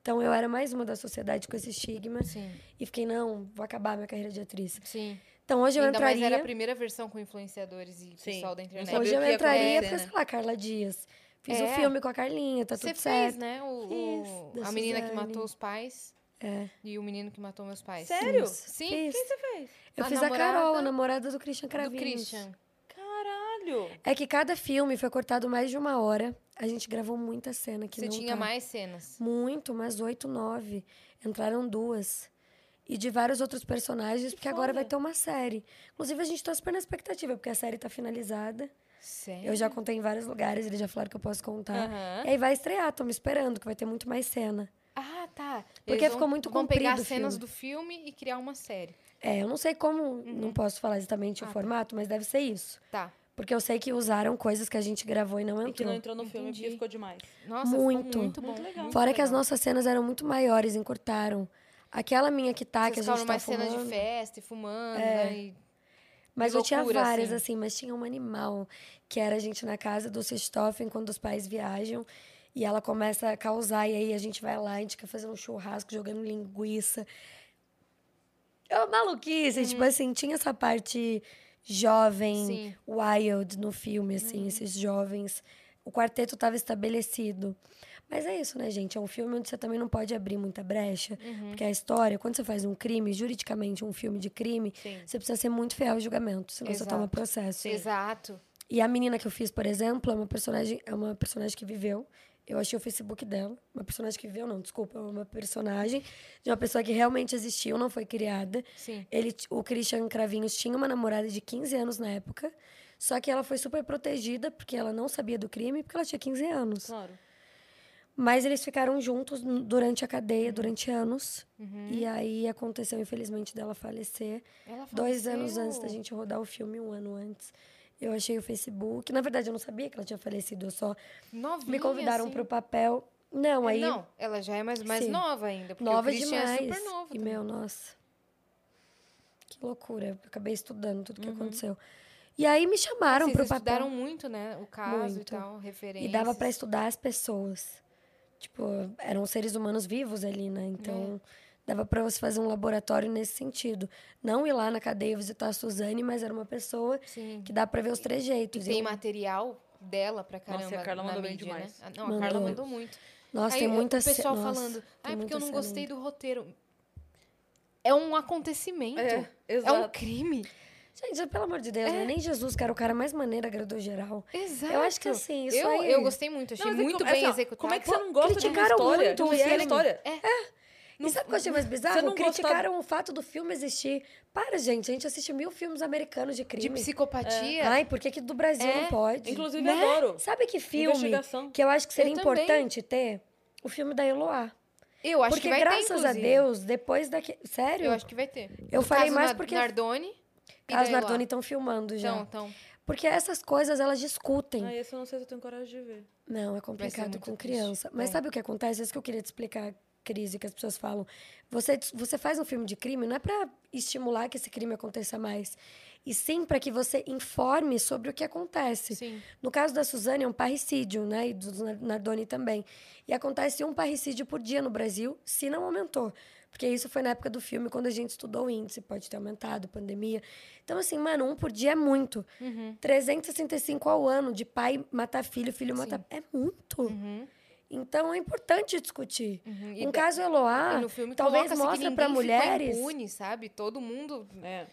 [SPEAKER 3] Então eu era mais uma da sociedade com esse estigma.
[SPEAKER 2] Sim,
[SPEAKER 3] E fiquei, não, vou acabar minha carreira de atriz.
[SPEAKER 2] sim.
[SPEAKER 3] Então hoje eu
[SPEAKER 2] Ainda
[SPEAKER 3] entraria.
[SPEAKER 2] era a primeira versão com influenciadores e
[SPEAKER 1] Sim.
[SPEAKER 2] pessoal da internet.
[SPEAKER 3] Hoje eu entraria pra,
[SPEAKER 1] né?
[SPEAKER 3] sei lá, Carla Dias. Fiz o
[SPEAKER 2] É.
[SPEAKER 3] filme com a Carlinha, tá
[SPEAKER 2] Você
[SPEAKER 3] tudo
[SPEAKER 2] fez,
[SPEAKER 3] certo.
[SPEAKER 2] né? O,
[SPEAKER 3] Fiz,
[SPEAKER 2] o-
[SPEAKER 3] da
[SPEAKER 2] a menina que matou os pais
[SPEAKER 3] É.
[SPEAKER 2] e o menino que matou meus pais.
[SPEAKER 1] Sério?
[SPEAKER 3] Fiz.
[SPEAKER 2] Sim,
[SPEAKER 3] Fiz.
[SPEAKER 1] Quem você fez?
[SPEAKER 3] Eu
[SPEAKER 2] A
[SPEAKER 3] fiz a Carol, a
[SPEAKER 2] namorada
[SPEAKER 3] namorada do Christian
[SPEAKER 2] Do
[SPEAKER 3] Cravinhos.
[SPEAKER 2] Christian.
[SPEAKER 1] Caralho!
[SPEAKER 3] É que cada filme foi cortado mais de uma hora. A gente gravou muita cena que
[SPEAKER 2] Você
[SPEAKER 3] não
[SPEAKER 2] tinha
[SPEAKER 3] tá.
[SPEAKER 2] mais cenas.
[SPEAKER 3] Muito, umas oito, nove. Entraram duas. E de vários outros personagens, porque agora vai
[SPEAKER 1] foda.
[SPEAKER 3] ter uma série. Inclusive, a gente tá super na expectativa, porque a série tá finalizada.
[SPEAKER 2] Sério?
[SPEAKER 3] Eu já contei em vários lugares, eles já falaram que eu posso contar.
[SPEAKER 2] Aham.
[SPEAKER 3] E aí vai estrear, tô me esperando, que vai ter muito mais cena.
[SPEAKER 2] Ah, tá.
[SPEAKER 3] Porque
[SPEAKER 2] Eles
[SPEAKER 3] ficou
[SPEAKER 2] vão-
[SPEAKER 3] muito
[SPEAKER 2] Vão pegar
[SPEAKER 3] comprido
[SPEAKER 2] cenas
[SPEAKER 3] filme.
[SPEAKER 2] do filme e criar uma série.
[SPEAKER 3] É, eu não sei como, não posso falar exatamente
[SPEAKER 2] Uhum. Ah,
[SPEAKER 3] o
[SPEAKER 2] tá.
[SPEAKER 3] formato, mas deve ser isso.
[SPEAKER 2] Tá.
[SPEAKER 3] Porque eu sei que usaram coisas que a gente gravou e não
[SPEAKER 1] E que
[SPEAKER 3] entrou.
[SPEAKER 1] não entrou no filme
[SPEAKER 2] Entendi.
[SPEAKER 1] porque ficou demais.
[SPEAKER 2] Nossa,
[SPEAKER 3] Muito.
[SPEAKER 2] ficou muito bom.
[SPEAKER 1] Muito legal.
[SPEAKER 3] Fora que as
[SPEAKER 2] legal.
[SPEAKER 3] nossas cenas eram muito maiores, encurtaram. Aquela minha que tá,
[SPEAKER 2] Vocês
[SPEAKER 3] que a gente tá
[SPEAKER 2] mais cenas de
[SPEAKER 3] fumando.
[SPEAKER 2] festa e fumando,
[SPEAKER 3] É.
[SPEAKER 2] né? E-
[SPEAKER 3] Mas eu tinha
[SPEAKER 2] loucura,
[SPEAKER 3] várias,
[SPEAKER 2] assim.
[SPEAKER 3] assim. mas tinha uma animal, que era a gente na casa do Sistoffen, quando os pais viajam, e ela começa a causar, e aí a gente vai lá, a gente quer fazer um churrasco jogando linguiça. É uma maluquice, tipo assim, tinha essa parte jovem,
[SPEAKER 2] Sim.
[SPEAKER 3] wild no filme, assim, esses jovens. O quarteto estava estabelecido. Mas é isso, né, gente? É um filme onde você também não pode abrir muita brecha. Porque a história, quando você faz um crime, juridicamente um filme de crime,
[SPEAKER 1] Sim.
[SPEAKER 3] você precisa ser muito fiel ao julgamento, senão você toma
[SPEAKER 2] Exato.
[SPEAKER 3] processo.
[SPEAKER 2] Exato.
[SPEAKER 3] E a menina que eu fiz, por exemplo, é uma personagem, é uma personagem que viveu. Eu achei o Facebook dela. Uma personagem que viveu, não, desculpa, é uma personagem de uma pessoa que realmente existiu, não foi criada.
[SPEAKER 2] Sim.
[SPEAKER 3] Ele, o Christian Cravinhos tinha uma namorada de 15 anos na época. Só que ela foi super protegida, porque ela não sabia do crime, porque ela tinha 15 anos.
[SPEAKER 1] Claro.
[SPEAKER 3] Mas eles ficaram juntos durante a cadeia, durante anos.
[SPEAKER 2] Uhum.
[SPEAKER 3] E aí aconteceu, infelizmente, dela falecer.
[SPEAKER 2] Ela
[SPEAKER 3] Dois anos antes da gente rodar o filme, um ano antes. Eu achei o Facebook. Na verdade, eu não sabia que ela tinha falecido. Eu só
[SPEAKER 2] Novinha,
[SPEAKER 3] me convidaram
[SPEAKER 2] assim.
[SPEAKER 3] pro papel. Não,
[SPEAKER 2] É,
[SPEAKER 3] aí.
[SPEAKER 2] Não, ela já é mais, mais
[SPEAKER 3] Sim.
[SPEAKER 2] nova ainda. Porque
[SPEAKER 3] nova
[SPEAKER 2] o Christian
[SPEAKER 3] demais.
[SPEAKER 2] é super novo.
[SPEAKER 3] e,
[SPEAKER 2] também.
[SPEAKER 3] meu, nossa. Que loucura. Eu acabei estudando tudo
[SPEAKER 2] Uhum.
[SPEAKER 3] que aconteceu. E aí me chamaram
[SPEAKER 2] Vocês
[SPEAKER 3] pro papel.
[SPEAKER 2] estudaram muito, né? O caso
[SPEAKER 3] Muito.
[SPEAKER 2] e tal, referências.
[SPEAKER 3] E dava pra estudar as pessoas. Tipo, eram seres humanos vivos ali, né?
[SPEAKER 2] É.
[SPEAKER 3] Dava pra você fazer um laboratório nesse sentido. Não ir lá na cadeia visitar a Suzane, mas era uma pessoa
[SPEAKER 2] Sim.
[SPEAKER 3] que dá pra ver os
[SPEAKER 2] E
[SPEAKER 3] trejeitos.
[SPEAKER 2] tem
[SPEAKER 3] Eu-
[SPEAKER 2] material dela pra caramba
[SPEAKER 1] Nossa, e a Carla mandou bem
[SPEAKER 2] mídia,
[SPEAKER 1] demais.
[SPEAKER 2] né? Não, a Carla
[SPEAKER 3] Mandou.
[SPEAKER 2] mandou muito.
[SPEAKER 3] Nossa,
[SPEAKER 2] Aí,
[SPEAKER 3] tem
[SPEAKER 2] o
[SPEAKER 3] muitas
[SPEAKER 2] pessoal
[SPEAKER 3] nossa,
[SPEAKER 2] falando, ah, porque
[SPEAKER 3] muita
[SPEAKER 2] eu não gostei
[SPEAKER 3] ainda."
[SPEAKER 2] do roteiro. É um acontecimento.
[SPEAKER 1] É,
[SPEAKER 2] É, um crime.
[SPEAKER 3] Gente, pelo amor de Deus, né? nem Jesus, que era o cara mais maneiro, agradou geral.
[SPEAKER 2] Exato.
[SPEAKER 3] Eu acho que assim, isso
[SPEAKER 2] eu,
[SPEAKER 3] aí...
[SPEAKER 2] eu gostei muito, achei
[SPEAKER 1] Não, é
[SPEAKER 2] muito
[SPEAKER 1] como-
[SPEAKER 2] bem
[SPEAKER 1] assim,
[SPEAKER 2] executado.
[SPEAKER 1] Como é que você não gosta de uma
[SPEAKER 3] criticaram
[SPEAKER 1] história?
[SPEAKER 3] muito o
[SPEAKER 1] que é a história.
[SPEAKER 3] E sabe o que eu achei mais bizarro?
[SPEAKER 1] não
[SPEAKER 3] Criticaram o fato do filme existir. Para, gente, a gente assiste mil filmes americanos de
[SPEAKER 2] De
[SPEAKER 3] crime.
[SPEAKER 2] psicopatia.
[SPEAKER 3] Ai, por que, que do Brasil
[SPEAKER 2] É,
[SPEAKER 3] não pode?
[SPEAKER 1] Inclusive,
[SPEAKER 2] Né?
[SPEAKER 1] adoro.
[SPEAKER 3] Sabe que filme que eu acho que seria
[SPEAKER 2] Eu também.
[SPEAKER 3] importante ter? O filme da Eloá.
[SPEAKER 2] eu acho
[SPEAKER 3] porque
[SPEAKER 2] que vai ter,
[SPEAKER 3] graças a. Deus, depois daquele... Sério?
[SPEAKER 2] Eu acho que vai ter.
[SPEAKER 3] Eu
[SPEAKER 2] No
[SPEAKER 3] falei mais porque-
[SPEAKER 2] Nardoni. e
[SPEAKER 3] As. Nardoni estão filmando já.
[SPEAKER 2] Então, então.
[SPEAKER 3] Porque essas coisas, elas discutem.
[SPEAKER 1] Ah, esse eu não sei se eu tenho coragem de ver.
[SPEAKER 3] Não, é complicado com
[SPEAKER 2] triste.
[SPEAKER 3] criança. Mas
[SPEAKER 2] É.
[SPEAKER 3] sabe o que acontece? Isso que eu queria te explicar crise que as pessoas falam. Você, você faz um filme de crime não é para estimular que esse crime aconteça mais, e sim para que você informe sobre o que acontece.
[SPEAKER 2] Sim.
[SPEAKER 3] No caso da Suzane, é um parricídio, né? E do Nar- Nardoni também. E acontece um parricídio por dia no Brasil, se não aumentou. Porque isso foi na época do filme, quando a gente estudou o índice, pode ter aumentado, pandemia. Então, assim, mano, um por dia é muito.
[SPEAKER 2] Uhum.
[SPEAKER 3] 365 ao ano de pai matar filho, filho matar. É muito.
[SPEAKER 2] Uhum.
[SPEAKER 3] Então, é importante discutir.
[SPEAKER 2] Uhum. E
[SPEAKER 3] Um
[SPEAKER 2] da-
[SPEAKER 3] caso Eloá,
[SPEAKER 2] e no filme
[SPEAKER 3] talvez
[SPEAKER 2] que
[SPEAKER 3] mostre para
[SPEAKER 2] ninguém ficou
[SPEAKER 3] mulheres.
[SPEAKER 2] impune, sabe? Todo mundo
[SPEAKER 1] É.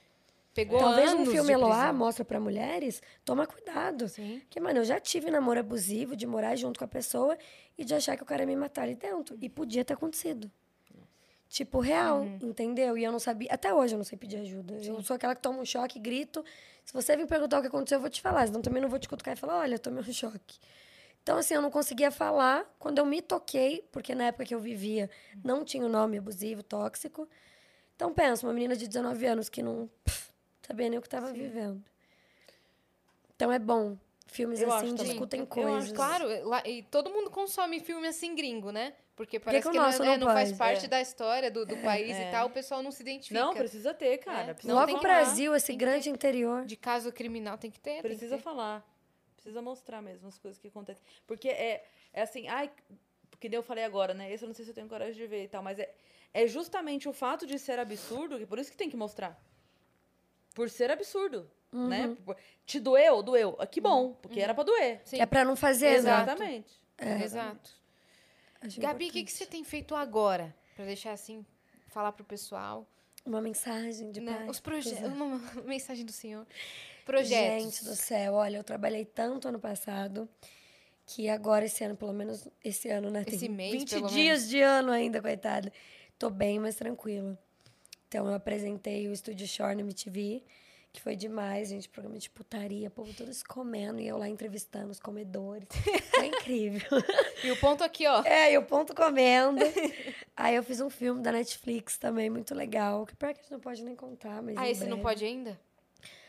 [SPEAKER 2] pegou
[SPEAKER 3] Talvez um
[SPEAKER 2] anos
[SPEAKER 3] filme
[SPEAKER 2] de
[SPEAKER 3] Eloá mostra para mulheres, toma cuidado.
[SPEAKER 2] Sim.
[SPEAKER 3] Porque, mano, eu já tive namoro abusivo, de morar junto com a pessoa e de achar que o cara ia me matar ali dentro. E podia ter acontecido. Tipo, real,
[SPEAKER 2] Uhum.
[SPEAKER 3] entendeu? E eu não sabia. Até hoje eu não sei pedir ajuda. Eu sou aquela que toma um choque, grito. Se você vir perguntar o que aconteceu, eu vou te falar. Senão também não vou te cutucar e falar: olha, eu tomei um choque. Então, assim, eu não conseguia falar. Quando eu me toquei, porque na época que eu vivia não tinha o nome abusivo, tóxico. Então, pensa, uma menina de 19 anos que não pff, sabia nem o que estava vivendo. Então, é bom. Filmes
[SPEAKER 1] Eu
[SPEAKER 3] assim
[SPEAKER 1] acho
[SPEAKER 3] discutem
[SPEAKER 1] Eu acho,
[SPEAKER 3] coisas.
[SPEAKER 2] Claro, lá- e todo mundo consome filme assim gringo, né? Porque
[SPEAKER 3] que
[SPEAKER 2] parece
[SPEAKER 3] que o
[SPEAKER 2] que, não,
[SPEAKER 3] nosso
[SPEAKER 2] é-
[SPEAKER 3] não
[SPEAKER 2] é, não faz parte
[SPEAKER 1] É.
[SPEAKER 2] da história do, do país
[SPEAKER 1] É.
[SPEAKER 2] e tal, o pessoal não se identifica.
[SPEAKER 1] Não, precisa ter, cara.
[SPEAKER 2] É.
[SPEAKER 1] Precisa
[SPEAKER 2] Não,
[SPEAKER 3] Logo
[SPEAKER 2] tem
[SPEAKER 3] o
[SPEAKER 2] que
[SPEAKER 3] Brasil, esse
[SPEAKER 2] que
[SPEAKER 3] grande interior.
[SPEAKER 2] De caso criminal tem que ter. tem que
[SPEAKER 1] Precisa
[SPEAKER 2] ter.
[SPEAKER 1] falar. Precisa mostrar mesmo as coisas que acontecem. Porque é, é assim, ai, que nem eu falei agora, né? Esse eu não sei se eu tenho coragem de ver e tal, mas é, é justamente o fato de ser absurdo, que por isso que tem que mostrar. Por ser absurdo, né?
[SPEAKER 3] Uhum.
[SPEAKER 1] Por- Te doeu? Doeu. Ah, Que bom, porque era pra doer.
[SPEAKER 2] Sim.
[SPEAKER 3] É pra não fazer,
[SPEAKER 2] Exato.
[SPEAKER 1] Exatamente.
[SPEAKER 2] Exato.
[SPEAKER 3] Acho
[SPEAKER 2] Gabi, o que, que você tem feito agora? Pra deixar assim, falar pro pessoal.
[SPEAKER 3] Uma mensagem de
[SPEAKER 2] né?
[SPEAKER 3] paz.
[SPEAKER 2] Os projetos.
[SPEAKER 3] É.
[SPEAKER 2] Uma mensagem do senhor. Projetos.
[SPEAKER 3] Gente do céu, olha, eu trabalhei tanto ano passado que agora, esse ano, pelo menos esse ano, né? Tem
[SPEAKER 2] Esse mês,
[SPEAKER 3] 20
[SPEAKER 2] pelo
[SPEAKER 3] dias de ano ainda, coitada. Tô bem mais tranquila. Então, eu apresentei o Estúdio Shore no MTV, que foi demais, gente. Programa de putaria, povo todos comendo e eu lá entrevistando os comedores. Foi incrível.
[SPEAKER 2] E o ponto aqui, ó.
[SPEAKER 3] É, e o ponto comendo. Aí eu fiz um filme da Netflix também, muito legal. Que pior que a gente não pode nem contar, mas.
[SPEAKER 2] Ah, esse não
[SPEAKER 3] breve.
[SPEAKER 2] pode ainda?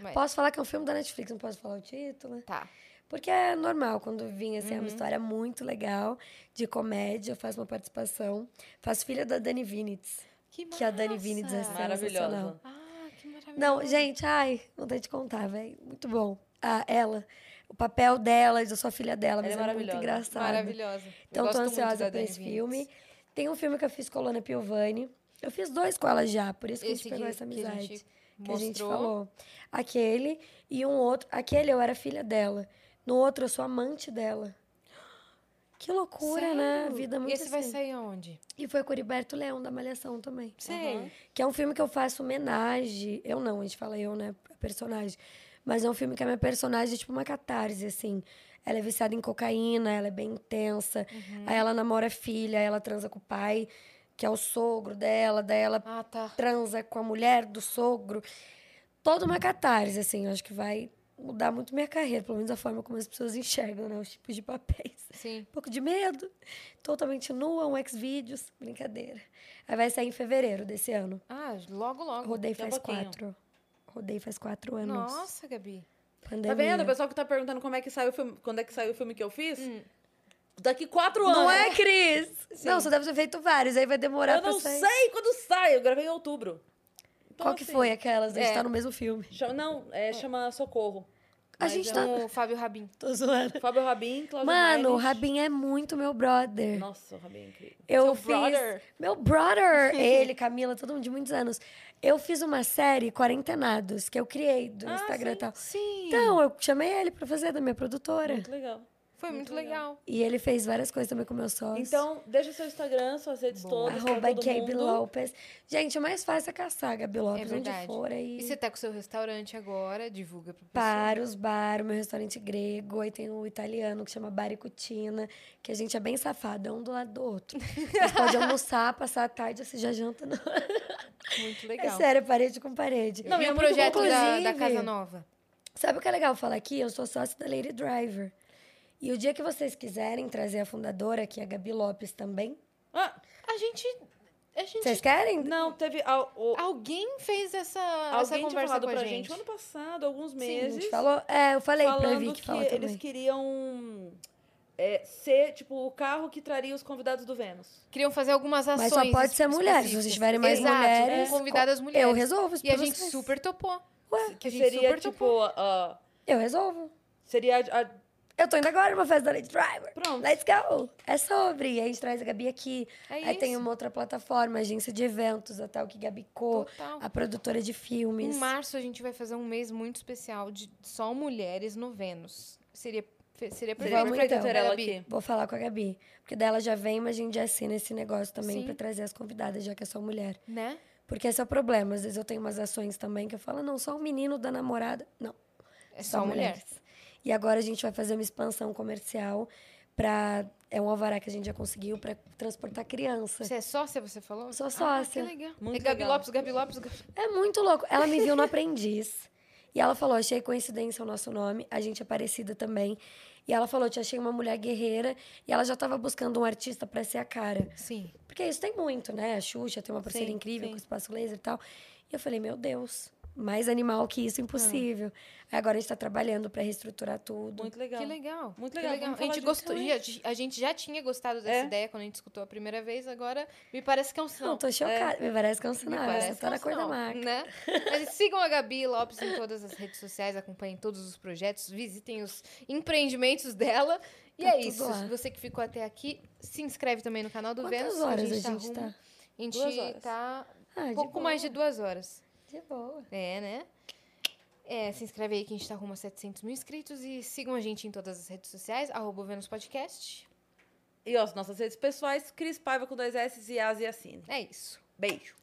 [SPEAKER 2] Mas-
[SPEAKER 3] Posso falar que é um filme da Netflix, não posso falar o título.
[SPEAKER 2] Tá.
[SPEAKER 3] Porque é normal, quando vinha, assim, é
[SPEAKER 2] Uhum.
[SPEAKER 3] uma história muito legal, de comédia, eu faço uma participação. Faço filha da Dani Vinitz,
[SPEAKER 2] Que
[SPEAKER 3] que a Dani Vinitz é.
[SPEAKER 1] Maravilhosa.
[SPEAKER 2] Ah, que maravilhoso.
[SPEAKER 3] Não, gente, ai, não tem de contar, velho. Muito bom. Ah, ela, o papel dela, eu sou filha dela, mas
[SPEAKER 1] Ela é
[SPEAKER 3] é, muito
[SPEAKER 1] maravilhosa.
[SPEAKER 3] engraçada.
[SPEAKER 2] Maravilhosa.
[SPEAKER 3] Então, tô ansiosa
[SPEAKER 2] Dani
[SPEAKER 3] esse filme. Tem um filme que eu fiz com a Lona Piovani. Eu fiz dois com ela já, por isso que a
[SPEAKER 2] Esse
[SPEAKER 3] gente pegou
[SPEAKER 2] que-
[SPEAKER 3] essa
[SPEAKER 2] a
[SPEAKER 3] amizade. Que a gente
[SPEAKER 2] mostrou.
[SPEAKER 3] falou. Aquele e um outro. Aquele eu era filha dela. No outro eu sou amante dela. Que loucura, né? A
[SPEAKER 2] Sério?
[SPEAKER 3] vida é
[SPEAKER 2] E
[SPEAKER 3] muito
[SPEAKER 2] esse vai
[SPEAKER 3] assim.
[SPEAKER 2] sair aonde?
[SPEAKER 3] E foi com o Heriberto Leão, da Malhação também.
[SPEAKER 2] Sei.
[SPEAKER 1] Uhum.
[SPEAKER 3] Que é um filme que eu faço homenagem. Eu não, a gente fala eu, né? Personagem. Mas é um filme que a minha personagem é tipo uma catarse, assim. Ela é viciada em cocaína, ela é bem intensa.
[SPEAKER 2] Uhum.
[SPEAKER 3] Aí ela namora a filha, aí ela transa com o pai, que é o sogro dela. Daí ela
[SPEAKER 2] Ah, tá.
[SPEAKER 3] transa com a mulher do sogro. Toda uma catarse, assim. Eu acho que vai mudar muito minha carreira, pelo menos a forma como as pessoas enxergam, né? Os tipos de papéis.
[SPEAKER 2] Sim.
[SPEAKER 3] Um pouco de medo, totalmente nua, um ex-vídeos, brincadeira. Aí vai sair em fevereiro desse ano.
[SPEAKER 2] Ah, logo, logo.
[SPEAKER 3] Rodei faz
[SPEAKER 1] pouquinho.
[SPEAKER 3] quatro. Rodei faz quatro anos.
[SPEAKER 2] Nossa, Gabi.
[SPEAKER 3] Pandemia.
[SPEAKER 1] Tá vendo? O pessoal que tá perguntando como é que saiu o filme, quando é que saiu o filme que eu fiz?
[SPEAKER 2] Hum.
[SPEAKER 1] Daqui quatro anos.
[SPEAKER 3] Não é, Cris?
[SPEAKER 2] Sim.
[SPEAKER 3] Não, você deve ter feito vários, aí vai demorar
[SPEAKER 1] Eu não
[SPEAKER 3] pra sair.
[SPEAKER 1] sei quando sai. Eu gravei em outubro. Então,
[SPEAKER 3] Qual que
[SPEAKER 1] assim,
[SPEAKER 3] foi aquelas? A gente
[SPEAKER 2] É.
[SPEAKER 3] tá no mesmo filme.
[SPEAKER 1] chama- não, é, chama Socorro.
[SPEAKER 3] A gente
[SPEAKER 1] é
[SPEAKER 3] tá-
[SPEAKER 2] Com o Fábio Rabin.
[SPEAKER 3] Tô zoando.
[SPEAKER 1] Fábio Rabin, Cláudio
[SPEAKER 3] Mano, o. Rabin é muito meu brother.
[SPEAKER 1] Nossa, o Rabin é incrível.
[SPEAKER 3] Eu
[SPEAKER 2] Seu
[SPEAKER 3] fiz...
[SPEAKER 2] brother?
[SPEAKER 3] Meu brother! Ele, Camila, todo mundo de muitos anos. Eu fiz uma série, Quarentenados, que eu criei do
[SPEAKER 1] Ah,
[SPEAKER 3] Instagram e
[SPEAKER 1] sim.
[SPEAKER 3] tal.
[SPEAKER 2] Sim.
[SPEAKER 3] Então, eu chamei ele pra fazer da minha produtora.
[SPEAKER 1] Muito legal.
[SPEAKER 2] Foi muito,
[SPEAKER 1] muito legal.
[SPEAKER 2] legal.
[SPEAKER 3] E ele fez várias coisas também com meus sócios.
[SPEAKER 1] Então, deixa seu Instagram, suas redes
[SPEAKER 2] Boa.
[SPEAKER 1] todas. pra
[SPEAKER 3] Arroba
[SPEAKER 1] mundo.
[SPEAKER 3] Lopes. Gente, o mais fácil é caçar a Gabi Lopes, onde
[SPEAKER 2] verdade.
[SPEAKER 3] for aí.
[SPEAKER 2] E você tá com o seu restaurante agora, divulga pro pessoal.
[SPEAKER 3] Para os bar, o meu restaurante grego, aí tem o italiano que chama Bar e Cucina, que a gente é bem safado, é um do lado do outro. Você pode almoçar, passar a tarde, você já janta. Não.
[SPEAKER 2] Muito
[SPEAKER 3] É
[SPEAKER 2] legal.
[SPEAKER 3] sério, parede com parede.
[SPEAKER 2] Não, e
[SPEAKER 3] é
[SPEAKER 2] o projeto
[SPEAKER 3] bom,
[SPEAKER 2] da, da. Casa Nova?
[SPEAKER 3] Sabe o que é legal falar aqui? Eu sou sócia da Lady Driver. E o dia que vocês quiserem trazer a fundadora, que é a Gabi Lopes também.
[SPEAKER 1] Ah,
[SPEAKER 2] A gente. A gente
[SPEAKER 3] Vocês querem?
[SPEAKER 1] não, teve... a- o-
[SPEAKER 2] Alguém fez essa, essa
[SPEAKER 1] alguém tinha
[SPEAKER 2] conversa com a
[SPEAKER 1] pra
[SPEAKER 2] gente.
[SPEAKER 1] gente. ano passado, alguns
[SPEAKER 3] A
[SPEAKER 1] meses.
[SPEAKER 3] gente falou. É, eu falei pra
[SPEAKER 1] falando
[SPEAKER 3] Vi que
[SPEAKER 1] que
[SPEAKER 3] fala
[SPEAKER 1] eles
[SPEAKER 3] também.
[SPEAKER 1] queriam é, ser, tipo, o carro que traria os convidados do Vênus.
[SPEAKER 2] Queriam fazer algumas ações.
[SPEAKER 3] Mas só pode ser mulheres. Se vocês tiverem mais
[SPEAKER 2] Exato,
[SPEAKER 3] mulheres,
[SPEAKER 2] com convidadas mulheres.
[SPEAKER 3] Eu resolvo
[SPEAKER 2] E a gente
[SPEAKER 3] vocês.
[SPEAKER 2] super topou.
[SPEAKER 3] Ué,
[SPEAKER 2] que a gente
[SPEAKER 1] seria,
[SPEAKER 2] super
[SPEAKER 1] tipo,
[SPEAKER 2] topou.
[SPEAKER 1] ah,
[SPEAKER 3] eu resolvo.
[SPEAKER 1] seria a, a-
[SPEAKER 3] Eu tô indo agora numa festa da Lady Driver.
[SPEAKER 1] Pronto.
[SPEAKER 3] Let's go. É sobre. E aí a gente traz a Gabi aqui.
[SPEAKER 2] É
[SPEAKER 3] aí
[SPEAKER 2] isso.
[SPEAKER 3] tem uma outra plataforma, agência de eventos, até o que Gabicô,
[SPEAKER 2] Total.
[SPEAKER 3] a produtora de
[SPEAKER 2] Em
[SPEAKER 3] filmes.
[SPEAKER 2] março a gente vai fazer um mês muito especial de só mulheres no Vênus. Seria, seria perfeito.
[SPEAKER 3] Vamos então.
[SPEAKER 1] ter ela
[SPEAKER 2] Gabi.
[SPEAKER 1] aqui.
[SPEAKER 3] Vou falar com a Gabi. Porque daí ela já vem, mas a gente já assina esse negócio também pra trazer as convidadas, já que é só mulher.
[SPEAKER 2] Né?
[SPEAKER 3] Porque esse é o problema. Às vezes eu tenho umas ações também que eu falo, não, só o menino da namorada. Não,
[SPEAKER 2] É só, mulher.
[SPEAKER 3] E agora a gente vai fazer uma expansão comercial pra. É um alvará que a gente já conseguiu pra transportar criança.
[SPEAKER 2] Você é sócia, você falou?
[SPEAKER 3] Sou
[SPEAKER 2] Ah,
[SPEAKER 3] sócia.
[SPEAKER 2] que legal.
[SPEAKER 1] Muito
[SPEAKER 2] é Gabi
[SPEAKER 1] legal.
[SPEAKER 2] Lopes, Gabi Lopes, Gabi...
[SPEAKER 3] É muito louco. Ela me viu no aprendiz. E ela falou: achei coincidência o nosso nome. A gente é parecida também. E ela falou: te achei uma mulher guerreira. E ela já tava buscando um artista pra ser a cara.
[SPEAKER 2] Sim.
[SPEAKER 3] Porque isso tem muito, né? A Xuxa tem uma parceria
[SPEAKER 1] Sim,
[SPEAKER 3] incrível
[SPEAKER 1] sim.
[SPEAKER 3] com o Espaço Laser e tal. E eu falei: meu Deus, mais animal que isso, impossível. Aí agora a gente tá trabalhando pra reestruturar tudo.
[SPEAKER 1] Muito legal.
[SPEAKER 2] Que legal.
[SPEAKER 1] Muito legal, vamos
[SPEAKER 2] A gente gostou, já- a gente já tinha gostado dessa
[SPEAKER 1] É?
[SPEAKER 2] ideia quando a gente escutou a primeira vez, agora me parece que é um
[SPEAKER 3] Não,
[SPEAKER 2] sinal.
[SPEAKER 3] tô chocada. Me parece que é um
[SPEAKER 2] Me
[SPEAKER 3] sinal.
[SPEAKER 2] parece
[SPEAKER 3] Essa tá
[SPEAKER 2] é um
[SPEAKER 3] na cor da
[SPEAKER 2] sinal,
[SPEAKER 3] marca.
[SPEAKER 2] né? Mas sigam a Gabi Lopes em todas as redes sociais, acompanhem todos os projetos, visitem os empreendimentos dela. E
[SPEAKER 3] Tá
[SPEAKER 2] é isso.
[SPEAKER 3] lá.
[SPEAKER 2] Você que ficou até aqui, se inscreve também no canal do
[SPEAKER 3] Quantas
[SPEAKER 2] Vênus.
[SPEAKER 3] horas
[SPEAKER 2] a gente, tá,
[SPEAKER 3] tá?
[SPEAKER 2] rumo- a gente
[SPEAKER 1] Duas horas.
[SPEAKER 2] tá
[SPEAKER 3] Ah,
[SPEAKER 2] um pouco mais de
[SPEAKER 3] boa,
[SPEAKER 2] duas horas.
[SPEAKER 3] De boa.
[SPEAKER 2] É, né? É, se inscreve aí que a gente tá rumo a 700 mil inscritos e sigam a gente em todas as redes sociais, arroba Vênus Podcast.
[SPEAKER 1] E ó, as nossas redes pessoais, Cris Paiva com dois S e Asi Assine.
[SPEAKER 2] É isso.
[SPEAKER 1] Beijo.